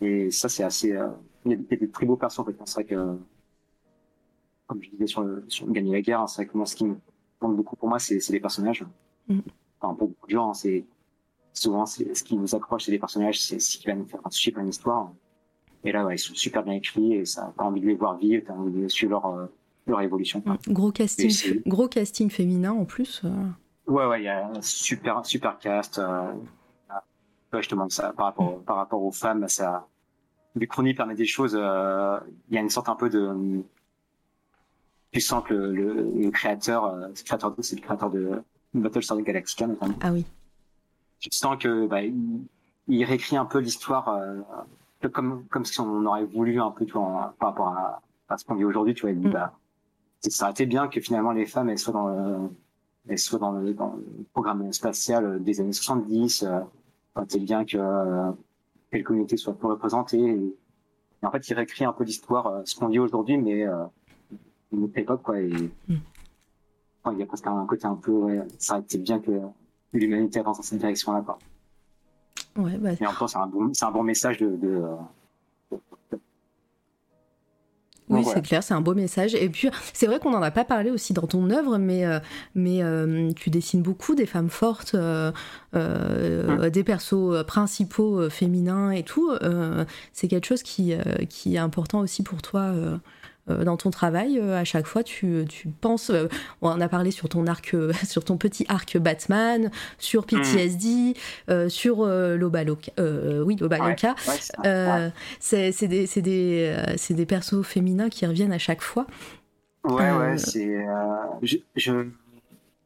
Et ça, c'est assez, euh, il y a des- très beaux persos, en fait. C'est vrai que, comme je disais sur le, sur Gagner la guerre, hein, c'est vrai que moi, ce qui me compte beaucoup pour moi, c'est, les personnages. Mm. Enfin, pour beaucoup de gens, hein, c'est, souvent, c'est, ce qui nous accroche, c'est les personnages, c'est ce qui va nous faire toucher par une histoire. Et là, ouais, ils sont super bien écrits et ça, t'as envie de les voir vivre, t'as envie de suivre leur, euh, leur évolution. quoi. Gros casting, gros casting féminin en plus. euh. Ouais, ouais, il y a un super, super cast. Euh, ouais, je te demande ça par rapport, par rapport aux femmes, ça, l'Uchronie permet des choses. euh, Il y a une sorte un peu de, tu sens que le, le, le créateur, euh, c'est le créateur, c'est le créateur de Battlestar Galactica notamment. Ah oui. Tu sens que bah, il, il réécrit un peu l'histoire euh, comme comme si on aurait voulu un peu tu vois, en- par rapport à, à ce qu'on vit aujourd'hui. Tu vois, Mm. bah, ça aurait été bien que finalement les femmes elles soient dans le, elles soient dans le, dans le programme spatial des années 70. Euh, ça aurait été bien que euh, que les communautés soient peu représentées. Et, et en fait, il réécrit un peu l'histoire, euh, ce qu'on vit aujourd'hui, mais euh, une autre époque quoi. Et enfin, il y a presque un côté un peu, ouais, ça aurait été bien que l'humanité avance dans cette direction-là. Quoi. Ouais, bah, Et en même temps, c'est un bon, un bon message de. de euh, Oui, voilà. c'est clair, c'est un beau message. Et puis, c'est vrai qu'on n'en a pas parlé aussi dans ton œuvre, mais, euh, mais euh, tu dessines beaucoup des femmes fortes, euh, euh, des persos principaux féminins et tout. C'est quelque chose qui, qui est important aussi pour toi. Euh, dans ton travail, euh, à chaque fois, tu, tu penses. euh, on en a parlé sur ton arc, sur ton petit arc Batman, sur PTSD, euh, sur Loba Loca- euh, oui, Loba Ouais. Ouais, c'est des, des, des persos féminins qui reviennent à chaque fois. Ouais, ouais, c'est. je, je,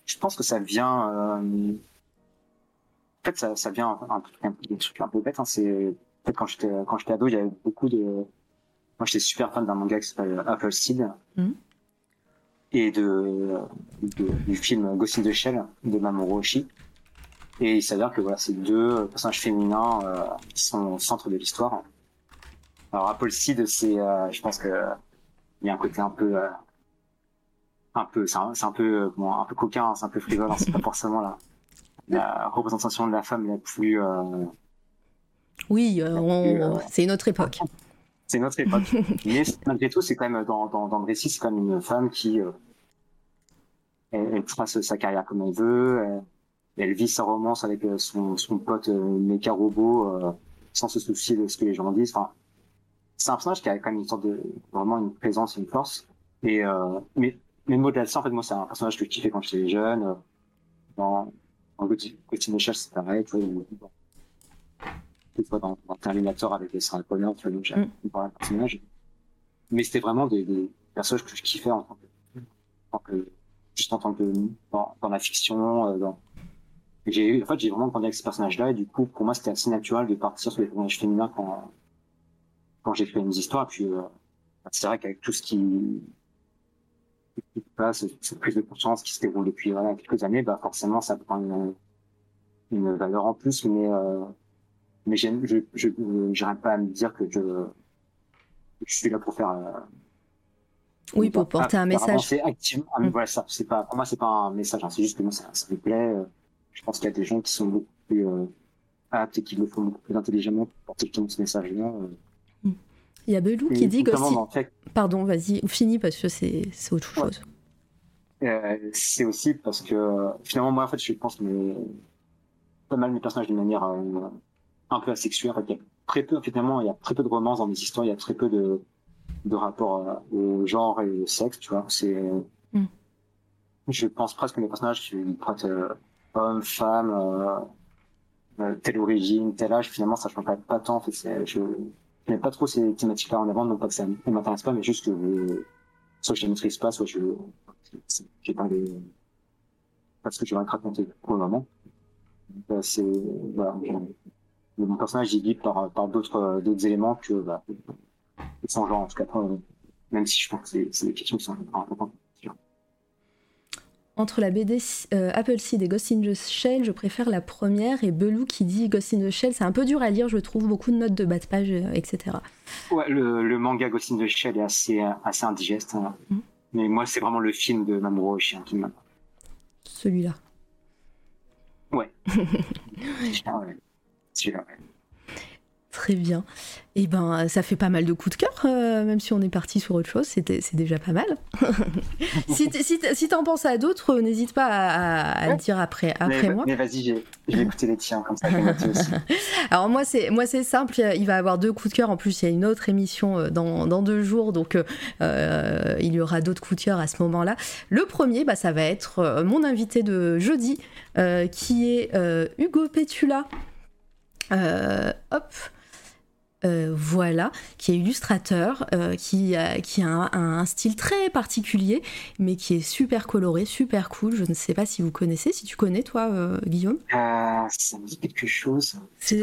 je, pense que ça vient. en fait, ça, ça vient un, un, un, truc un peu bête. Hein, c'est j'étais quand j'étais ado, il y avait beaucoup de. Moi, j'étais super fan d'un manga qui s'appelle Apple Seed. Mm et de, de, du film Ghost in the Shell de Mamoru Oshii. Et il s'avère que voilà, c'est deux personnages féminins euh, qui sont au centre de l'histoire. Alors Apple Seed, c'est, euh, je pense que il y a un côté un peu, euh, un peu, c'est un, un, peu, bon, un peu coquin, c'est un peu frivole, hein, c'est pas forcément la, la représentation de la femme la plus. oui, c'est une autre époque c'est notre époque. Mais malgré tout, c'est quand même dans, dans, dans, le récit, c'est quand même une femme qui euh, elle, trace sa carrière comme elle veut. Elle, vit sa romance avec euh, son, son pote euh, méca robot euh, sans se soucier de ce que les gens disent. Enfin, c'est un personnage qui a quand même une sorte de vraiment une présence, une force. Et euh, mais mais au-delà de ça, en fait, moi, c'est un personnage que je kiffais quand j'étais jeune. Dans, dans Ghost in c'est pareil. Tu vois, fois dans, dans Terminator avec les Connor, tu vois, donc j'ai mm. un personnage. Mais c'était vraiment des, des, personnages que je kiffais en tant que, en tant que juste en tant que dans, dans la fiction. Euh, dans... J'ai en fait j'ai vraiment grandi avec ces personnages-là et du coup pour moi c'était assez naturel de partir sur les personnages féminins quand quand j'écrivais mes histoires. Puis euh, c'est vrai qu'avec tout ce qui qui passe, cette prise de conscience qui se déroule depuis voilà, quelques années, bah forcément ça prend une, une valeur en plus, mais euh, mais je je j'arrête pas à me dire que je je suis là pour faire euh, oui pour porter un message activement mm. voilà ça c'est pas pour moi c'est pas un message hein, c'est juste que moi ça, ça me plaît euh, je pense qu'il y a des gens qui sont beaucoup plus euh, aptes et qui le font beaucoup plus intelligemment pour porter ce message là euh. mm. il y a Belou qui dit que pardon vas-y finis parce que c'est c'est autre chose euh, c'est aussi parce que finalement moi en fait je pense que pas mal mes personnages d'une manière un peu asexuel. il y a très peu, finalement, il y a très peu de romance dans les histoires, il y a très peu de, de rapport euh, au genre et au sexe, tu vois. C'est, mm. je pense presque que les personnages qui prêtent euh, homme, femme, euh, euh, telle origine, tel âge, finalement, ça change pas, pas tant. En fait, je, n'ai pas trop ces thématiques-là en avant, non pas que ça ne m'intéresse pas, mais juste que soit je les maîtrise pas, soit je, j'ai pas les, parce que je vais te raconter pour le moment. c'est, voilà, mon personnage est guide par, par d'autres euh, d'autres éléments que bah, sans genre en tout cas même si je pense que c'est des questions qui sont importantes entre la BD euh, Apple Seed et Ghost in the Shell, je préfère la première et Belou qui dit Ghost in the Shell, c'est un peu dur à lire, je trouve, beaucoup de notes de bas de page, euh, etc. Ouais, le, le, manga Ghost in the Shell est assez, assez indigeste, hein. mm. mais moi c'est vraiment le film de Mamoru Oshii qui m'a. Celui-là. Ouais. Celui-là, ouais. Très bien. Et eh ben, ça fait pas mal de coups de cœur, euh, même si on est parti sur autre chose, c'est déjà pas mal. si si, si t'en penses à d'autres, n'hésite pas à, le dire après, après moi. Mais vas-y, je vais écouter les tiens, comme ça aussi. Alors moi, c'est simple, il va avoir deux coups de cœur. En plus, il y a une autre émission euh, dans, dans deux jours, donc euh, il y aura d'autres coups de cœur à ce moment-là. Le premier, bah, ça va être mon invité de jeudi, qui est Hugo Petula. Hop. Euh, voilà, qui est illustrateur, euh, qui, a, qui a un, style très particulier, mais qui est super coloré, super cool. Je ne sais pas si vous connaissez, si tu connais toi, euh, Guillaume. ça me dit quelque chose. C'est.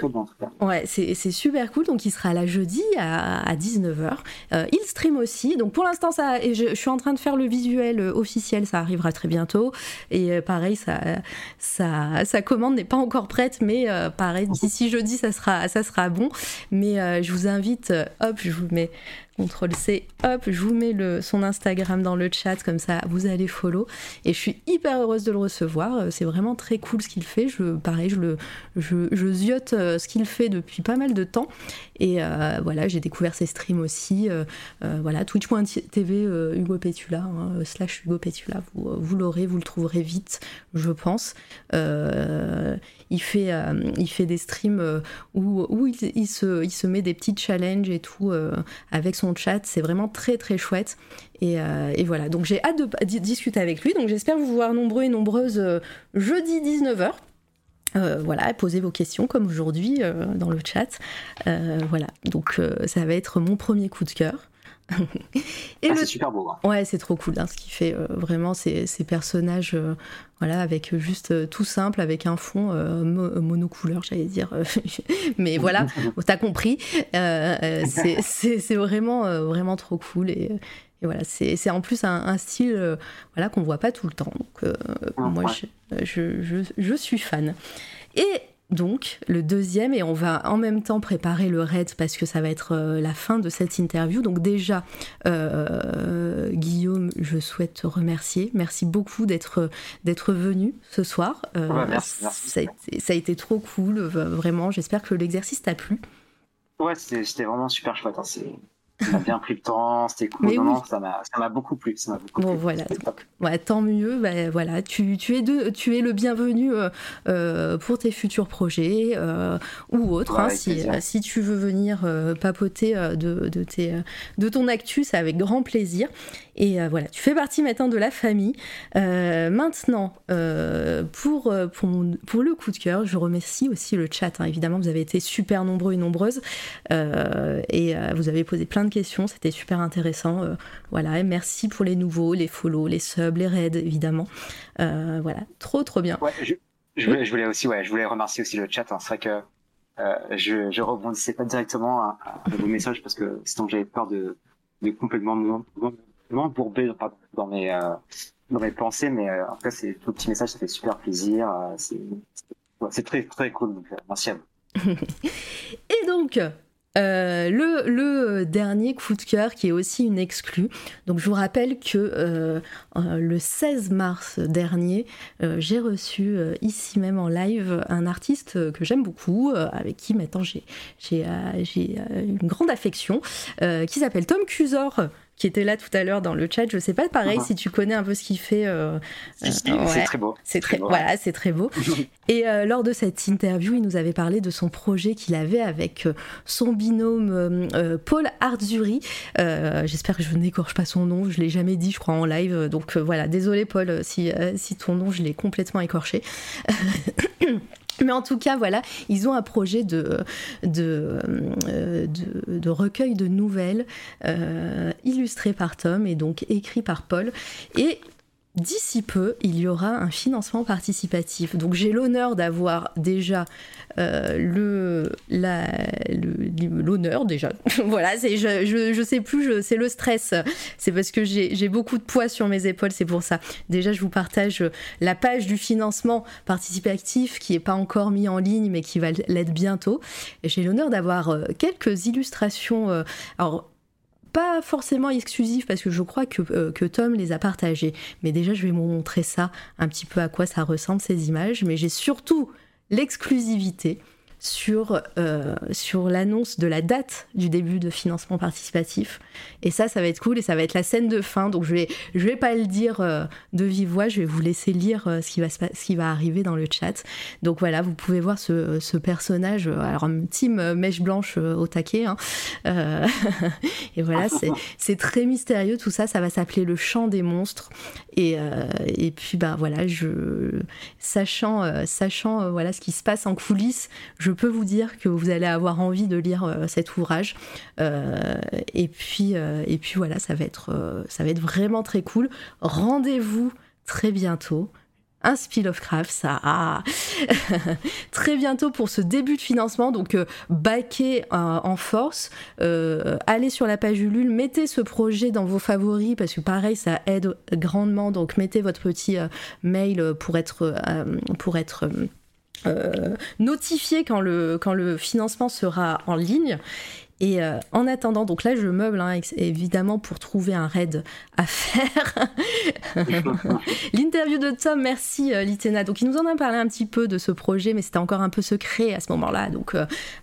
Ouais, c'est super cool. Donc il sera là jeudi à, 19h. il stream aussi. Donc pour l'instant, ça, je, je, suis en train de faire le visuel officiel. Ça arrivera très bientôt. Et pareil, ça, ça, sa commande n'est pas encore prête, mais pareil, d'ici jeudi, ça sera, ça sera bon. Mais euh, je vous invite, euh, hop, je vous mets CTRL C, hop, je vous mets son Instagram dans le chat, comme ça vous allez follow. Et je suis hyper heureuse de le recevoir, euh, c'est vraiment très cool ce qu'il fait. Je, pareil, je, le, ziote ce qu'il fait depuis pas mal de temps. Et voilà, j'ai découvert ses streams aussi. voilà, twitch.tv Hugo Petula, hein, slash Hugo Petula, vous, l'aurez, vous le trouverez vite, je pense il fait, euh, des streams euh, où, il, se, met des petits challenges et tout euh, avec son chat. C'est vraiment très très chouette. Et, et voilà, donc j'ai hâte de, discuter avec lui. Donc j'espère vous voir nombreux et nombreuses jeudi 19h. voilà, posez vos questions comme aujourd'hui dans le chat. voilà, donc ça va être mon premier coup de cœur. Et ah, c'est super beau. Hein. Ouais, c'est trop cool. Hein, ce qui fait vraiment ces, ces personnages, voilà, avec juste tout simple, avec un fond monocouleur, j'allais dire. Mais voilà, t'as compris. c'est vraiment, vraiment trop cool et et voilà, c'est en plus un, style euh, voilà, qu'on voit pas tout le temps. Donc, euh, moi, je, je, je, suis fan. Et donc, le deuxième, et on va en même temps préparer le raid parce que ça va être euh, la fin de cette interview. Donc, déjà, Guillaume, je souhaite te remercier. Merci beaucoup d'être venu ce soir. merci, Ça, a été, ça, a été, trop cool, vraiment. J'espère que l'exercice t'a plu. Ouais, c'était vraiment super chouette. Hein. Ça m'a bien pris le temps, c'était cool. non, ça m'a beaucoup plu. Ça beaucoup bon, voilà. ouais, tant mieux. Bah, voilà, tu, tu, es de, tu es le bienvenu euh, euh, pour tes futurs projets euh, ou autres. Hein, si, si, tu veux venir papoter de, de, tes, de ton actu, c'est avec grand plaisir. Et voilà, tu fais partie maintenant de la famille. maintenant, pour, pour, pour, le coup de cœur, je remercie aussi le chat. Hein. Évidemment, vous avez été super nombreux et nombreuses. et vous avez posé plein de questions, c'était super intéressant. Euh, voilà, et merci pour les nouveaux, les follow, les subs, les raids, évidemment. Euh, voilà, trop trop bien. je, je, voulais, aussi, ouais, je voulais remercier aussi le chat. Hein. C'est vrai que euh, je, je rebondissais pas directement à, vos messages parce que sinon j'avais peur de, de complètement m'embourber dans mes dans mes pensées, mais en tout cas, c'est tout petit message, ça fait super plaisir. c'est très très cool. Donc, merci à vous. et donc, euh, le, dernier coup de cœur qui est aussi une exclue. Donc je vous rappelle que euh, euh, le 16 mars dernier, j'ai reçu ici même en live un artiste que j'aime beaucoup, avec qui maintenant j'ai une grande affection, qui s'appelle Tom Cusor qui était là tout à l'heure dans le chat. Je sais pas, pareil, uh-huh. si tu connais un peu ce qu'il fait. Euh, euh, c'est très beau. C'est très, voilà, c'est très beau. Et euh, lors de cette interview, il nous avait parlé de son projet qu'il avait avec son binôme Paul Arzuri. J'espère que je n'écorche pas son nom. Je l'ai jamais dit, je crois, en live. Donc voilà, désolé Paul si, si ton nom je l'ai complètement écorché. Mais en tout cas, voilà, ils ont un projet de, euh, recueil de nouvelles euh, illustrées par Tom et donc écrit par Paul. Et d'ici peu, il y aura un financement participatif. Donc j'ai l'honneur d'avoir déjà euh, le, l'honneur déjà. voilà, je, je, je, sais plus, c'est le stress. C'est parce que j'ai, j'ai beaucoup de poids sur mes épaules, c'est pour ça. Déjà, je vous partage la page du financement participatif qui n'est pas encore mis en ligne, mais qui va l'être bientôt. j'ai l'honneur d'avoir euh, quelques illustrations. Euh, alors, pas forcément exclusif parce que je crois que, euh, Tom les a partagés. Mais déjà, je vais vous montrer ça, un petit peu à quoi ça ressemble ces images. Mais j'ai surtout l'exclusivité sur, euh, sur l'annonce de la date du début de financement participatif. Et ça, ça va être cool et ça va être la scène de fin. Donc je vais, je vais pas le dire euh, de vive voix, je vais vous laisser lire euh, ce, qui va ce qui va arriver dans le chat. Donc voilà, vous pouvez voir ce, ce personnage, alors un team mèche blanche au taquet. Hein. et voilà, c'est très mystérieux tout ça. Ça va s'appeler le chant des monstres. Et, et puis bah voilà, je, sachant, sachant voilà ce qui se passe en coulisses, je peux vous dire que vous allez avoir envie de lire euh, cet ouvrage. Euh, et, puis, euh, et puis voilà, ça va, être, ça va être vraiment très cool. Rendez-vous très bientôt un Spill of Craft, ça ah. très bientôt pour ce début de financement. Donc, euh, en force, allez sur la page Ulule, mettez ce projet dans vos favoris parce que pareil, ça aide grandement. Donc, mettez votre petit mail pour être, pour être euh, notifier quand le, quand le financement sera en ligne. Et euh, en attendant, donc là je meuble hein, évidemment pour trouver un raid à faire. L'interview de Tom, merci euh, Litena. Donc il nous en a parlé un petit peu de ce projet, mais c'était encore un peu secret à ce moment-là. Donc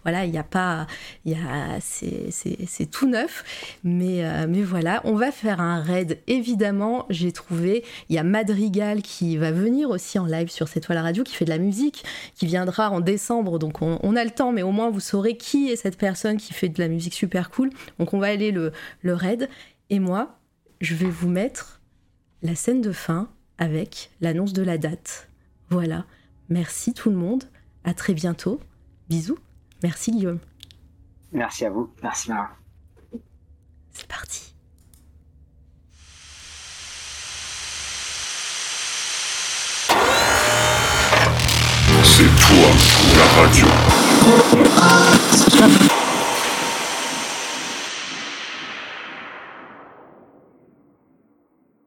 voilà, il n'y a pas, il y a, c'est tout neuf. Mais mais voilà, on va faire un raid. Évidemment, j'ai trouvé. Il y a Madrigal qui va venir aussi en live sur cette toile radio, qui fait de la musique, qui viendra en décembre. Donc on, a le temps, mais au moins vous saurez qui est cette personne qui fait de la la musique super cool. Donc on va aller le, raid. Et moi, je vais vous mettre la scène de fin avec l'annonce de la date. Voilà. Merci tout le monde. À très bientôt. Bisous. Merci Guillaume. Merci à vous. Merci Marin. C'est parti. C'est toi, la radio.